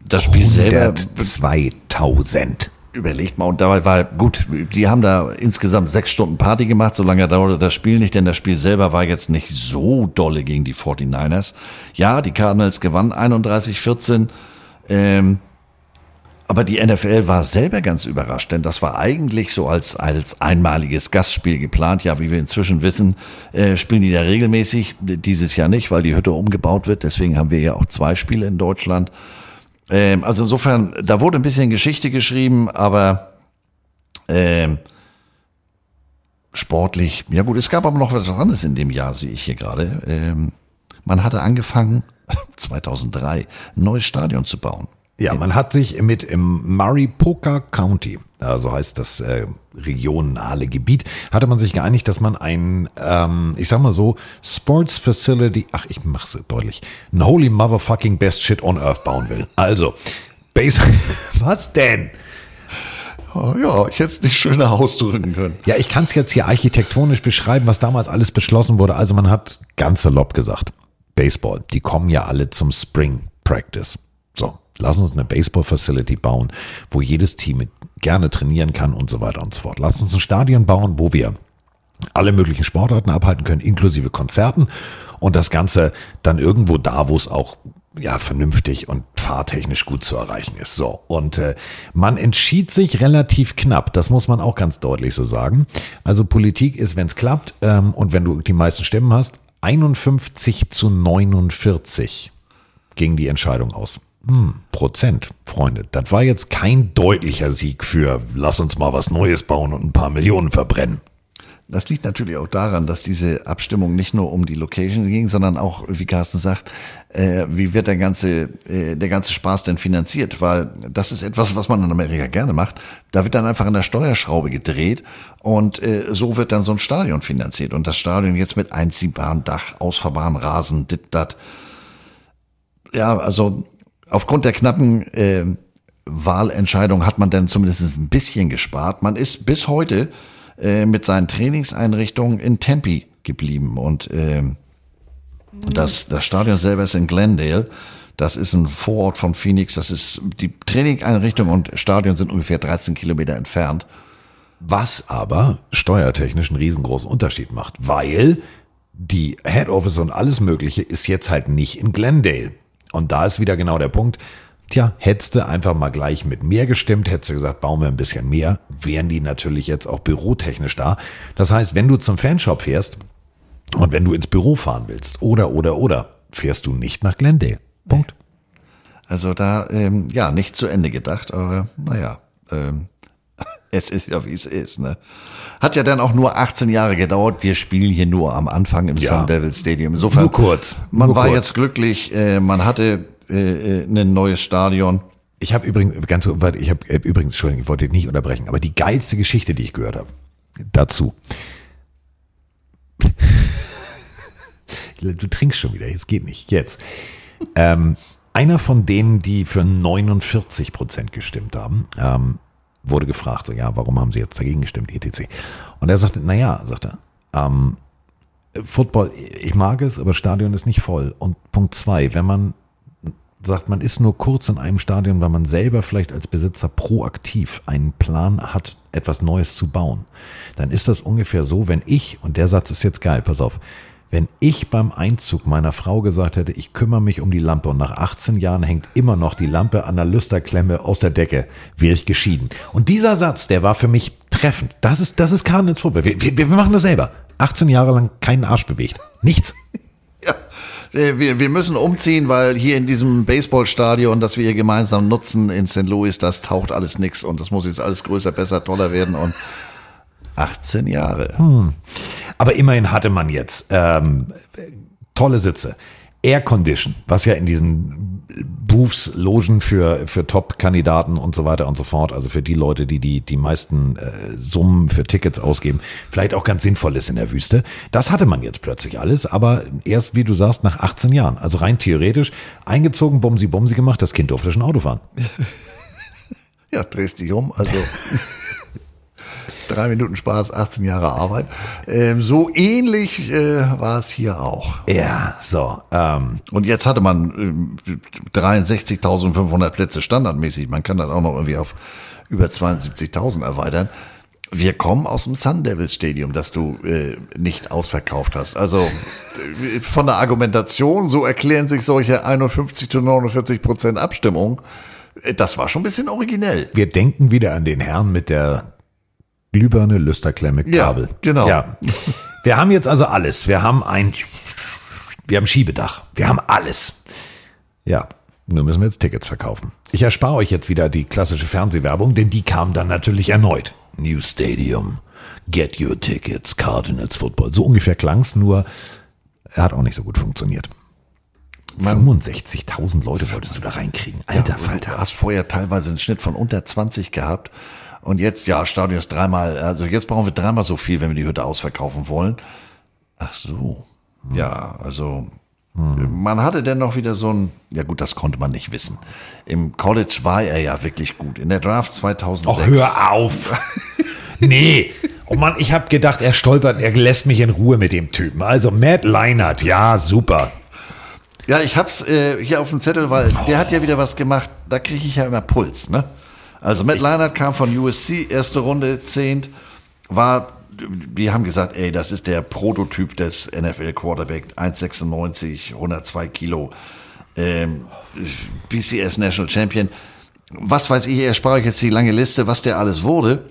Das Spiel selber 2000. Überlegt mal, und dabei war gut, die haben da insgesamt sechs Stunden Party gemacht, so lange dauerte das Spiel nicht, denn das Spiel selber war jetzt nicht so dolle gegen die 49ers. Ja, die Cardinals gewannen 31-14, ähm, aber die NFL war selber ganz überrascht, denn das war eigentlich so als, als einmaliges Gastspiel geplant. Ja, wie wir inzwischen wissen, äh, spielen die da regelmäßig, dieses Jahr nicht, weil die Hütte umgebaut wird, deswegen haben wir ja auch zwei Spiele in Deutschland. Ähm, also insofern, da wurde ein bisschen Geschichte geschrieben, aber ähm, sportlich, ja gut, es gab aber noch was anderes in dem Jahr, sehe ich hier gerade. Ähm, man hatte angefangen, [LAUGHS] 2003, ein neues Stadion zu bauen. Ja, man hat sich mit im Maripoka County, also heißt das äh, regionale Gebiet, hatte man sich geeinigt, dass man ein, ähm, ich sag mal so, Sports Facility, ach, ich mach's deutlich, ein holy motherfucking best shit on earth bauen will. Also, Base, [LAUGHS] was denn? Oh, ja, ich hätte es nicht schöner ausdrücken können. Ja, ich kann es jetzt hier architektonisch beschreiben, was damals alles beschlossen wurde. Also man hat ganz salopp gesagt, Baseball, die kommen ja alle zum Spring Practice. So, lass uns eine Baseball-Facility bauen, wo jedes Team gerne trainieren kann und so weiter und so fort. Lass uns ein Stadion bauen, wo wir alle möglichen Sportarten abhalten können, inklusive Konzerten und das Ganze dann irgendwo da, wo es auch ja vernünftig und fahrtechnisch gut zu erreichen ist. So und äh, man entschied sich relativ knapp. Das muss man auch ganz deutlich so sagen. Also Politik ist, wenn es klappt ähm, und wenn du die meisten Stimmen hast, 51 zu 49 ging die Entscheidung aus. Hm, Prozent, Freunde. Das war jetzt kein deutlicher Sieg für lass uns mal was Neues bauen und ein paar Millionen verbrennen. Das liegt natürlich auch daran, dass diese Abstimmung nicht nur um die Location ging, sondern auch, wie Carsten sagt, äh, wie wird der ganze, äh, der ganze Spaß denn finanziert? Weil das ist etwas, was man in Amerika gerne macht. Da wird dann einfach an der Steuerschraube gedreht und äh, so wird dann so ein Stadion finanziert. Und das Stadion jetzt mit einziehbarem Dach, ausfahrbaren Rasen, dit, dat. Ja, also aufgrund der knappen äh, Wahlentscheidung hat man dann zumindest ein bisschen gespart. Man ist bis heute äh, mit seinen Trainingseinrichtungen in Tempe geblieben und äh, das, das Stadion selber ist in Glendale. Das ist ein Vorort von Phoenix. Das ist die Trainingeinrichtung und Stadion sind ungefähr 13 Kilometer entfernt. Was aber steuertechnisch einen riesengroßen Unterschied macht, weil die Head Office und alles Mögliche ist jetzt halt nicht in Glendale. Und da ist wieder genau der Punkt. Tja, hättest du einfach mal gleich mit mehr gestimmt, hättest du gesagt, bauen wir ein bisschen mehr, wären die natürlich jetzt auch bürotechnisch da. Das heißt, wenn du zum Fanshop fährst und wenn du ins Büro fahren willst oder, oder, oder, fährst du nicht nach Glendale. Punkt. Also da, ähm, ja, nicht zu Ende gedacht, aber naja, ähm, es ist ja, wie es ist. Ne? Hat ja dann auch nur 18 Jahre gedauert. Wir spielen hier nur am Anfang im Ja. Sun Devil Stadium. Insofern, Nur kurz, Man nur war kurz. jetzt glücklich, äh, man hatte äh, äh, ein neues Stadion. Ich habe übrigens, ganz, ich habe äh, übrigens, Entschuldigung, ich wollte nicht unterbrechen, aber die geilste Geschichte, die ich gehört habe, dazu. [LAUGHS] Du trinkst schon wieder, es geht nicht, jetzt. Ähm, einer von denen, die für 49 Prozent gestimmt haben, ähm, wurde gefragt, so, ja, warum haben sie jetzt dagegen gestimmt, etc. Und er sagte, naja, sagt er, ähm, Football, ich mag es, aber Stadion ist nicht voll. Und Punkt zwei, wenn man sagt, man ist nur kurz in einem Stadion, weil man selber vielleicht als Besitzer proaktiv einen Plan hat, etwas Neues zu bauen, dann ist das ungefähr so, wenn ich, und der Satz ist jetzt geil, pass auf, wenn ich beim Einzug meiner Frau gesagt hätte, ich kümmere mich um die Lampe und nach 18 Jahren hängt immer noch die Lampe an der Lüsterklemme aus der Decke, wäre ich geschieden. Und dieser Satz, der war für mich treffend. Das ist, das ist Cardinals Football. Wir, wir, wir machen das selber. 18 Jahre lang keinen Arsch bewegt. Nichts. Äh, Wir, wir müssen umziehen, weil hier in diesem Baseballstadion, das wir hier gemeinsam nutzen in St. Louis, das taucht alles nix und das muss jetzt alles größer, besser, toller werden und 18 Jahre. Hm. Aber immerhin hatte man jetzt ähm, tolle Sitze. Air Condition, was ja in diesen Booths, Logen für, für Top-Kandidaten und so weiter und so fort, also für die Leute, die die, die meisten äh, Summen für Tickets ausgeben, vielleicht auch ganz sinnvoll ist in der Wüste. Das hatte man jetzt plötzlich alles, aber erst, wie du sagst, nach 18 Jahren. Also rein theoretisch, eingezogen, Bumsi Bumsi gemacht, das Kind durfte schon Auto fahren. [LAUGHS] Ja, drehst dich um, also [LAUGHS] drei Minuten Spaß, 18 Jahre Arbeit. Ähm, so ähnlich äh, war es hier auch. Ja, so. Ähm, Und jetzt hatte man ähm, 63.500 Plätze standardmäßig. Man kann das auch noch irgendwie auf über 72.000 erweitern. Wir kommen aus dem Sun Devils Stadium, das du äh, nicht ausverkauft hast. Also äh, von der Argumentation, so erklären sich solche 51 zu 49 Prozent Abstimmung. Äh, Das war schon ein bisschen originell. Wir denken wieder an den Herrn mit der glühbirne Lüsterklemme Kabel. Ja, genau. Ja. Wir haben jetzt also alles. Wir haben ein, wir haben Schiebedach. Wir haben alles. Ja. Nur müssen wir jetzt Tickets verkaufen. Ich erspare euch jetzt wieder die klassische Fernsehwerbung, denn die kam dann natürlich erneut. New Stadium. Get your tickets. Cardinals Football. So ungefähr klang's, nur er hat auch nicht so gut funktioniert. 65.000 Leute wolltest du da reinkriegen. Alter ja, Falter. Du hast vorher teilweise einen Schnitt von unter 20 gehabt. Und jetzt, ja, Stadion ist dreimal, also jetzt brauchen wir dreimal so viel, wenn wir die Hütte ausverkaufen wollen. Ach so. Ja, also man hatte denn noch wieder so ein, ja gut, das konnte man nicht wissen. Im College war er ja wirklich gut. In der Draft 2006. Och, hör auf. [LAUGHS] nee. Oh Mann, ich habe gedacht, er stolpert, er lässt mich in Ruhe mit dem Typen. Also Matt Leinart, ja, super. Ja, ich hab's äh, hier auf dem Zettel, weil der hat ja wieder was gemacht. Da kriege ich ja immer Puls, ne? Also Matt Leinart kam von USC, erste Runde, zehnt, war, die haben gesagt, ey, das ist der Prototyp des NFL Quarterback, 1,96, 102 Kilo, ähm, BCS National Champion. Was weiß ich, er sprach jetzt die lange Liste, was der alles wurde.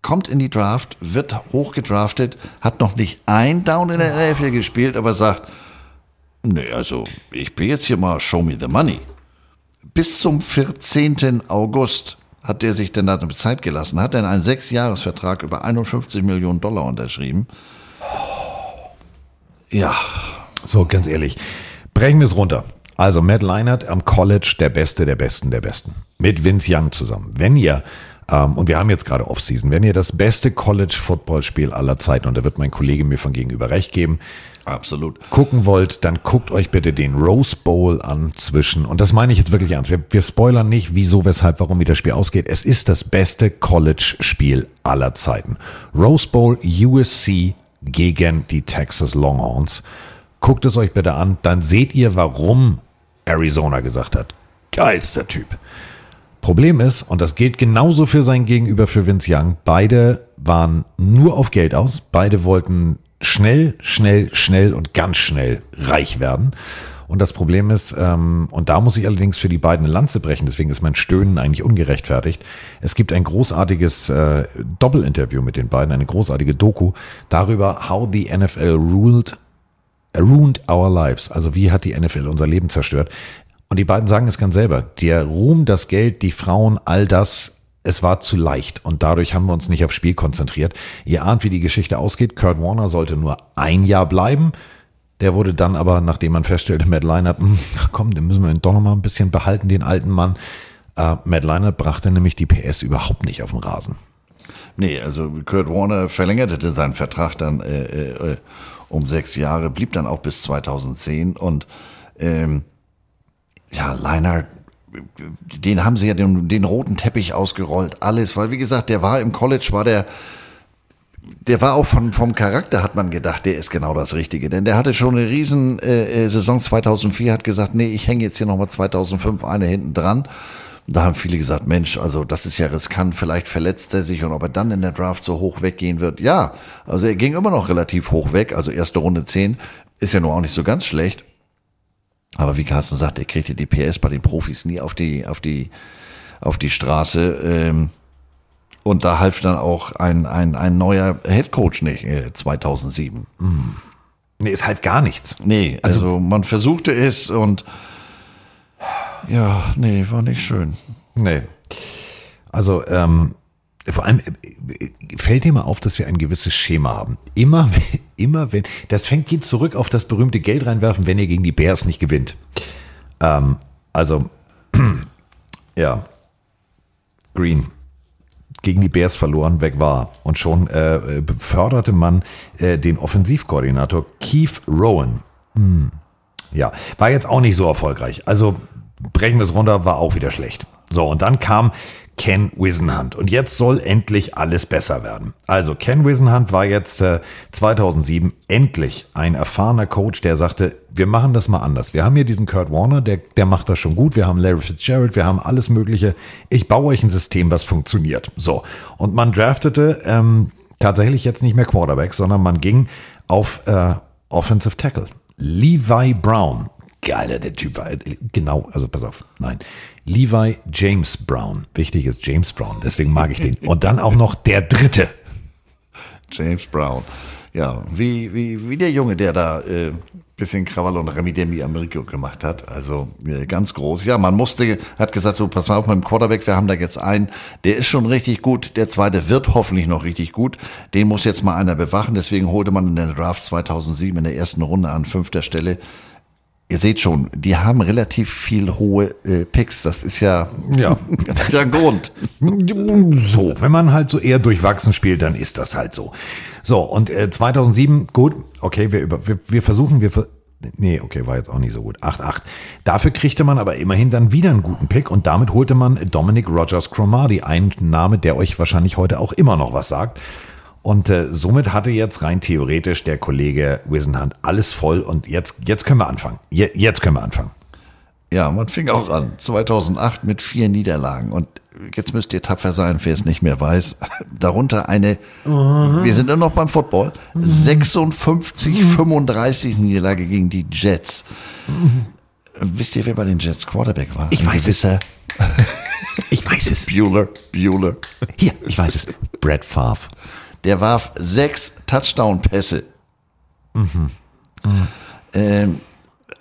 Kommt in die Draft, wird hochgedraftet, hat noch nicht ein Down in der NFL gespielt, aber sagt, Nee, also ich bin jetzt hier mal Show me the money. Bis zum 14. August hat der sich dann damit Zeit gelassen, hat dann einen Sechsjahresvertrag über 51 Millionen Dollar unterschrieben. Ja. So, ganz ehrlich. Brechen wir es runter. Also Matt Leinart am College der Beste der Besten der Besten. Mit Vince Young zusammen. Wenn ihr, ähm, und wir haben jetzt gerade Offseason, wenn ihr das beste College-Football-Spiel aller Zeiten, und da wird mein Kollege mir von gegenüber recht geben, Absolut. gucken wollt, dann guckt euch bitte den Rose Bowl an zwischen, und das meine ich jetzt wirklich ernst, wir, wir spoilern nicht, wieso, weshalb, warum, wie das Spiel ausgeht. Es ist das beste College-Spiel aller Zeiten. Rose Bowl USC gegen die Texas Longhorns. Guckt es euch bitte an, dann seht ihr, warum Arizona gesagt hat. Geilster Typ. Problem ist, und das gilt genauso für sein Gegenüber für Vince Young, beide waren nur auf Geld aus, beide wollten schnell, schnell, schnell und ganz schnell reich werden. Und das Problem ist, ähm, und da muss ich allerdings für die beiden eine Lanze brechen, deswegen ist mein Stöhnen eigentlich ungerechtfertigt. Es gibt ein großartiges äh, Doppelinterview mit den beiden, eine großartige Doku darüber, how the NFL ruled, ruined our lives. Also wie hat die NFL unser Leben zerstört? Und die beiden sagen es ganz selber. Der Ruhm, das Geld, die Frauen, all das, es war zu leicht und dadurch haben wir uns nicht aufs Spiel konzentriert. Ihr ahnt, wie die Geschichte ausgeht. Kurt Warner sollte nur ein Jahr bleiben. Der wurde dann aber, nachdem man feststellte, Matt Leinart, hm, komm, den müssen wir doch noch mal ein bisschen behalten, den alten Mann. Äh, Matt Leinart brachte nämlich die PS überhaupt nicht auf den Rasen. Nee, also Kurt Warner verlängerte seinen Vertrag dann äh, äh, um sechs Jahre, blieb dann auch bis 2010 und ähm, ja, Leinart, den haben sie ja den, den roten Teppich ausgerollt, alles, weil wie gesagt, der war im College, war der, der war auch von, vom Charakter, hat man gedacht, der ist genau das Richtige. Denn der hatte schon eine riesen äh, äh, Saison 2004, hat gesagt, nee, ich hänge jetzt hier nochmal 2005 eine hinten dran. Da haben viele gesagt, Mensch, also das ist ja riskant, vielleicht verletzt er sich und ob er dann in der Draft so hoch weggehen wird. Ja, also er ging immer noch relativ hoch weg, also erste Runde 10, ist ja nur auch nicht so ganz schlecht. Aber wie Carsten sagt, er kriegte die PS bei den Profis nie auf die, auf die, auf die Straße. Ähm, und da half dann auch ein, ein, ein neuer Headcoach nicht, äh, 2007. Hm. Nee, ist halt gar nichts. Nee, also, also man versuchte es und ja, nee, war nicht schön. Nee. Also, ähm, vor allem äh, fällt dir mal auf, dass wir ein gewisses Schema haben. Immer, [LAUGHS] immer wenn, das fängt geht zurück auf das berühmte Geld reinwerfen, wenn ihr gegen die Bears nicht gewinnt. Ähm, also, [CLEARS THROAT] ja, Green gegen die Bears verloren, weg war. Und schon äh, beförderte man äh, den Offensivkoordinator Keith Rowan. Hm. Ja, war jetzt auch nicht so erfolgreich. Also brechen wir es runter, war auch wieder schlecht. So, und dann kam Ken Wisenhunt. Und jetzt soll endlich alles besser werden. Also Ken Wisenhunt war jetzt äh, 2007 endlich ein erfahrener Coach, der sagte, wir machen das mal anders. Wir haben hier diesen Kurt Warner, der, der macht das schon gut. Wir haben Larry Fitzgerald, wir haben alles Mögliche. Ich baue euch ein System, was funktioniert. So. Und man draftete ähm, tatsächlich jetzt nicht mehr Quarterback, sondern man ging auf äh, Offensive Tackle. Levi Brown. Geiler, der Typ war. Genau, also pass auf. Nein. Levi James Brown. Wichtig ist James Brown, deswegen mag ich den. Und dann auch noch der dritte. James Brown. Ja, wie, wie, wie der Junge, der da äh, bisschen Krawall und Remi Demi Americo gemacht hat. Also äh, ganz groß. Ja, man musste, hat gesagt, du pass mal auf mit dem Quarterback, wir haben da jetzt einen, der ist schon richtig gut, der zweite wird hoffentlich noch richtig gut. Den muss jetzt mal einer bewachen. Deswegen holte man in der Draft 2007 in der ersten Runde an fünfter Stelle Ihr seht schon, die haben relativ viel hohe äh, Picks. Das ist ja, Ja. das ist ja ein Grund. So, wenn man halt so eher durchwachsen spielt, dann ist das halt so. So, und äh, 2007, gut, okay, wir, über, wir, wir versuchen, wir, ver- nee, okay, war jetzt auch nicht so gut, 8-8. Dafür kriegte man aber immerhin dann wieder einen guten Pick und damit holte man Dominic Rogers Cromartie, ein Name, der euch wahrscheinlich heute auch immer noch was sagt. Und äh, somit hatte jetzt rein theoretisch der Kollege Wisenhunt alles voll und jetzt, jetzt können wir anfangen. Je, jetzt können wir anfangen. Ja, man fing auch an. 2008 mit vier Niederlagen. Und jetzt müsst ihr tapfer sein, wer es nicht mehr weiß. [LAUGHS] Darunter eine, wir sind immer noch beim Football, 56, 35 Niederlage gegen die Jets. Wisst ihr, wer bei den Jets Quarterback war? Ich Ein weiß es. Ich weiß es. [LAUGHS] Bueller, Bueller. Hier, ich weiß es. Brad Favre. Der warf sechs Touchdown-Pässe. Mhm. Ähm,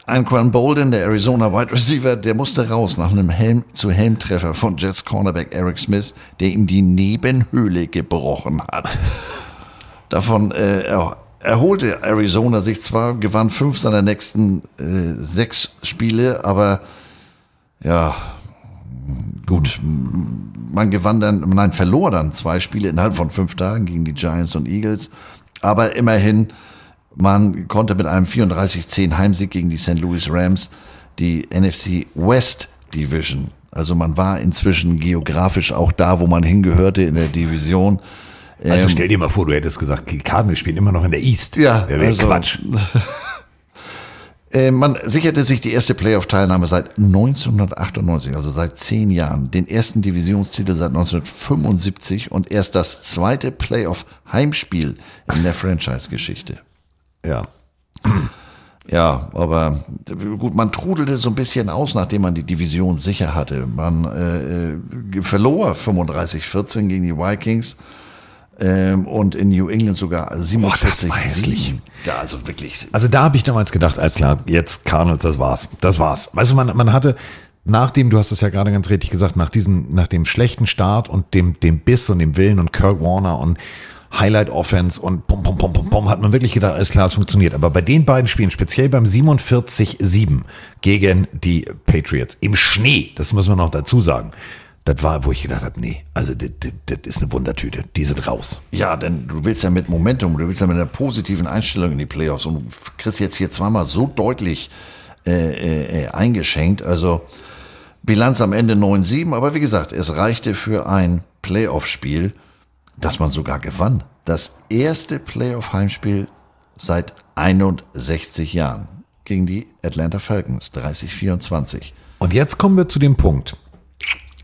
Anquan Bolden, der Arizona Wide Receiver, der musste raus nach einem Helm zu Helmtreffer von Jets Cornerback Eric Smith, der ihm die Nebenhöhle gebrochen hat. Davon äh, er, erholte Arizona sich zwar, gewann fünf seiner nächsten äh, sechs Spiele, aber ja, gut, man gewann dann, nein, verlor dann zwei Spiele innerhalb von fünf Tagen gegen die Giants und Eagles. Aber immerhin, man konnte mit einem 34-10 Heimsieg gegen die St. Louis Rams die NFC West Division. Also man war inzwischen geografisch auch da, wo man hingehörte in der Division. Also Ähm, stell dir mal vor, du hättest gesagt, die Cardinals spielen immer noch in der East. Ja, Wäre also- Quatsch. [LAUGHS] Äh, Man sicherte sich die erste Playoff-Teilnahme seit 1998, also seit zehn Jahren, den ersten Divisionstitel seit 1975 und erst das zweite Playoff-Heimspiel in der Franchise-Geschichte. Ja. Ja, aber gut, man trudelte so ein bisschen aus, nachdem man die Division sicher hatte. Man äh, äh, verlor 35-14 gegen die Vikings ähm, und in New England sogar 47 war hässlich. Siegen. Ja, also wirklich. Also da habe ich damals gedacht, alles klar, jetzt Cardinals, das war's. Das war's. Weißt du, man, man hatte, nachdem, du hast es ja gerade ganz richtig gesagt, nach diesem, nach dem schlechten Start und dem, dem Biss und dem Willen und Kirk Warner und Highlight Offense und pum, pum, pum, pum, pum, hat man wirklich gedacht, alles klar, es funktioniert. Aber bei den beiden Spielen, speziell beim 47-7 gegen die Patriots im Schnee, das muss man noch dazu sagen, das war, wo ich gedacht habe, nee, also das, das, das ist eine Wundertüte, die sind raus. Ja, denn du willst ja mit Momentum, du willst ja mit einer positiven Einstellung in die Playoffs und du kriegst jetzt hier zweimal so deutlich äh, äh, äh, eingeschenkt. Also Bilanz am Ende 9-7, aber wie gesagt, es reichte für ein Playoff-Spiel, das man sogar gewann. Das erste Playoff-Heimspiel seit 61 Jahren gegen die Atlanta Falcons, 30-24. Und jetzt kommen wir zu dem Punkt.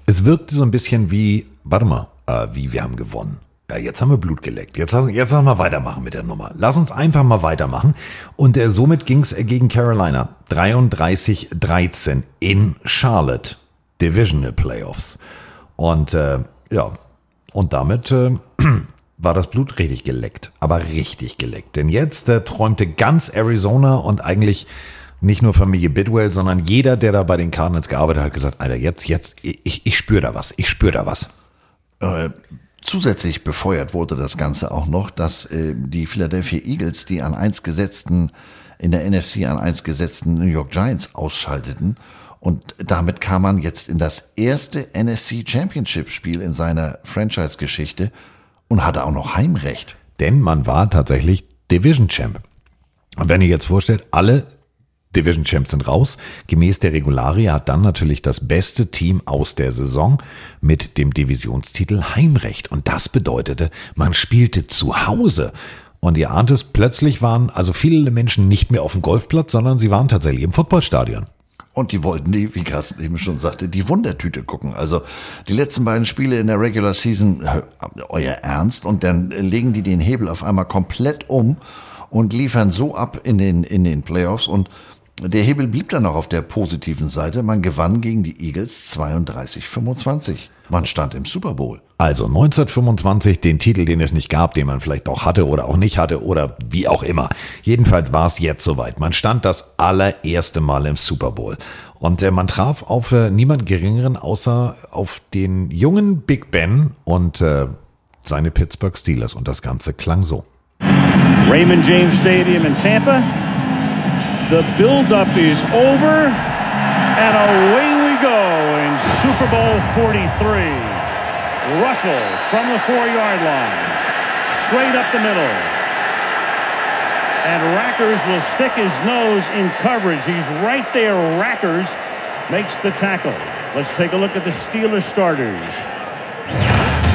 Es wirkte so ein bisschen wie, warte mal, äh, wie wir haben gewonnen. Ja, jetzt haben wir Blut geleckt. Jetzt, lass- jetzt lass mal weitermachen mit der Nummer. Lass uns einfach mal weitermachen. Und äh, somit ging es gegen Carolina. 33-13 in Charlotte. Divisional Playoffs. Und äh, ja, und damit äh, [CLEARS THROAT] war das Blut richtig geleckt. Aber richtig geleckt. Denn jetzt äh, träumte ganz Arizona und eigentlich nicht nur Familie Bidwell, sondern jeder, der da bei den Cardinals gearbeitet hat, gesagt, Alter, jetzt, jetzt, ich, ich spüre da was, ich spüre da was. Äh, zusätzlich befeuert wurde das Ganze auch noch, dass äh, die Philadelphia Eagles die an eins gesetzten, in der NFC an eins gesetzten New York Giants ausschalteten. Und damit kam man jetzt in das erste NFC Championship Spiel in seiner Franchise-Geschichte und hatte auch noch Heimrecht. Denn man war tatsächlich Division Champ. Und wenn ihr jetzt vorstellt, alle Division Champs sind raus. Gemäß der Regularie hat dann natürlich das beste Team aus der Saison mit dem Divisionstitel Heimrecht. Und das bedeutete, man spielte zu Hause. Und ihr ahnt es, plötzlich waren also viele Menschen nicht mehr auf dem Golfplatz, sondern sie waren tatsächlich im Footballstadion. Und die wollten die, wie Carsten eben schon sagte, die Wundertüte gucken. Also die letzten beiden Spiele in der Regular Season, euer Ernst, und dann legen die den Hebel auf einmal komplett um und liefern so ab in den, in den Playoffs. Und der Hebel blieb dann auch auf der positiven Seite. Man gewann gegen die Eagles 32-25. Man stand im Super Bowl. Also 1925 den Titel, den es nicht gab, den man vielleicht auch hatte oder auch nicht hatte oder wie auch immer. Jedenfalls war es jetzt soweit. Man stand das allererste Mal im Super Bowl. Und äh, man traf auf äh, niemand Geringeren außer auf den jungen Big Ben und äh, seine Pittsburgh Steelers. Und das Ganze klang so. Raymond James Stadium in Tampa. The build-up is over, and away we go in Super Bowl 43. Russell from the four-yard line, straight up the middle. And Rackers will stick his nose in coverage. He's right there. Rackers makes the tackle. Let's take a look at the Steelers starters.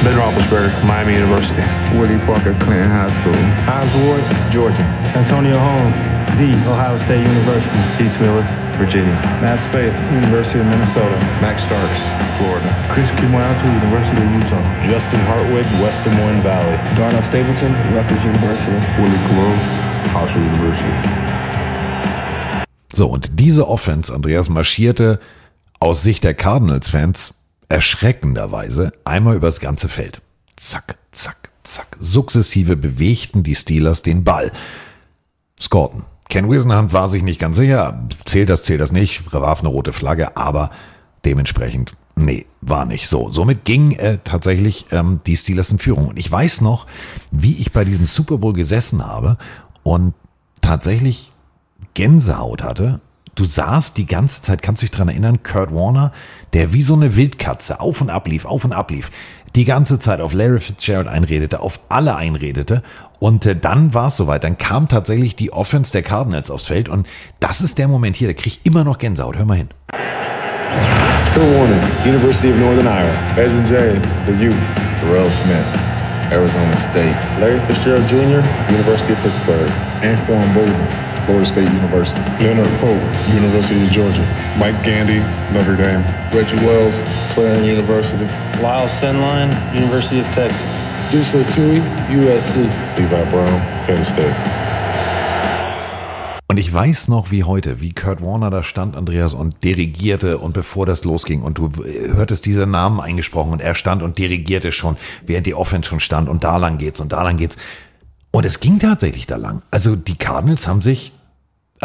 Ben Roethlisberger, Miami University. Willie Parker, Clinton High School. Hines Ward, Georgia. Santonio Holmes, D, Ohio State University. Heath Miller, Virginia. Matt Spaeth, University of Minnesota. Max Starks, Florida. Chris Kimwatu, University of Utah. Justin Hartwig, West Des Moines Valley. Darnell Stapleton, Rutgers University. Willie Colon, Hofstra University. So, und diese Offense, Andreas, marschierte aus Sicht der Cardinals-Fans erschreckenderweise einmal übers ganze Feld. Zack, zack, zack. Sukzessive bewegten die Steelers den Ball. Scorton. Ken Wisenhunt war sich nicht ganz sicher. Zählt das, zählt das nicht. Warf eine rote Flagge, aber dementsprechend, nee, war nicht so. Somit ging äh, tatsächlich ähm, die Steelers in Führung. Und ich weiß noch, wie ich bei diesem Super Bowl gesessen habe und tatsächlich Gänsehaut hatte. Du saßt die ganze Zeit, kannst du dich dran erinnern, Kurt Warner, der wie so eine Wildkatze auf und ab lief, auf und ab lief, die ganze Zeit auf Larry Fitzgerald einredete, auf alle einredete und äh, dann war es soweit, dann kam tatsächlich die Offense der Cardinals aufs Feld und das ist der Moment hier, da krieg ich immer noch Gänsehaut, hör mal hin. Phil Warner, University of Northern Iowa. Edwin J, the U. Terrell Smith, Arizona State. Larry Fitzgerald Jr., University of Pittsburgh. Anquan Bolden, Florida State University. Leonard Pope, University of Georgia. Mike Gandy, Notre Dame. Reggie Wells, Clarion University. Lyle Senline, University of Texas. Deuce Latui, USC. Levi Brown, Penn State. Und ich weiß noch wie heute, wie Kurt Warner da stand, Andreas, und dirigierte und bevor das losging und du hörtest diese Namen eingesprochen und er stand und dirigierte schon, während die Offense schon stand und da lang geht's und da lang geht's. Und es ging tatsächlich da lang. Also die Cardinals haben sich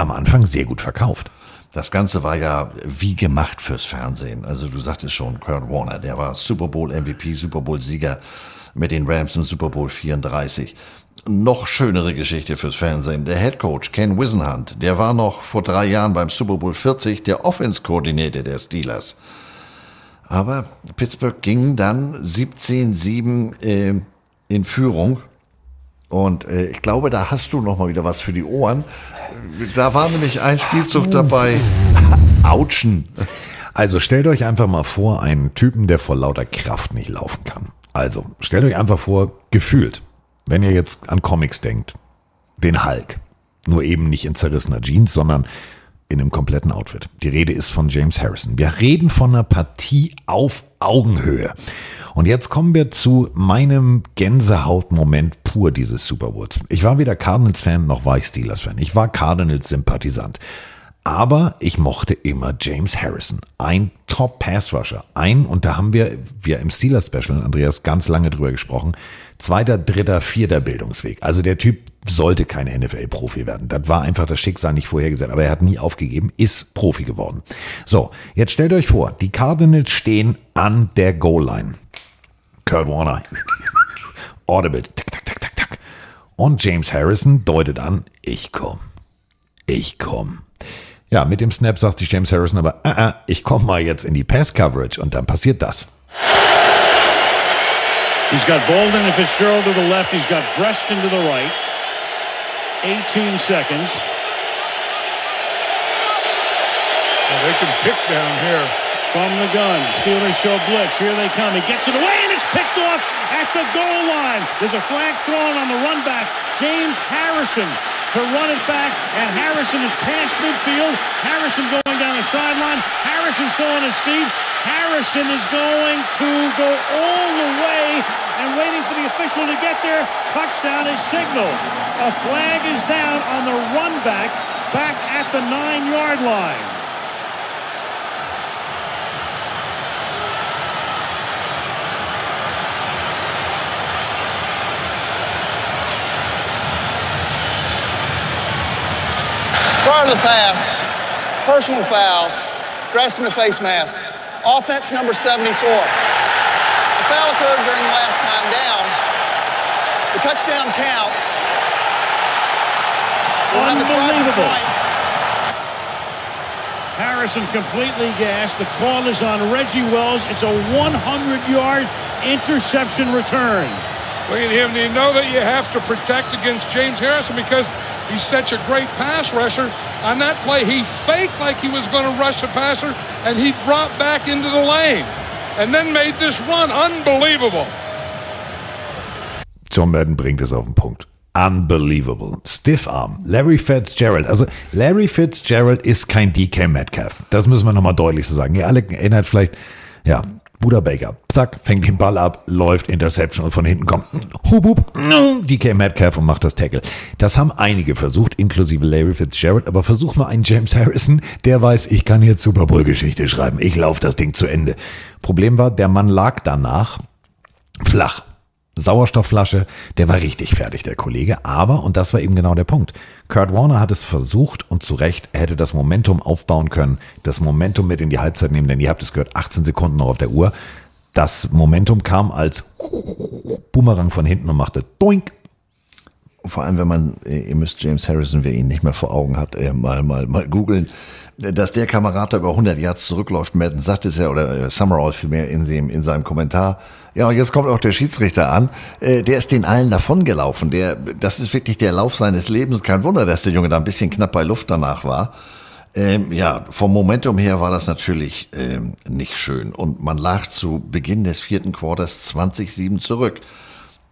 am Anfang sehr gut verkauft. Das Ganze war ja wie gemacht fürs Fernsehen. Also du sagtest schon, Kurt Warner, der war Super Bowl MVP, Super Bowl Sieger mit den Rams im Super Bowl 34. Noch schönere Geschichte fürs Fernsehen. Der Head Coach Ken Wisenhunt, der war noch vor drei Jahren beim Super Bowl 40 der Offense-Koordinator der Steelers. Aber Pittsburgh ging dann 17-7 äh, in Führung. Und äh, ich glaube, da hast du noch mal wieder was für die Ohren. Da war nämlich ein Spielzug dabei. [LAUGHS] Autschen. Also stellt euch einfach mal vor, einen Typen, der vor lauter Kraft nicht laufen kann. Also stellt euch einfach vor, gefühlt, wenn ihr jetzt an Comics denkt, den Hulk. Nur eben nicht in zerrissener Jeans, sondern in einem kompletten Outfit. Die Rede ist von James Harrison. Wir reden von einer Partie auf Augenhöhe. Und jetzt kommen wir zu meinem Gänsehautmoment pur dieses Super Bowls. Ich war weder Cardinals-Fan noch war ich Steelers-Fan. Ich war Cardinals-Sympathisant. Aber ich mochte immer James Harrison. Ein Top-Pass-Rusher. Ein, und da haben wir, wir im Steelers-Special, Andreas, ganz lange drüber gesprochen, zweiter, dritter, vierter Bildungsweg. Also der Typ sollte kein NFL-Profi werden. Das war einfach das Schicksal nicht vorhergesehen. Aber er hat nie aufgegeben, ist Profi geworden. So, jetzt stellt euch vor, die Cardinals stehen an der Goal-Line. Kurt Warner, Audible, tick, tack, tack, tack, tack. Und James Harrison deutet an, ich komm. Ich komm. Ja, mit dem Snap sagt sich James Harrison aber, äh, äh, ich komm mal jetzt in die Pass-Coverage und dann passiert das. He's got Bolden and Fitzgerald to the left. He's got Preston to the right. 18 seconds. Well, they can pick down here. From the gun, Steelers show blitz. Here they come. He gets it away and it's picked off at the goal line. There's a flag thrown on the run back. James Harrison to run it back, and Harrison is past midfield. Harrison going down the sideline. Harrison still on his feet. Harrison is going to go all the way and waiting for the official to get there. Touchdown is signaled. A flag is down on the run back, back at the nine yard line. Prior to the pass, personal foul, grasping the face mask. Offense number 74. The foul occurred during the last time down. The touchdown counts. We'll have a try for Unbelievable. Harrison completely gassed. The call is on Reggie Wells. It's a 100-yard interception return. Look at him. Do you know that you have to protect against James Harrison because he's such a great pass rusher? On that play, he faked like he was going to rush the passer, and he dropped back into the lane and then made this run. Unbelievable. John Madden bringt es auf den Punkt. Unbelievable. Stiff Arm. Larry Fitzgerald. Also Larry Fitzgerald ist kein DK Metcalf. Das müssen wir nochmal deutlich so sagen. Ihr alle erinnert vielleicht, ja, Buda Baker. Zack, fängt den Ball ab, läuft Interception und von hinten kommt hub, hub, DK Metcalf und macht das Tackle. Das haben einige versucht, inklusive Larry Fitzgerald, aber versuch mal einen James Harrison, der weiß, ich kann jetzt Super Bowl Geschichte schreiben. Ich laufe das Ding zu Ende. Problem war, der Mann lag danach flach. Sauerstoffflasche, der war richtig fertig, der Kollege. Aber, und das war eben genau der Punkt, Kurt Warner hat es versucht und zu Recht, er hätte das Momentum aufbauen können, das Momentum mit in die Halbzeit nehmen, denn ihr habt es gehört, 18 Sekunden noch auf der Uhr. Das Momentum kam als Boomerang von hinten und machte doink. Vor allem, wenn man, äh, ihr müsst James Harrison, wer ihn nicht mehr vor Augen hat, äh, mal, mal, mal googeln, dass der Kamerad da über 100 Yards zurückläuft. Madden sagt es ja, oder äh, Summerall vielmehr in, in seinem Kommentar. Ja, und jetzt kommt auch der Schiedsrichter an. Äh, der ist den allen davongelaufen. Der, das ist wirklich der Lauf seines Lebens. Kein Wunder, dass der Junge da ein bisschen knapp bei Luft danach war. Ähm, ja, vom Momentum her war das natürlich ähm, nicht schön. Und man lag zu Beginn des vierten Quarters 20-7 zurück.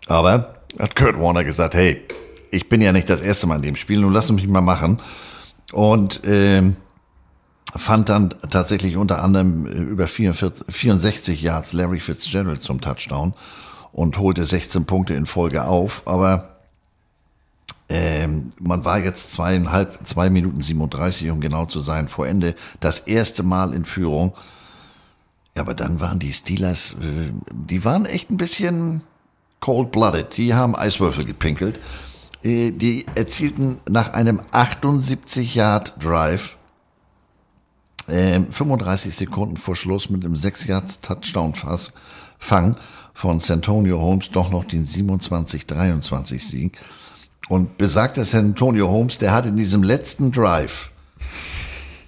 Aber hat Kurt Warner gesagt, hey, ich bin ja nicht das erste Mal in dem Spiel, nun lass mich mal machen. Und ähm, fand dann tatsächlich unter anderem äh, über 44, 64 Yards Larry Fitzgerald zum Touchdown und holte 16 Punkte in Folge auf. Aber ähm, man war jetzt zweieinhalb, zwei Minuten 37, um genau zu sein, vor Ende. Das erste Mal in Führung. Ja, aber dann waren die Steelers, äh, die waren echt ein bisschen cold-blooded. Die haben Eiswürfel gepinkelt. Äh, die erzielten nach einem 78-Yard-Drive ähm, 35 Sekunden vor Schluss mit einem 6-Yard-Touchdown-Fang von Santonio Holmes doch noch den 27-23-Sieg. Und besagter Santonio Holmes, der hat in diesem letzten Drive,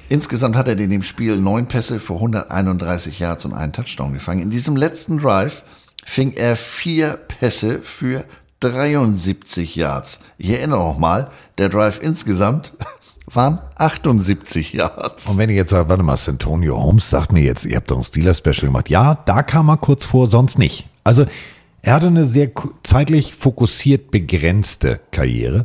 insgesamt hat er in dem Spiel neun Pässe für 131 Yards und einen Touchdown gefangen. In diesem letzten Drive fing er vier Pässe für 73 Yards. Ich erinnere noch mal, der Drive insgesamt waren 78 Yards. Und wenn ihr jetzt sagt, warte mal, Santonio Holmes sagt mir jetzt, ihr habt doch ein Steelers-Special gemacht. Ja, da kam er kurz vor, sonst nicht. Also, er hatte eine sehr zeitlich fokussiert begrenzte Karriere.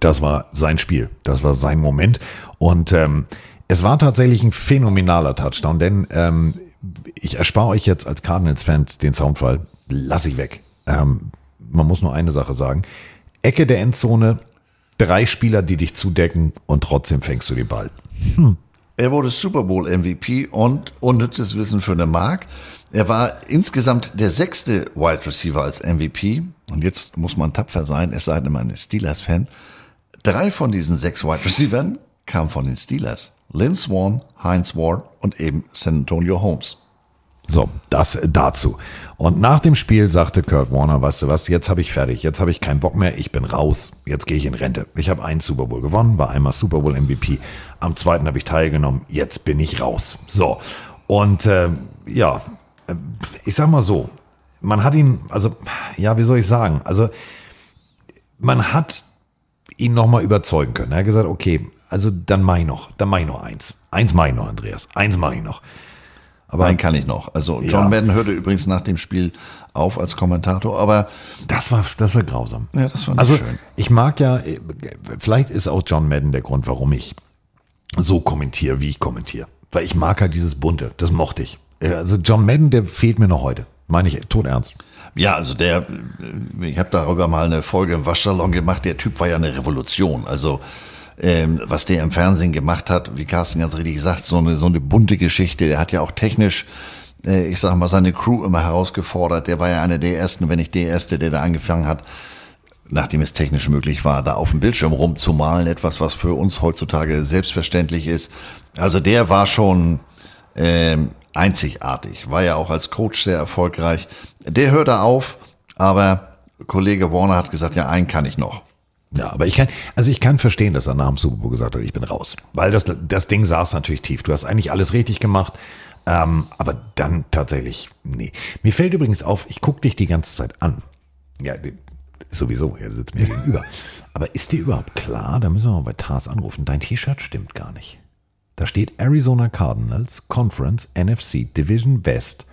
Das war sein Spiel, das war sein Moment. Und ähm, es war tatsächlich ein phänomenaler Touchdown, denn ähm, ich erspare euch jetzt als Cardinals-Fans den Soundfall, lass ich weg. Ähm, man muss nur eine Sache sagen. Ecke der Endzone, drei Spieler, die dich zudecken und trotzdem fängst du den Ball. Er wurde Super Bowl MVP und unnützes Wissen für eine Mark. Er war insgesamt der sechste Wide Receiver als MVP. Und jetzt muss man tapfer sein, es sei denn, man ist Steelers-Fan. Drei von diesen sechs Wide Receivern kamen von den Steelers. Lynn Swan, Heinz Ward und eben San Antonio Holmes. So, das dazu. Und nach dem Spiel sagte Kurt Warner, weißt du was, jetzt habe ich fertig, jetzt habe ich keinen Bock mehr, ich bin raus, jetzt gehe ich in Rente. Ich habe einen Super Bowl gewonnen, war einmal Super Bowl MVP, am zweiten habe ich teilgenommen, jetzt bin ich raus. So, und äh, ja, äh, ich sag mal so, man hat ihn, also, ja, wie soll ich sagen, also man hat ihn nochmal überzeugen können. Er hat gesagt, okay, also dann mach ich noch, dann mach ich noch eins. Eins mach ich noch, Andreas. Eins mach ich noch. Aber einen kann ich noch. Also John Ja. Madden hörte übrigens nach dem Spiel auf als Kommentator, aber Das war, das war grausam. ja, das war nicht Also schön. ich mag ja, äh, vielleicht ist auch John Madden der Grund, warum ich so kommentiere, wie ich kommentiere. Weil ich mag halt dieses Bunte, das mochte ich. Äh, Also John Madden, der fehlt mir noch heute. Meine ich tot ernst. Ja, also der, äh, ich habe darüber mal eine Folge im Waschsalon gemacht. Der Typ war ja eine Revolution. Also ähm, was der im Fernsehen gemacht hat, wie Carsten ganz richtig sagt, so eine so eine bunte Geschichte. Der hat ja auch technisch, äh, ich sag mal, seine Crew immer herausgefordert. Der war ja einer der ersten, wenn nicht der erste, der da angefangen hat, nachdem es technisch möglich war, da auf dem Bildschirm rumzumalen. Etwas, was für uns heutzutage selbstverständlich ist. Also der war schon ähm, einzigartig. War ja auch als Coach sehr erfolgreich. Der hörte auf, aber Kollege Warner hat gesagt, ja, einen kann ich noch. Ja, aber ich kann, also ich kann verstehen, dass er nach dem Super Bowl gesagt hat, ich bin raus. Weil das, das Ding saß natürlich tief. Du hast eigentlich alles richtig gemacht. Ähm, aber dann tatsächlich, nee. Mir fällt übrigens auf, ich gucke dich die ganze Zeit an. Ja, sowieso, er sitzt mir gegenüber. [LAUGHS] Aber ist dir überhaupt klar, da müssen wir mal bei Tars anrufen, dein T-Shirt stimmt gar nicht. Da steht Arizona Cardinals, Conference, NFC, Division West,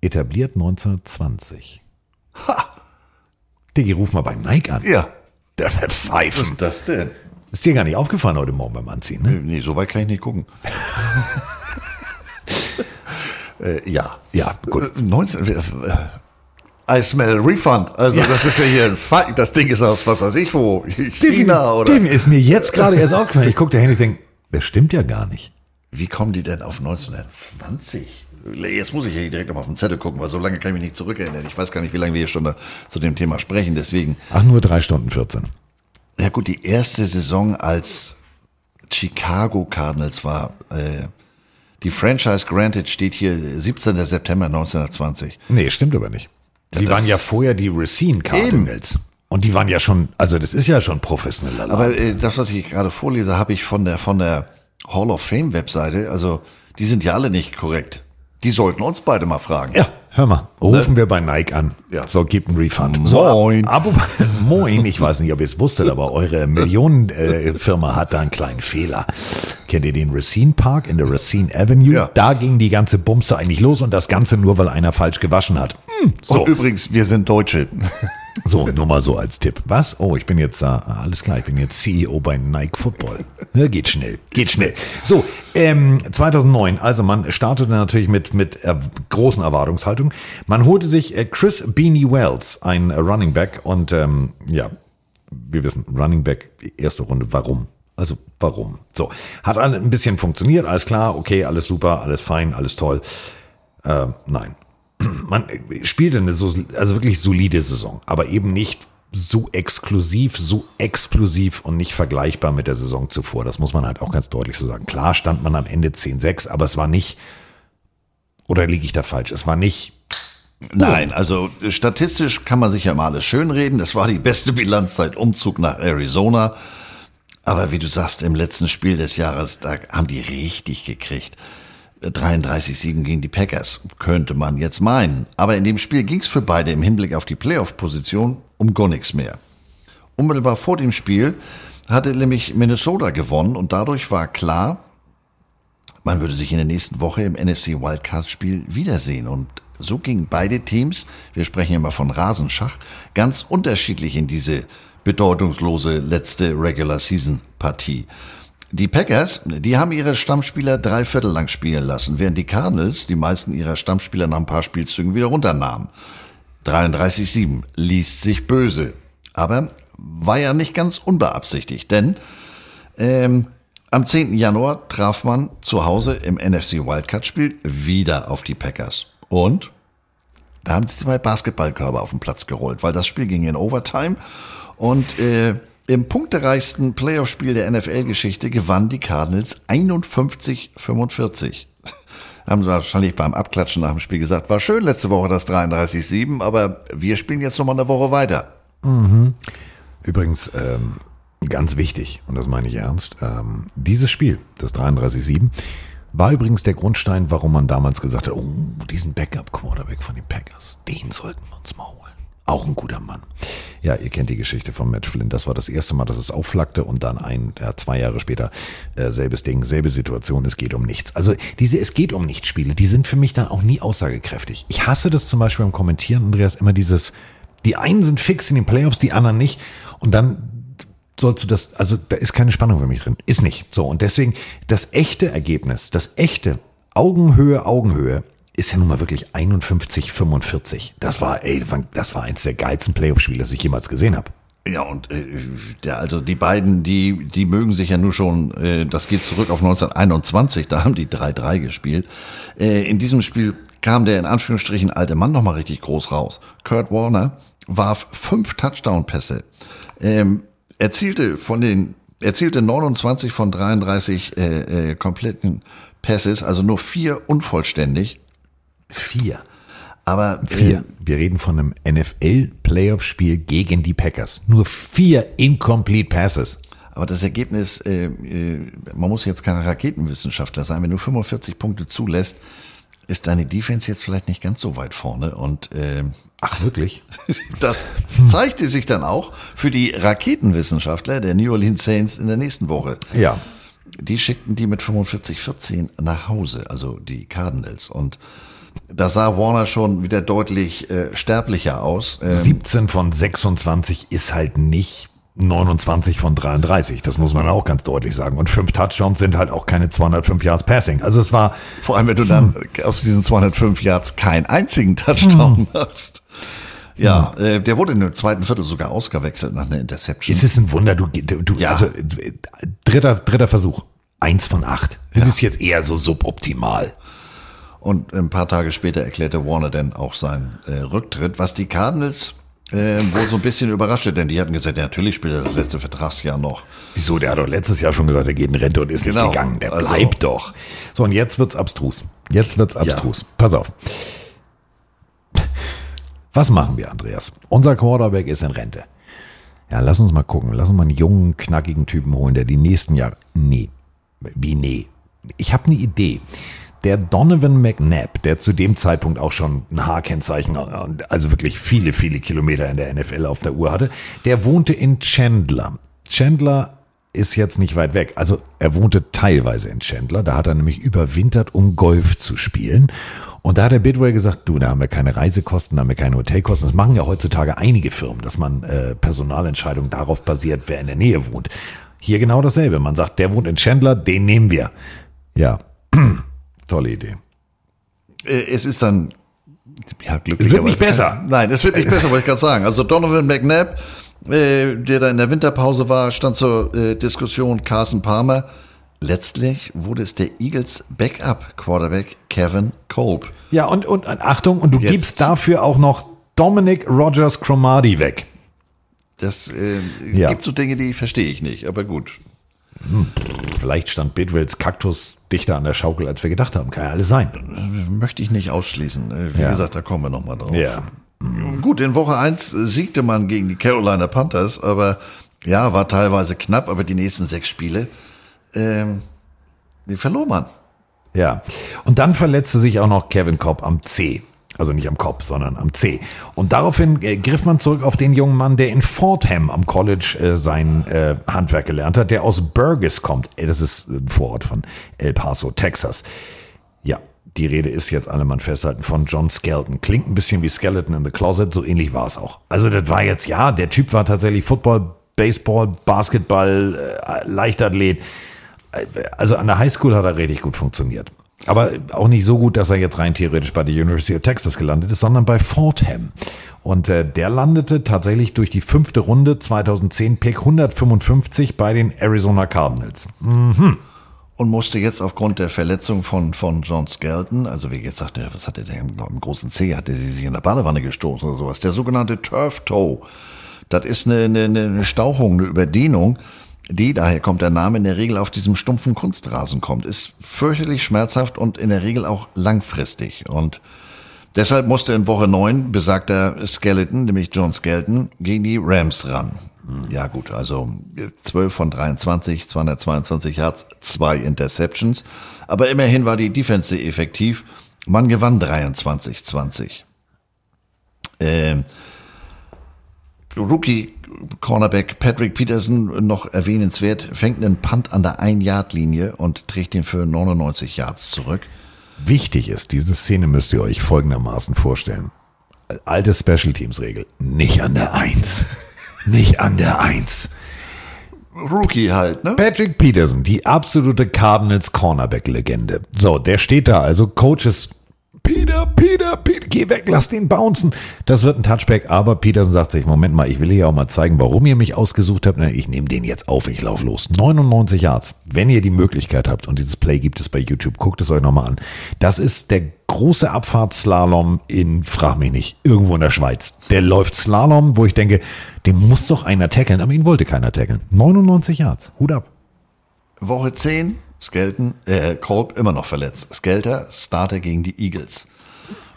etabliert 1920. Ha! Diggi, ruf mal bei Nike an. Ja. Der wird pfeifen. Was ist das denn? Ist dir gar nicht aufgefallen heute Morgen beim Anziehen, ne? Nee, so weit kann ich nicht gucken. [LAUGHS] äh, ja. Ja, gut. Äh, 19, äh, I smell refund. Also das ist ja hier ein Fa Das Ding ist aus was weiß ich wo. China oder. Dem ist mir jetzt gerade erst aufgefallen. Ich gucke da hin und denke, das stimmt ja gar nicht. Wie kommen die denn auf 1920? Jetzt muss ich hier direkt nochmal auf den Zettel gucken, weil so lange kann ich mich nicht zurückerinnern. Ich weiß gar nicht, wie lange wir hier schon da zu dem Thema sprechen. Deswegen, Ach, nur drei Stunden 14. ja gut, die erste Saison als Chicago Cardinals war, äh, die Franchise Granted steht hier 17. September 1920. Nee, stimmt aber nicht. Sie das- waren ja vorher die Racine Cardinals. Und die waren ja schon, also das ist ja schon professioneller Laden. Aber äh, das, was ich gerade vorlese, habe ich von der, von der Hall of Fame Webseite. Also, die sind ja alle nicht korrekt. Die sollten uns beide mal fragen. ja, hör mal, rufen wir bei Nike an. Ja. So, gibt einen Refund. Moin. So, ab, ab, [LAUGHS] moin, ich weiß nicht, ob ihr es wusstet, aber eure Millionenfirma hat da einen kleinen Fehler. Kennt ihr den Racine Park in der Racine Avenue? Ja. Da ging die ganze Bumse eigentlich los und das Ganze nur, weil einer falsch gewaschen hat. Hm, so. Und übrigens, wir sind Deutsche. So, nur mal so als Tipp. Was? Oh, ich bin jetzt da. Ah, alles klar, ich bin jetzt CEO bei Nike Football. Ja, geht schnell, geht schnell. So, ähm, 2009, also man startete natürlich mit, mit äh, großen Erwartungshaltungen. Man holte sich äh, Chris Beanie Wells, ein äh, Running Back und ähm, ja, wir wissen, Running Back, erste Runde, warum? Also warum? So, hat ein bisschen funktioniert, alles klar, okay, alles super, alles fein, alles toll. Äh, nein, [CLEARS THROAT] man spielte eine so, also wirklich solide Saison, aber eben nicht so exklusiv, so explosiv und nicht vergleichbar mit der Saison zuvor. Das muss man halt auch ganz deutlich so sagen. Klar stand man am Ende 10-6, aber es war nicht, oder liege ich da falsch? Es war nicht, Nein, also äh, statistisch kann man sich ja mal alles schönreden. Das war die beste Bilanz seit Umzug nach Arizona. Aber wie du sagst, im letzten Spiel des Jahres, da haben die richtig gekriegt. 33-7 gegen die Packers, könnte man jetzt meinen. Aber in dem Spiel ging es für beide im Hinblick auf die Playoff-Position um gar nichts mehr. Unmittelbar vor dem Spiel hatte nämlich Minnesota gewonnen und dadurch war klar, man würde sich in der nächsten Woche im NFC Wildcard-Spiel wiedersehen. Und so gingen beide Teams, wir sprechen immer von Rasenschach, ganz unterschiedlich in diese bedeutungslose letzte Regular Season Partie. Die Packers, die haben ihre Stammspieler drei Viertel lang spielen lassen, während die Cardinals die meisten ihrer Stammspieler nach ein paar Spielzügen wieder runternahmen. 33-7 liest sich böse, aber war ja nicht ganz unbeabsichtigt, denn ähm, am 10. Januar traf man zu Hause im NFC Wildcard-Spiel wieder auf die Packers. Und da haben sie zwei Basketballkörbe auf den Platz gerollt, weil das Spiel ging in Overtime. Und äh, im punktereichsten Playoff-Spiel der NFL-Geschichte gewannen die Cardinals 51-45. [LAUGHS] Haben sie wahrscheinlich beim Abklatschen nach dem Spiel gesagt, war schön letzte Woche das 33-7, aber wir spielen jetzt nochmal eine Woche weiter. Mhm. Übrigens, ähm, ganz wichtig, und das meine ich ernst, ähm, dieses Spiel, das 33-7, war übrigens der Grundstein, warum man damals gesagt hat, oh, diesen Backup-Quarterback von den Packers, den sollten wir uns mal holen. Auch ein guter Mann. Ja, ihr kennt die Geschichte von Matt Flynn. Das war das erste Mal, dass es aufflackte und dann ein, ja, zwei Jahre später, äh, selbes Ding, selbe Situation, es geht um nichts. Also diese Es geht um nichts Spiele, die sind für mich dann auch nie aussagekräftig. Ich hasse das zum Beispiel beim Kommentieren, Andreas, immer dieses, die einen sind fix in den Playoffs, die anderen nicht. Und dann sollst du das, also da ist keine Spannung für mich drin. Ist nicht. So, und deswegen das echte Ergebnis, das echte Augenhöhe, Augenhöhe, ist ja nun mal wirklich 51, 45. Das war, ey, das war eins der geilsten Playoff-Spiele, das ich jemals gesehen habe. Ja, und äh, der, also die beiden, die, die mögen sich ja nur schon, äh, das geht zurück auf 1921, da haben die 3-3 gespielt. Äh, in diesem Spiel kam der in Anführungsstrichen alte Mann nochmal richtig groß raus. Kurt Warner warf fünf Touchdown-Pässe, ähm, erzielte von den, erzielte 29 von 33 äh, äh, kompletten Passes, also nur vier unvollständig. Vier. Aber Vier. Wir reden von einem NFL-Playoff-Spiel gegen die Packers. Nur vier incomplete Passes. Aber das Ergebnis, äh, äh, man muss jetzt kein Raketenwissenschaftler sein, wenn du 45 Punkte zulässt, ist deine Defense jetzt vielleicht nicht ganz so weit vorne. Und äh, ach wirklich? [LAUGHS] Das zeigte sich dann auch für die Raketenwissenschaftler der New Orleans Saints in der nächsten Woche. Ja. Die schickten die mit 45-14 nach Hause, also die Cardinals. Und da sah Warner schon wieder deutlich äh, sterblicher aus. Ähm, 17 von 26 ist halt nicht 29 von 33. Das muss man auch ganz deutlich sagen. Und fünf Touchdowns sind halt auch keine 205 Yards Passing. Also es war. Vor allem, wenn du dann aus diesen 205 Yards keinen einzigen Touchdown machst. Ja, äh, der wurde in dem zweiten Viertel sogar ausgewechselt nach einer Interception. Es ist ein Wunder, du, du, Ja. also äh, dritter, dritter Versuch. Eins von acht. Das ist jetzt eher so suboptimal. Und ein paar Tage später erklärte Warner dann auch seinen äh, Rücktritt, was die Cardinals äh, wohl so ein bisschen überraschte, denn die hatten gesagt, ja, natürlich spielt er das letzte Vertragsjahr noch. Wieso? Der hat doch letztes Jahr schon gesagt, er geht in Rente und ist Genau. nicht gegangen. Der Also- bleibt doch. So, und jetzt wird's abstrus. Jetzt wird's abstrus. Pass auf. Was machen wir, Andreas? Unser Quarterback ist in Rente. Ja, lass uns mal gucken. Lass uns mal einen jungen, knackigen Typen holen, der die nächsten Jahre. Nee. Wie nee? Ich habe eine Idee. Der Donovan McNabb, der zu dem Zeitpunkt auch schon ein Haarkennzeichen, also wirklich viele, viele Kilometer in der NFL auf der Uhr hatte, der wohnte in Chandler. Chandler ist jetzt nicht weit weg. Also er wohnte teilweise in Chandler. Da hat er nämlich überwintert, um Golf zu spielen. Und da hat der Bidwell gesagt, du, da haben wir keine Reisekosten, da haben wir keine Hotelkosten. Das machen ja heutzutage einige Firmen, dass man äh, Personalentscheidungen darauf basiert, wer in der Nähe wohnt. Hier genau dasselbe. Man sagt, der wohnt in Chandler, den nehmen wir. Ja, [CLEARS THROAT] tolle Idee. Äh, es ist dann, ja. Es wird nicht besser. Nein, es wird nicht besser, wollte ich gerade sagen. Also Donovan McNabb, äh, der da in der Winterpause war, stand zur äh, Diskussion Carson Palmer. Letztlich wurde es der Eagles Backup Quarterback Kevin Kolb. Ja, und, und, Achtung, und du Jetzt. gibst dafür auch noch Dominic Rogers Cromartie weg. Das äh, Ja. gibt so Dinge, die verstehe ich nicht, aber gut. Hm, vielleicht stand Bidwells Kaktus dichter an der Schaukel, als wir gedacht haben. Kann ja alles sein. Möchte ich nicht ausschließen. Äh, Wie Ja. gesagt, da kommen wir nochmal drauf. Ja. Gut, in Woche 1 siegte man gegen die Carolina Panthers, aber ja, war teilweise knapp, aber die nächsten sechs Spiele, ähm, die verlor man. Ja. Und dann verletzte sich auch noch Kevin Cobb am C. Also nicht am Kopf, sondern am C. Und daraufhin äh, griff man zurück auf den jungen Mann, der in Fordham am College äh, sein äh, Handwerk gelernt hat, der aus Burgess kommt. Das ist ein Vorort von El Paso, Texas. Ja, die Rede ist jetzt alle Mann festhalten von John Skelton. Klingt ein bisschen wie Skeleton in the Closet, so ähnlich war es auch. Also das war jetzt, ja, der Typ war tatsächlich Football, Baseball, Basketball, äh, Leichtathlet. Äh, Also an der Highschool hat er richtig gut funktioniert. Aber auch nicht so gut, dass er jetzt rein theoretisch bei der University of Texas gelandet ist, sondern bei Fordham. Und äh, der landete tatsächlich durch die fünfte Runde 2010 Pick 155 bei den Arizona Cardinals. Mhm. Und musste jetzt aufgrund der Verletzung von, von John Skelton, also wie jetzt sagt er, was hat er denn im großen C, hat er sich in der Badewanne gestoßen oder sowas, der sogenannte Turf Toe. Das ist eine, eine, eine Stauchung, eine Überdehnung, die, daher kommt der Name, in der Regel auf diesem stumpfen Kunstrasen kommt. Ist fürchterlich schmerzhaft und in der Regel auch langfristig. Und deshalb musste in Woche 9 besagter Skeleton, nämlich John Skelton, gegen die Rams ran. Ja gut, also 12 von 23, 222 Yards, zwei Interceptions. Aber immerhin war die Defense effektiv. Man gewann 23-20. Ähm, Rookie Cornerback Patrick Peterson noch erwähnenswert, fängt einen Punt an der 1-Yard-Linie und trägt ihn für 99 Yards zurück. Wichtig ist, diese Szene müsst ihr euch folgendermaßen vorstellen. Alte Special Teams Regel. Nicht an der Eins. Nicht an der Eins. Rookie halt, ne? Patrick Peterson, die absolute Cardinals Cornerback-Legende. So, der steht da, also Coaches. Peter, Peter, Peter, geh weg, lass den bouncen. Das wird ein Touchback, aber Peterson sagt sich, Moment mal, ich will hier auch mal zeigen, warum ihr mich ausgesucht habt. Na, Ich nehme den jetzt auf, ich lauf los. 99 Yards. Wenn ihr die Möglichkeit habt, und dieses Play gibt es bei YouTube, guckt es euch nochmal an. Das ist der große Abfahrtsslalom in, frag mich nicht, irgendwo in der Schweiz. Der läuft Slalom, wo ich denke, den muss doch einer tackeln, aber ihn wollte keiner tackeln. 99 Yards. Hut ab. Woche 10, Skelton, äh, Kolb immer noch verletzt. Skelter, Starter gegen die Eagles.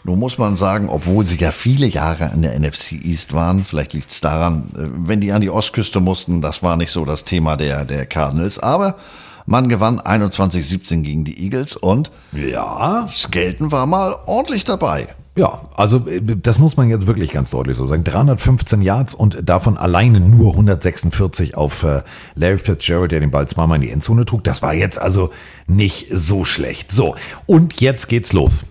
Nun muss man sagen, obwohl sie ja viele Jahre an der NFC East waren, vielleicht liegt es daran, äh, wenn die an die Ostküste mussten, das war nicht so das Thema der, der Cardinals, aber man gewann 21-17 gegen die Eagles und ja, Skelton war mal ordentlich dabei. Ja, also äh, das muss man jetzt wirklich ganz deutlich so sagen. 315 Yards und davon alleine nur 146 auf äh, Larry Fitzgerald, der den Ball zweimal in die Endzone trug. Das war jetzt also nicht so schlecht. So, und jetzt geht's los.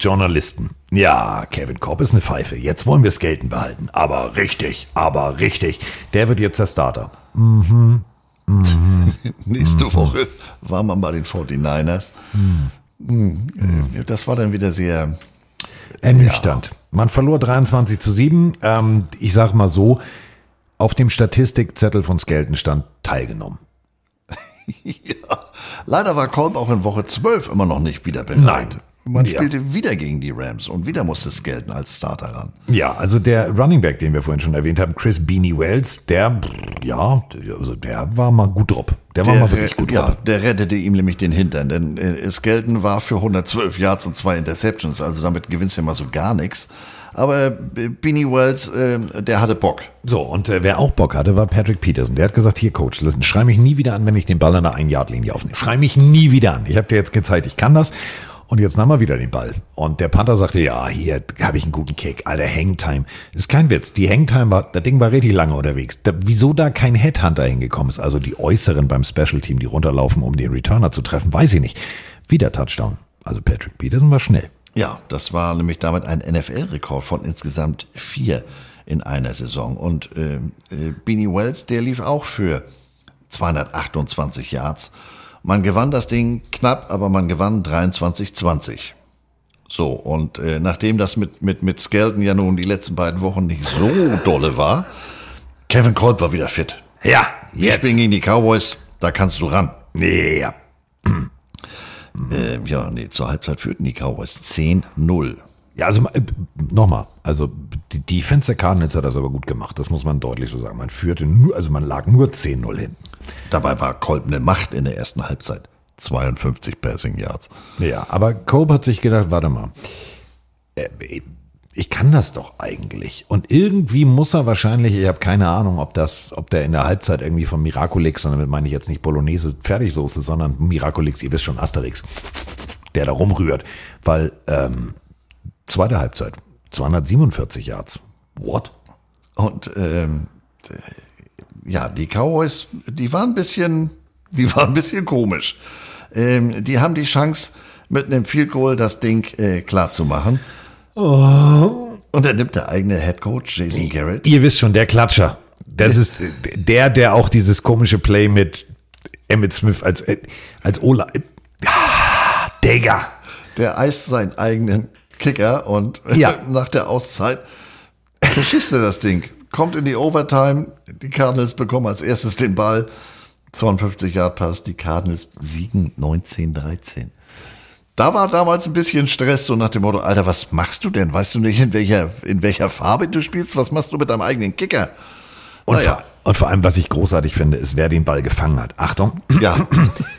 Journalisten. Ja, Kevin Cobb ist eine Pfeife. Jetzt wollen wir es gelten behalten. Aber richtig, aber richtig. Der wird jetzt der Starter. Mhm. [LAUGHS] Mhm. Nächste Woche war man bei den 49ers. Mhm. Äh, Das war dann wieder sehr Ernüchternd. Man verlor 23 zu 7. Ähm, ich sag mal so, auf dem Statistikzettel von Skelton stand teilgenommen. [LAUGHS] ja. Leider war Kolb auch in Woche 12 immer noch nicht wieder bereit. Nein. Man Ja. spielte wieder gegen die Rams und wieder musste Skelton als Starter ran. Ja, also der Running Back, den wir vorhin schon erwähnt haben, Chris Beanie Wells, der, ja, also der war mal gut drauf. Der war mal wirklich gut ja, drauf. der rettete ihm nämlich den Hintern, denn äh, Skelton war für 112 Yards und zwei Interceptions, also damit gewinnst du ja mal so gar nichts. Aber äh, Beanie Wells, äh, der hatte Bock. So, und äh, wer auch Bock hatte, war Patrick Peterson. Der hat gesagt, hier Coach, listen, schrei mich nie wieder an, wenn ich den Ball an der Ein-Yard-Linie aufnehme. Schrei mich nie wieder an. Ich habe dir jetzt gezeigt, ich kann das. Und jetzt nahm er wieder den Ball. Und der Panther sagte, ja, hier habe ich einen guten Kick. Alter, Hangtime. Ist kein Witz. Die Hangtime war, das Ding war richtig lange unterwegs. Da, wieso da kein Headhunter hingekommen ist, also die Äußeren beim Special Team, die runterlaufen, um den Returner zu treffen, weiß ich nicht. Wieder Touchdown. Also Patrick Peterson war schnell. Ja, das war nämlich damit ein NFL-Rekord von insgesamt vier in einer Saison. Und äh, äh, Beanie Wells, der lief auch für 228 Yards. Man gewann das Ding knapp, aber man gewann 23-20. So, und äh, nachdem das mit, mit, mit Skelton ja nun die letzten beiden Wochen nicht so dolle war, Kevin Kolb war wieder fit. Ja, Wir jetzt. spielen gegen die Cowboys, da kannst du ran. Ja. Äh, ja, nee, zur Halbzeit führten die Cowboys 10-0. Ja, also äh, nochmal, also die Defense der Cardinals hat das aber gut gemacht, das muss man deutlich so sagen. Man führte nur, also man lag nur 10-0 hinten. Dabei war Kolb eine Macht in der ersten Halbzeit. 52 Passing Yards. Ja, aber Cope hat sich gedacht, warte mal, äh, ich kann das doch eigentlich. Und irgendwie muss er wahrscheinlich, ich habe keine Ahnung, ob das, ob der in der Halbzeit irgendwie von Miraculix, und damit meine ich jetzt nicht Bolognese Fertigsoße, sondern Miraculix, ihr wisst schon, Asterix, der da rumrührt. Weil, ähm, zweite Halbzeit, 247 Yards. What? Und ähm, äh, ja, die Cowboys, die waren ein bisschen, die waren ein bisschen komisch. Ähm, die haben die Chance, mit einem Field Goal das Ding äh, klar zu machen. Oh. Und dann nimmt der eigene Head Coach Jason Garrett. Ihr wisst schon, der Klatscher. Das ist der, der auch dieses komische Play mit Emmett Smith als, äh, als Ola. Ah, Digga. Der eist seinen eigenen Kicker und [LAUGHS] Ja. nach der Auszeit verschießt er das Ding. Kommt in die Overtime. Die Cardinals bekommen als erstes den Ball. 52 Yard Pass. Die Cardinals siegen 19-13. Da war damals ein bisschen Stress, so nach dem Motto, Alter, was machst du denn? Weißt du nicht, in welcher, in welcher Farbe du spielst? Was machst du mit deinem eigenen Kicker? Und, Naja. vor, und vor allem, was ich großartig finde, ist, wer den Ball gefangen hat. Achtung. Ja.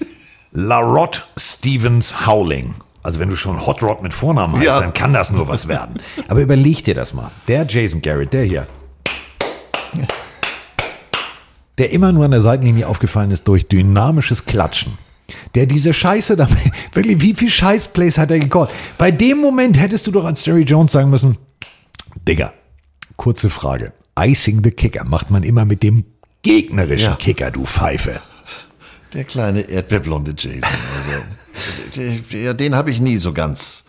[LAUGHS] Larod Stevens Howling. Also wenn du schon Hot Rod mit Vornamen heißt, Ja. dann kann das nur was werden. [LAUGHS] Aber überleg dir das mal. Der Jason Garrett, der hier. Der immer nur an der Seitenlinie aufgefallen ist durch dynamisches Klatschen. Der diese Scheiße damit, [LAUGHS] wirklich, wie viel Scheißplays hat er gecallt? Bei dem Moment hättest du doch als Jerry Jones sagen müssen, Digga, kurze Frage. Icing the Kicker macht man immer mit dem gegnerischen Ja. Kicker, du Pfeife. Der kleine erdbeerblonde Jason. Also, den habe ich nie so ganz.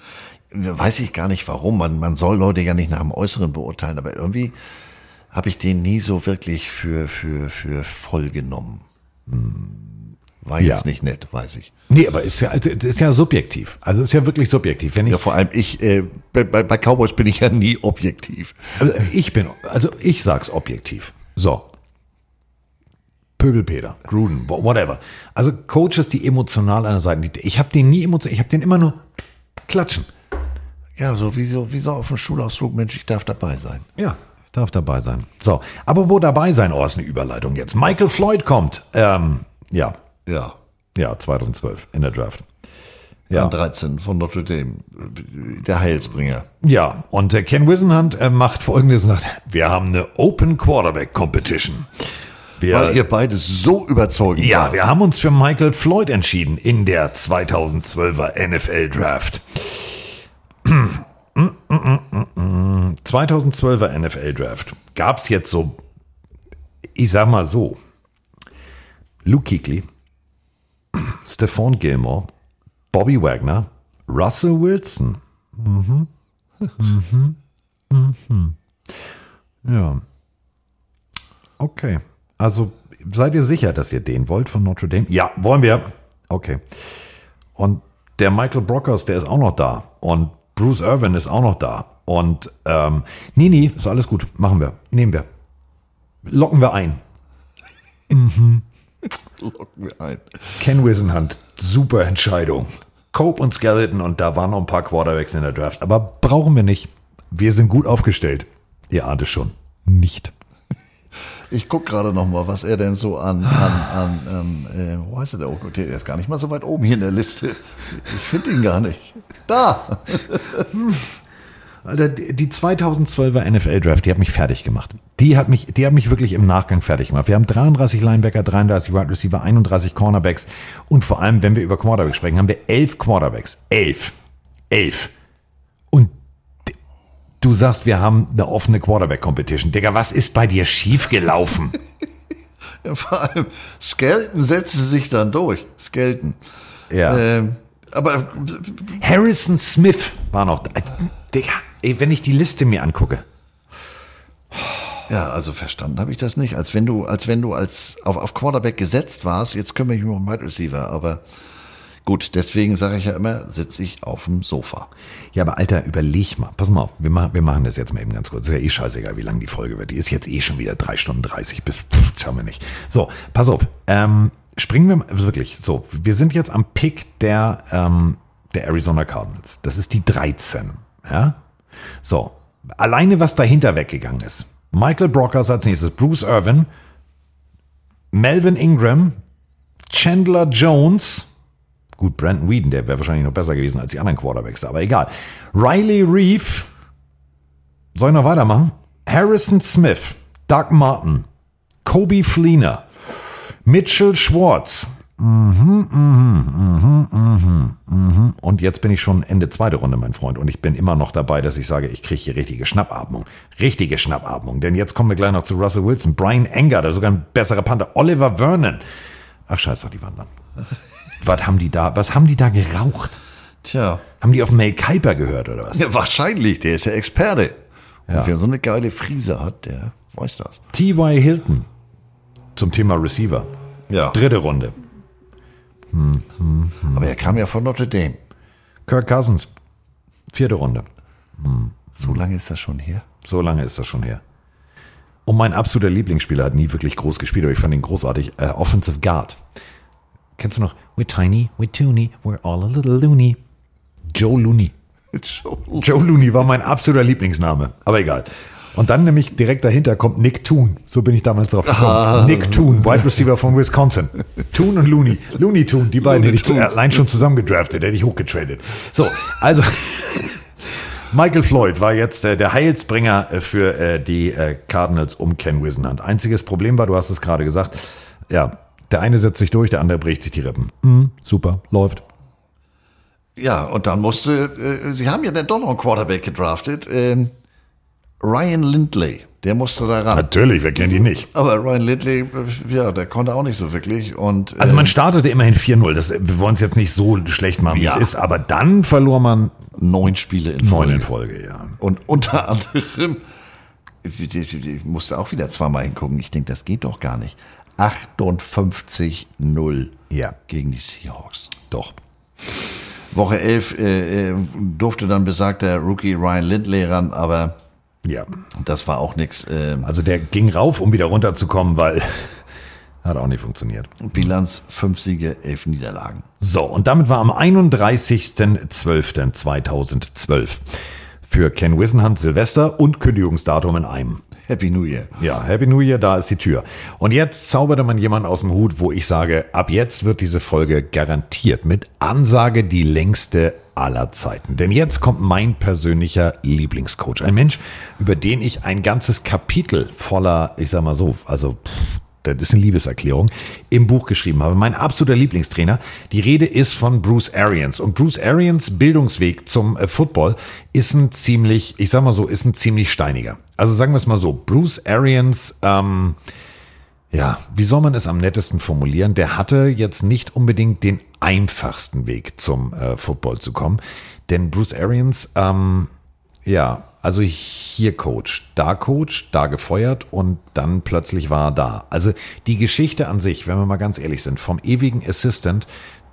Weiß ich gar nicht warum. Man, man soll Leute ja nicht nach dem Äußeren beurteilen, aber irgendwie habe ich den nie so wirklich für, für, für voll genommen. Hm. War Ja. jetzt nicht nett, weiß ich. Nee, aber ist ja, ist ja subjektiv. Also ist ja wirklich subjektiv. Wenn ich, Ja, vor allem ich, äh, bei, bei bei Cowboys bin ich ja nie objektiv. Also ich bin, also ich sag's objektiv. So. Pöbelpeter, Gruden, wha- whatever. Also Coaches, die emotional an der Seite, die- ich habe den nie emotional, ich habe den immer nur klatschen. Ja, so wie so, wie so auf dem Schulausflug, Mensch, ich darf dabei sein. Ja, darf dabei sein. So, aber wo dabei sein? Oh, ist eine Überleitung jetzt. Michael Floyd kommt. Ähm, ja. Ja. Ja, 2012 in der Draft. Ja. An 13 von Notre Dame. Der Heilsbringer. Ja, und der Ken Wisenhunt äh, macht folgendes: Wir haben eine Open Quarterback Competition. Wir, Weil ihr beide so überzeugend ja, wart. wir haben uns für Michael Floyd entschieden in der 2012er NFL Draft. 2012er NFL Draft gab es jetzt so, ich sag mal so, Luke Kuechly, Stephon Gilmore, Bobby Wagner, Russell Wilson. Mhm. Mhm. Mhm. Ja. Okay. Also seid ihr sicher, dass ihr den wollt von Notre Dame? Ja, wollen wir. Okay. Und der Michael Brockers, der ist auch noch da. Und Bruce Irvin ist auch noch da. Und ähm, nee, nee, ist alles gut. Machen wir. Nehmen wir. Locken wir ein. Mhm. [LAUGHS] Locken wir ein. Ken Wisenhunt, super Entscheidung. Cope und Skeleton und da waren noch ein paar Quarterbacks in der Draft. Aber brauchen wir nicht. Wir sind gut aufgestellt. Ihr ahnt es schon. Nicht. Ich guck gerade noch mal, was er denn so an, an, an, an äh, wo heißt er der? Oh Gott, der ist gar nicht mal so weit oben hier in der Liste. Ich finde ihn gar nicht. Da! Alter, die die 2012er NFL Draft, die hat mich fertig gemacht. Die hat mich, die hat mich wirklich im Nachgang fertig gemacht. Wir haben 33 Linebacker, 33 Wide Receiver, 31 Cornerbacks und vor allem, wenn wir über Quarterbacks sprechen, haben wir elf Quarterbacks. Elf. Elf. Du sagst, wir haben eine offene Quarterback Competition. Digga, was ist bei dir schiefgelaufen? [LAUGHS] Ja, vor allem, Skelton setzte sich dann durch. Skelton. Ja. Ähm, aber Harrison Smith war noch da. Digga, ey, wenn ich die Liste mir angucke. Ja, also verstanden habe ich das nicht. Als wenn du, als wenn du als auf, auf Quarterback gesetzt warst, jetzt kümmere ich mich um Wide Receiver, aber gut, deswegen sage ich ja immer, sitze ich auf dem Sofa. Ja, aber Alter, überleg mal. Pass mal auf, wir, machen wir machen das jetzt mal eben ganz kurz. Ist ja eh scheißegal, wie lang die Folge wird. Die ist jetzt eh schon wieder drei Stunden 30 bis, pff, schauen wir nicht. So, pass auf. Ähm, springen wir mal, also wirklich, so, wir sind jetzt am Pick der, ähm, der Arizona Cardinals. Das ist die 13, ja? So, alleine was dahinter weggegangen ist. Michael Brockers als nächstes, Bruce Irvin, Melvin Ingram, Chandler Jones, Gut, Brandon Whedon, der wäre wahrscheinlich noch besser gewesen als die anderen Quarterbacks, aber egal. Riley Reeve, soll ich noch weitermachen? Harrison Smith, Doug Martin, Kobe Fleener, Mitchell Schwartz. Mhm, mhm, mhm, mhm, mhm. Und jetzt bin ich schon Ende zweite Runde, mein Freund. Und ich bin immer noch dabei, dass ich sage, ich kriege hier richtige Schnappatmung. Richtige Schnappatmung. Denn jetzt kommen wir gleich noch zu Russell Wilson, Brian Enger, ist sogar ein besserer Panther, Oliver Vernon. Ach scheiße, die waren dann. Was haben die da, was haben die da geraucht? Tja. Haben die auf Mel Kiper gehört oder was? Ja, wahrscheinlich, der ist ja Experte. Ja. Und wer so eine geile Frise hat, der weiß das. T.Y. Hilton zum Thema Receiver. Ja. Dritte Runde. Hm, hm, hm. Aber er kam ja von Notre Dame. Kirk Cousins. Vierte Runde. Hm. So lange ist das schon her? So lange ist das schon her. Und mein absoluter Lieblingsspieler hat nie wirklich groß gespielt, aber ich fand ihn großartig. Äh, Offensive Guard. Kennst du noch? We're tiny, we're toony, we're all a little loony. Joe Looney. [LAUGHS] Joe, Joe Looney war mein absoluter Lieblingsname. Aber egal. Und dann nämlich direkt dahinter kommt Nick Toon. So bin ich damals drauf gekommen. Ah. Nick Toon, Wide Receiver von Wisconsin. Toon und Looney. Looney Toon, die beiden Looney hätte ich allein schon zusammen gedraftet, hätte ich hochgetradet. So, also [LAUGHS] Michael Floyd war jetzt äh, der Heilsbringer äh, für äh, die äh, Cardinals um Ken Wisenhunt. Einziges Problem war, du hast es gerade gesagt, ja, der eine setzt sich durch, der andere bricht sich die Rippen. Mhm, super, läuft. Ja, und dann musste, äh, sie haben ja dann doch noch einen Quarterback gedraftet, ähm, Ryan Lindley, Der musste da ran. Natürlich, wer kennt ihn nicht? Aber Ryan Lindley, äh, ja, der konnte auch nicht so wirklich. Und, Also äh, man startete immerhin 4-0. Das, wir wollen es jetzt nicht so schlecht machen, wie Ja. es ist, aber dann verlor man neun Spiele in neun Folge. in Folge, ja. Und unter anderem, ich musste auch wieder zweimal hingucken. Ich denke, das geht doch gar nicht. 58-0 ja. gegen die Seahawks. Doch. Woche 11 äh, äh, durfte dann besagter Rookie Ryan Lindley ran, aber ja. das war auch nichts. Äh, Also der ging rauf, um wieder runterzukommen, weil [LAUGHS] hat auch nicht funktioniert. Bilanz 5 Siege, 11 Niederlagen. So, und damit war am 31.12.2012 für Ken Wisenhunt Silvester und Kündigungsdatum in einem. Happy New Year. Ja, Happy New Year, da ist die Tür. Und jetzt zauberte man jemand aus dem Hut, wo ich sage, ab jetzt wird diese Folge garantiert mit Ansage die längste aller Zeiten. Denn jetzt kommt mein persönlicher Lieblingscoach. Ein Mensch, über den ich ein ganzes Kapitel voller, ich sag mal so, also pff, das ist eine Liebeserklärung, im Buch geschrieben habe. Mein absoluter Lieblingstrainer. Die Rede ist von Bruce Arians. Und Bruce Arians Bildungsweg zum äh, Football ist ein ziemlich, ich sag mal so, ist ein ziemlich steiniger. Also sagen wir es mal so, Bruce Arians, ähm, ja, wie soll man es am nettesten formulieren? Der hatte jetzt nicht unbedingt den einfachsten Weg zum äh, Football zu kommen. Denn Bruce Arians, ähm, ja, also hier Coach, da Coach, da gefeuert und dann plötzlich war er da. Also die Geschichte an sich, wenn wir mal ganz ehrlich sind, vom ewigen Assistant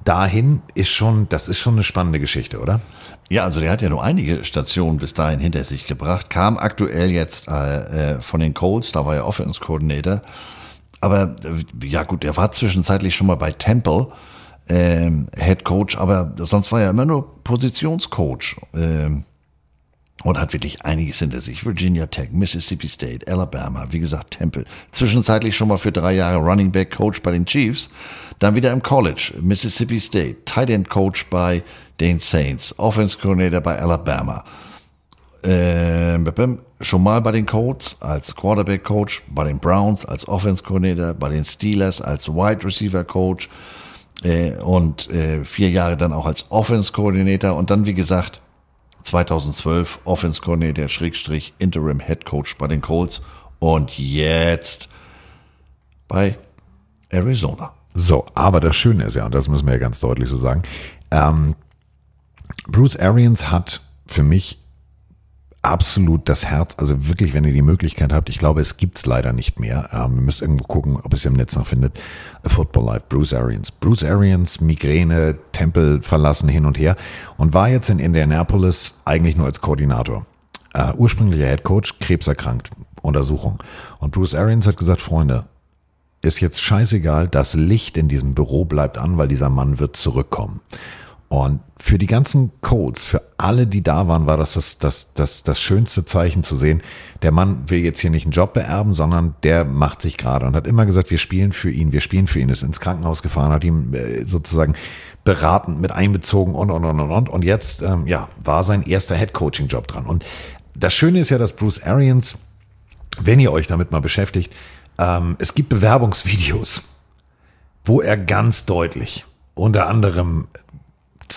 dahin ist schon, das ist schon eine spannende Geschichte, oder? Ja, also der hat ja nur einige Stationen bis dahin hinter sich gebracht, kam aktuell jetzt äh, äh, von den Colts, da war er Offense Coordinator. Aber äh, ja gut, er war zwischenzeitlich schon mal bei Temple ähm, Head Coach, aber sonst war er immer nur Positionscoach. Ähm, und hat wirklich einiges hinter sich. Virginia Tech, Mississippi State, Alabama, wie gesagt, Temple. Zwischenzeitlich schon mal für drei Jahre Running Back Coach bei den Chiefs. Dann wieder im College, Mississippi State, Tight End Coach bei den Saints, Offense Coordinator bei Alabama. Ähm, schon mal bei den Colts als Quarterback Coach, bei den Browns als Offense Coordinator, bei den Steelers als Wide Receiver Coach äh, und äh, vier Jahre dann auch als Offense Coordinator und dann wie gesagt 2012 Offense Coordinator Schrägstrich Interim Head Coach bei den Colts und jetzt bei Arizona. So, aber das Schöne ist ja, und das müssen wir ja ganz deutlich so sagen, ähm, Bruce Arians hat für mich absolut das Herz, also wirklich, wenn ihr die Möglichkeit habt, ich glaube, es gibt's leider nicht mehr. Ähm, ihr müsst irgendwo gucken, ob es im Netz noch findet. A Football Life, Bruce Arians. Bruce Arians, Migräne, Tempel verlassen hin und her und war jetzt in Indianapolis eigentlich nur als Koordinator. Äh, ursprünglicher Head Coach, krebserkrankt, Untersuchung. Und Bruce Arians hat gesagt, Freunde, ist jetzt scheißegal, das Licht in diesem Büro bleibt an, weil dieser Mann wird zurückkommen. Und für die ganzen Codes, für alle, die da waren, war das das, das, das das schönste Zeichen zu sehen. Der Mann will jetzt hier nicht einen Job beerben, sondern der macht sich gerade und hat immer gesagt, wir spielen für ihn, wir spielen für ihn, ist ins Krankenhaus gefahren, hat ihm äh, sozusagen beratend mit einbezogen und, und, und, und, und. Und jetzt, ähm, ja, war sein erster Head-Coaching-Job dran. Und das Schöne ist ja, dass Bruce Arians, wenn ihr euch damit mal beschäftigt, ähm, es gibt Bewerbungsvideos, wo er ganz deutlich, unter anderem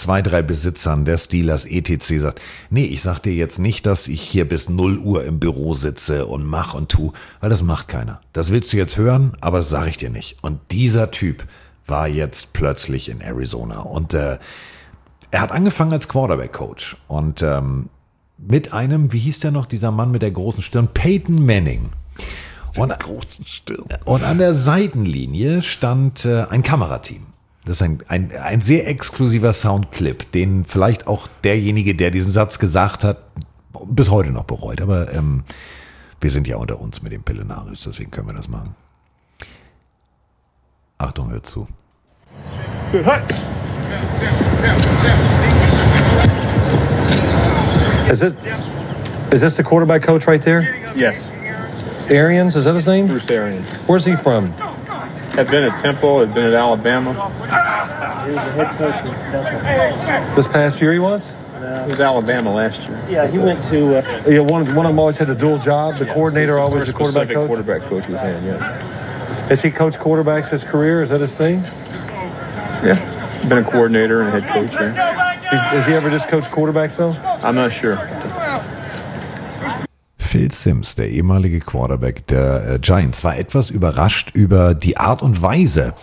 zwei, drei Besitzern der Steelers etc. sagt, nee, ich sag dir jetzt nicht, dass ich hier bis 0 Uhr im Büro sitze und mach und tu, weil das macht keiner. Das willst du jetzt hören, aber das sage ich dir nicht. Und dieser Typ war jetzt plötzlich in Arizona und äh, er hat angefangen als Quarterback-Coach und ähm, mit einem, wie hieß der noch, dieser Mann mit der großen Stirn, Peyton Manning. Und, und an der Seitenlinie stand äh, ein Kamerateam. Das ist ein, ein, ein sehr exklusiver Soundclip, den vielleicht auch derjenige, der diesen Satz gesagt hat, bis heute noch bereut. Aber ähm, wir sind ja unter uns mit dem Pillenarius, deswegen können wir das machen. Achtung, hört zu. Is this is this the quarterback coach right there? Yes. Arians, is that his name? Bruce Arians. Where's he from? Had been at Temple, had been at Alabama. He was the head coach of Temple. This past year he was? He was Alabama last year. Yeah, he went to. Uh, Yeah, one, one of them always had the dual job. The coordinator He's always the quarterback coach. quarterback coach we've had, yes. Has he coached quarterbacks his career? Is that his thing? Yeah. Been a coordinator and head coach, yeah. Has he ever just coached quarterbacks though? I'm not sure. Phil Sims, der ehemalige Quarterback der äh, Giants, war etwas überrascht über die Art und Weise,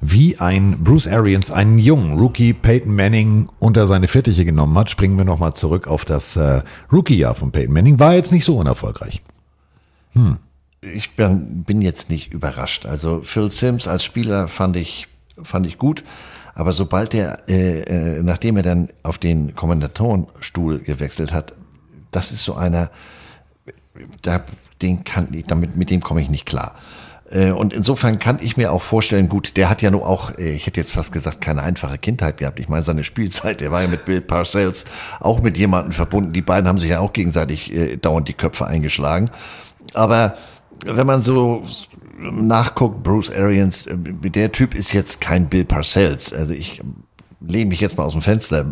wie ein Bruce Arians einen jungen Rookie Peyton Manning unter seine Fittiche genommen hat. Springen wir nochmal zurück auf das äh, Rookie-Jahr von Peyton Manning. War jetzt nicht so unerfolgreich. Hm. Ich bin, bin jetzt nicht überrascht. Also Phil Sims als Spieler fand ich, fand ich gut. Aber sobald er, äh, äh, nachdem er dann auf den Kommandatorenstuhl gewechselt hat, das ist so einer, da, den kann ich, damit, mit dem komme ich nicht klar. Äh, Und insofern kann ich mir auch vorstellen, gut, der hat ja nur auch, äh, ich hätte jetzt fast gesagt, keine einfache Kindheit gehabt. Ich meine, seine Spielzeit, der war ja mit Bill Parcells auch mit jemandem verbunden. Die beiden haben sich ja auch gegenseitig äh, dauernd die Köpfe eingeschlagen. Aber wenn man so nachguckt, Bruce Arians, der Typ ist jetzt kein Bill Parcells. Also ich lehne mich jetzt mal aus dem Fenster.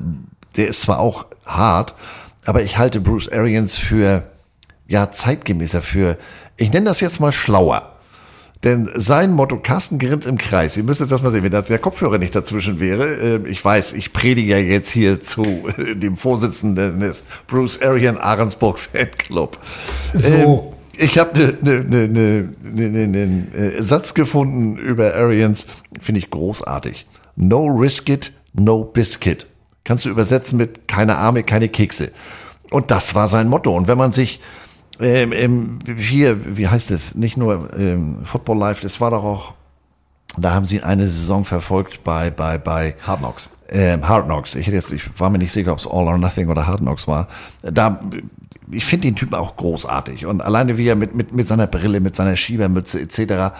Der ist zwar auch hart, aber ich halte Bruce Arians für, ja, zeitgemäßer, für, ich nenne das jetzt mal schlauer. Denn sein Motto, Carsten grinnt im Kreis, ihr müsstet das mal sehen, wenn der Kopfhörer nicht dazwischen wäre. äh, Ich weiß, ich predige ja jetzt hier zu äh, dem Vorsitzenden des Bruce Arian Ahrensburg Fanclub. So. Ähm, Ich habe einen ne, ne, ne, ne, ne, äh, Satz gefunden über Arians, finde ich großartig. No risk it, no biscuit. Kannst du übersetzen mit keine Arme, keine Kekse. Und das war sein Motto. Und wenn man sich ähm, ähm, hier, wie heißt es, nicht nur ähm, Football Life, das war doch auch, da haben sie eine Saison verfolgt bei, bei, bei Hard Knocks. Ähm, Hard Knocks. Ich, hätte jetzt, ich war mir nicht sicher, ob es All or Nothing oder Hard Knocks war. Da, ich finde den Typen auch großartig. Und alleine wie er mit, mit, mit seiner Brille, mit seiner Schiebermütze etc.,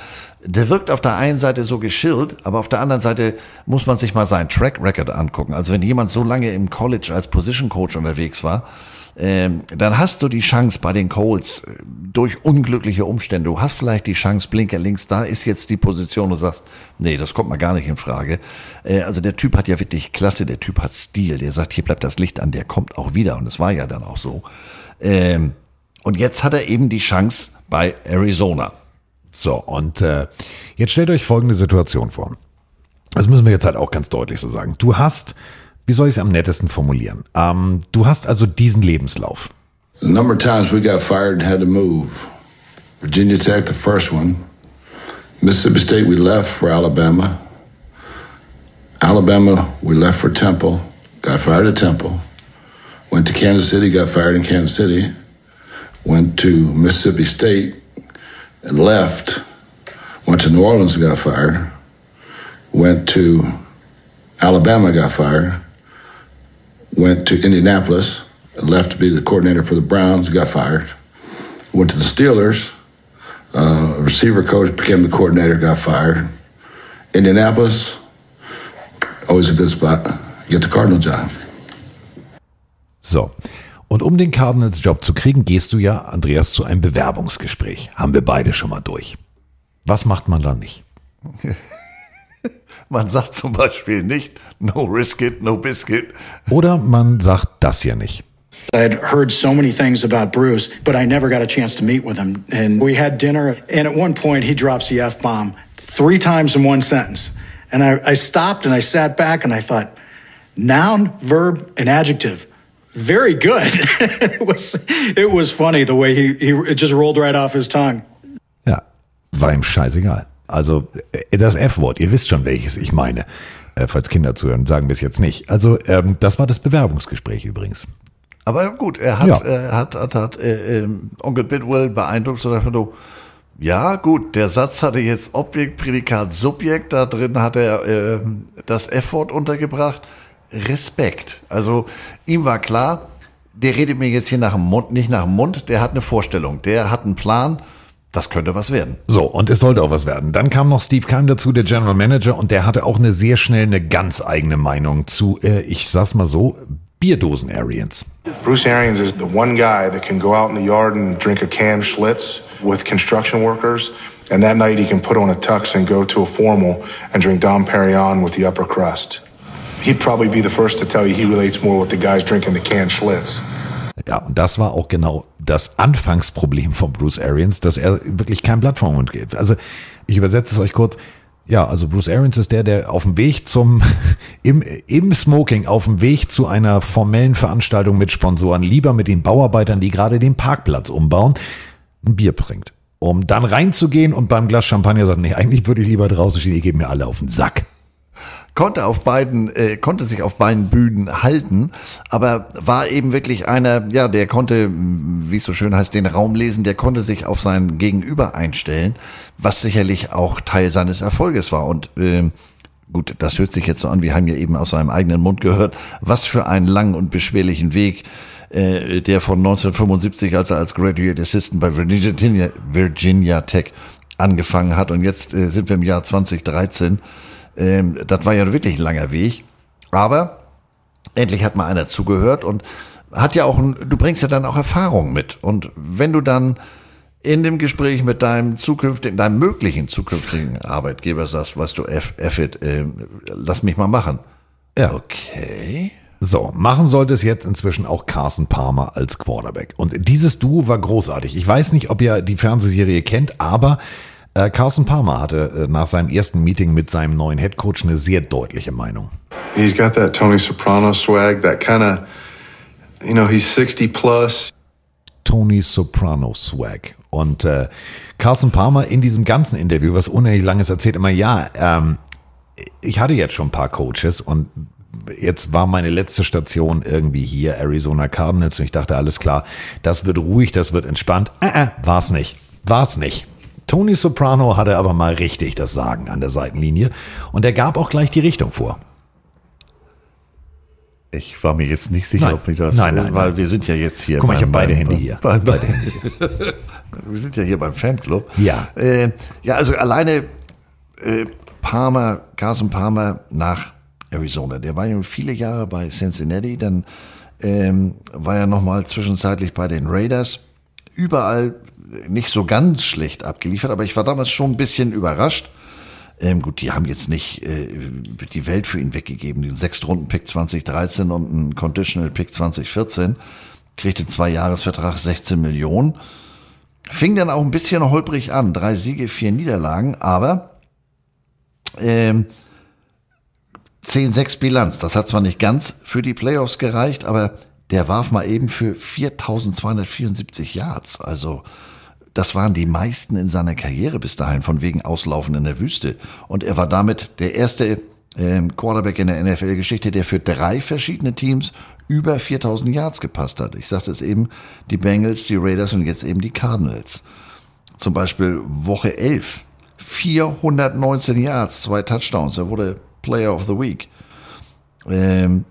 der wirkt auf der einen Seite so geschillt, aber auf der anderen Seite muss man sich mal seinen Track Record angucken. Also wenn jemand so lange im College als Position Coach unterwegs war, ähm, dann hast du die Chance bei den Colts äh, durch unglückliche Umstände. Du hast vielleicht die Chance, Blinker links, da ist jetzt die Position, du sagst, nee, das kommt mal gar nicht in Frage. Äh, also der Typ hat ja wirklich Klasse, der Typ hat Stil, der sagt, hier bleibt das Licht an, der kommt auch wieder und es war ja dann auch so. Ähm, und jetzt hat er eben die Chance bei Arizona. So, und äh, jetzt stellt euch folgende Situation vor. Das müssen wir jetzt halt auch ganz deutlich so sagen. Du hast, wie soll ich es am nettesten formulieren? Ähm, du hast also diesen Lebenslauf. The number of times we got fired and had to move. Virginia Tech, the first one. Mississippi State, we left for Alabama. Alabama, we left for Temple. Got fired at Temple. Went to Kansas City, got fired in Kansas City. Went to Mississippi State and left. Went to New Orleans got fired. Went to Alabama, got fired. Went to Indianapolis, left to be the coordinator for the Browns, got fired. Went to the Steelers, uh, receiver coach, became the coordinator, got fired. Indianapolis, always a good spot. Get the Cardinal job. So. Und um den Cardinals-Job zu kriegen, gehst du ja, Andreas, zu einem Bewerbungsgespräch. Haben wir beide schon mal durch. Was macht man dann nicht? [LAUGHS] Man sagt zum Beispiel nicht, no risk it, no biscuit. Oder man sagt das hier nicht. I had heard so many things about Bruce, but I never got a chance to meet with him. And we had dinner, and at one point, he drops the F bomb three times in one sentence. And I, I stopped and I sat back and I thought, noun, verb, and adjective. Very good. [LAUGHS] it was it was funny the way he, he it just rolled right off his tongue. Ja, war ihm scheißegal. Also äh, das F-Wort, ihr wisst schon, welches ich meine. Äh, falls Kinder zuhören, sagen wir es jetzt nicht. Also ähm, das war das Bewerbungsgespräch übrigens. Aber gut, er hat, Ja. äh, hat, hat, hat äh, ähm, Onkel Bidwell beeindruckt, so Motto, ja gut, der Satz hatte jetzt Objekt, Prädikat, Subjekt, da drin hat er äh, das F-Wort untergebracht. Respekt. Also ihm war klar, der redet mir jetzt hier nach dem Mund, nicht nach dem Mund, der hat eine Vorstellung, der hat einen Plan, das könnte was werden. So, und es sollte auch was werden. Dann kam noch Steve Keim dazu, der General Manager, und der hatte auch eine sehr schnell eine ganz eigene Meinung zu, äh, ich sag's mal so, Bierdosen-Arians. Bruce Arians is the one guy that can go out in the yard and drink a can Schlitz with construction workers, and that night he can put on a tux and go to a formal and drink Dom Perignon with the upper crust. He'd probably be the first to tell you he relates more with the guys drinking the can Schlitz. Ja, und das war auch genau das Anfangsproblem von Bruce Arians, dass er wirklich kein Blatt vom Mund gibt. Also, ich übersetze es euch kurz. Ja, also Bruce Arians ist der, der auf dem Weg zum, [LAUGHS] im, im Smoking, auf dem Weg zu einer formellen Veranstaltung mit Sponsoren, lieber mit den Bauarbeitern, die gerade den Parkplatz umbauen, ein Bier bringt. Um dann reinzugehen und beim Glas Champagner sagt, nee, eigentlich würde ich lieber draußen stehen, ihr gebt mir alle auf den Sack. Konnte auf beiden, äh, konnte sich auf beiden Bühnen halten, aber war eben wirklich einer, ja, der konnte, wie es so schön heißt, den Raum lesen, der konnte sich auf sein Gegenüber einstellen, was sicherlich auch Teil seines Erfolges war. Und ähm, gut, das hört sich jetzt so an, wir haben ja eben aus seinem eigenen Mund gehört, was für einen langen und beschwerlichen Weg äh, der von 1975, als er als Graduate Assistant bei Virginia, Virginia Tech angefangen hat und jetzt äh, sind wir im Jahr 2013. Ähm, das war ja wirklich ein langer Weg. Aber endlich hat mal einer zugehört und hat ja auch, ein, du bringst ja dann auch Erfahrung mit. Und wenn du dann in dem Gespräch mit deinem zukünftigen, deinem möglichen zukünftigen Arbeitgeber sagst, weißt du, F, F it, äh, lass mich mal machen. Ja. Okay. So, machen sollte es jetzt inzwischen auch Carson Palmer als Quarterback. Und dieses Duo war großartig. Ich weiß nicht, ob ihr die Fernsehserie kennt, aber äh, Carson Palmer hatte äh, nach seinem ersten Meeting mit seinem neuen Headcoach eine sehr deutliche Meinung. He's got that Tony Soprano swag, that kind of, you know, he's 60 plus. Tony Soprano Swag. Und äh, Carson Palmer in diesem ganzen Interview, was unheimlich langes erzählt, immer, ja, ähm, ich hatte jetzt schon ein paar Coaches und jetzt war meine letzte Station irgendwie hier Arizona Cardinals und ich dachte, alles klar, das wird ruhig, das wird entspannt. Äh, äh, war's nicht. War's nicht. Tony Soprano hatte aber mal richtig das Sagen an der Seitenlinie und er gab auch gleich die Richtung vor. Ich war mir jetzt nicht sicher, Nein. ob mich das, Nein, nein, weil nein. wir sind ja jetzt hier. Guck mal, ich beim- hab beide Hände hier. beim- Beide Hände [LAUGHS] wir sind ja hier beim Fanclub. Ja. Äh, ja, also alleine äh, Palmer, Carson Palmer nach Arizona. Der war ja viele Jahre bei Cincinnati, dann ähm, war er nochmal zwischenzeitlich bei den Raiders. Überall nicht so ganz schlecht abgeliefert, aber ich war damals schon ein bisschen überrascht. Ähm, gut, die haben jetzt nicht äh, die Welt für ihn weggegeben. Den Sechstrunden-Pick 2013 und einen Conditional-Pick 2014. Kriegte zwei Jahresvertrag 16 Millionen. Fing dann auch ein bisschen holprig an. Drei Siege, vier Niederlagen, aber ähm, 10-6 Bilanz. Das hat zwar nicht ganz für die Playoffs gereicht, aber der warf mal eben für 4274 Yards. Also das waren die meisten in seiner Karriere bis dahin, von wegen Auslaufen in der Wüste. Und er war damit der erste ähm, Quarterback in der NFL-Geschichte, der für drei verschiedene Teams über 4000 Yards gepasst hat. Ich sagte es eben, die Bengals, die Raiders und jetzt eben die Cardinals. Zum Beispiel Woche 11, 419 Yards, zwei Touchdowns. Er wurde Player of the Week. Ähm,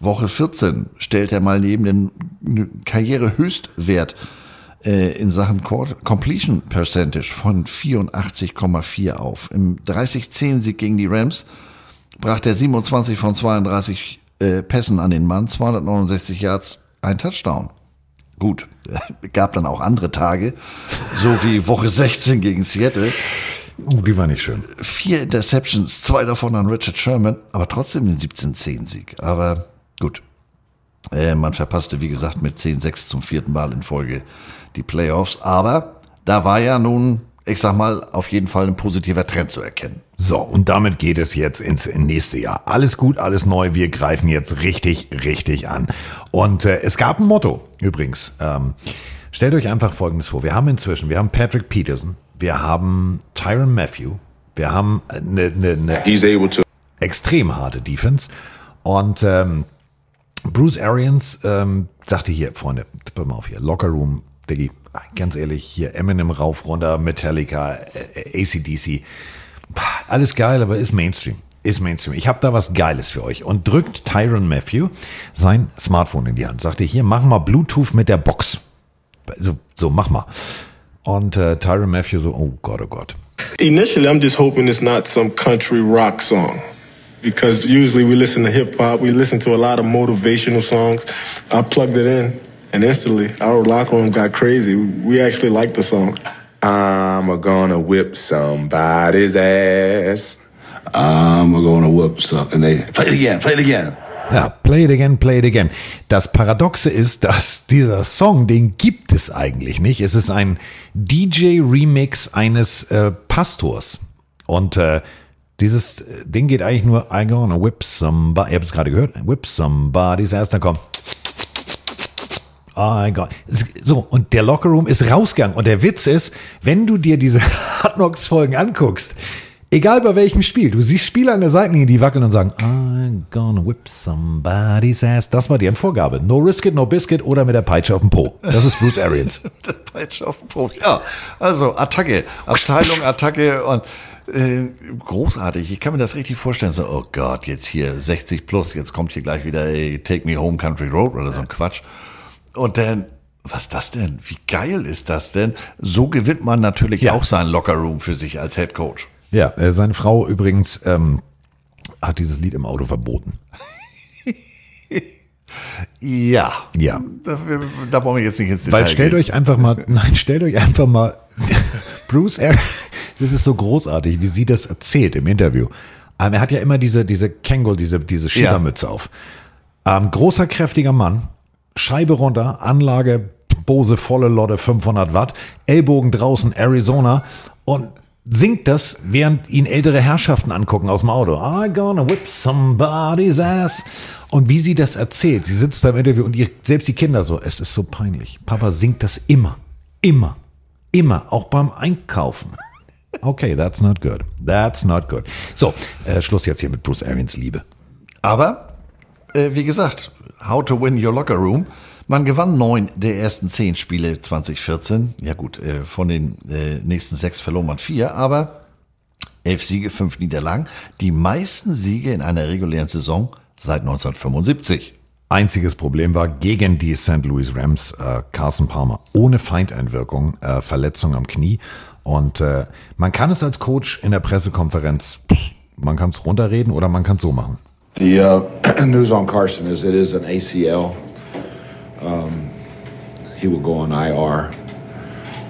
Woche 14 stellt er mal neben den Karrierehöchstwert äh, in Sachen Completion Percentage von 84,4 auf. Im 30-10-Sieg gegen die Rams brachte er 27 von 32 äh, Pässen an den Mann, 269 Yards, ein Touchdown. Gut, [LAUGHS] gab dann auch andere Tage, so wie Woche 16 gegen Seattle. Oh, die war nicht schön. Vier Interceptions, zwei davon an Richard Sherman, aber trotzdem den 17-10-Sieg. Aber gut, äh, man verpasste, wie gesagt, mit 10-6 zum vierten Mal in Folge die Playoffs. Aber da war ja nun, ich sag mal, auf jeden Fall ein positiver Trend zu erkennen. So, und damit geht es jetzt ins nächste Jahr. Alles gut, alles neu. Wir greifen jetzt richtig, richtig an. Und äh, es gab ein Motto übrigens. Ähm, stellt euch einfach Folgendes vor. Wir haben inzwischen, wir haben Patrick Peterson, wir haben Tyron Matthew, wir haben eine, eine, eine extrem harte Defense. Und ähm, Bruce Arians ähm, sagte hier, Freunde, pass mal auf hier, Locker Room, Diggi, ganz ehrlich, hier Eminem rauf, runter, Metallica, äh, ACDC, Pah, alles geil, aber ist Mainstream. Ist Mainstream. Ich habe da was Geiles für euch. Und drückt Tyron Matthew sein Smartphone in die Hand. Sagte, hier, mach mal Bluetooth mit der Box. So, so mach mal. Und äh, Tyron Matthew so, oh Gott, oh Gott. Initially, I'm just hoping it's not some country rock song. Because usually we listen to hip hop, we listen to a lot of motivational songs. I plugged it in, and instantly our locker room got crazy. We actually liked the song. I'm gonna whip somebody's ass. I'm gonna whoop something. And they play it again, play it again. Ja, play it again, play it again. Das Paradoxe ist, dass dieser Song, den gibt es eigentlich nicht. Es ist ein DJ-Remix eines äh, Pastors. Und äh, Dieses äh, Ding geht eigentlich nur, I gonna whip somebody, ihr habt es gerade gehört, whip somebody's ass, dann kommt, I got, so, und der Lockerroom ist rausgegangen. Und der Witz ist, wenn du dir diese [LAUGHS] Hard Knocks Folgen anguckst, egal bei welchem Spiel, du siehst Spieler an der Seitenlinie, die wackeln und sagen, I'm gonna whip somebody's ass. Das war deren Vorgabe. No risk it, no biscuit oder mit der Peitsche auf dem Po. Das ist Bruce Arians. [LAUGHS] der Peitsche auf dem Po. Ja, also Attacke, Abteilung, Attacke und äh, großartig. Ich kann mir das richtig vorstellen. So, oh Gott, jetzt hier 60 plus, jetzt kommt hier gleich wieder ey, Take Me Home Country Road oder so ein Quatsch. Und dann, was ist das denn? Wie geil ist das denn? So gewinnt man natürlich Ja. auch seinen Lockerroom für sich als Head Coach. Ja, äh, seine Frau übrigens ähm, hat dieses Lied im Auto verboten. [LAUGHS] Ja. Ja. Da, da wollen wir jetzt nicht ins Detail Weil stellt gehen. euch einfach mal, [LAUGHS] nein, stellt euch einfach mal, [LAUGHS] Bruce, Ar- das ist so großartig, wie sie das erzählt im Interview. Ähm, er hat ja immer diese, diese Kangol, diese, diese Schiebermütze auf. Ähm, großer, kräftiger Mann, Scheibe runter, Anlage, Bose volle Lotte, 500 Watt, Ellbogen draußen, Arizona und singt das, während ihn ältere Herrschaften angucken aus dem Auto. I gonna whip somebody's ass. Und wie sie das erzählt, sie sitzt da im Interview und ihr, selbst die Kinder so, es ist so peinlich. Papa singt das immer, immer, immer, auch beim Einkaufen. Okay, that's not good. That's not good. So, äh, Schluss jetzt hier mit Bruce Arians Liebe. Aber, äh, wie gesagt, How to Win Your Locker Room. Man gewann neun der ersten zehn Spiele 2014. Ja gut, äh, von den äh, nächsten sechs verlor man vier, aber elf Siege, fünf Niederlagen. Die meisten Siege in einer regulären Saison seit 1975. Einziges Problem war gegen die St. Louis Rams äh, Carson Palmer ohne Feindeinwirkung, äh, Verletzung am Knie. Und äh, man kann es als Coach in der Pressekonferenz, man kann es runterreden oder man kann es so machen. The uh, [CLEARS THROAT] news on Carson is it is an ACL. Um, he will go on IR.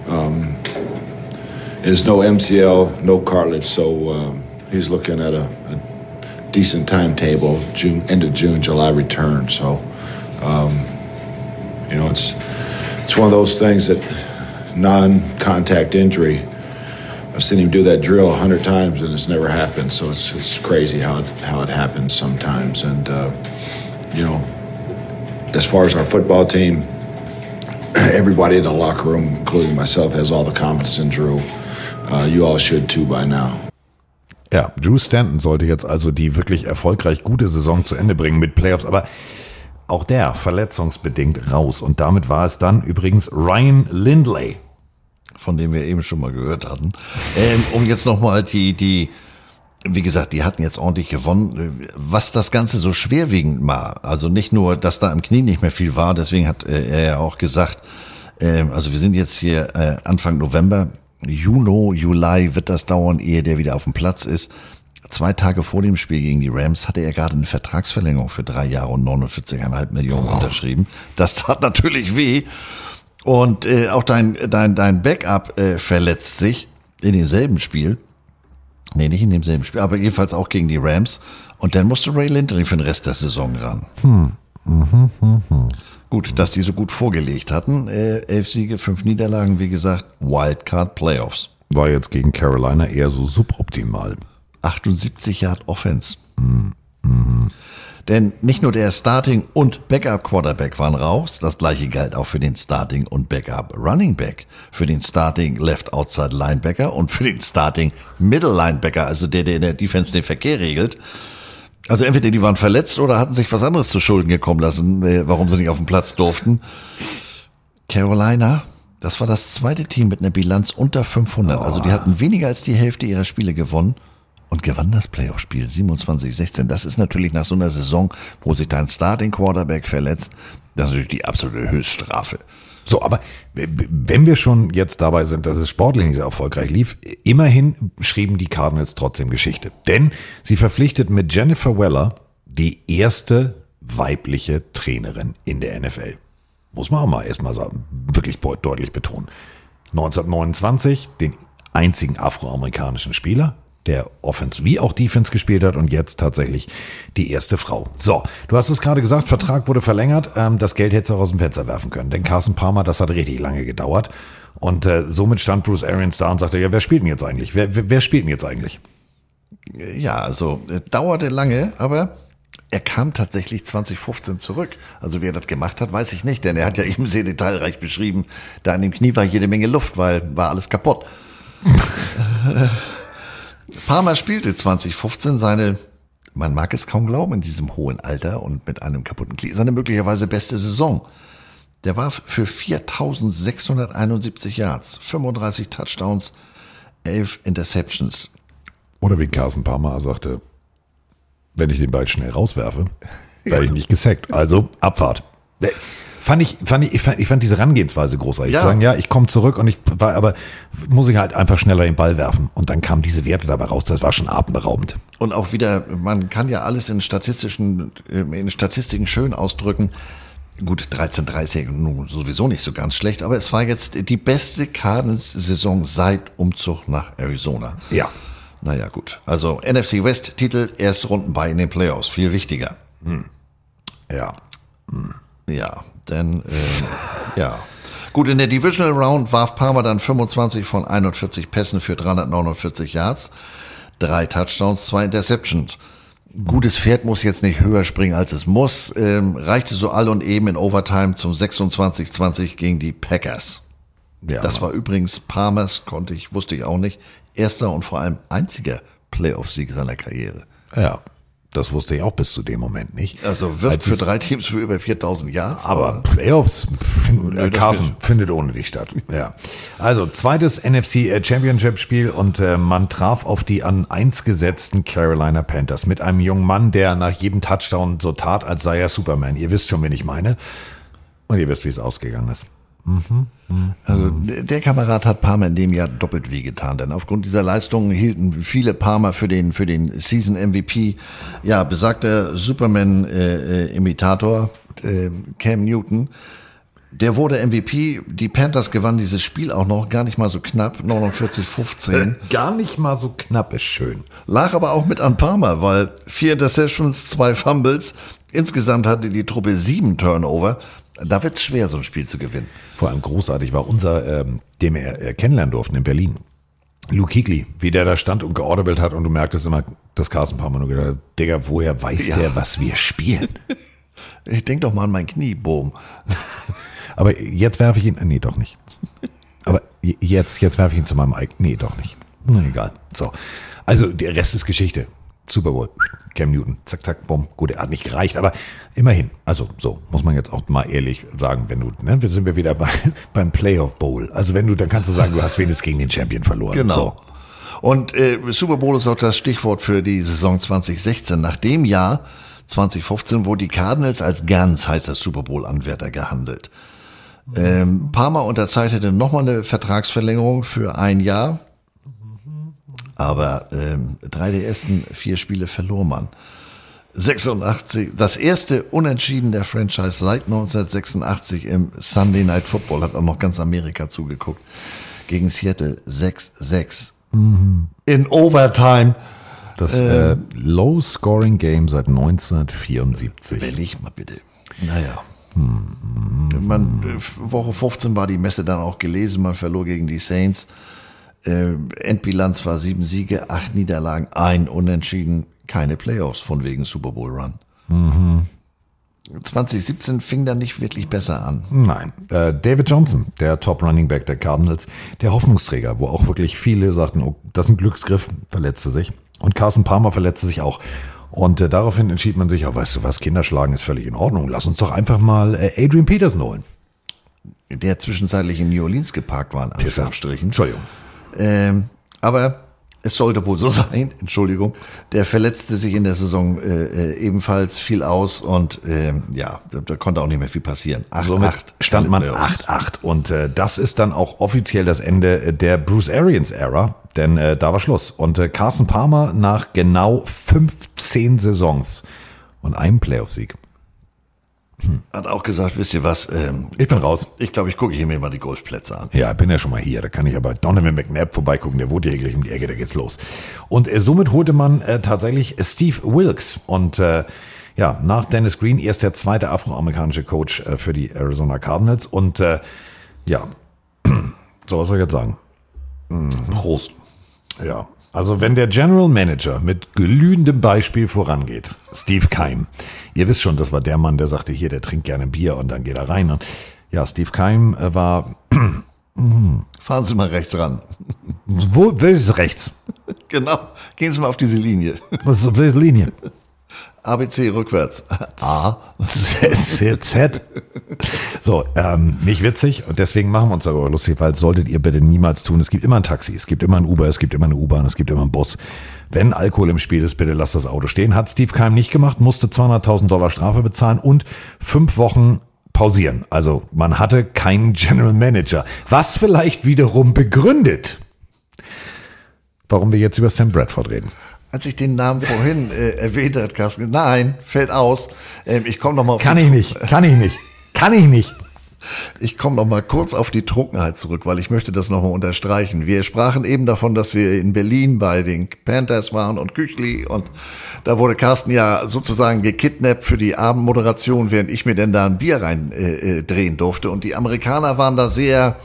Um, it's no MCL, no cartilage, so um, he's looking at a, a decent timetable. June, end of June, July return. So, um, you know, it's it's one of those things that non-contact injury. I've seen him do that drill a hundred times and it's never happened. So it's, it's crazy how it, how it happens sometimes. And uh, you know, as far as our football team, [CLEARS THROAT] everybody in the locker room, including myself, has all the confidence in Drew. Uh, you all should too by now. Ja, Drew Stanton sollte jetzt also die wirklich erfolgreich gute Saison zu Ende bringen mit Playoffs, aber auch der verletzungsbedingt raus. Und damit war es dann übrigens Ryan Lindley. Von dem wir eben schon mal gehört hatten. Ähm, um jetzt nochmal die, die, wie gesagt, die hatten jetzt ordentlich gewonnen. Was das Ganze so schwerwiegend war, also nicht nur, dass da im Knie nicht mehr viel war, deswegen hat äh, er ja auch gesagt, ähm, also wir sind jetzt hier äh, Anfang November, Juni, Juli wird das dauern, ehe der wieder auf dem Platz ist. Zwei Tage vor dem Spiel gegen die Rams hatte er gerade eine Vertragsverlängerung für drei Jahre und 49,5 Millionen unterschrieben. Das tat natürlich weh. Und äh, auch dein, dein, dein Backup äh, verletzt sich in demselben Spiel. Nee, nicht in demselben Spiel, aber jedenfalls auch gegen die Rams. Und dann musste Ray Lindley für den Rest der Saison ran. Hm. Mhm, mhm, mhm. Gut, dass die so gut vorgelegt hatten. Äh, elf Siege, fünf Niederlagen, wie gesagt, Wildcard Playoffs. War jetzt gegen Carolina eher so suboptimal. 78 Yard Offense. Denn nicht nur der Starting und Backup Quarterback waren raus, das gleiche galt auch für den Starting und Backup Running Back, für den Starting Left Outside Linebacker und für den Starting Middle Linebacker, also der, der in der Defense den Verkehr regelt. Also entweder die waren verletzt oder hatten sich was anderes zu Schulden gekommen lassen, äh, warum sie nicht auf den Platz durften. Carolina, das war das zweite Team mit einer Bilanz unter 500. Also die hatten weniger als die Hälfte ihrer Spiele gewonnen und gewann das Playoff-Spiel 27-16. Das ist natürlich nach so einer Saison, wo sich dein Starting Quarterback verletzt, das ist natürlich die absolute Höchststrafe. So, aber wenn wir schon jetzt dabei sind, dass es sportlich nicht so erfolgreich lief, immerhin schrieben die Cardinals trotzdem Geschichte. Denn sie verpflichtet mit Jennifer Weller die erste weibliche Trainerin in der NFL. Muss man auch mal erstmal sagen, wirklich deutlich betonen. 1929 den einzigen afroamerikanischen Spieler, der Offense wie auch Defense gespielt hat und jetzt tatsächlich die erste Frau. So, du hast es gerade gesagt, Vertrag wurde verlängert, ähm, das Geld hättest du auch aus dem Fenster werfen können, denn Carson Palmer, das hat richtig lange gedauert und äh, somit stand Bruce Arians da und sagte, ja, wer spielt denn jetzt eigentlich? Wer, wer, wer spielt denn jetzt eigentlich? Ja, also äh, dauerte lange, aber er kam tatsächlich 2015 zurück. Also wer das gemacht hat, weiß ich nicht, denn er hat ja [LAUGHS] eben sehr detailreich beschrieben, da in dem Knie war jede Menge Luft, weil war alles kaputt. [LAUGHS] Palmer spielte 2015 seine, man mag es kaum glauben, in diesem hohen Alter und mit einem kaputten Knie, seine möglicherweise beste Saison. Der war für 4671 Yards, 35 Touchdowns, 11 Interceptions. Oder wie Carsten Palmer sagte, wenn ich den Ball schnell rauswerfe, werde ich [LAUGHS] nicht gesackt. Also Abfahrt. Fand ich, fand ich, ich fand, ich fand diese Herangehensweise großartig. Ja. Zu sagen, ja, ich komme zurück und ich war, aber muss ich halt einfach schneller den Ball werfen. Und dann kamen diese Werte dabei raus. Das war schon atemberaubend. Und auch wieder, man kann ja alles in statistischen, in Statistiken schön ausdrücken. Gut, 13:30 nun sowieso nicht so ganz schlecht, aber es war jetzt die beste Cardinals-Saison seit Umzug nach Arizona. Ja. Naja, gut. Also NFC West-Titel, erste Runden bei in den Playoffs, viel wichtiger. Hm. Ja. Ja, denn, äh, ja. Gut, in der Divisional Round warf Palmer dann 25 von 41 Pässen für 349 Yards, drei Touchdowns, zwei Interceptions. Gutes Pferd muss jetzt nicht höher springen, als es muss. Ähm, reichte so all und eben in Overtime zum 26-20 gegen die Packers. Ja, das war übrigens Palmers, konnte ich, wusste ich auch nicht, erster und vor allem einziger Playoff-Sieg seiner Karriere. Ja. Das wusste ich auch bis zu dem Moment nicht. Also wird Als für drei Teams für über 4000 Yards. Aber Playoffs find, äh, nicht. findet ohne dich statt. Ja. Also zweites NFC Championship Spiel und äh, man traf auf die an eins gesetzten Carolina Panthers mit einem jungen Mann, der nach jedem Touchdown so tat, als sei er Superman. Ihr wisst schon, wen ich meine. Und ihr wisst, wie es ausgegangen ist. Mhm. Also der Kamerad hat Palmer in dem Jahr doppelt wehgetan, denn aufgrund dieser Leistungen hielten viele Palmer für den für den Season MVP. Ja, besagter Superman-Imitator äh, Cam Newton, der wurde MVP. Die Panthers gewannen dieses Spiel auch noch gar nicht mal so knapp, 49-15. [LAUGHS] Gar nicht mal so knapp ist schön. Lag aber auch mit an Palmer, weil vier Interceptions, zwei Fumbles. Insgesamt hatte die Truppe sieben Turnover. Da wird's schwer, so ein Spiel zu gewinnen. Vor allem großartig war unser, ähm, den wir äh, kennenlernen durften in Berlin. Luke Kuechly, wie der da stand und geordert hat und du merktest immer, dass Carsten Palmer nur gedacht hat, Digga, woher weiß Ja. der, was wir spielen? [LAUGHS] Ich denk doch mal an mein Knie, Boom. [LAUGHS] Aber jetzt werfe ich ihn, nee, doch nicht. Aber jetzt, jetzt werfe ich ihn zu meinem eigenen, nee, doch nicht. Na, egal. So. Also, der Rest ist Geschichte. Super Bowl. Cam Newton, zack, zack, bumm. Gut, er hat nicht gereicht, aber immerhin. Also, so, muss man jetzt auch mal ehrlich sagen, wenn du, ne, wir sind wir wieder bei, [LAUGHS] beim Playoff Bowl. Also, wenn du, dann kannst du sagen, du hast wenigstens gegen den Champion verloren. Genau. So. Und äh, Super Bowl ist auch das Stichwort für die Saison 2016. Nach dem Jahr 2015 wurde die Cardinals als ganz heißer Super Bowl-Anwärter gehandelt. Ähm, Palmer unterzeichnete nochmal eine Vertragsverlängerung für ein Jahr. Aber ähm, drei der ersten vier Spiele verlor man. 86, das erste Unentschieden der Franchise seit 1986 im Sunday Night Football, hat auch noch ganz Amerika zugeguckt, gegen Seattle 6-6. In Overtime. Das äh, Low-Scoring-Game seit 1974. Überleg mal bitte. Naja. Man, äh, Woche 15 war die Messe dann auch gelesen, man verlor gegen die Saints. Äh, Endbilanz war sieben Siege, acht Niederlagen, ein Unentschieden, keine Playoffs von wegen Super Bowl Run. Mhm. 2017 fing dann nicht wirklich besser an. Nein. Äh, David Johnson, der Top Running Back der Cardinals, der Hoffnungsträger, wo auch wirklich viele sagten, oh, das ist ein Glücksgriff, verletzte sich. Und Carson Palmer verletzte sich auch. Und äh, daraufhin entschied man sich, ja, weißt du was, Kinderschlagen ist völlig in Ordnung. Lass uns doch einfach mal äh, Adrian Peterson holen. Der zwischenzeitlich in New Orleans geparkt war, in Anführungsstrichen. Entschuldigung. Ähm, aber es sollte wohl so [LAUGHS] sein, Entschuldigung. Der verletzte sich in der Saison äh, äh, ebenfalls viel aus und ähm, ja, da, da konnte auch nicht mehr viel passieren. 8, Somit 8, stand man 8-8. Und äh, das ist dann auch offiziell das Ende äh, der Bruce Arians-Ära, denn äh, da war Schluss. Und äh, Carson Palmer nach genau 15 Saisons und einem Playoff-Sieg. Hat auch gesagt, wisst ihr was? Ähm, ich bin raus. Ich glaube, ich gucke hier mir mal die Golfplätze an. Ja, bin ja schon mal hier. Da kann ich aber Donovan McNabb vorbeigucken. Der wohnt hier gleich um die Ecke. Da geht's los. Und äh, somit holte man äh, tatsächlich Steve Wilkes. Und äh, ja, nach Dennis Green erst der zweite afroamerikanische Coach äh, für die Arizona Cardinals. Und äh, ja, [CLEARS THROAT] so was soll ich jetzt sagen? Mhm. Prost. Ja. Also wenn der General Manager mit glühendem Beispiel vorangeht, Steve Keim, ihr wisst schon, das war der Mann, der sagte, hier, der trinkt gerne Bier und dann geht er rein. Und ja, Steve Keim äh, war... [CLEARS THROAT] Fahren Sie mal rechts ran. Wo, ist rechts? [LAUGHS] Genau. Gehen Sie mal auf diese Linie. Was welche Linie? [LAUGHS] ABC rückwärts. [LAUGHS] A. Z, Z. So, ähm, nicht witzig und deswegen machen wir uns darüber lustig, weil solltet ihr bitte niemals tun. Es gibt immer ein Taxi, es gibt immer ein Uber, es gibt immer eine U-Bahn, es gibt immer einen Bus. Wenn Alkohol im Spiel ist, bitte lasst das Auto stehen. Hat Steve Keim nicht gemacht, musste 200.000 Dollar Strafe bezahlen und fünf Wochen pausieren. Also man hatte keinen General Manager, was vielleicht wiederum begründet, warum wir jetzt über Sam Bradford reden. Als ich den Namen vorhin äh, erwähnt hat, Carsten, nein, fällt aus. Ähm, ich komme noch mal. Auf Kann ich nicht, kann ich nicht, kann ich nicht. Ich komme noch mal kurz auf die Trunkenheit zurück, weil ich möchte das noch mal unterstreichen. Wir sprachen eben davon, dass wir in Berlin bei den Panthers waren und Küchli und da wurde Carsten ja sozusagen gekidnappt für die Abendmoderation, während ich mir denn da ein Bier rein äh, äh, drehen durfte. Und die Amerikaner waren da sehr,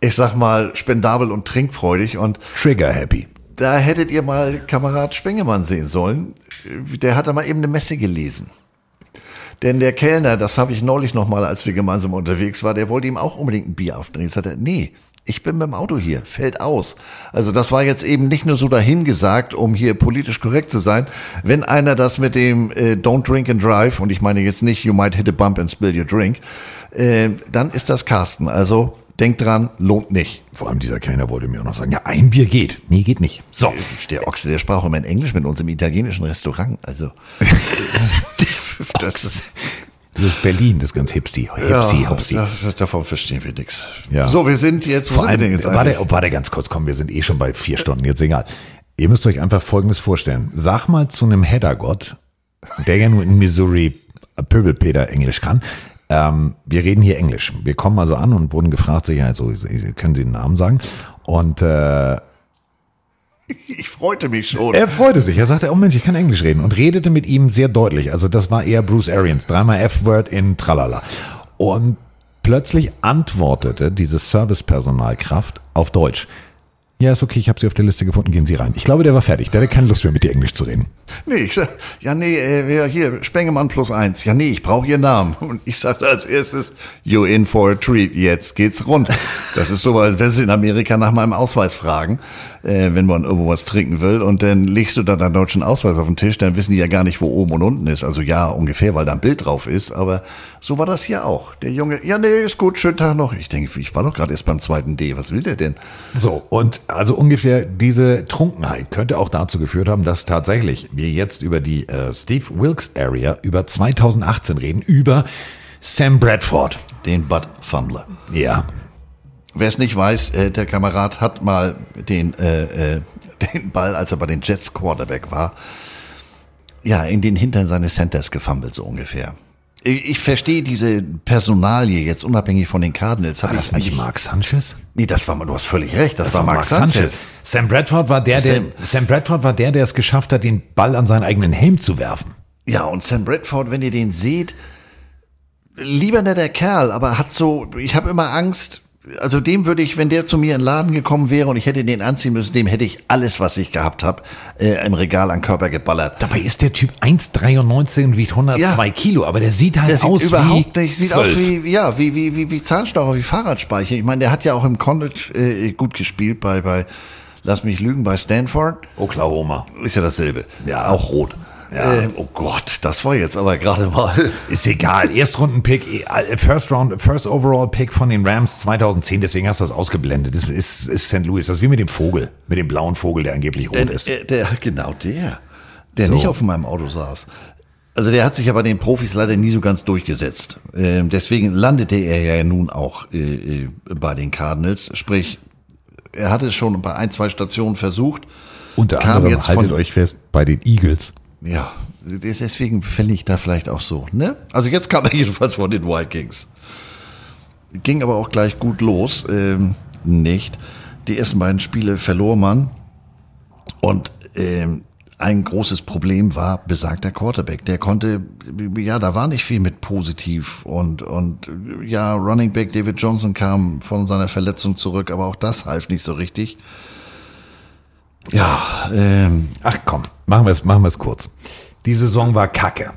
ich sag mal, spendabel und trinkfreudig und Trigger happy. Da hättet ihr mal Kamerad Spengemann sehen sollen. Der hat da mal eben eine Messe gelesen. Denn der Kellner, das habe ich neulich noch mal, als wir gemeinsam unterwegs waren, der wollte ihm auch unbedingt ein Bier aufdrehen. Sagt er, nee, ich bin mit dem Auto hier, fällt aus. Also das war jetzt eben nicht nur so dahingesagt, um hier politisch korrekt zu sein. Wenn einer das mit dem äh, Don't Drink and Drive, und ich meine jetzt nicht You might hit a bump and spill your drink, äh, dann ist das Carsten. Also denkt dran, lohnt nicht. Vor allem dieser Kellner wollte mir auch noch sagen, ja, ein Bier geht. Nee, geht nicht. So. Der Ochse, der sprach immer in Englisch mit uns im italienischen Restaurant. Also [LAUGHS] das ist Das ist Berlin, das ist ganz hipsty. Hipsy, ja, hopsy. da, davon verstehen wir nichts. Ja. So, wir sind jetzt, Vor sind allem, denn jetzt warte, warte ganz kurz, komm, wir sind eh schon bei vier Stunden, jetzt egal. Ihr müsst euch einfach Folgendes vorstellen. Sag mal zu einem Heddergott, der ja nur in Missouri Pöbelpeter Englisch kann, ähm, wir reden hier Englisch. Wir kommen also an und wurden gefragt, sicher, also, können Sie den Namen sagen? Und äh, Ich freute mich schon. er freute sich. Er sagte, oh Mensch, ich kann Englisch reden und redete mit ihm sehr deutlich. Also das war eher Bruce Arians, dreimal F-Word in Tralala. Und plötzlich antwortete diese Servicepersonalkraft auf Deutsch. Ja, ist okay, ich habe Sie auf der Liste gefunden, gehen Sie rein. Ich glaube, der war fertig. Der hatte keine Lust mehr, mit dir Englisch zu reden. Nee, ich sag, ja, nee, äh, hier, Spengemann plus eins. Ja, nee, ich brauche Ihren Namen. [LAUGHS] Und ich sagte als erstes, you in for a treat, jetzt geht's rund. Das ist so, als wenn Sie in Amerika nach meinem Ausweis fragen, äh, wenn man irgendwo was trinken will. Und dann legst du da deinen deutschen Ausweis auf den Tisch, dann wissen die ja gar nicht, wo oben und unten ist. Also ja, ungefähr, weil da ein Bild drauf ist. Aber so war das hier auch. Der Junge, ja, nee, ist gut, schönen Tag noch. Ich denke, ich war doch gerade erst beim zweiten D. Was will der denn? So, und also ungefähr diese Trunkenheit könnte auch dazu geführt haben, dass tatsächlich wir jetzt über die äh, Steve Wilkes Area über 2018 reden, über Sam Bradford. Den Bud Fumbler. Ja. Wer es nicht weiß, äh, der Kamerad hat mal den, äh, äh, [LAUGHS] den Ball, als er bei den Jets Quarterback war, ja, in den Hintern seines Centers gefummelt, so ungefähr. Ich, verstehe diese Personalie jetzt unabhängig von den Cardinals. War das nicht Mark Sanchez? Nee, das war, du hast völlig recht, das, war Mark Sanchez. Sam Bradford war der, der, Sam- Sam Bradford war der, der es geschafft hat, den Ball an seinen eigenen Helm zu werfen. Ja, und Sam Bradford, wenn ihr den seht, lieber netter Kerl, aber hat so, ich habe immer Angst, also dem würde ich, wenn der zu mir in den Laden gekommen wäre und ich hätte den anziehen müssen, dem hätte ich alles, was ich gehabt habe, äh, im Regal an Körper geballert. Dabei ist der Typ 1,93 und wiegt 102 Ja. Kilo, aber der sieht halt Der sieht aus überhaupt wie nicht, sieht 12. aus wie, ja, wie, wie, wie, wie Zahnstocher, wie Fahrradspeicher. Ich meine, der hat ja auch im College äh, gut gespielt bei, bei, lass mich lügen, bei Stanford. Oklahoma. Ist ja dasselbe. Ja. Auch rot. Ja. Ähm, oh Gott, das war jetzt aber gerade mal. [LAUGHS] Ist egal. Erstrunden-Pick, äh, First Round, First Overall Pick von den Rams 2010. Deswegen hast du das ausgeblendet. Das ist, ist St. Louis. Das ist wie mit dem Vogel, mit dem blauen Vogel, der angeblich rot Der, ist. der, der, genau der, der So. nicht auf meinem Auto saß. Also der hat sich ja bei den Profis leider nie so ganz durchgesetzt. Ähm, deswegen landete er ja nun auch äh, äh, bei den Cardinals. Sprich, er hatte es schon bei ein, zwei Stationen versucht. Unter kam anderem, jetzt haltet von- euch fest, bei den Eagles. Ja, deswegen fände ich da vielleicht auch so. Ne? Also jetzt kam er [LAUGHS] jedenfalls von den Vikings. Ging aber auch gleich gut los. Ähm, nicht. Die ersten beiden Spiele verlor man. Und ähm, ein großes Problem war besagter Quarterback. Der konnte, ja, da war nicht viel mit positiv. Und, und ja, Running Back David Johnson kam von seiner Verletzung zurück, aber auch das half nicht so richtig. Ja, ähm, Ach komm, machen wir es machen wir es kurz. Die Saison war kacke.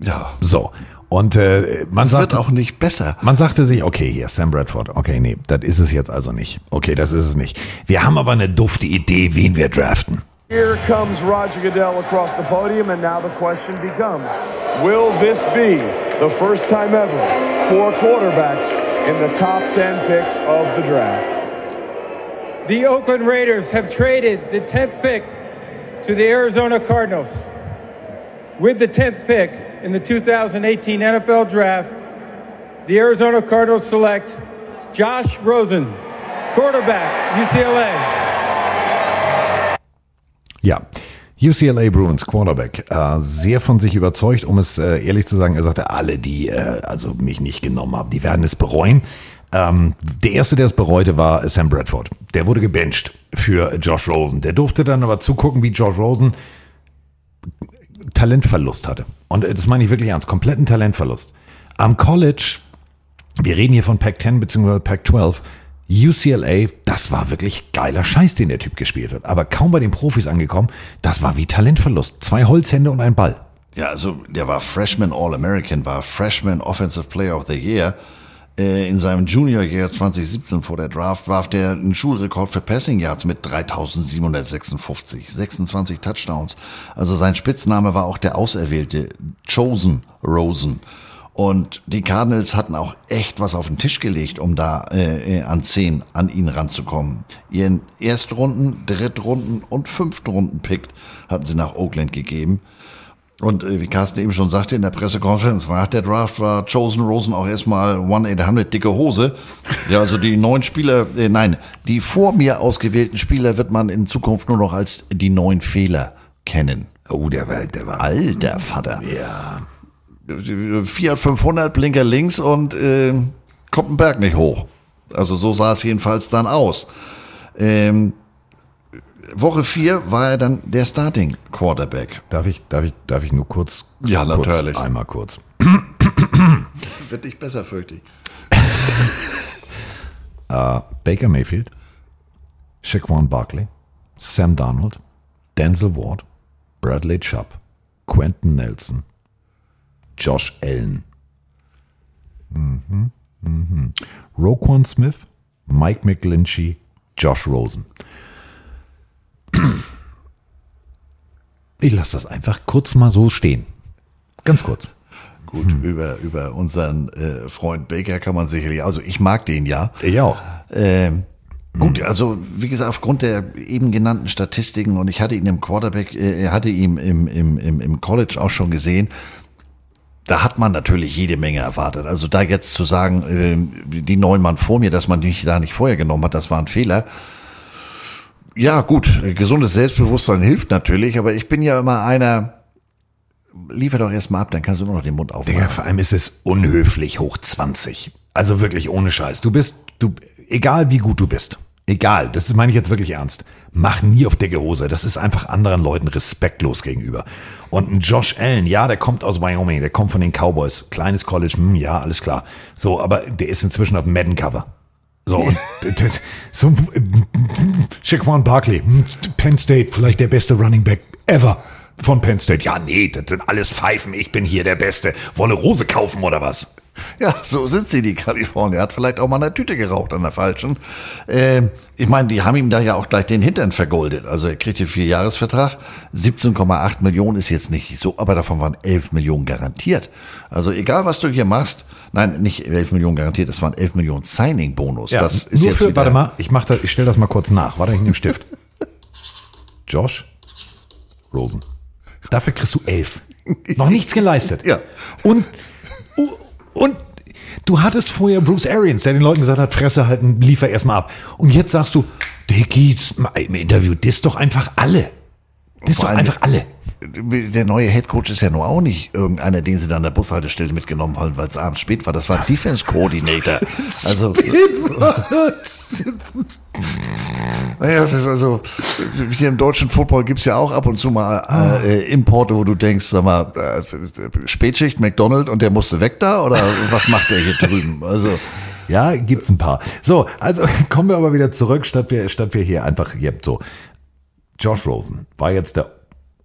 ja. So. Und äh, man Das wird sagt auch nicht besser. Man sagte sich, okay, hier, Sam Bradford, okay, nee, das ist es jetzt also nicht. Okay, das ist es nicht. Wir haben aber eine dufte Idee, wen wir draften. Here comes Roger Goodell across the podium, and now the question becomes Will this be the first time ever four quarterbacks in the top 10 picks of the draft? The Oakland Raiders have traded the 10th pick to the Arizona Cardinals. With the 10th pick in the 2018 NFL Draft, the Arizona Cardinals select Josh Rosen, quarterback, UCLA. Ja, UCLA Bruins Quarterback, äh, sehr von sich überzeugt, um es äh, ehrlich zu sagen, er sagte, alle, die äh, also mich nicht genommen haben, die werden es bereuen. Ähm, der erste, der es bereute, war Sam Bradford. Der wurde gebencht für Josh Rosen. Der durfte dann aber zugucken, wie Josh Rosen Talentverlust hatte. Und äh, das meine ich wirklich ernst, kompletten Talentverlust. Am College, wir reden hier von Pac-10 bzw. Pac-12, UCLA, das war wirklich geiler Scheiß, den der Typ gespielt hat. Aber kaum bei den Profis angekommen, das war wie Talentverlust. Zwei Holzhände und ein Ball. Ja, also der war Freshman All-American, war Freshman Offensive Player of the Year. Äh, In seinem Junior Year 2017 vor der Draft warf der einen Schulrekord für Passing Yards mit 3756, 26 Touchdowns. Also sein Spitzname war auch der Auserwählte Chosen Rosen. Und die Cardinals hatten auch echt was auf den Tisch gelegt, um da äh, äh, an 10 an ihn ranzukommen. Ihren Erstrunden, Drittrunden und Fünftrunden-Pick hatten sie nach Oakland gegeben. Und äh, wie Carsten eben schon sagte in der Pressekonferenz nach der Draft war Chosen Rosen auch erstmal 1-800 dicke Hose. Ja, also die neun Spieler, äh, nein, die vor mir ausgewählten Spieler wird man in Zukunft nur noch als die neun Fehler kennen. Oh, der war, der war. Alter Vater. Ja. Fiat 500, Blinker links und äh, kommt ein Berg nicht hoch. Also so sah es jedenfalls dann aus. Ähm, Woche 4 war er dann der Starting Quarterback. Darf ich, darf ich, darf ich nur kurz? Ja, kurz, natürlich. Einmal kurz. [CLEARS THROAT] Wird nicht besser, fürchte ich. [LAUGHS] Äh, Baker Mayfield, Shaquan Barkley, Sam Darnold, Denzel Ward, Bradley Chubb, Quentin Nelson, Josh Allen, mhm, mhm. Roquan Smith, Mike McGlinchey, Josh Rosen. Ich lasse das einfach kurz mal so stehen. Ganz kurz. Gut, über, über unseren äh, Freund Baker kann man sicherlich, also ich mag den ja. Ich auch. Ähm, gut, also wie gesagt, aufgrund der eben genannten Statistiken und ich hatte ihn im Quarterback, äh, hatte ihn im, im, im, im College auch schon gesehen, da hat man natürlich jede Menge erwartet. Also da jetzt zu sagen, äh, die neun Mann vor mir, dass man mich da nicht vorher genommen hat, das war ein Fehler. Ja, gut, gesundes Selbstbewusstsein hilft natürlich, aber ich bin ja immer einer, liefer doch erstmal ab, dann kannst du nur noch den Mund aufmachen. Digga, vor allem ist es unhöflich hoch 20. Also wirklich ohne Scheiß. Du bist, du, egal wie gut du bist, egal, das meine ich jetzt wirklich ernst, mach nie auf dicke Hose. Das ist einfach anderen Leuten respektlos gegenüber. Und ein Josh Allen, ja, der kommt aus Wyoming, der kommt von den Cowboys. Kleines College, hm, ja, alles klar. So, aber der ist inzwischen auf Madden-Cover. So, so, Shaquan Barkley, hm, Penn State, vielleicht der beste Running Back ever von Penn State. Ja, nee, das sind alles Pfeifen, ich bin hier der Beste. Wolle Rose kaufen oder was? Ja, so sind sie, die Kalifornier. Hat vielleicht auch mal eine Tüte geraucht an der falschen. Ähm, ich meine, die haben ihm da ja auch gleich den Hintern vergoldet. Also er kriegt hier vier Jahresvertrag. 17,8 Millionen ist jetzt nicht so, aber davon waren 11 Millionen garantiert. Also egal, was du hier machst, nein, nicht 11 Millionen garantiert, das waren 11 Millionen Signing-Bonus. Ja, das ist nur jetzt für, warte mal, ich mach das, ich stelle das mal kurz nach. Warte, ich nehme Stift. [LAUGHS] Josh Rosen. Dafür kriegst du elf. Noch nichts geleistet. Ja. Und, und du hattest vorher Bruce Arians, der den Leuten gesagt hat, Fresse halten, liefer erstmal ab. Und jetzt sagst du, Dicky, im Interview, das doch einfach alle. Das ist doch einfach alle. Der neue Headcoach ist ja nur auch nicht irgendeiner, den sie dann an der Bushaltestelle mitgenommen haben, weil es abends spät war. Das war Defense Coordinator. [LAUGHS] Also, naja, also hier im deutschen Football gibt's ja auch ab und zu mal äh, Importe, wo du denkst, sag mal, äh, Spätschicht, McDonald und der musste weg da oder was macht der hier drüben? Also Ja, gibt's ein paar. So, also [LAUGHS] kommen wir aber wieder zurück, statt wir, statt wir hier einfach, hier, so. Josh Rosen war jetzt der,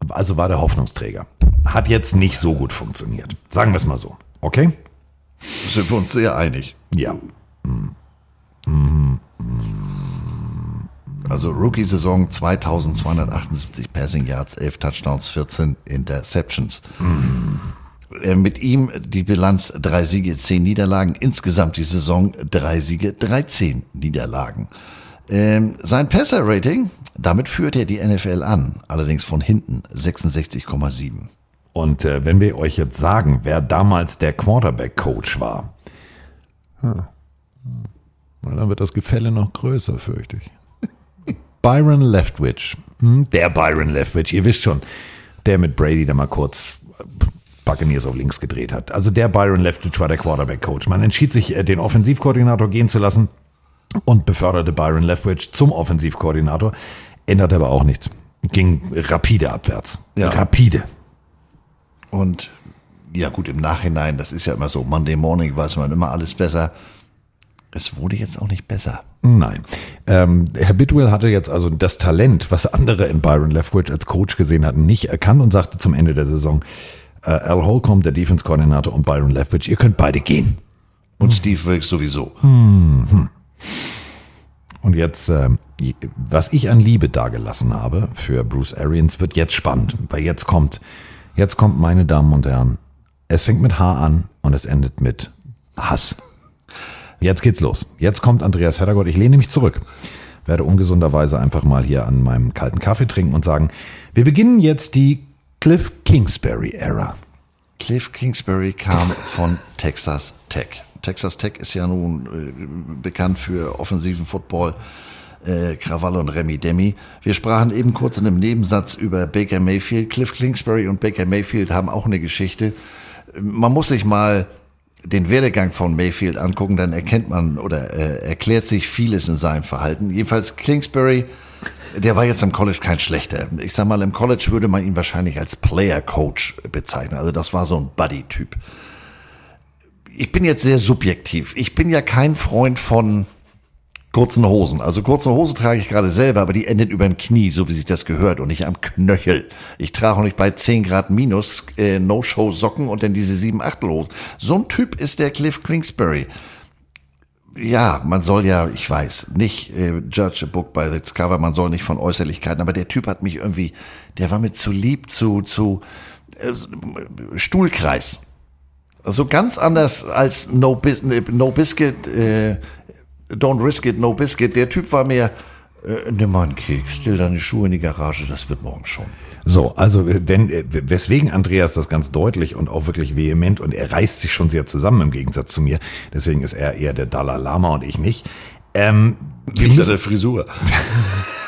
also war der Hoffnungsträger. Hat jetzt nicht so gut funktioniert. Sagen wir es mal so. Okay? Sind wir uns sehr einig. Ja. Also Rookie-Saison 2278 Passing Yards, 11 Touchdowns, 14 Interceptions. Äh, Mit ihm die Bilanz drei Siege, zehn Niederlagen. Insgesamt die Saison drei Siege, 13 Niederlagen. Ähm, sein Passer-Rating, damit führt er die NFL an, allerdings von hinten 66,7. Und äh, wenn wir euch jetzt sagen, wer damals der Quarterback-Coach war, ja, dann wird das Gefälle noch größer, fürchte ich. [LAUGHS] Byron Leftwich. Hm, Der Byron Leftwich, ihr wisst schon, der mit Brady da mal kurz äh, Buccaneers auf links gedreht hat. Also der Byron Leftwich war der Quarterback-Coach. Man entschied sich, äh, den Offensivkoordinator gehen zu lassen und beförderte Byron Leftwich zum Offensivkoordinator. Änderte aber auch nichts. Ging rapide abwärts. Ja. Rapide. Und ja gut, im Nachhinein, das ist ja immer so, Monday Morning weiß man immer alles besser. Es wurde jetzt auch nicht besser. Nein. Ähm, Herr Bidwell hatte jetzt also das Talent, was andere in Byron Leftwich als Coach gesehen hatten, nicht erkannt und sagte zum Ende der Saison, äh, Al Holcomb, der Defense-Koordinator, und Byron Leftwich, ihr könnt beide gehen. Und Steve Wilkes sowieso. Mhm. Und jetzt, ähm, was ich an Liebe dagelassen habe für Bruce Arians, wird jetzt spannend, weil jetzt kommt, jetzt kommt, meine Damen und Herren, es fängt mit H an und es endet mit Hass. Jetzt geht's los. Jetzt kommt Andreas Heddergott. Ich lehne mich zurück. Werde ungesunderweise einfach mal hier an meinem kalten Kaffee trinken und sagen, wir beginnen jetzt die Cliff Kingsbury Era. Cliff Kingsbury kam von Texas Tech. Texas Tech ist ja nun äh, bekannt für offensiven Football, äh, Krawall und Remy Demi. Wir sprachen eben kurz in einem Nebensatz über Baker Mayfield. Cliff Kingsbury und Baker Mayfield haben auch eine Geschichte. Man muss sich mal den Werdegang von Mayfield angucken, dann erkennt man oder äh, erklärt sich vieles in seinem Verhalten. Jedenfalls Kingsbury, der war jetzt im College kein schlechter. Ich sag mal, im College würde man ihn wahrscheinlich als Player Coach bezeichnen. Also das war so ein Buddy-Typ. Ich bin jetzt sehr subjektiv. Ich bin ja kein Freund von kurzen Hosen. Also kurze Hose trage ich gerade selber, aber die endet über dem Knie, so wie sich das gehört und nicht am Knöchel. Ich trage auch nicht bei 10 Grad minus äh, No-Show-Socken und dann diese 7 Achtelhosen. So ein Typ ist der Cliff Kingsbury. Ja, man soll ja, ich weiß, nicht äh, judge a book by its cover, man soll nicht von Äußerlichkeiten, aber der Typ hat mich irgendwie, der war mir zu lieb, zu, zu äh, Stuhlkreis. Also ganz anders als No, Bis no Biscuit, äh, Don't Risk It, No Biscuit. Der Typ war mehr, äh, nimm mal einen Keks, stell deine Schuhe in die Garage, das wird morgen schon. So, also denn äh, weswegen Andreas das ganz deutlich und auch wirklich vehement und er reißt sich schon sehr zusammen im Gegensatz zu mir. Deswegen ist er eher der Dalai Lama und ich nicht. Ähm, Liegt an der Frisur. [LAUGHS]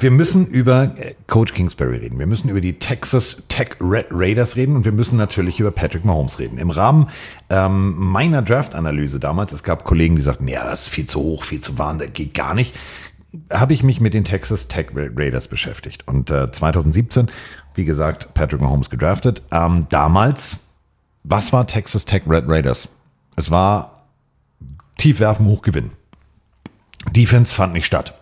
wir müssen über äh, Coach Kingsbury reden. Wir müssen über die Texas Tech Red Raiders reden und wir müssen natürlich über Patrick Mahomes reden. Im Rahmen ähm, meiner Draft-Analyse damals, es gab Kollegen, die sagten, ja, das ist viel zu hoch, viel zu warm, das geht gar nicht habe ich mich mit den Texas Tech Ra- Raiders beschäftigt. Und äh, 2017, wie gesagt, Patrick Mahomes gedraftet. Ähm, damals, was war Texas Tech Red Raiders? Es war tief werfen, hoch gewinnen. Defense fand nicht statt.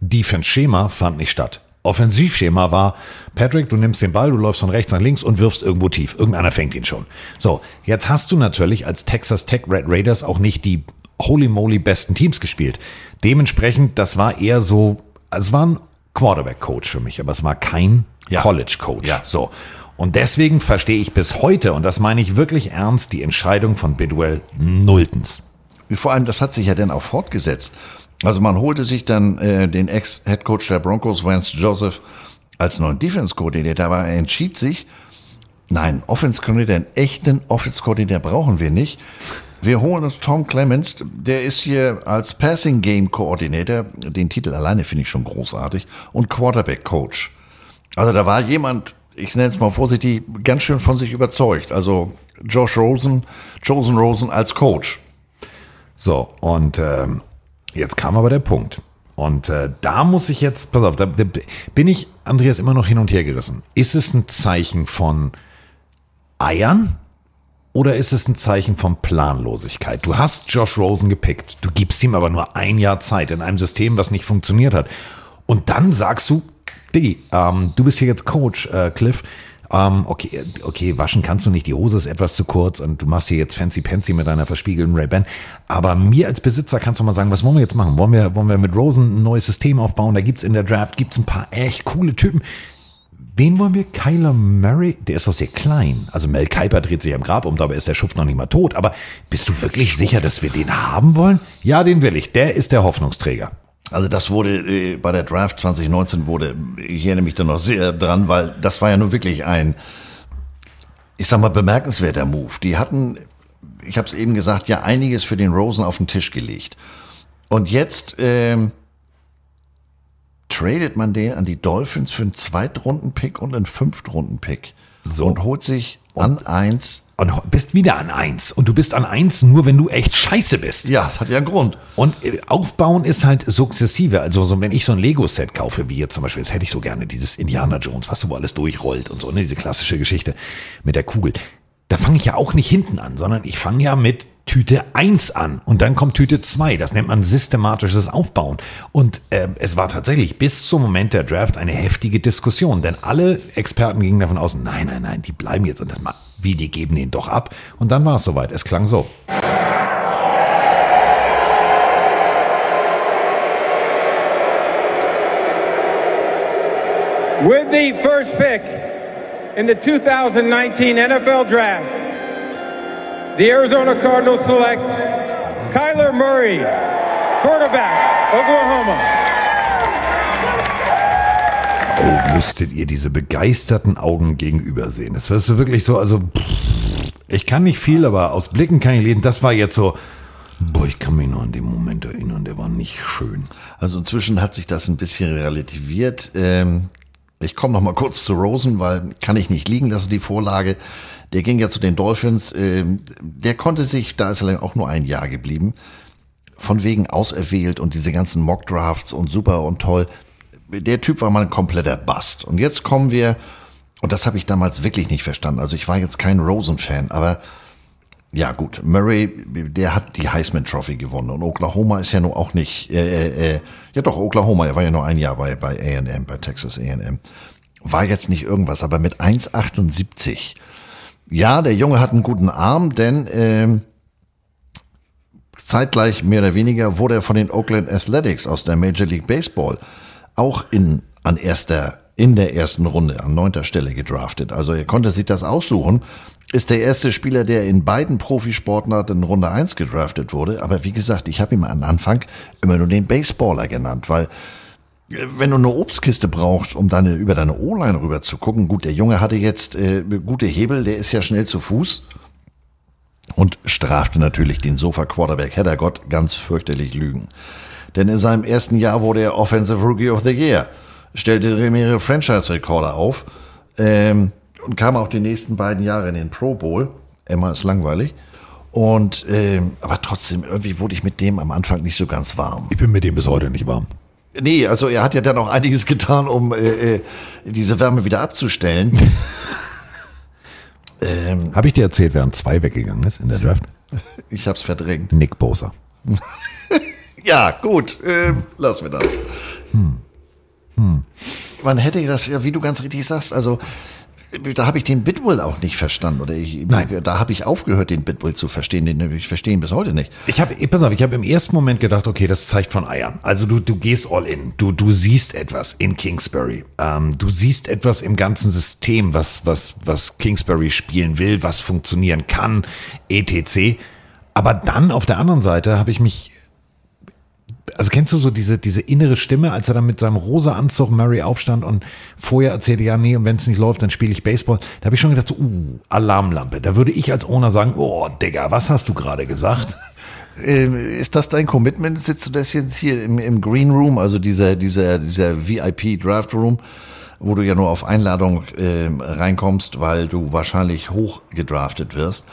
Defense-Schema fand nicht statt. Offensivschema war, Patrick, du nimmst den Ball, du läufst von rechts nach links und wirfst irgendwo tief. Irgendeiner fängt ihn schon. So, jetzt hast du natürlich als Texas Tech Red Raiders auch nicht die holy moly besten Teams gespielt. Dementsprechend, das war eher so, es war ein Quarterback-Coach für mich, aber es war kein College-Coach. Ja. So. Und deswegen verstehe ich bis heute, und das meine ich wirklich ernst, die Entscheidung von Bidwell nulltens. Vor allem, das hat sich ja dann auch fortgesetzt. Also man holte sich dann äh, den Ex-Headcoach der Broncos, Vance Joseph, als neuen Defense-Koordinator, aber er entschied sich, nein, Offense-Koordinator, einen echten Offense-Koordinator brauchen wir nicht. Wir holen uns Tom Clemens, der ist hier als Passing Game Coordinator, den Titel alleine finde ich schon großartig, und Quarterback Coach. Also da war jemand, ich nenne es mal vorsichtig, ganz schön von sich überzeugt. Also Josh Rosen, Josen Rosen als Coach. So, und ähm, jetzt kam aber der Punkt. Und äh, da muss ich jetzt, pass auf, da, da bin ich, Andreas, immer noch hin und her gerissen. Ist es ein Zeichen von Eiern oder ist es ein Zeichen von Planlosigkeit? Du hast Josh Rosen gepickt, du gibst ihm aber nur ein Jahr Zeit in einem System, was nicht funktioniert hat. Und dann sagst du, Diggi, ähm, du bist hier jetzt Coach, äh, Cliff. Ähm, okay, okay, waschen kannst du nicht, die Hose ist etwas zu kurz und du machst hier jetzt fancy pancy mit deiner verspiegelten Ray-Ban. Aber mir als Besitzer kannst du mal sagen, was wollen wir jetzt machen? Wollen wir, wollen wir mit Rosen ein neues System aufbauen? Da gibt's in der Draft, gibt's ein paar echt coole Typen. Wen wollen wir? Kyler Murray? Der ist doch sehr klein. Also Mel Kiper dreht sich am Grab um, dabei ist der Schuft noch nicht mal tot. Aber bist du wirklich sicher, dass wir den haben wollen? Ja, den will ich. Der ist der Hoffnungsträger. Also das wurde äh, bei der Draft 2019 wurde, ich erinnere mich da noch sehr dran, weil das war ja nur wirklich ein, ich sag mal, bemerkenswerter Move. Die hatten, ich habe es eben gesagt, ja einiges für den Rosen auf den Tisch gelegt. Und jetzt ähm, tradet man den an die Dolphins für einen Zweitrunden-Pick und einen Fünftrunden-Pick. So. Und holt sich an eins und bist wieder an eins. Und du bist an eins nur, wenn du echt scheiße bist. Ja, das hat ja einen Grund. Und äh, aufbauen ist halt sukzessive. Also so, wenn ich so ein Lego-Set kaufe, wie jetzt zum Beispiel, jetzt hätte ich so gerne dieses Indiana Jones, was so wo alles durchrollt und so, ne, diese klassische Geschichte mit der Kugel. Da fange ich ja auch nicht hinten an, sondern ich fange ja mit Tüte 1 an und dann kommt Tüte 2. Das nennt man systematisches Aufbauen. Und äh, es war tatsächlich bis zum Moment der Draft eine heftige Diskussion, denn alle Experten gingen davon aus, nein, nein, nein, die bleiben jetzt und das mal, wie, die geben ihn doch ab. Und dann war es soweit. Es klang so. With the first pick in the 2019 NFL Draft, the Arizona Cardinals select Kyler Murray, quarterback, Oklahoma. Müsstet ihr diese begeisterten Augen gegenüber sehen. Das ist wirklich so, also pff, ich kann nicht viel, aber aus Blicken kann ich lesen. Das war jetzt so, boah, ich kann mich nur an den Moment erinnern, der war nicht schön. Also inzwischen hat sich das ein bisschen relativiert. Ähm, ich komme noch mal kurz zu Rosen, weil kann ich nicht liegen lassen, die Vorlage. Der ging ja zu den Dolphins. Ähm, der konnte sich, da ist er auch nur ein Jahr geblieben, von wegen auserwählt und diese ganzen Mock-Drafts und super und toll. Der Typ war mal ein kompletter Bust. Und jetzt kommen wir, und das habe ich damals wirklich nicht verstanden. Also ich war jetzt kein Rosen-Fan, aber ja gut, Murray, der hat die Heisman Trophy gewonnen und Oklahoma ist ja nur auch nicht, äh, äh, äh, ja doch, Oklahoma, er war ja nur ein Jahr bei, bei A&M, bei Texas A&M. War jetzt nicht irgendwas, aber mit 1,78. Ja, der Junge hat einen guten Arm, denn ähm, zeitgleich mehr oder weniger wurde er von den Oakland Athletics aus der Major League Baseball auch in, an erster, in der ersten Runde an neunter Stelle gedraftet. Also er konnte sich das aussuchen. Ist der erste Spieler, der in beiden Profisportarten in Runde 1 gedraftet wurde. Aber wie gesagt, ich habe ihm am Anfang immer nur den Baseballer genannt, weil äh, wenn du eine Obstkiste brauchst, um deine, über deine O-Line rüber zu gucken, gut, der Junge hatte jetzt äh, gute Hebel, der ist ja schnell zu Fuß und strafte natürlich den Sofa-Quarterback Heddergott ganz fürchterlich Lügen. Denn in seinem ersten Jahr wurde er Offensive Rookie of the Year, stellte mehrere Franchise-Rekorde auf ähm, und kam auch die nächsten beiden Jahre in den Pro Bowl. Emma ist langweilig. Und ähm, aber trotzdem, irgendwie wurde ich mit dem am Anfang nicht so ganz warm. Ich bin mit dem bis heute nicht warm. Nee, also er hat ja dann auch einiges getan, um äh, äh, diese Wärme wieder abzustellen. [LAUGHS] ähm, Habe ich dir erzählt, während zwei weggegangen ist in der Draft? Ich hab's verdrängt. Nick Bosa. [LAUGHS] ja, gut, äh, lassen wir das. Hm. Hm. Man hätte das ja, wie du ganz richtig sagst, also da habe ich den Bitbull auch nicht verstanden. Oder ich, Nein. da habe ich aufgehört, den Bitbull zu verstehen. Den ich verstehe ihn bis heute nicht. Ich habe, pass auf, ich habe im ersten Moment gedacht, okay, das zeigt von Eiern. Also du, du gehst all in. Du, du siehst etwas in Kingsbury. Ähm, du siehst etwas im ganzen System, was, was, was Kingsbury spielen will, was funktionieren kann, etc. Aber dann auf der anderen Seite habe ich mich also kennst du so diese, diese innere Stimme, als er dann mit seinem rosa Anzug Murray aufstand und vorher erzählte, ja, nee, und wenn es nicht läuft, dann spiele ich Baseball. Da habe ich schon gedacht, so, uh, Alarmlampe. Da würde ich als Owner sagen, oh, Digga, was hast du gerade gesagt? [LAUGHS] Ähm, Ist das dein Commitment? Sitzt du das jetzt hier im, im Green Room, also dieser, dieser, dieser VIP Draft Room, wo du ja nur auf Einladung ähm, reinkommst, weil du wahrscheinlich hoch gedraftet wirst?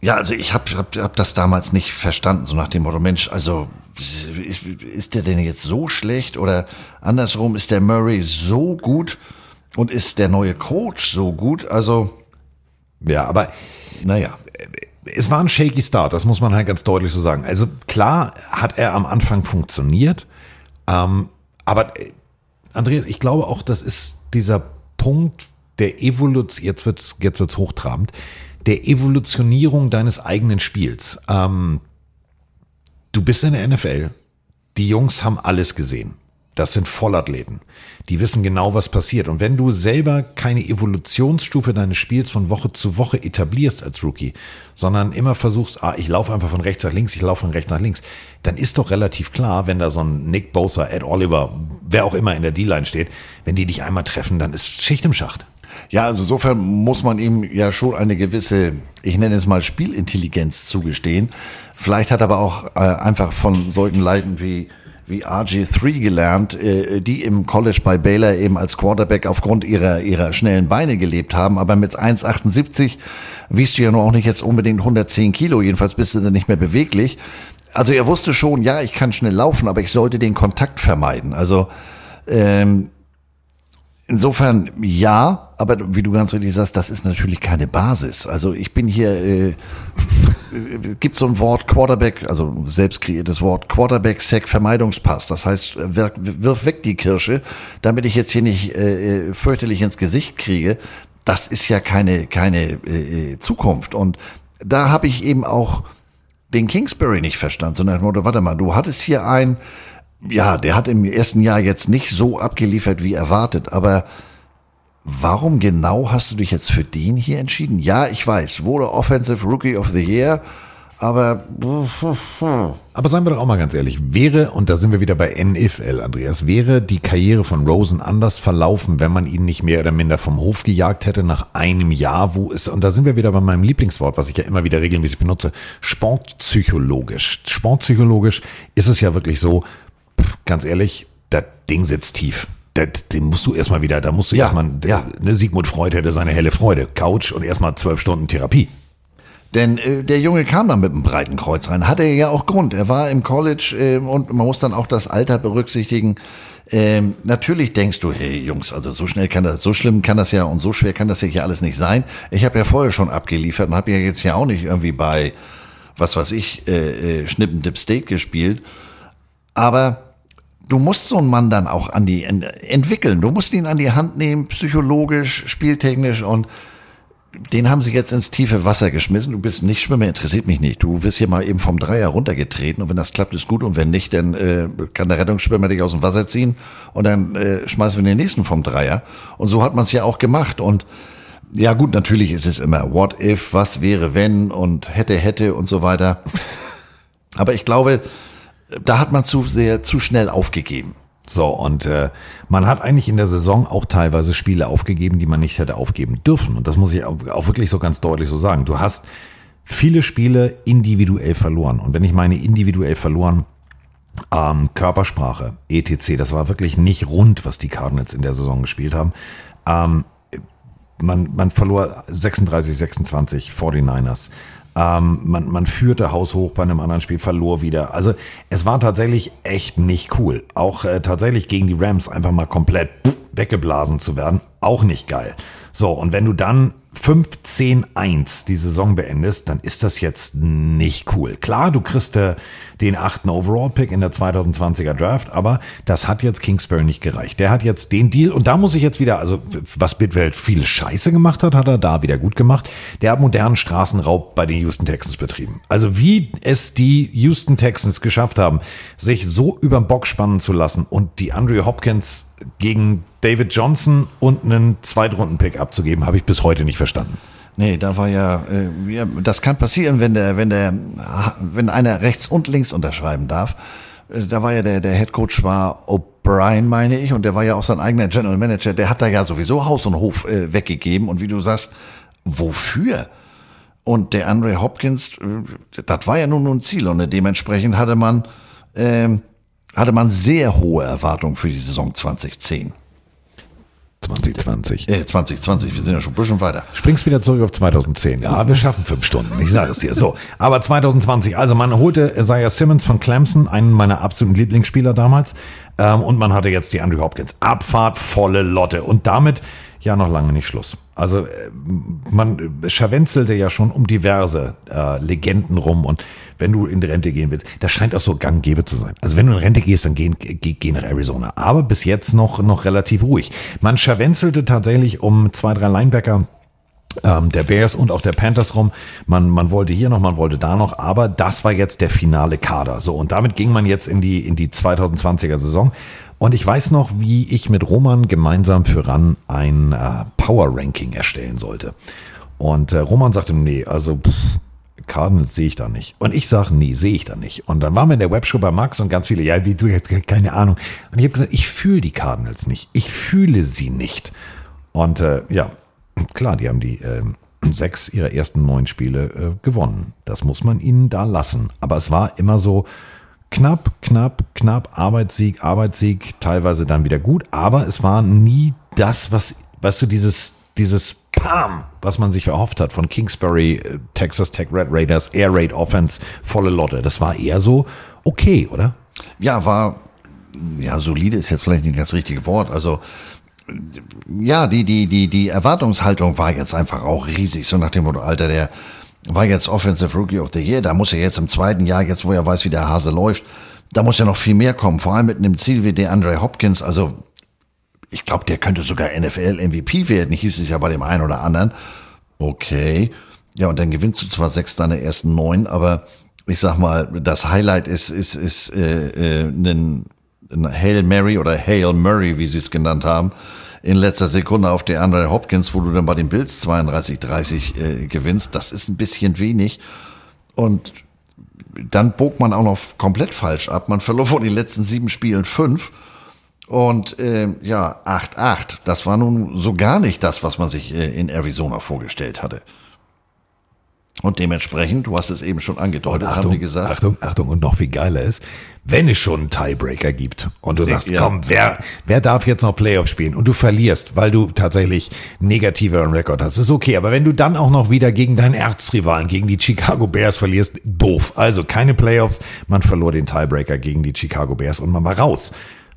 Ja, also ich habe hab, hab das damals nicht verstanden, so nach dem Motto, Mensch, also ist der denn jetzt so schlecht oder andersrum, ist der Murray so gut und ist der neue Coach so gut? Also. Ja, aber naja, es war ein shaky Start, das muss man halt ganz deutlich so sagen. Also klar hat er am Anfang funktioniert, ähm, Aber äh, Andreas, ich glaube auch, das ist dieser Punkt der Evolution, jetzt wird's, jetzt wird's hochtrabend, der Evolutionierung deines eigenen Spiels. Ähm, du bist in der NFL. Die Jungs haben alles gesehen. Das sind Vollathleten. Die wissen genau, was passiert. Und wenn du selber keine Evolutionsstufe deines Spiels von Woche zu Woche etablierst als Rookie, sondern immer versuchst, ah, ich laufe einfach von rechts nach links, ich laufe von rechts nach links, dann ist doch relativ klar, wenn da so ein Nick Bosa, Ed Oliver, wer auch immer in der D-Line steht, wenn die dich einmal treffen, dann ist Schicht im Schacht. Ja, also insofern muss man ihm ja schon eine gewisse, ich nenne es mal Spielintelligenz zugestehen. Vielleicht hat er aber auch äh, einfach von solchen Leuten wie wie RG3 gelernt, äh, die im College bei Baylor eben als Quarterback aufgrund ihrer, ihrer schnellen Beine gelebt haben. Aber mit 1,78 wiegst du ja nur auch nicht jetzt unbedingt 110 Kilo. Jedenfalls bist du dann nicht mehr beweglich. Also er wusste schon, ja, ich kann schnell laufen, aber ich sollte den Kontakt vermeiden. Also ähm, Insofern ja, aber wie du ganz richtig sagst, das ist natürlich keine Basis. Also ich bin hier, äh, äh, gibt so ein Wort Quarterback, also selbst kreiertes Wort Quarterback Sack Vermeidungspass. Das heißt, wirf, weg die Kirsche, damit ich jetzt hier nicht äh, äh, fürchterlich ins Gesicht kriege. Das ist ja keine keine äh, Zukunft. Und da habe ich eben auch den Kingsbury nicht verstanden, sondern warte mal, du hattest hier ein ja, der hat im ersten Jahr jetzt nicht so abgeliefert wie erwartet, aber warum genau hast du dich jetzt für den hier entschieden? Ja, ich weiß, wurde Offensive Rookie of the Year, aber. Aber seien wir doch auch mal ganz ehrlich, wäre, und da sind wir wieder bei NFL, Andreas, wäre die Karriere von Rosen anders verlaufen, wenn man ihn nicht mehr oder minder vom Hof gejagt hätte nach einem Jahr, wo es, und da sind wir wieder bei meinem Lieblingswort, was ich ja immer wieder regelmäßig benutze, sportpsychologisch. Sportpsychologisch ist es ja wirklich so, ganz ehrlich, das Ding sitzt tief. Das, den musst du erstmal wieder, da musst du ja, erstmal, ja. ne, Sigmund Freud hätte seine helle Freude. Couch und erstmal zwölf Stunden Therapie. Denn äh, der Junge kam dann mit einem breiten Kreuz rein. Hatte er ja auch Grund. Er war im College äh, und man muss dann auch das Alter berücksichtigen. Ähm, natürlich denkst du, hey Jungs, also so schnell kann das, so schlimm kann das ja und so schwer kann das ja hier alles nicht sein. Ich habe ja vorher schon abgeliefert und habe ja jetzt ja auch nicht irgendwie bei, was weiß ich, äh, äh, Schnippen Dip State gespielt. Aber du musst so einen Mann dann auch an die entwickeln. Du musst ihn an die Hand nehmen, psychologisch, spieltechnisch und den haben sie jetzt ins tiefe Wasser geschmissen. Du bist nicht Schwimmer, interessiert mich nicht. Du wirst hier mal eben vom Dreier runtergetreten und wenn das klappt, ist gut und wenn nicht, dann äh, kann der Rettungsschwimmer dich aus dem Wasser ziehen und dann äh, schmeißen wir den nächsten vom Dreier. Und so hat man es ja auch gemacht und ja gut, natürlich ist es immer what if, was wäre wenn und hätte, hätte und so weiter. [LAUGHS] Aber ich glaube, da hat man zu sehr, zu schnell aufgegeben. So, und äh, man hat eigentlich in der Saison auch teilweise Spiele aufgegeben, die man nicht hätte aufgeben dürfen. Und das muss ich auch, wirklich so ganz deutlich so sagen. Du hast viele Spiele individuell verloren. Und wenn ich meine individuell verloren, ähm, Körpersprache, etc., das war wirklich nicht rund, was die Cardinals in der Saison gespielt haben. Ähm, man, man verlor 36, 26 49ers. Ähm, man, man führte haushoch bei einem anderen Spiel, verlor wieder. Also es war tatsächlich echt nicht cool. Auch äh, tatsächlich gegen die Rams einfach mal komplett weggeblasen zu werden, auch nicht geil. So, und wenn du dann 15-1 die Saison beendest, dann ist das jetzt nicht cool. Klar, du kriegst äh, den achten Overall-Pick in der 2020er Draft, aber das hat jetzt Kingsbury nicht gereicht. Der hat jetzt den Deal und da muss ich jetzt wieder, also was Bitwelt viel Scheiße gemacht hat, hat er da wieder gut gemacht. Der hat modernen Straßenraub bei den Houston Texans betrieben. Also wie es die Houston Texans geschafft haben, sich so überm Bock spannen zu lassen und die Andrew Hopkins gegen David Johnson und einen Zweitrunden-Pick abzugeben, habe ich bis heute nicht verstanden. Nee, da war ja, äh, das kann passieren, wenn der, wenn der, wenn einer rechts und links unterschreiben darf. Äh, da war ja der, der Head Coach war O'Brien, meine ich, und der war ja auch sein eigener General Manager. Der hat da ja sowieso Haus und Hof äh, weggegeben. Und wie du sagst, wofür? Und der Andre Hopkins, äh, das war ja nun ein Ziel. Und dementsprechend hatte man, äh, hatte man sehr hohe Erwartungen für die Saison 2010. 2020. Äh, 2020, wir sind ja schon ein bisschen weiter. Springst wieder zurück auf 2010. Ja, wir schaffen fünf Stunden, ich sage es dir. So, aber 2020, also man holte Isaiah Simmons von Clemson, einen meiner absoluten Lieblingsspieler damals, ähm, und man hatte jetzt die Andrew Hopkins. Abfahrt, volle Lotte. Und damit ja noch lange nicht Schluss. Also äh, man scharwenzelte ja schon um diverse äh, Legenden rum und wenn du in die Rente gehen willst, das scheint auch so gang und gäbe zu sein. Also wenn du in Rente gehst, dann geh, geh, geh nach Arizona. Aber bis jetzt noch, noch relativ ruhig. Man scharwenzelte tatsächlich um zwei, drei Linebacker ähm, der Bears und auch der Panthers rum. Man, man wollte hier noch, man wollte da noch, aber das war jetzt der finale Kader. So, und damit ging man jetzt in die, in die 2020er Saison. Und ich weiß noch, wie ich mit Roman gemeinsam für RAN ein äh, Power Ranking erstellen sollte. Und äh, Roman sagte, nee, also Cardinals sehe ich da nicht. Und ich sage, nee, sehe ich da nicht. Und dann waren wir in der Webshow bei Max und ganz viele, ja, wie du jetzt keine Ahnung. Und ich habe gesagt, ich fühle die Cardinals nicht. Ich fühle sie nicht. Und äh, ja, klar, die haben die äh, sechs ihrer ersten neun Spiele äh, gewonnen. Das muss man ihnen da lassen. Aber es war immer so knapp, knapp, knapp, Arbeitssieg, Arbeitssieg, teilweise dann wieder gut. Aber es war nie das, was, weißt du, dieses, dieses Pam, was man sich erhofft hat von Kingsbury, äh, Texas Tech Red Raiders, Air Raid Offense, volle Lotte. Das war eher so okay, oder? Ja, war, ja, solide ist jetzt vielleicht nicht das richtige Wort. Also, ja, die, die, die, die Erwartungshaltung war jetzt einfach auch riesig. So nach dem Motto, Alter, der war jetzt Offensive Rookie of the Year. Da muss er jetzt im zweiten Jahr, jetzt wo er weiß, wie der Hase läuft, da muss ja noch viel mehr kommen. Vor allem mit einem Ziel wie der Andre Hopkins. Also, ich glaube, der könnte sogar NFL-MVP werden, hieß es ja bei dem einen oder anderen. Okay. Ja, und dann gewinnst du zwar sechs deiner ersten neun, aber ich sag mal, das Highlight ist, ist, ist äh, äh, ein, ein Hail Mary oder Hail Murray, wie sie es genannt haben, in letzter Sekunde auf der Andre Hopkins, wo du dann bei den Bills 32-30 äh, gewinnst. Das ist ein bisschen wenig. Und dann bog man auch noch komplett falsch ab. Man verlor von den letzten sieben Spielen fünf. Und äh, ja, 8-8. Das war nun so gar nicht das, was man sich äh, in Arizona vorgestellt hatte. Und dementsprechend, du hast es eben schon angedeutet, Achtung, haben wir gesagt. Achtung, Achtung, und noch viel geiler ist, wenn es schon einen Tiebreaker gibt und du sagst, Ja. komm, wer, wer darf jetzt noch Playoff spielen und du verlierst, weil du tatsächlich negativer Rekord hast, ist okay. Aber wenn du dann auch noch wieder gegen deinen Erzrivalen, gegen die Chicago Bears verlierst, doof. Also keine Playoffs, man verlor den Tiebreaker gegen die Chicago Bears und man war raus.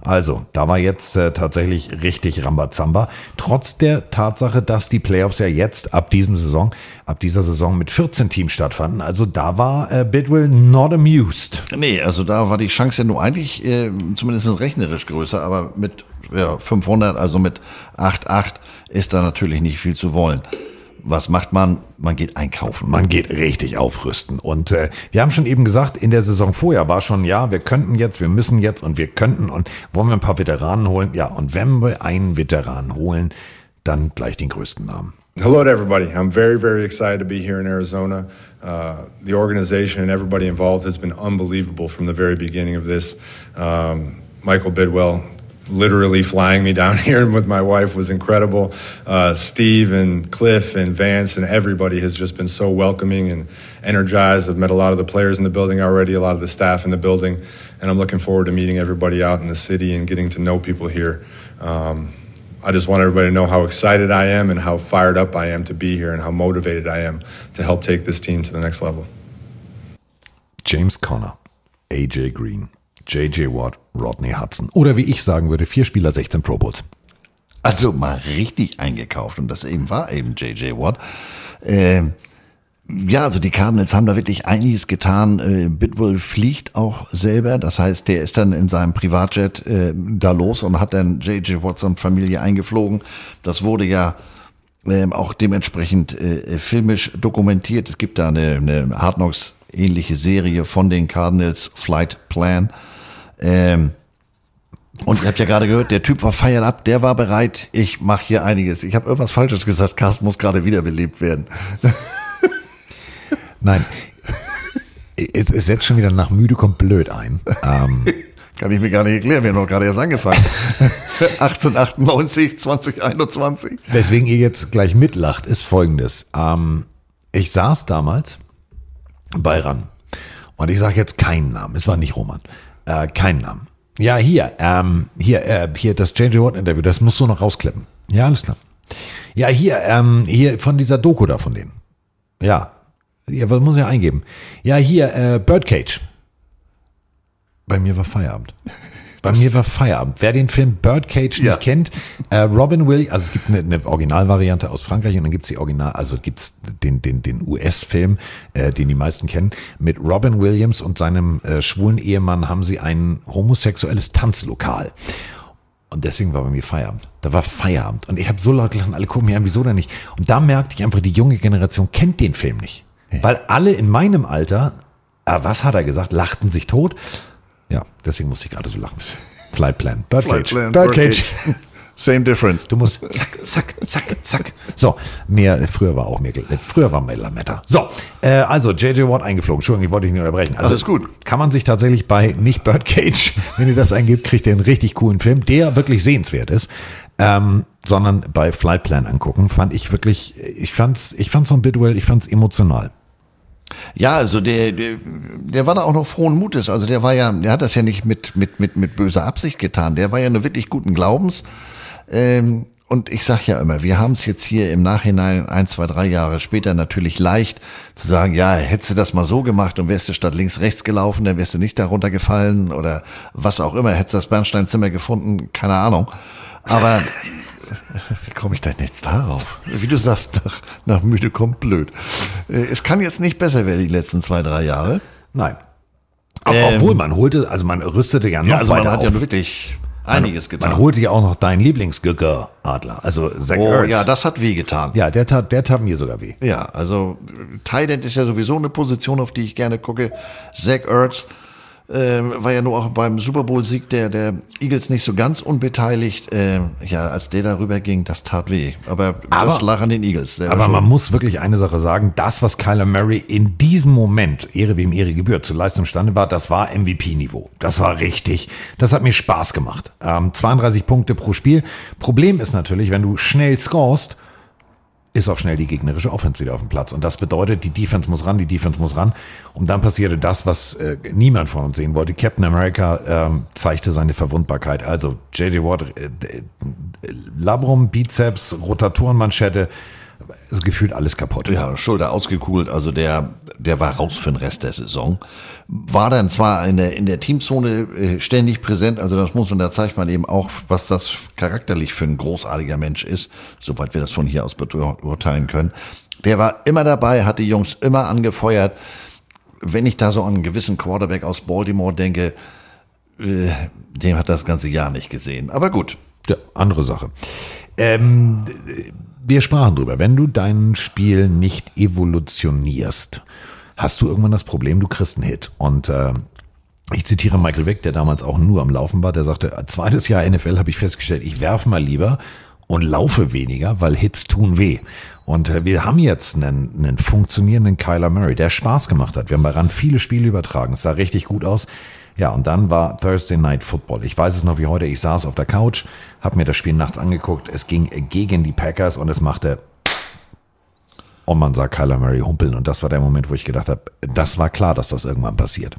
Also, da war jetzt äh, tatsächlich richtig Rambazamba. Trotz der Tatsache, dass die Playoffs ja jetzt ab diesem Saison, ab dieser Saison mit 14 Teams stattfanden. Also da war äh, Bidwell not amused. Nee, also da war die Chance ja nur eigentlich äh, zumindest rechnerisch größer, aber mit ja, 500, also mit 8,8 ist da natürlich nicht viel zu wollen. Was macht man? Man geht einkaufen. Man geht richtig aufrüsten. Und äh, wir haben schon eben gesagt, in der Saison vorher war schon, ja, wir könnten jetzt, wir müssen jetzt und wir könnten und wollen wir ein paar Veteranen holen. Ja, und wenn wir einen Veteran holen, dann gleich den größten Namen. Hello to everybody. I'm very, very excited to be here in Arizona. Uh, the organization and everybody involved has been unbelievable from the very beginning of this. Um, Michael Bidwell literally flying me down [LAUGHS] here with my wife was incredible. Uh, Steve and Cliff and Vance and everybody has just been so welcoming and energized. I've met a lot of the players in the building already, a lot of the staff in the building, and I'm looking forward to meeting everybody out in the city and getting to know people here. Um, I just want everybody to know how excited I am and how fired up I am to be here and how motivated I am to help take this team to the next level. James Conner, AJ Green, JJ Watt, Rodney Hudson. Oder wie ich sagen würde, vier Spieler, 16 Pro Bowls. Also mal richtig eingekauft und das eben war eben JJ Watt. Ähm, ja, also die Cardinals haben da wirklich einiges getan. Äh, Bidwell fliegt auch selber, das heißt, der ist dann in seinem Privatjet äh, da los und hat dann JJ Watt und Familie eingeflogen. Das wurde ja ähm, auch dementsprechend äh, filmisch dokumentiert. Es gibt da eine, eine Hard Knocks ähnliche Serie von den Cardinals Flight Plan. Ähm, und ihr habt ja gerade gehört, der Typ war fired up, der war bereit, ich mache hier einiges. Ich habe irgendwas Falsches gesagt, Carsten muss gerade wiederbelebt werden. [LAUGHS] Nein, es, es setzt schon wieder nach müde kommt blöd ein. Ähm, [LAUGHS] Kann ich mir gar nicht erklären, wir haben doch gerade erst angefangen. 1898, 2021. Weswegen ihr jetzt gleich mitlacht, ist folgendes. Ähm, ich saß damals bei RAN und ich sage jetzt keinen Namen, es war nicht Roman, äh, keinen Namen. Ja, hier, ähm, hier, äh, hier, das JJ Watt Interview, das musst du noch rausklippen. Ja, alles klar. Ja, hier, ähm, hier von dieser Doku da von denen. Ja, ja, was muss ich eingeben? Ja, hier, äh, Birdcage. Bei mir war Feierabend. Bei mir war Feierabend. Wer den Film Birdcage Ja. nicht kennt, äh, Robin Williams, also es gibt eine, eine Originalvariante aus Frankreich und dann gibt's die Original, also gibt's den, den, den US-Film, äh, den die meisten kennen. Mit Robin Williams und seinem äh, schwulen Ehemann haben sie ein homosexuelles Tanzlokal. Und deswegen war bei mir Feierabend. Da war Feierabend. Und ich habe so laut gelacht, und alle gucken mir an, wieso denn nicht? Und da merkte ich einfach, die junge Generation kennt den Film nicht. Weil alle in meinem Alter, ah, was hat er gesagt, lachten sich tot. Ja, deswegen musste ich gerade so lachen. Flight Plan. Birdcage. Birdcage. Birdcage. [LAUGHS] Same difference. Du musst zack, zack, zack, zack. So, mehr, früher war auch mehr, äh, früher war mehr Lametta. So, äh, also JJ Watt eingeflogen. Entschuldigung, ich wollte dich nicht unterbrechen. Also Alles gut. Kann man sich tatsächlich bei nicht Birdcage, [LAUGHS] wenn ihr das eingibt, kriegt ihr einen richtig coolen Film, der wirklich sehenswert ist. Ähm, sondern bei Flight Plan angucken, fand ich wirklich, ich fand's, ich fand's so ein Bidwell, ich fand's emotional. Ja, also der, der, der war da auch noch frohen Mutes. Also der war ja, der hat das ja nicht mit, mit, mit, mit böser Absicht getan. Der war ja nur wirklich guten Glaubens. Ähm, und ich sag ja immer, wir haben es jetzt hier im Nachhinein ein, zwei, drei Jahre später natürlich leicht zu sagen, ja, hättest du das mal so gemacht und wärst du statt links rechts gelaufen, dann wärst du nicht darunter gefallen oder was auch immer, hättest du das Bernsteinzimmer gefunden, keine Ahnung. Aber [LAUGHS] [LAUGHS] wie komme ich denn jetzt darauf? Wie du sagst, nach, nach müde kommt blöd. Äh, Es kann jetzt nicht besser werden die letzten zwei, drei Jahre. Nein. Ähm, obwohl man holte, also man rüstete ja noch Ja, also man hat auf. ja wirklich einiges getan. Man holte ja auch noch deinen Lieblingsgöger-Adler, also Zach Oh Ertz. ja, das hat wehgetan. Ja, der tat, der tat mir sogar weh. Ja, also Thailand ist ja sowieso eine Position, auf die ich gerne gucke. Zach Ertz ähm, war ja nur auch beim Super Bowl-Sieg der, der Eagles nicht so ganz unbeteiligt. Ähm, ja, als der darüber ging, das tat weh. Aber, das Aber- lag an den Eagles. Aber man muss wirklich eine Sache sagen, das, was Kyler Murray in diesem Moment, Ehre wem Ehre gebührt, zu leisten imstande war, das war MVP-Niveau. Das war richtig. Das hat mir Spaß gemacht. Ähm, 32 Punkte pro Spiel. Problem ist natürlich, wenn du schnell scorest, ist auch schnell die gegnerische Offense wieder auf dem Platz. Und das bedeutet, die Defense muss ran, die Defense muss ran. Und dann passierte das, was äh, niemand von uns sehen wollte. Captain America ähm, zeigte seine Verwundbarkeit. Also JJ Watt, äh, äh, Labrum, Bizeps, Rotatorenmanschette, ist gefühlt alles kaputt. Ja, Schulter ausgekugelt, also der, der war raus für den Rest der Saison. War dann zwar in der, in der Teamzone äh, ständig präsent, also das muss man, da zeigt man eben auch, was das charakterlich für ein großartiger Mensch ist, soweit wir das von hier aus beurteilen können. Der war immer dabei, hat die Jungs immer angefeuert. Wenn ich da so an einen gewissen Quarterback aus Baltimore denke, äh, dem hat das ganze Jahr nicht gesehen. Aber gut. Ja, andere Sache. Ähm, wir sprachen drüber. Wenn du dein Spiel nicht evolutionierst, hast du irgendwann das Problem, du kriegst einen Hit. Und äh, ich zitiere Michael Vick, der damals auch nur am Laufen war, der sagte, zweites Jahr NFL habe ich festgestellt, ich werfe mal lieber und laufe weniger, weil Hits tun weh. Und äh, wir haben jetzt einen, einen funktionierenden Kyler Murray, der Spaß gemacht hat. Wir haben bei RAN viele Spiele übertragen. Es sah richtig gut aus. Ja, und dann war Thursday Night Football. Ich weiß es noch wie heute. Ich saß auf der Couch, habe mir das Spiel nachts angeguckt. Es ging gegen die Packers und es machte und man sah Kyler Murray humpeln. Und das war der Moment, wo ich gedacht habe, das war klar, dass das irgendwann passiert.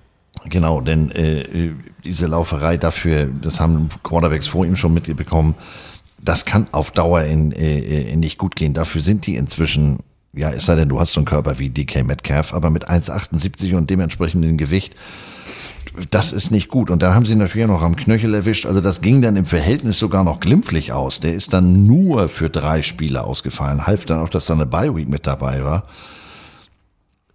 Genau, denn äh, diese Lauferei dafür, das haben Quarterbacks vor ihm schon mitbekommen, das kann auf Dauer in, äh, nicht gut gehen. Dafür sind die inzwischen, ja, es sei denn, du hast so einen Körper wie DK Metcalf, aber mit 1,78 und dementsprechendem Gewicht, das ist nicht gut. Und dann haben sie natürlich noch am Knöchel erwischt. Also das ging dann im Verhältnis sogar noch glimpflich aus. Der ist dann nur für drei Spiele ausgefallen. Half dann auch, dass da eine Bye-Week mit dabei war.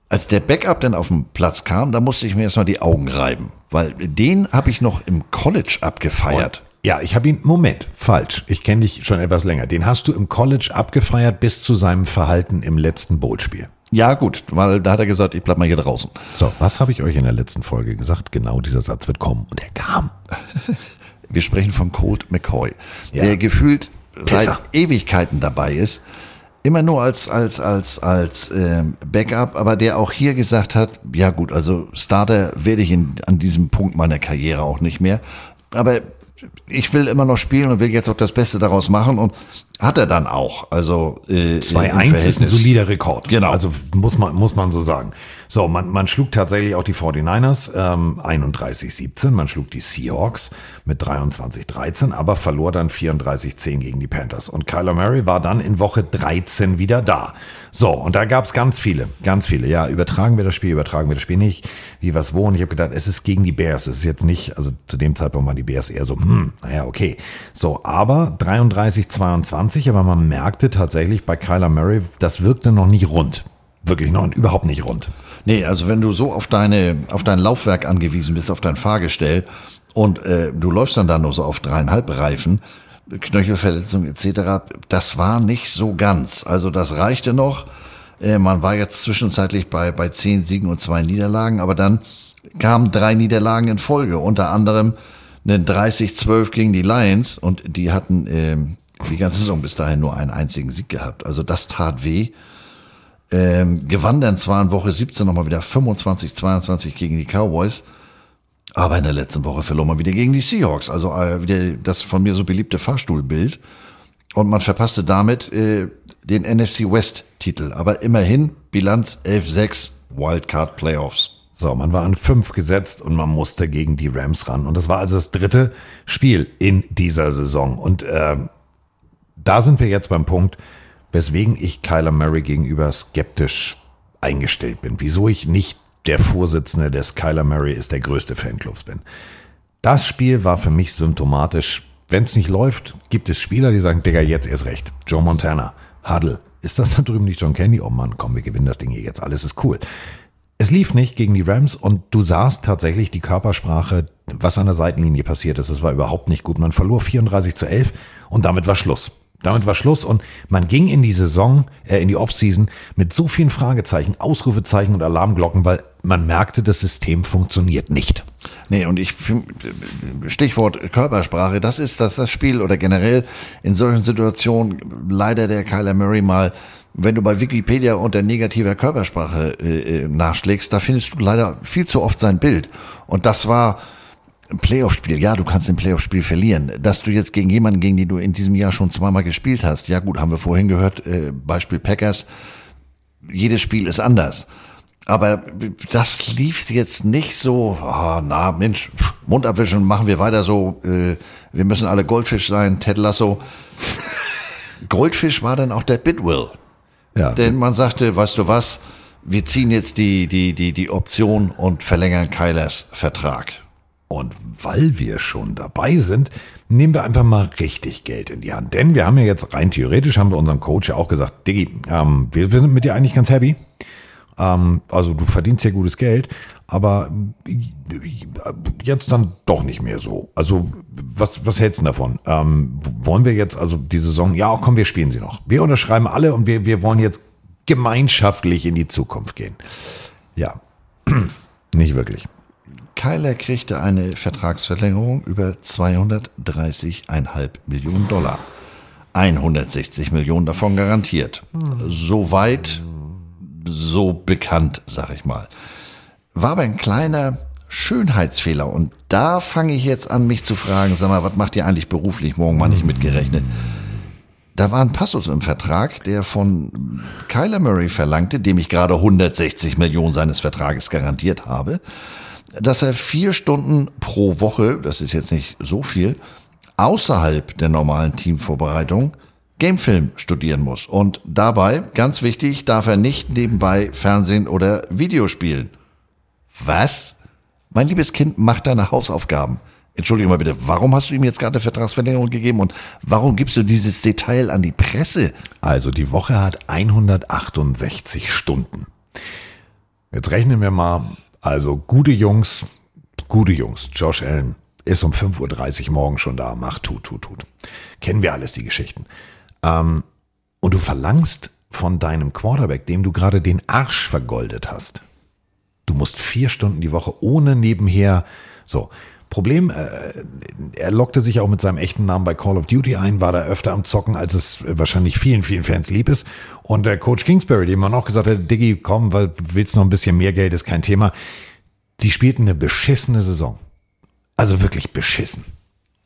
Als der Backup dann auf den Platz kam, da musste ich mir erstmal die Augen reiben. Weil den habe ich noch im College abgefeiert. Ja, ich habe ihn, Moment, falsch. Ich kenne dich schon etwas länger. Den hast du im College abgefeiert bis zu seinem Verhalten im letzten Bowl-Spiel. Ja, gut, weil da hat er gesagt, ich bleib mal hier draußen. So, was habe ich euch in der letzten Folge gesagt? Genau dieser Satz wird kommen. Und er kam. [LAUGHS] Wir sprechen von Colt McCoy, Ja. der gefühlt Pisser. seit Ewigkeiten dabei ist. Immer nur als, als, als, als ähm, Backup, aber der auch hier gesagt hat, ja gut, also Starter werde ich in, an diesem Punkt meiner Karriere auch nicht mehr. Aber ich will immer noch spielen und will jetzt auch das Beste daraus machen und hat er dann auch. Also äh, im 2-1 ist ein solider Rekord. Genau. Also muss man, muss man so sagen. So, man, man schlug tatsächlich auch die 49ers ähm, 31-17, man schlug die Seahawks mit 23-13, aber verlor dann 34-10 gegen die Panthers. Und Kyler Murray war dann in Woche 13 wieder da. So, und da gab's ganz viele, ganz viele. Ja, übertragen wir das Spiel, übertragen wir das Spiel nicht, wie was wo. Und ich habe gedacht, es ist gegen die Bears. Es ist jetzt nicht, also zu dem Zeitpunkt waren die Bears eher so, hm, naja, okay. So, aber 33-22, aber man merkte tatsächlich bei Kyler Murray, das wirkte noch nicht rund. Wirklich noch überhaupt nicht rund. Nee, also wenn du so auf deine, auf dein Laufwerk angewiesen bist, auf dein Fahrgestell und äh, du läufst dann da nur so auf dreieinhalb Reifen, Knöchelverletzung etc., das war nicht so ganz. Also das reichte noch. Äh, man war jetzt zwischenzeitlich bei, bei zehn Siegen und zwei Niederlagen, aber dann kamen drei Niederlagen in Folge, unter anderem eine 30-12 gegen die Lions und die hatten ähm, die ganze Saison bis dahin nur einen einzigen Sieg gehabt. Also das tat weh. Ähm, gewann dann zwar in Woche 17 nochmal wieder 25, 22 gegen die Cowboys, aber in der letzten Woche verlor man wieder gegen die Seahawks. Also äh, wieder das von mir so beliebte Fahrstuhlbild. Und man verpasste damit äh, den NFC West Titel. Aber immerhin Bilanz 11-6 Wildcard Playoffs. So, man war an fünf gesetzt und man musste gegen die Rams ran. Und das war also das dritte Spiel in dieser Saison. Und äh, da sind wir jetzt beim Punkt, weswegen ich Kyler Murray gegenüber skeptisch eingestellt bin. Wieso ich nicht der Vorsitzende des Kyler Murray ist der größte Fanclubs bin. Das Spiel war für mich symptomatisch. Wenn es nicht läuft, gibt es Spieler, die sagen, Digga, jetzt erst recht. Joe Montana, Huddle. Ist das da drüben nicht John Candy? Oh Mann, komm, wir gewinnen das Ding hier jetzt. Alles ist cool. Es lief nicht gegen die Rams und du sahst tatsächlich die Körpersprache, was an der Seitenlinie passiert ist. Es war überhaupt nicht gut. Man verlor 34 zu 11 und damit war Schluss. Damit war Schluss und man ging in die Saison, äh, in die Offseason mit so vielen Fragezeichen, Ausrufezeichen und Alarmglocken, weil man merkte, das System funktioniert nicht. Nee, und ich, Stichwort Körpersprache, das ist das, das Spiel oder generell in solchen Situationen leider der Kyler Murray mal, wenn du bei Wikipedia unter negativer Körpersprache äh, nachschlägst, da findest du leider viel zu oft sein Bild. Und das war Playoff-Spiel. Ja, du kannst ein Playoff-Spiel verlieren. Dass du jetzt gegen jemanden, gegen den du in diesem Jahr schon zweimal gespielt hast, ja gut, haben wir vorhin gehört, äh, Beispiel Packers, jedes Spiel ist anders. Aber das lief jetzt nicht so, oh, na Mensch, Mund abwischen, machen wir weiter so, äh, wir müssen alle Goldfisch sein, Ted Lasso. [LAUGHS] Goldfisch war dann auch der Bidwill. Ja. Denn man sagte, weißt du was, wir ziehen jetzt die, die, die, die Option und verlängern Kylers Vertrag. Und weil wir schon dabei sind, nehmen wir einfach mal richtig Geld in die Hand. Denn wir haben ja jetzt rein theoretisch, haben wir unserem Coach ja auch gesagt, Diggi, ähm, wir, wir sind mit dir eigentlich ganz happy. Ähm, also du verdienst ja gutes Geld, aber jetzt dann doch nicht mehr so. Also was, was hältst du davon? Ähm, wollen wir jetzt also die Saison, ja komm, wir spielen sie noch. Wir unterschreiben alle und wir, wir wollen jetzt gemeinschaftlich in die Zukunft gehen. Ja, [CLEARS THROAT] nicht wirklich. Kyler kriegte eine Vertragsverlängerung über 230,5 Millionen Dollar. 160 Millionen davon garantiert. Soweit, so bekannt, sag ich mal. War aber ein kleiner Schönheitsfehler. Und da fange ich jetzt an, mich zu fragen, sag mal, was macht ihr eigentlich beruflich? Morgen mal nicht mitgerechnet. Da war ein Passus im Vertrag, der von Kyler Murray verlangte, dem ich gerade 160 Millionen seines Vertrages garantiert habe, dass er vier Stunden pro Woche, das ist jetzt nicht so viel, außerhalb der normalen Teamvorbereitung Gamefilm studieren muss. Und dabei, ganz wichtig, darf er nicht nebenbei Fernsehen oder Video spielen. Was? Mein liebes Kind, mach deine Hausaufgaben. Entschuldige mal bitte, warum hast du ihm jetzt gerade eine Vertragsverlängerung gegeben und warum gibst du dieses Detail an die Presse? Also die Woche hat 168 Stunden. Jetzt rechnen wir mal, also gute Jungs, gute Jungs, Josh Allen ist um 5.30 Uhr morgen schon da, macht, tut, tut, tut. Kennen wir alles, die Geschichten. Ähm, und du verlangst von deinem Quarterback, dem du gerade den Arsch vergoldet hast. Du musst vier Stunden die Woche ohne nebenher, so. Problem, äh, er lockte sich auch mit seinem echten Namen bei Call of Duty ein, war da öfter am Zocken, als es wahrscheinlich vielen, vielen Fans lieb ist. Und der Coach Kingsbury, dem man auch gesagt hat, Diggi, komm, weil willst noch ein bisschen mehr Geld, ist kein Thema. Die spielten eine beschissene Saison. Also wirklich beschissen.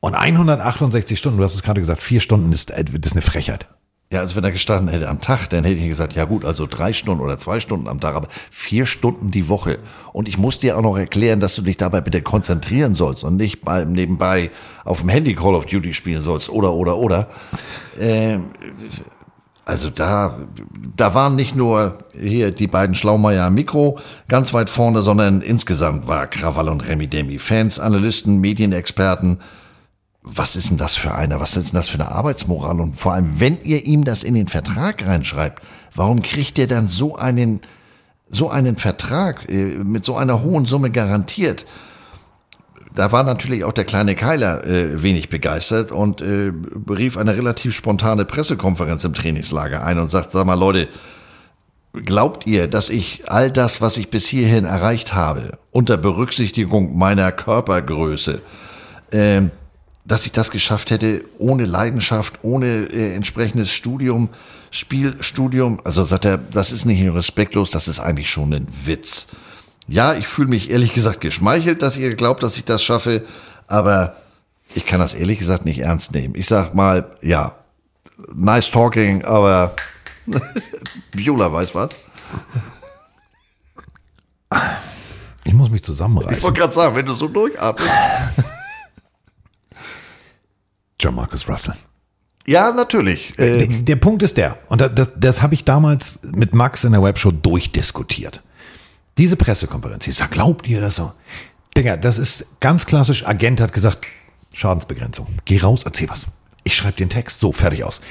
Und 168 Stunden, du hast es gerade gesagt, vier Stunden ist, äh, ist eine Frechheit. Ja, also wenn er gestanden hätte am Tag, dann hätte ich gesagt, ja gut, also drei Stunden oder zwei Stunden am Tag, aber vier Stunden die Woche. Und ich muss dir auch noch erklären, dass du dich dabei bitte konzentrieren sollst und nicht beim nebenbei auf dem Handy Call of Duty spielen sollst oder oder oder. Ähm, also da, da waren nicht nur hier die beiden Schlaumeier am Mikro ganz weit vorne, sondern insgesamt war Krawall und Remi Demi Fans, Analysten, Medienexperten. Was ist denn das für einer? Was ist denn das für eine Arbeitsmoral? Und vor allem, wenn ihr ihm das in den Vertrag reinschreibt, warum kriegt ihr dann so einen, so einen Vertrag äh, mit so einer hohen Summe garantiert? Da war natürlich auch der kleine Keiler äh, wenig begeistert und äh, berief eine relativ spontane Pressekonferenz im Trainingslager ein und sagt, sag mal Leute, glaubt ihr, dass ich all das, was ich bis hierhin erreicht habe, unter Berücksichtigung meiner Körpergröße, äh, dass ich das geschafft hätte ohne Leidenschaft, ohne äh, entsprechendes Studium, Spielstudium? Also sagt er, das ist nicht nur respektlos, das ist eigentlich schon ein Witz. Ja, ich fühle mich ehrlich gesagt geschmeichelt, dass ihr glaubt, dass ich das schaffe, aber ich kann das ehrlich gesagt nicht ernst nehmen. Ich sag mal, ja, nice talking, aber [LAUGHS] Viola weiß was. Ich muss mich zusammenreißen. Ich wollte gerade sagen, wenn du so durchatmest. [LAUGHS] Marcus Russell. Ja, natürlich. Der, der Punkt ist der, und das, das, das habe ich damals mit Max in der Webshow durchdiskutiert. Diese Pressekonferenz, ich sag, glaubt ihr das so? Digga, das ist ganz klassisch, Agent hat gesagt, Schadensbegrenzung. Geh raus, erzähl was. Ich schreibe den Text, so, fertig aus.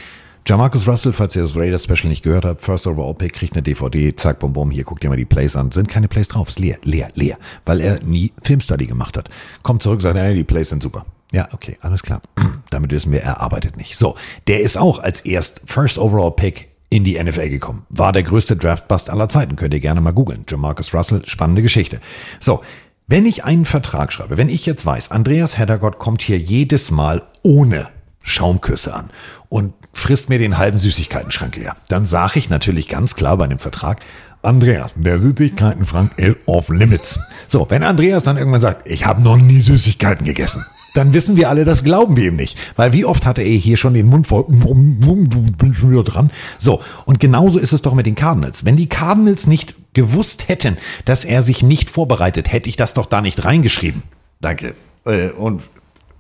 Jamarcus Russell, falls ihr das Raiders Special nicht gehört habt, First Overall Pick, kriegt eine DVD, zack, bum, bum, hier, guckt ihr mal die Plays an. Sind keine Plays drauf, ist leer, leer, leer. Weil er nie Filmstudy gemacht hat. Kommt zurück, sagt, ey, die Plays sind super. Ja, okay, alles klar. [CLEARS THROAT] Damit wissen wir, er arbeitet nicht. So, der ist auch als erst First Overall Pick in die NFL gekommen. War der größte Draft-Bust aller Zeiten. Könnt ihr gerne mal googeln. Jamarcus Russell, spannende Geschichte. So, wenn ich einen Vertrag schreibe, wenn ich jetzt weiß, Andreas Heddergott kommt hier jedes Mal ohne Schaumküsse an und frisst mir den halben Süßigkeitenschrank leer, dann sage ich natürlich ganz klar bei dem Vertrag, Andreas, der Süßigkeitenschrank ist off limits. So, wenn Andreas dann irgendwann sagt, ich habe noch nie Süßigkeiten gegessen, dann wissen wir alle, das glauben wir ihm nicht. Weil wie oft hatte er hier schon den Mund voll, bin schon wieder dran. So, und genauso ist es doch mit den Cardinals. Wenn die Cardinals nicht gewusst hätten, dass er sich nicht vorbereitet, hätte ich das doch da nicht reingeschrieben. Danke. Äh, Und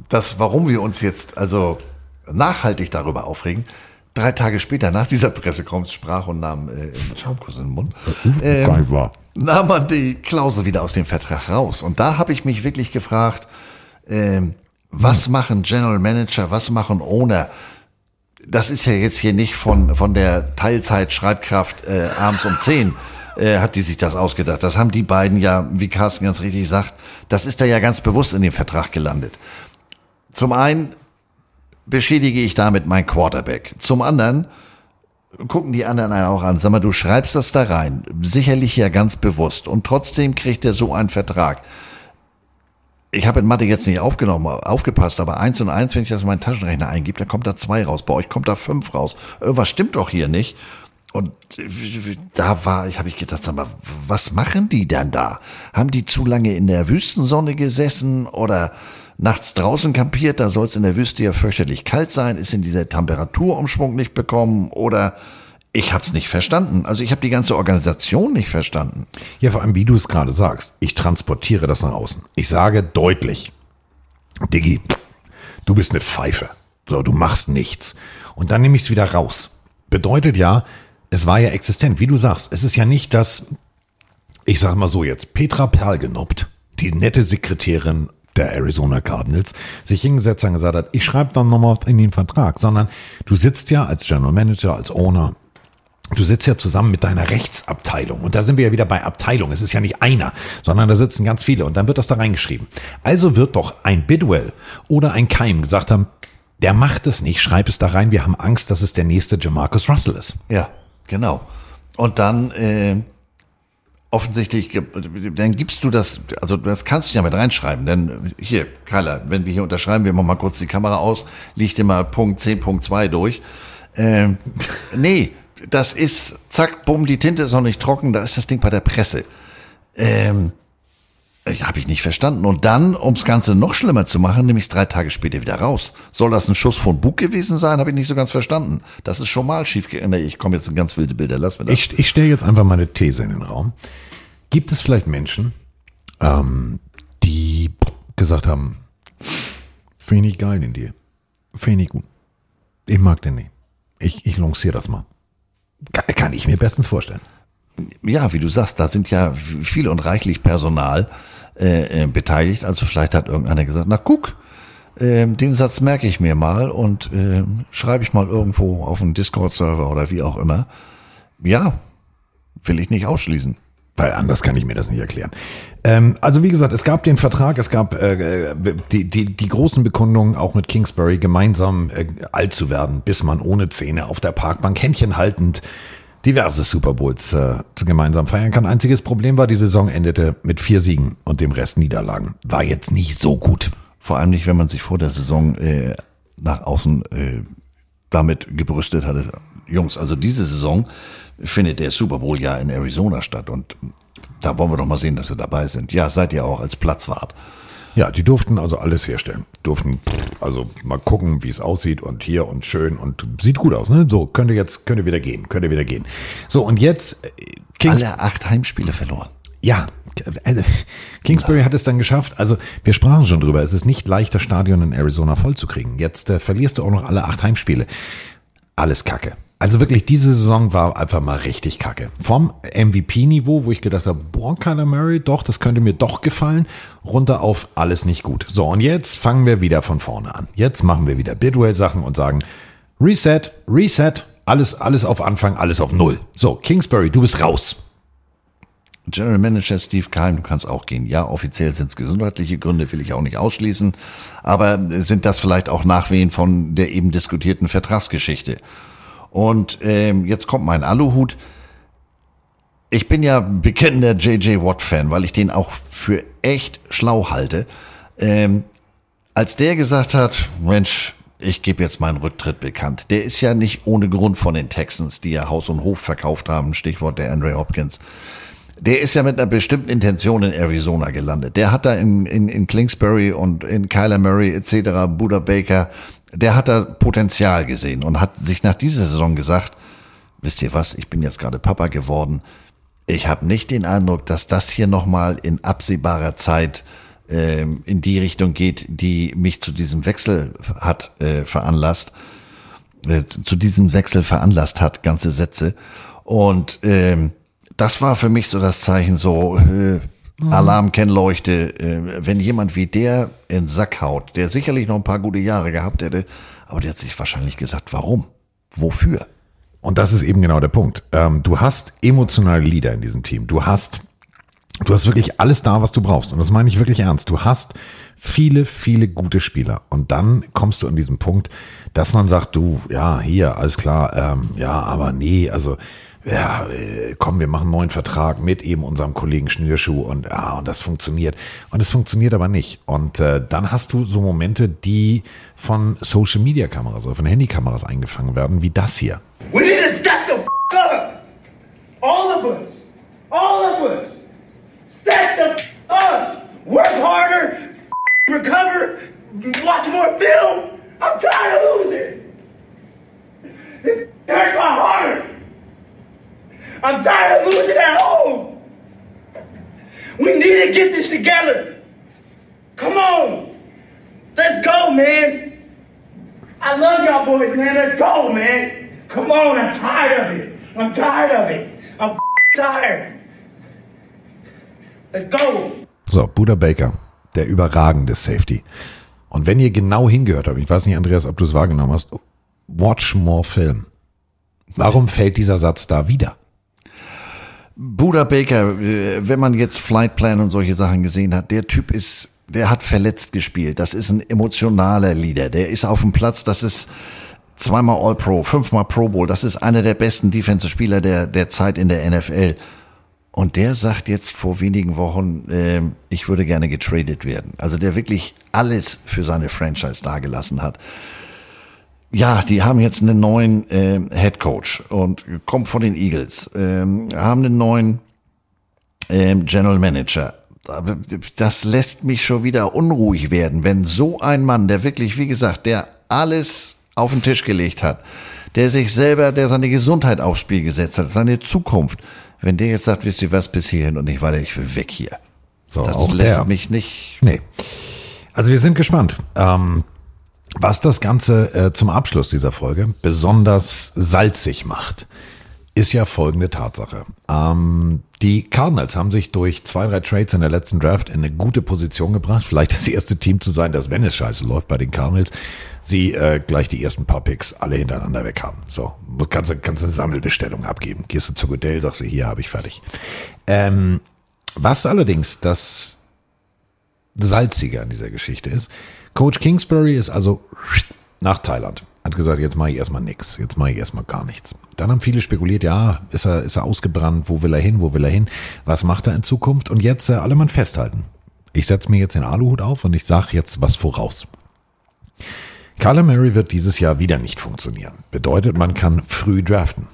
das, warum wir uns jetzt also nachhaltig darüber aufregen, drei Tage später nach dieser Pressekonferenz sprach und nahm äh, Schaumkuss in den Mund, ähm, war. nahm man die Klausel wieder aus dem Vertrag raus. Und da habe ich mich wirklich gefragt, ähm, was machen General Manager, was machen Owner? Das ist ja jetzt hier nicht von, von der Teilzeit-Schreibkraft äh, abends um 10 äh, hat die sich das ausgedacht. Das haben die beiden ja, wie Carsten ganz richtig sagt, das ist da ja ganz bewusst in dem Vertrag gelandet. Zum einen beschädige ich damit mein Quarterback. Zum anderen gucken die anderen auch an. Sag mal, du schreibst das da rein. Sicherlich ja ganz bewusst. Und trotzdem kriegt er so einen Vertrag. Ich habe in Mathe jetzt nicht aufgenommen, aufgepasst, aber eins und eins, wenn ich das in meinen Taschenrechner eingebe, dann kommt da zwei raus. Bei euch kommt da fünf raus. Irgendwas stimmt doch hier nicht. Und da war, ich habe ich gedacht, sag mal, was machen die denn da? Haben die zu lange in der Wüstensonne gesessen oder nachts draußen kampiert? Da soll es in der Wüste ja fürchterlich kalt sein. Ist in dieser Temperaturumschwung nicht bekommen oder ich habe es nicht verstanden. Also ich habe die ganze Organisation nicht verstanden. Ja, vor allem, wie du es gerade sagst. Ich transportiere das nach außen. Ich sage deutlich, Diggi, du bist eine Pfeife. So, du machst nichts. Und dann nehme ich es wieder raus. Bedeutet ja, es war ja existent. Wie du sagst, es ist ja nicht, dass, ich sag mal so jetzt, Petra Perlgenoppt, die nette Sekretärin der Arizona Cardinals, sich hingesetzt hat und gesagt hat, ich schreibe dann nochmal in den Vertrag, sondern du sitzt ja als General Manager, als Owner, Du sitzt ja zusammen mit deiner Rechtsabteilung. Und da sind wir ja wieder bei Abteilung. Es ist ja nicht einer, sondern da sitzen ganz viele. Und dann wird das da reingeschrieben. Also wird doch ein Bidwell oder ein Keim gesagt haben, der macht es nicht, schreib es da rein. Wir haben Angst, dass es der nächste Jamarcus Russell ist. Ja, genau. Und dann äh, offensichtlich, dann gibst du das, also das kannst du ja mit reinschreiben. Denn hier, Kyler, wenn wir hier unterschreiben, wir machen mal kurz die Kamera aus, liegt immer Punkt 10.2 durch. Ähm, nee, das ist, zack, bumm, die Tinte ist noch nicht trocken, da ist das Ding bei der Presse. Ähm, Habe ich nicht verstanden. Und dann, ums Ganze noch schlimmer zu machen, nehme ich es drei Tage später wieder raus. Soll das ein Schuss von Bug gewesen sein? Habe ich nicht so ganz verstanden. Das ist schon mal schief gegangen. Ich komme jetzt in ganz wilde Bilder. Lass mir das. Ich, ich stelle jetzt einfach mal eine These in den Raum. Gibt es vielleicht Menschen, ähm, die gesagt haben, finde ich geil in dir. Finde ich gut. Ich mag den nicht. Ich, ich lanciere das mal. Kann, kann ich mir bestens vorstellen. ja, wie du sagst, da sind ja viel und reichlich Personal äh, äh, beteiligt. Also vielleicht hat irgendeiner gesagt, na guck, äh, den Satz merke ich mir mal und äh, schreibe ich mal irgendwo auf einen Discord-Server oder wie auch immer. Ja, will ich nicht ausschließen. Weil anders kann ich mir das nicht erklären. Ähm, also wie gesagt, es gab den Vertrag, es gab äh, die, die, die großen Bekundungen, auch mit Kingsbury gemeinsam äh, alt zu werden, bis man ohne Zähne auf der Parkbank Händchen haltend diverse Super Bowls äh, gemeinsam feiern kann. Einziges Problem war, die Saison endete mit vier Siegen und dem Rest Niederlagen. War jetzt nicht so gut. Vor allem nicht, wenn man sich vor der Saison äh, nach außen äh, damit gebrüstet hatte. Jungs, also diese Saison findet der Super Bowl ja in Arizona statt und da wollen wir doch mal sehen, dass wir dabei sind. Ja, seid ihr auch als Platzwart. Ja, die durften also alles herstellen. Durften also mal gucken, wie es aussieht und hier und schön und sieht gut aus, ne? So, könnte jetzt, könnte wieder gehen, könnte wieder gehen. So, und jetzt, äh, Kings, Alle acht Heimspiele verloren. ja, also Kingsbury hat es dann geschafft. Also wir sprachen schon drüber. Es ist nicht leicht, das Stadion in Arizona vollzukriegen. Jetzt äh, verlierst du auch noch alle acht Heimspiele. Alles Kacke. Also wirklich, diese Saison war einfach mal richtig kacke. Vom MVP-Niveau, wo ich gedacht habe, boah, Kyler Murray, doch, das könnte mir doch gefallen, runter auf alles nicht gut. So, und jetzt fangen wir wieder von vorne an. Jetzt machen wir wieder Bidwell-Sachen und sagen, Reset, Reset, alles, alles auf Anfang, alles auf Null. So, Kingsbury, du bist raus. General Manager Steve Keim, du kannst auch gehen. Ja, offiziell sind es gesundheitliche Gründe, will ich auch nicht ausschließen. Aber sind das vielleicht auch Nachwehen von der eben diskutierten Vertragsgeschichte? Und ähm, jetzt kommt mein Aluhut. Ich bin ja bekennender J.J. Watt-Fan, weil ich den auch für echt schlau halte. Ähm, als der gesagt hat, Mensch, ich gebe jetzt meinen Rücktritt bekannt. Der ist ja nicht ohne Grund von den Texans, die ja Haus und Hof verkauft haben, Stichwort der Andre Hopkins. Der ist ja mit einer bestimmten Intention in Arizona gelandet. Der hat da in, in, in Kingsbury und in Kyler Murray etc., Buda Baker, der hat da Potenzial gesehen und hat sich nach dieser Saison gesagt, wisst ihr was, ich bin jetzt gerade Papa geworden. Ich habe nicht den Eindruck, dass das hier nochmal in absehbarer Zeit ähm, in die Richtung geht, die mich zu diesem Wechsel hat äh, veranlasst, äh, zu diesem Wechsel veranlasst hat, ganze Sätze. Und ähm, das war für mich so das Zeichen, so äh, Alarmkennleuchte, äh, wenn jemand wie der in den Sack haut, der sicherlich noch ein paar gute Jahre gehabt hätte, aber der hat sich wahrscheinlich gesagt, warum? Wofür? Und das ist eben genau der Punkt. Ähm, du hast emotionale Leader in diesem Team. Du hast, du hast wirklich alles da, was du brauchst. Und das meine ich wirklich ernst. Du hast viele, viele gute Spieler. Und dann kommst du an diesen Punkt, dass man sagt, du, ja, hier, alles klar, ähm, ja, aber nee, also, ja, äh, komm, wir machen einen neuen Vertrag mit eben unserem Kollegen Schnürschuh und ja, und das funktioniert. Und es funktioniert aber nicht. Und äh, dann hast du so Momente, die von Social Media Kameras oder von Handykameras eingefangen werden, wie das hier. We need to step the f- up. All of us. All of us. Step the f- up. Work harder. Recover. Watch more film. I'm tired of losing. It hurts my heart. I'm tired of losing at home. We need to get this together. Come on. Let's go, man. I love y'all boys, man. Let's go, man. Come on, I'm tired of it. I'm tired of it. I'm tired. Let's go. So, Buda Baker, der überragende Safety. Und wenn ihr genau hingehört habt, ich weiß nicht, Andreas, ob du es wahrgenommen hast, watch more film. Warum fällt dieser Satz da wieder? Buda Baker, äh, wenn man jetzt Flightplan und solche Sachen gesehen hat, der Typ ist, der hat verletzt gespielt. Das ist ein emotionaler Leader. Der ist auf dem Platz, das ist zweimal All-Pro, fünfmal Pro Bowl. Das ist einer der besten Defensive-Spieler der, der Zeit in der NFL. Und der sagt jetzt vor wenigen Wochen, ähm, ich würde gerne getradet werden. Also der wirklich alles für seine Franchise dagelassen hat. Ja, die haben jetzt einen neuen äh, Head Coach und kommt von den Eagles, ähm, haben einen neuen ähm, General Manager. das lässt mich schon wieder unruhig werden, wenn so ein Mann, der wirklich, wie gesagt, der alles auf den Tisch gelegt hat, der sich selber, der seine Gesundheit aufs Spiel gesetzt hat, seine Zukunft, wenn der jetzt sagt, wisst ihr was, bis hierhin und nicht weiter, ich will weg hier. So, das auch lässt der. mich nicht. Nee. Also wir sind gespannt. Ähm, was das Ganze äh, zum Abschluss dieser Folge besonders salzig macht, ist ja folgende Tatsache. Ähm, die Cardinals haben sich durch zwei, drei Trades in der letzten Draft in eine gute Position gebracht. Vielleicht das erste Team zu sein, das, wenn es scheiße läuft bei den Cardinals, sie äh, gleich die ersten paar Picks alle hintereinander weg haben. So, kannst du kannst eine Sammelbestellung abgeben. Gehst du zu Goodell, sagst du, hier habe ich fertig. Ähm, was allerdings das Salzige an dieser Geschichte ist, Coach Kingsbury ist also nach Thailand. Hat gesagt, jetzt mache ich erstmal nichts, jetzt mache ich erstmal gar nichts. Dann haben viele spekuliert, ja, ist er, ist er ausgebrannt, wo will er hin, wo will er hin, was macht er in Zukunft? Und jetzt äh, alle mal festhalten. Ich setze mir jetzt den Aluhut auf und ich sage jetzt was voraus. Kyler Murray wird dieses Jahr wieder nicht funktionieren. Bedeutet, man kann früh draften.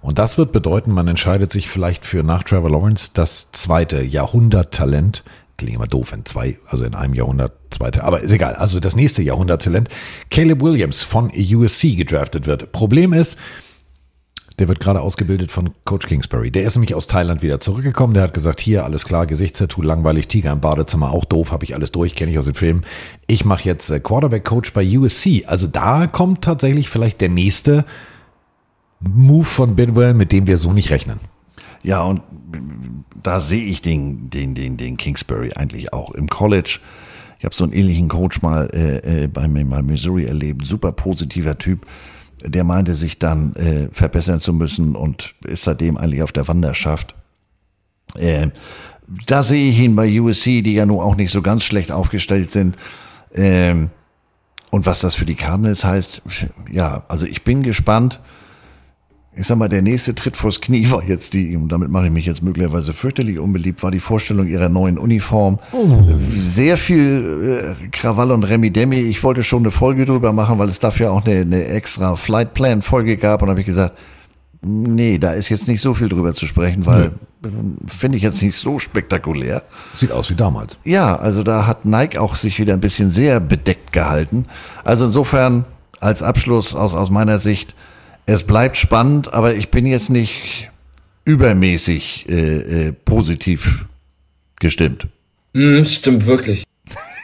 Und das wird bedeuten, man entscheidet sich vielleicht für nach Trevor Lawrence das zweite Jahrhunderttalent. Klingt immer doof, wenn zwei, also in einem Jahrhundert zweite, aber ist egal. Also das nächste Jahrhunderttalent. Caleb Williams von USC gedraftet wird. Problem ist, der wird gerade ausgebildet von Coach Kingsbury. Der ist nämlich aus Thailand wieder zurückgekommen. Der hat gesagt, hier, alles klar, Gesichtstattoo, langweilig, Tiger im Badezimmer, auch doof, habe ich alles durch, kenne ich aus den Filmen. Ich mache jetzt äh, Quarterback-Coach bei USC. Also da kommt tatsächlich vielleicht der nächste Move von Bidwell, mit dem wir so nicht rechnen. Ja, und da sehe ich den, den, den, den Kingsbury eigentlich auch im College. Ich habe so einen ähnlichen Coach mal äh, äh, bei mir bei Missouri erlebt. Super positiver Typ. Der meinte, sich dann äh, verbessern zu müssen und ist seitdem eigentlich auf der Wanderschaft. Äh, da sehe ich ihn bei USC, die ja nun auch nicht so ganz schlecht aufgestellt sind. Ähm, und was das für die Cardinals heißt, ja, also ich bin gespannt. Ich sag mal, der nächste Tritt vors Knie war jetzt die, und damit mache ich mich jetzt möglicherweise fürchterlich unbeliebt, war die Vorstellung ihrer neuen Uniform. Sehr viel äh, Krawall und Remi-Demi. Ich wollte schon eine Folge drüber machen, weil es dafür auch eine, eine extra Flight Plan Folge gab. Und habe ich gesagt, nee, da ist jetzt nicht so viel drüber zu sprechen, weil äh, finde ich jetzt nicht so spektakulär. Sieht aus wie damals. Ja, also da hat Nike auch sich wieder ein bisschen sehr bedeckt gehalten. Also insofern als Abschluss aus, aus meiner Sicht, es bleibt spannend, aber ich bin jetzt nicht übermäßig äh, äh, positiv gestimmt. Mm, stimmt wirklich. [LAUGHS]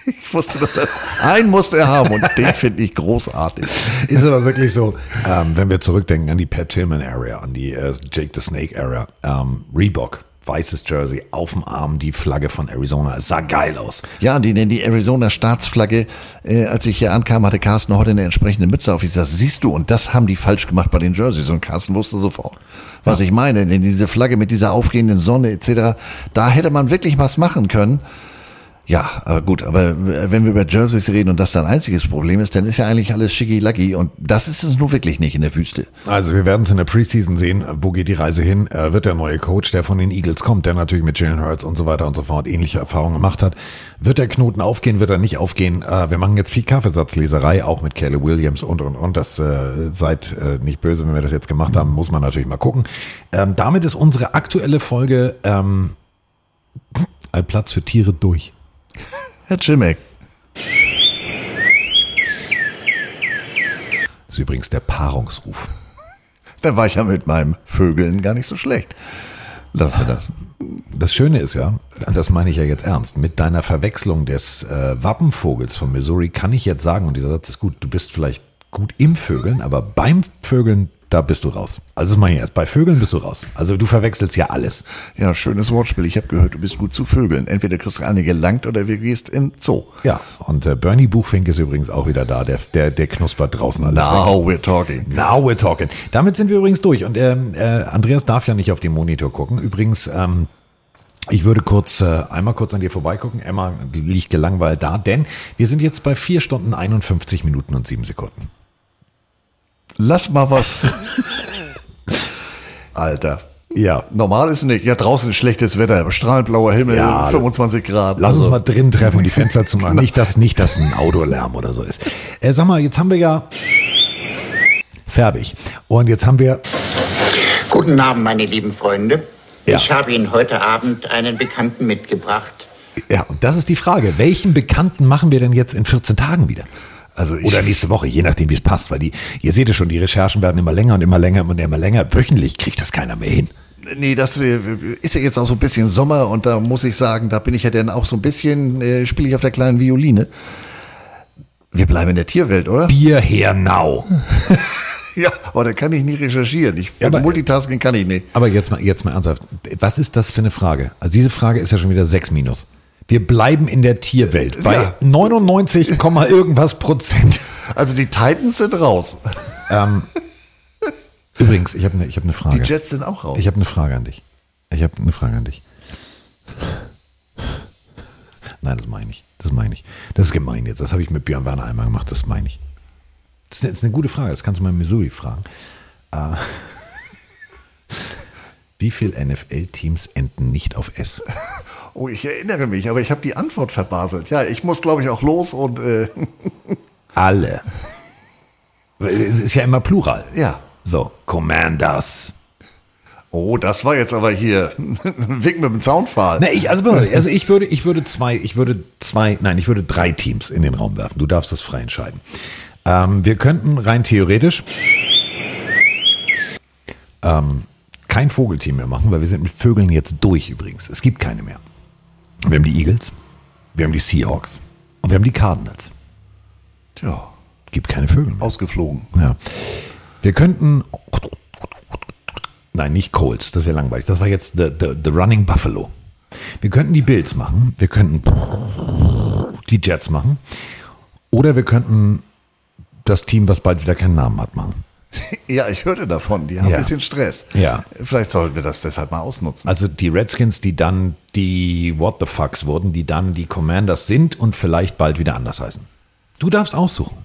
Ich wusste, dass er einen musste er haben und den finde ich großartig. Ist aber wirklich so, ähm, wenn wir zurückdenken an die Pat Tillman Area, an die äh, Jake the Snake Area, ähm, Reebok, weißes Jersey, auf dem Arm die Flagge von Arizona. Es sah geil aus. Ja, die, denn die Arizona Staatsflagge, äh, als ich hier ankam, hatte Carsten heute eine entsprechende Mütze auf. Ich sag, siehst du, und das haben die falsch gemacht bei den Jerseys. Und Carsten wusste sofort, was ich meine. Denn diese Flagge mit dieser aufgehenden Sonne etc., da hätte man wirklich was machen können. Ja, aber gut, aber wenn wir über Jerseys reden und das dein einziges Problem ist, dann ist ja eigentlich alles schicki-lacki und das ist es nur wirklich nicht in der Wüste. Also wir werden es in der Preseason sehen. Wo geht die Reise hin? Äh, wird der neue Coach, der von den Eagles kommt, der natürlich mit Jalen Hurts und so weiter und so fort ähnliche Erfahrungen gemacht hat, wird der Knoten aufgehen, wird er nicht aufgehen? Äh, wir machen jetzt viel Kaffeesatzleserei, auch mit Caleb Williams und und und. Das äh, seid äh, nicht böse, wenn wir das jetzt gemacht haben, muss man natürlich mal gucken. Ähm, damit ist unsere aktuelle Folge ähm, [LAUGHS] ein Platz für Tiere durch. Herr Chimek. Das ist übrigens der Paarungsruf. Dann war ich ja mit meinem Vögeln gar nicht so schlecht. Lass mir das. Das Schöne ist ja, das meine ich ja jetzt ernst, mit deiner Verwechslung des äh, Wappenvogels von Missouri kann ich jetzt sagen, und dieser Satz ist gut, du bist vielleicht gut im Vögeln, aber beim Vögeln, da bist du raus. Also das meine ich erst, bei Vögeln bist du raus. Also du verwechselst ja alles. Ja, schönes Wortspiel. Ich habe gehört, du bist gut zu Vögeln. Entweder kriegst du eine gelangt oder wir gehst in Zoo. Ja, und äh, Bernie Buchfink ist übrigens auch wieder da, der, der, der knuspert draußen alles Now weg. we're talking. Now we're talking. Damit sind wir übrigens durch. Und ähm, äh, Andreas darf ja nicht auf den Monitor gucken. Übrigens, ähm, ich würde kurz äh, einmal kurz an dir vorbeigucken. Emma liegt gelangweilt da, denn wir sind jetzt bei vier Stunden 51 Minuten und sieben Sekunden. Lass mal was. [LAUGHS] Alter. Ja. Normal ist nicht. Ja, draußen ist schlechtes Wetter, strahlend blauer Himmel, Ja, 25 Grad. Lass Also- uns mal drin treffen und die Fenster zu machen. Nicht, dass, nicht, dass ein Autolärm oder so ist. Äh, sag mal, jetzt haben wir ja fertig. Und jetzt haben wir Guten Abend, meine lieben Freunde. Ich habe Ihnen heute Abend einen Bekannten mitgebracht, Ja, und das ist die Frage. Welchen Bekannten machen wir denn jetzt in 14 Tagen wieder? Also Oder nächste Woche, je nachdem, wie es passt, weil die, ihr seht es schon, die Recherchen werden immer länger und immer länger und immer länger. Wöchentlich kriegt das keiner mehr hin. Nee, das äh, ist ja jetzt auch so ein bisschen Sommer und da muss ich sagen, da bin ich ja dann auch so ein bisschen, äh, spiele ich auf der kleinen Violine. Wir bleiben in der Tierwelt, oder? Bier her now. [LAUGHS] ja, aber da kann ich nicht recherchieren. Ich, Ja, aber- Multitasking kann ich nicht. Aber jetzt mal, jetzt mal ernsthaft. Was ist das für eine Frage? Also diese Frage ist ja schon wieder 6 minus. Wir bleiben in der Tierwelt bei Ja. 99, Komma irgendwas Prozent. Also die Titans sind raus. Ähm, übrigens, ich habe eine hab ne Frage. Die Jets sind auch raus. Ich habe eine Frage an dich. Ich habe eine Frage an dich. Nein, das meine ich. Das meine ich. Das ist gemein jetzt. Das habe ich mit Björn Werner einmal gemacht. Das meine ich. Das ist eine, das ist eine gute Frage. Das kannst du mal in Missouri fragen. Äh, wie viele NFL-Teams enden nicht auf S? [LAUGHS] Oh, ich erinnere mich, aber ich habe die Antwort verbaselt. Ja, ich muss, glaube ich, auch los und äh, [LAUGHS] Alle. Es ist ja immer Plural. ja. So, Commanders. Oh, das war jetzt aber hier ein [LAUGHS] Wink mit dem Zaunpfahl. Ne, ich, also, also ich würde, ich würde zwei, ich würde zwei, nein, ich würde drei Teams in den Raum werfen. Du darfst das frei entscheiden. Ähm, wir könnten rein theoretisch ähm, kein Vogelteam mehr machen, weil wir sind mit Vögeln jetzt durch übrigens. Es gibt keine mehr. Wir haben die Eagles, wir haben die Seahawks und wir haben die Cardinals. Tja, Gibt keine Vögel mehr. ausgeflogen. Ja. Wir könnten. Nein, nicht Colts, das wäre langweilig. Das war jetzt the, the, the Running Buffalo. Wir könnten die Bills machen, wir könnten die Jets machen. Oder wir könnten das Team, was bald wieder keinen Namen hat, machen. [LAUGHS] Ja, ich hörte davon. Die haben Ja. ein bisschen Stress. Ja. Vielleicht sollten wir das deshalb mal ausnutzen. Also die Redskins, die dann die What the Fucks wurden, die dann die Commanders sind und vielleicht bald wieder anders heißen. Du darfst aussuchen.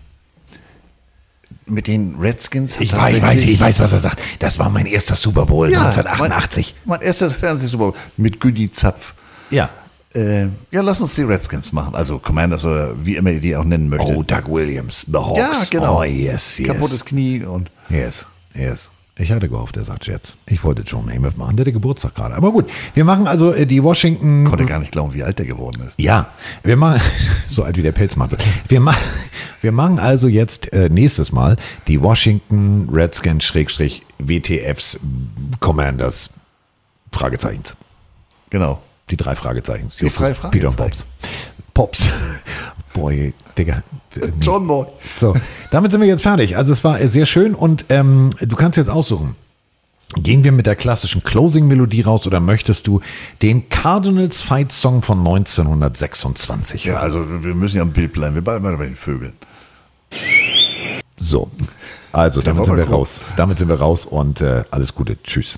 Mit den Redskins. Ich weiß, ich weiß, ich weiß, was er sagt. Das war mein erster Super Bowl Ja, 1988. Mein, mein erstes Fernsehsuper mit Günni Zapf. Ja. Äh, ja, lass uns die Redskins machen. Also Commanders oder wie immer ihr die auch nennen möchtet. Oh, Doug Williams, The Hawks. Ja, genau. Oh, yes, yes. Kaputtes Knie und Yes, yes. Ich hatte gehofft, er sagt Jets. Ich wollte John Namath machen, der hatte Geburtstag gerade. Aber gut, wir machen also äh, die Washington. konnte gar nicht glauben, wie alt der geworden ist. Ja, wir machen, [LAUGHS] so alt wie der Pelzmantel. Wir, machen, [LAUGHS] wir machen also jetzt äh, nächstes Mal die Washington Redskins Schrägstrich WTFs Commanders Fragezeichens. Genau. Die drei Fragezeichen. Die drei Peter und Pops. Pops. [LAUGHS] Boy, Digga. Äh. John Boy. So, damit sind wir jetzt fertig. Also es war sehr schön und ähm, du kannst jetzt aussuchen. Gehen wir mit der klassischen Closing-Melodie raus oder möchtest du den Cardinals Fight Song von 1926 Ja, hören? also wir müssen ja am Bild bleiben. Wir bleiben mal bei den Vögeln. So, also damit sind wir raus. Damit sind wir raus und äh, alles Gute. Tschüss.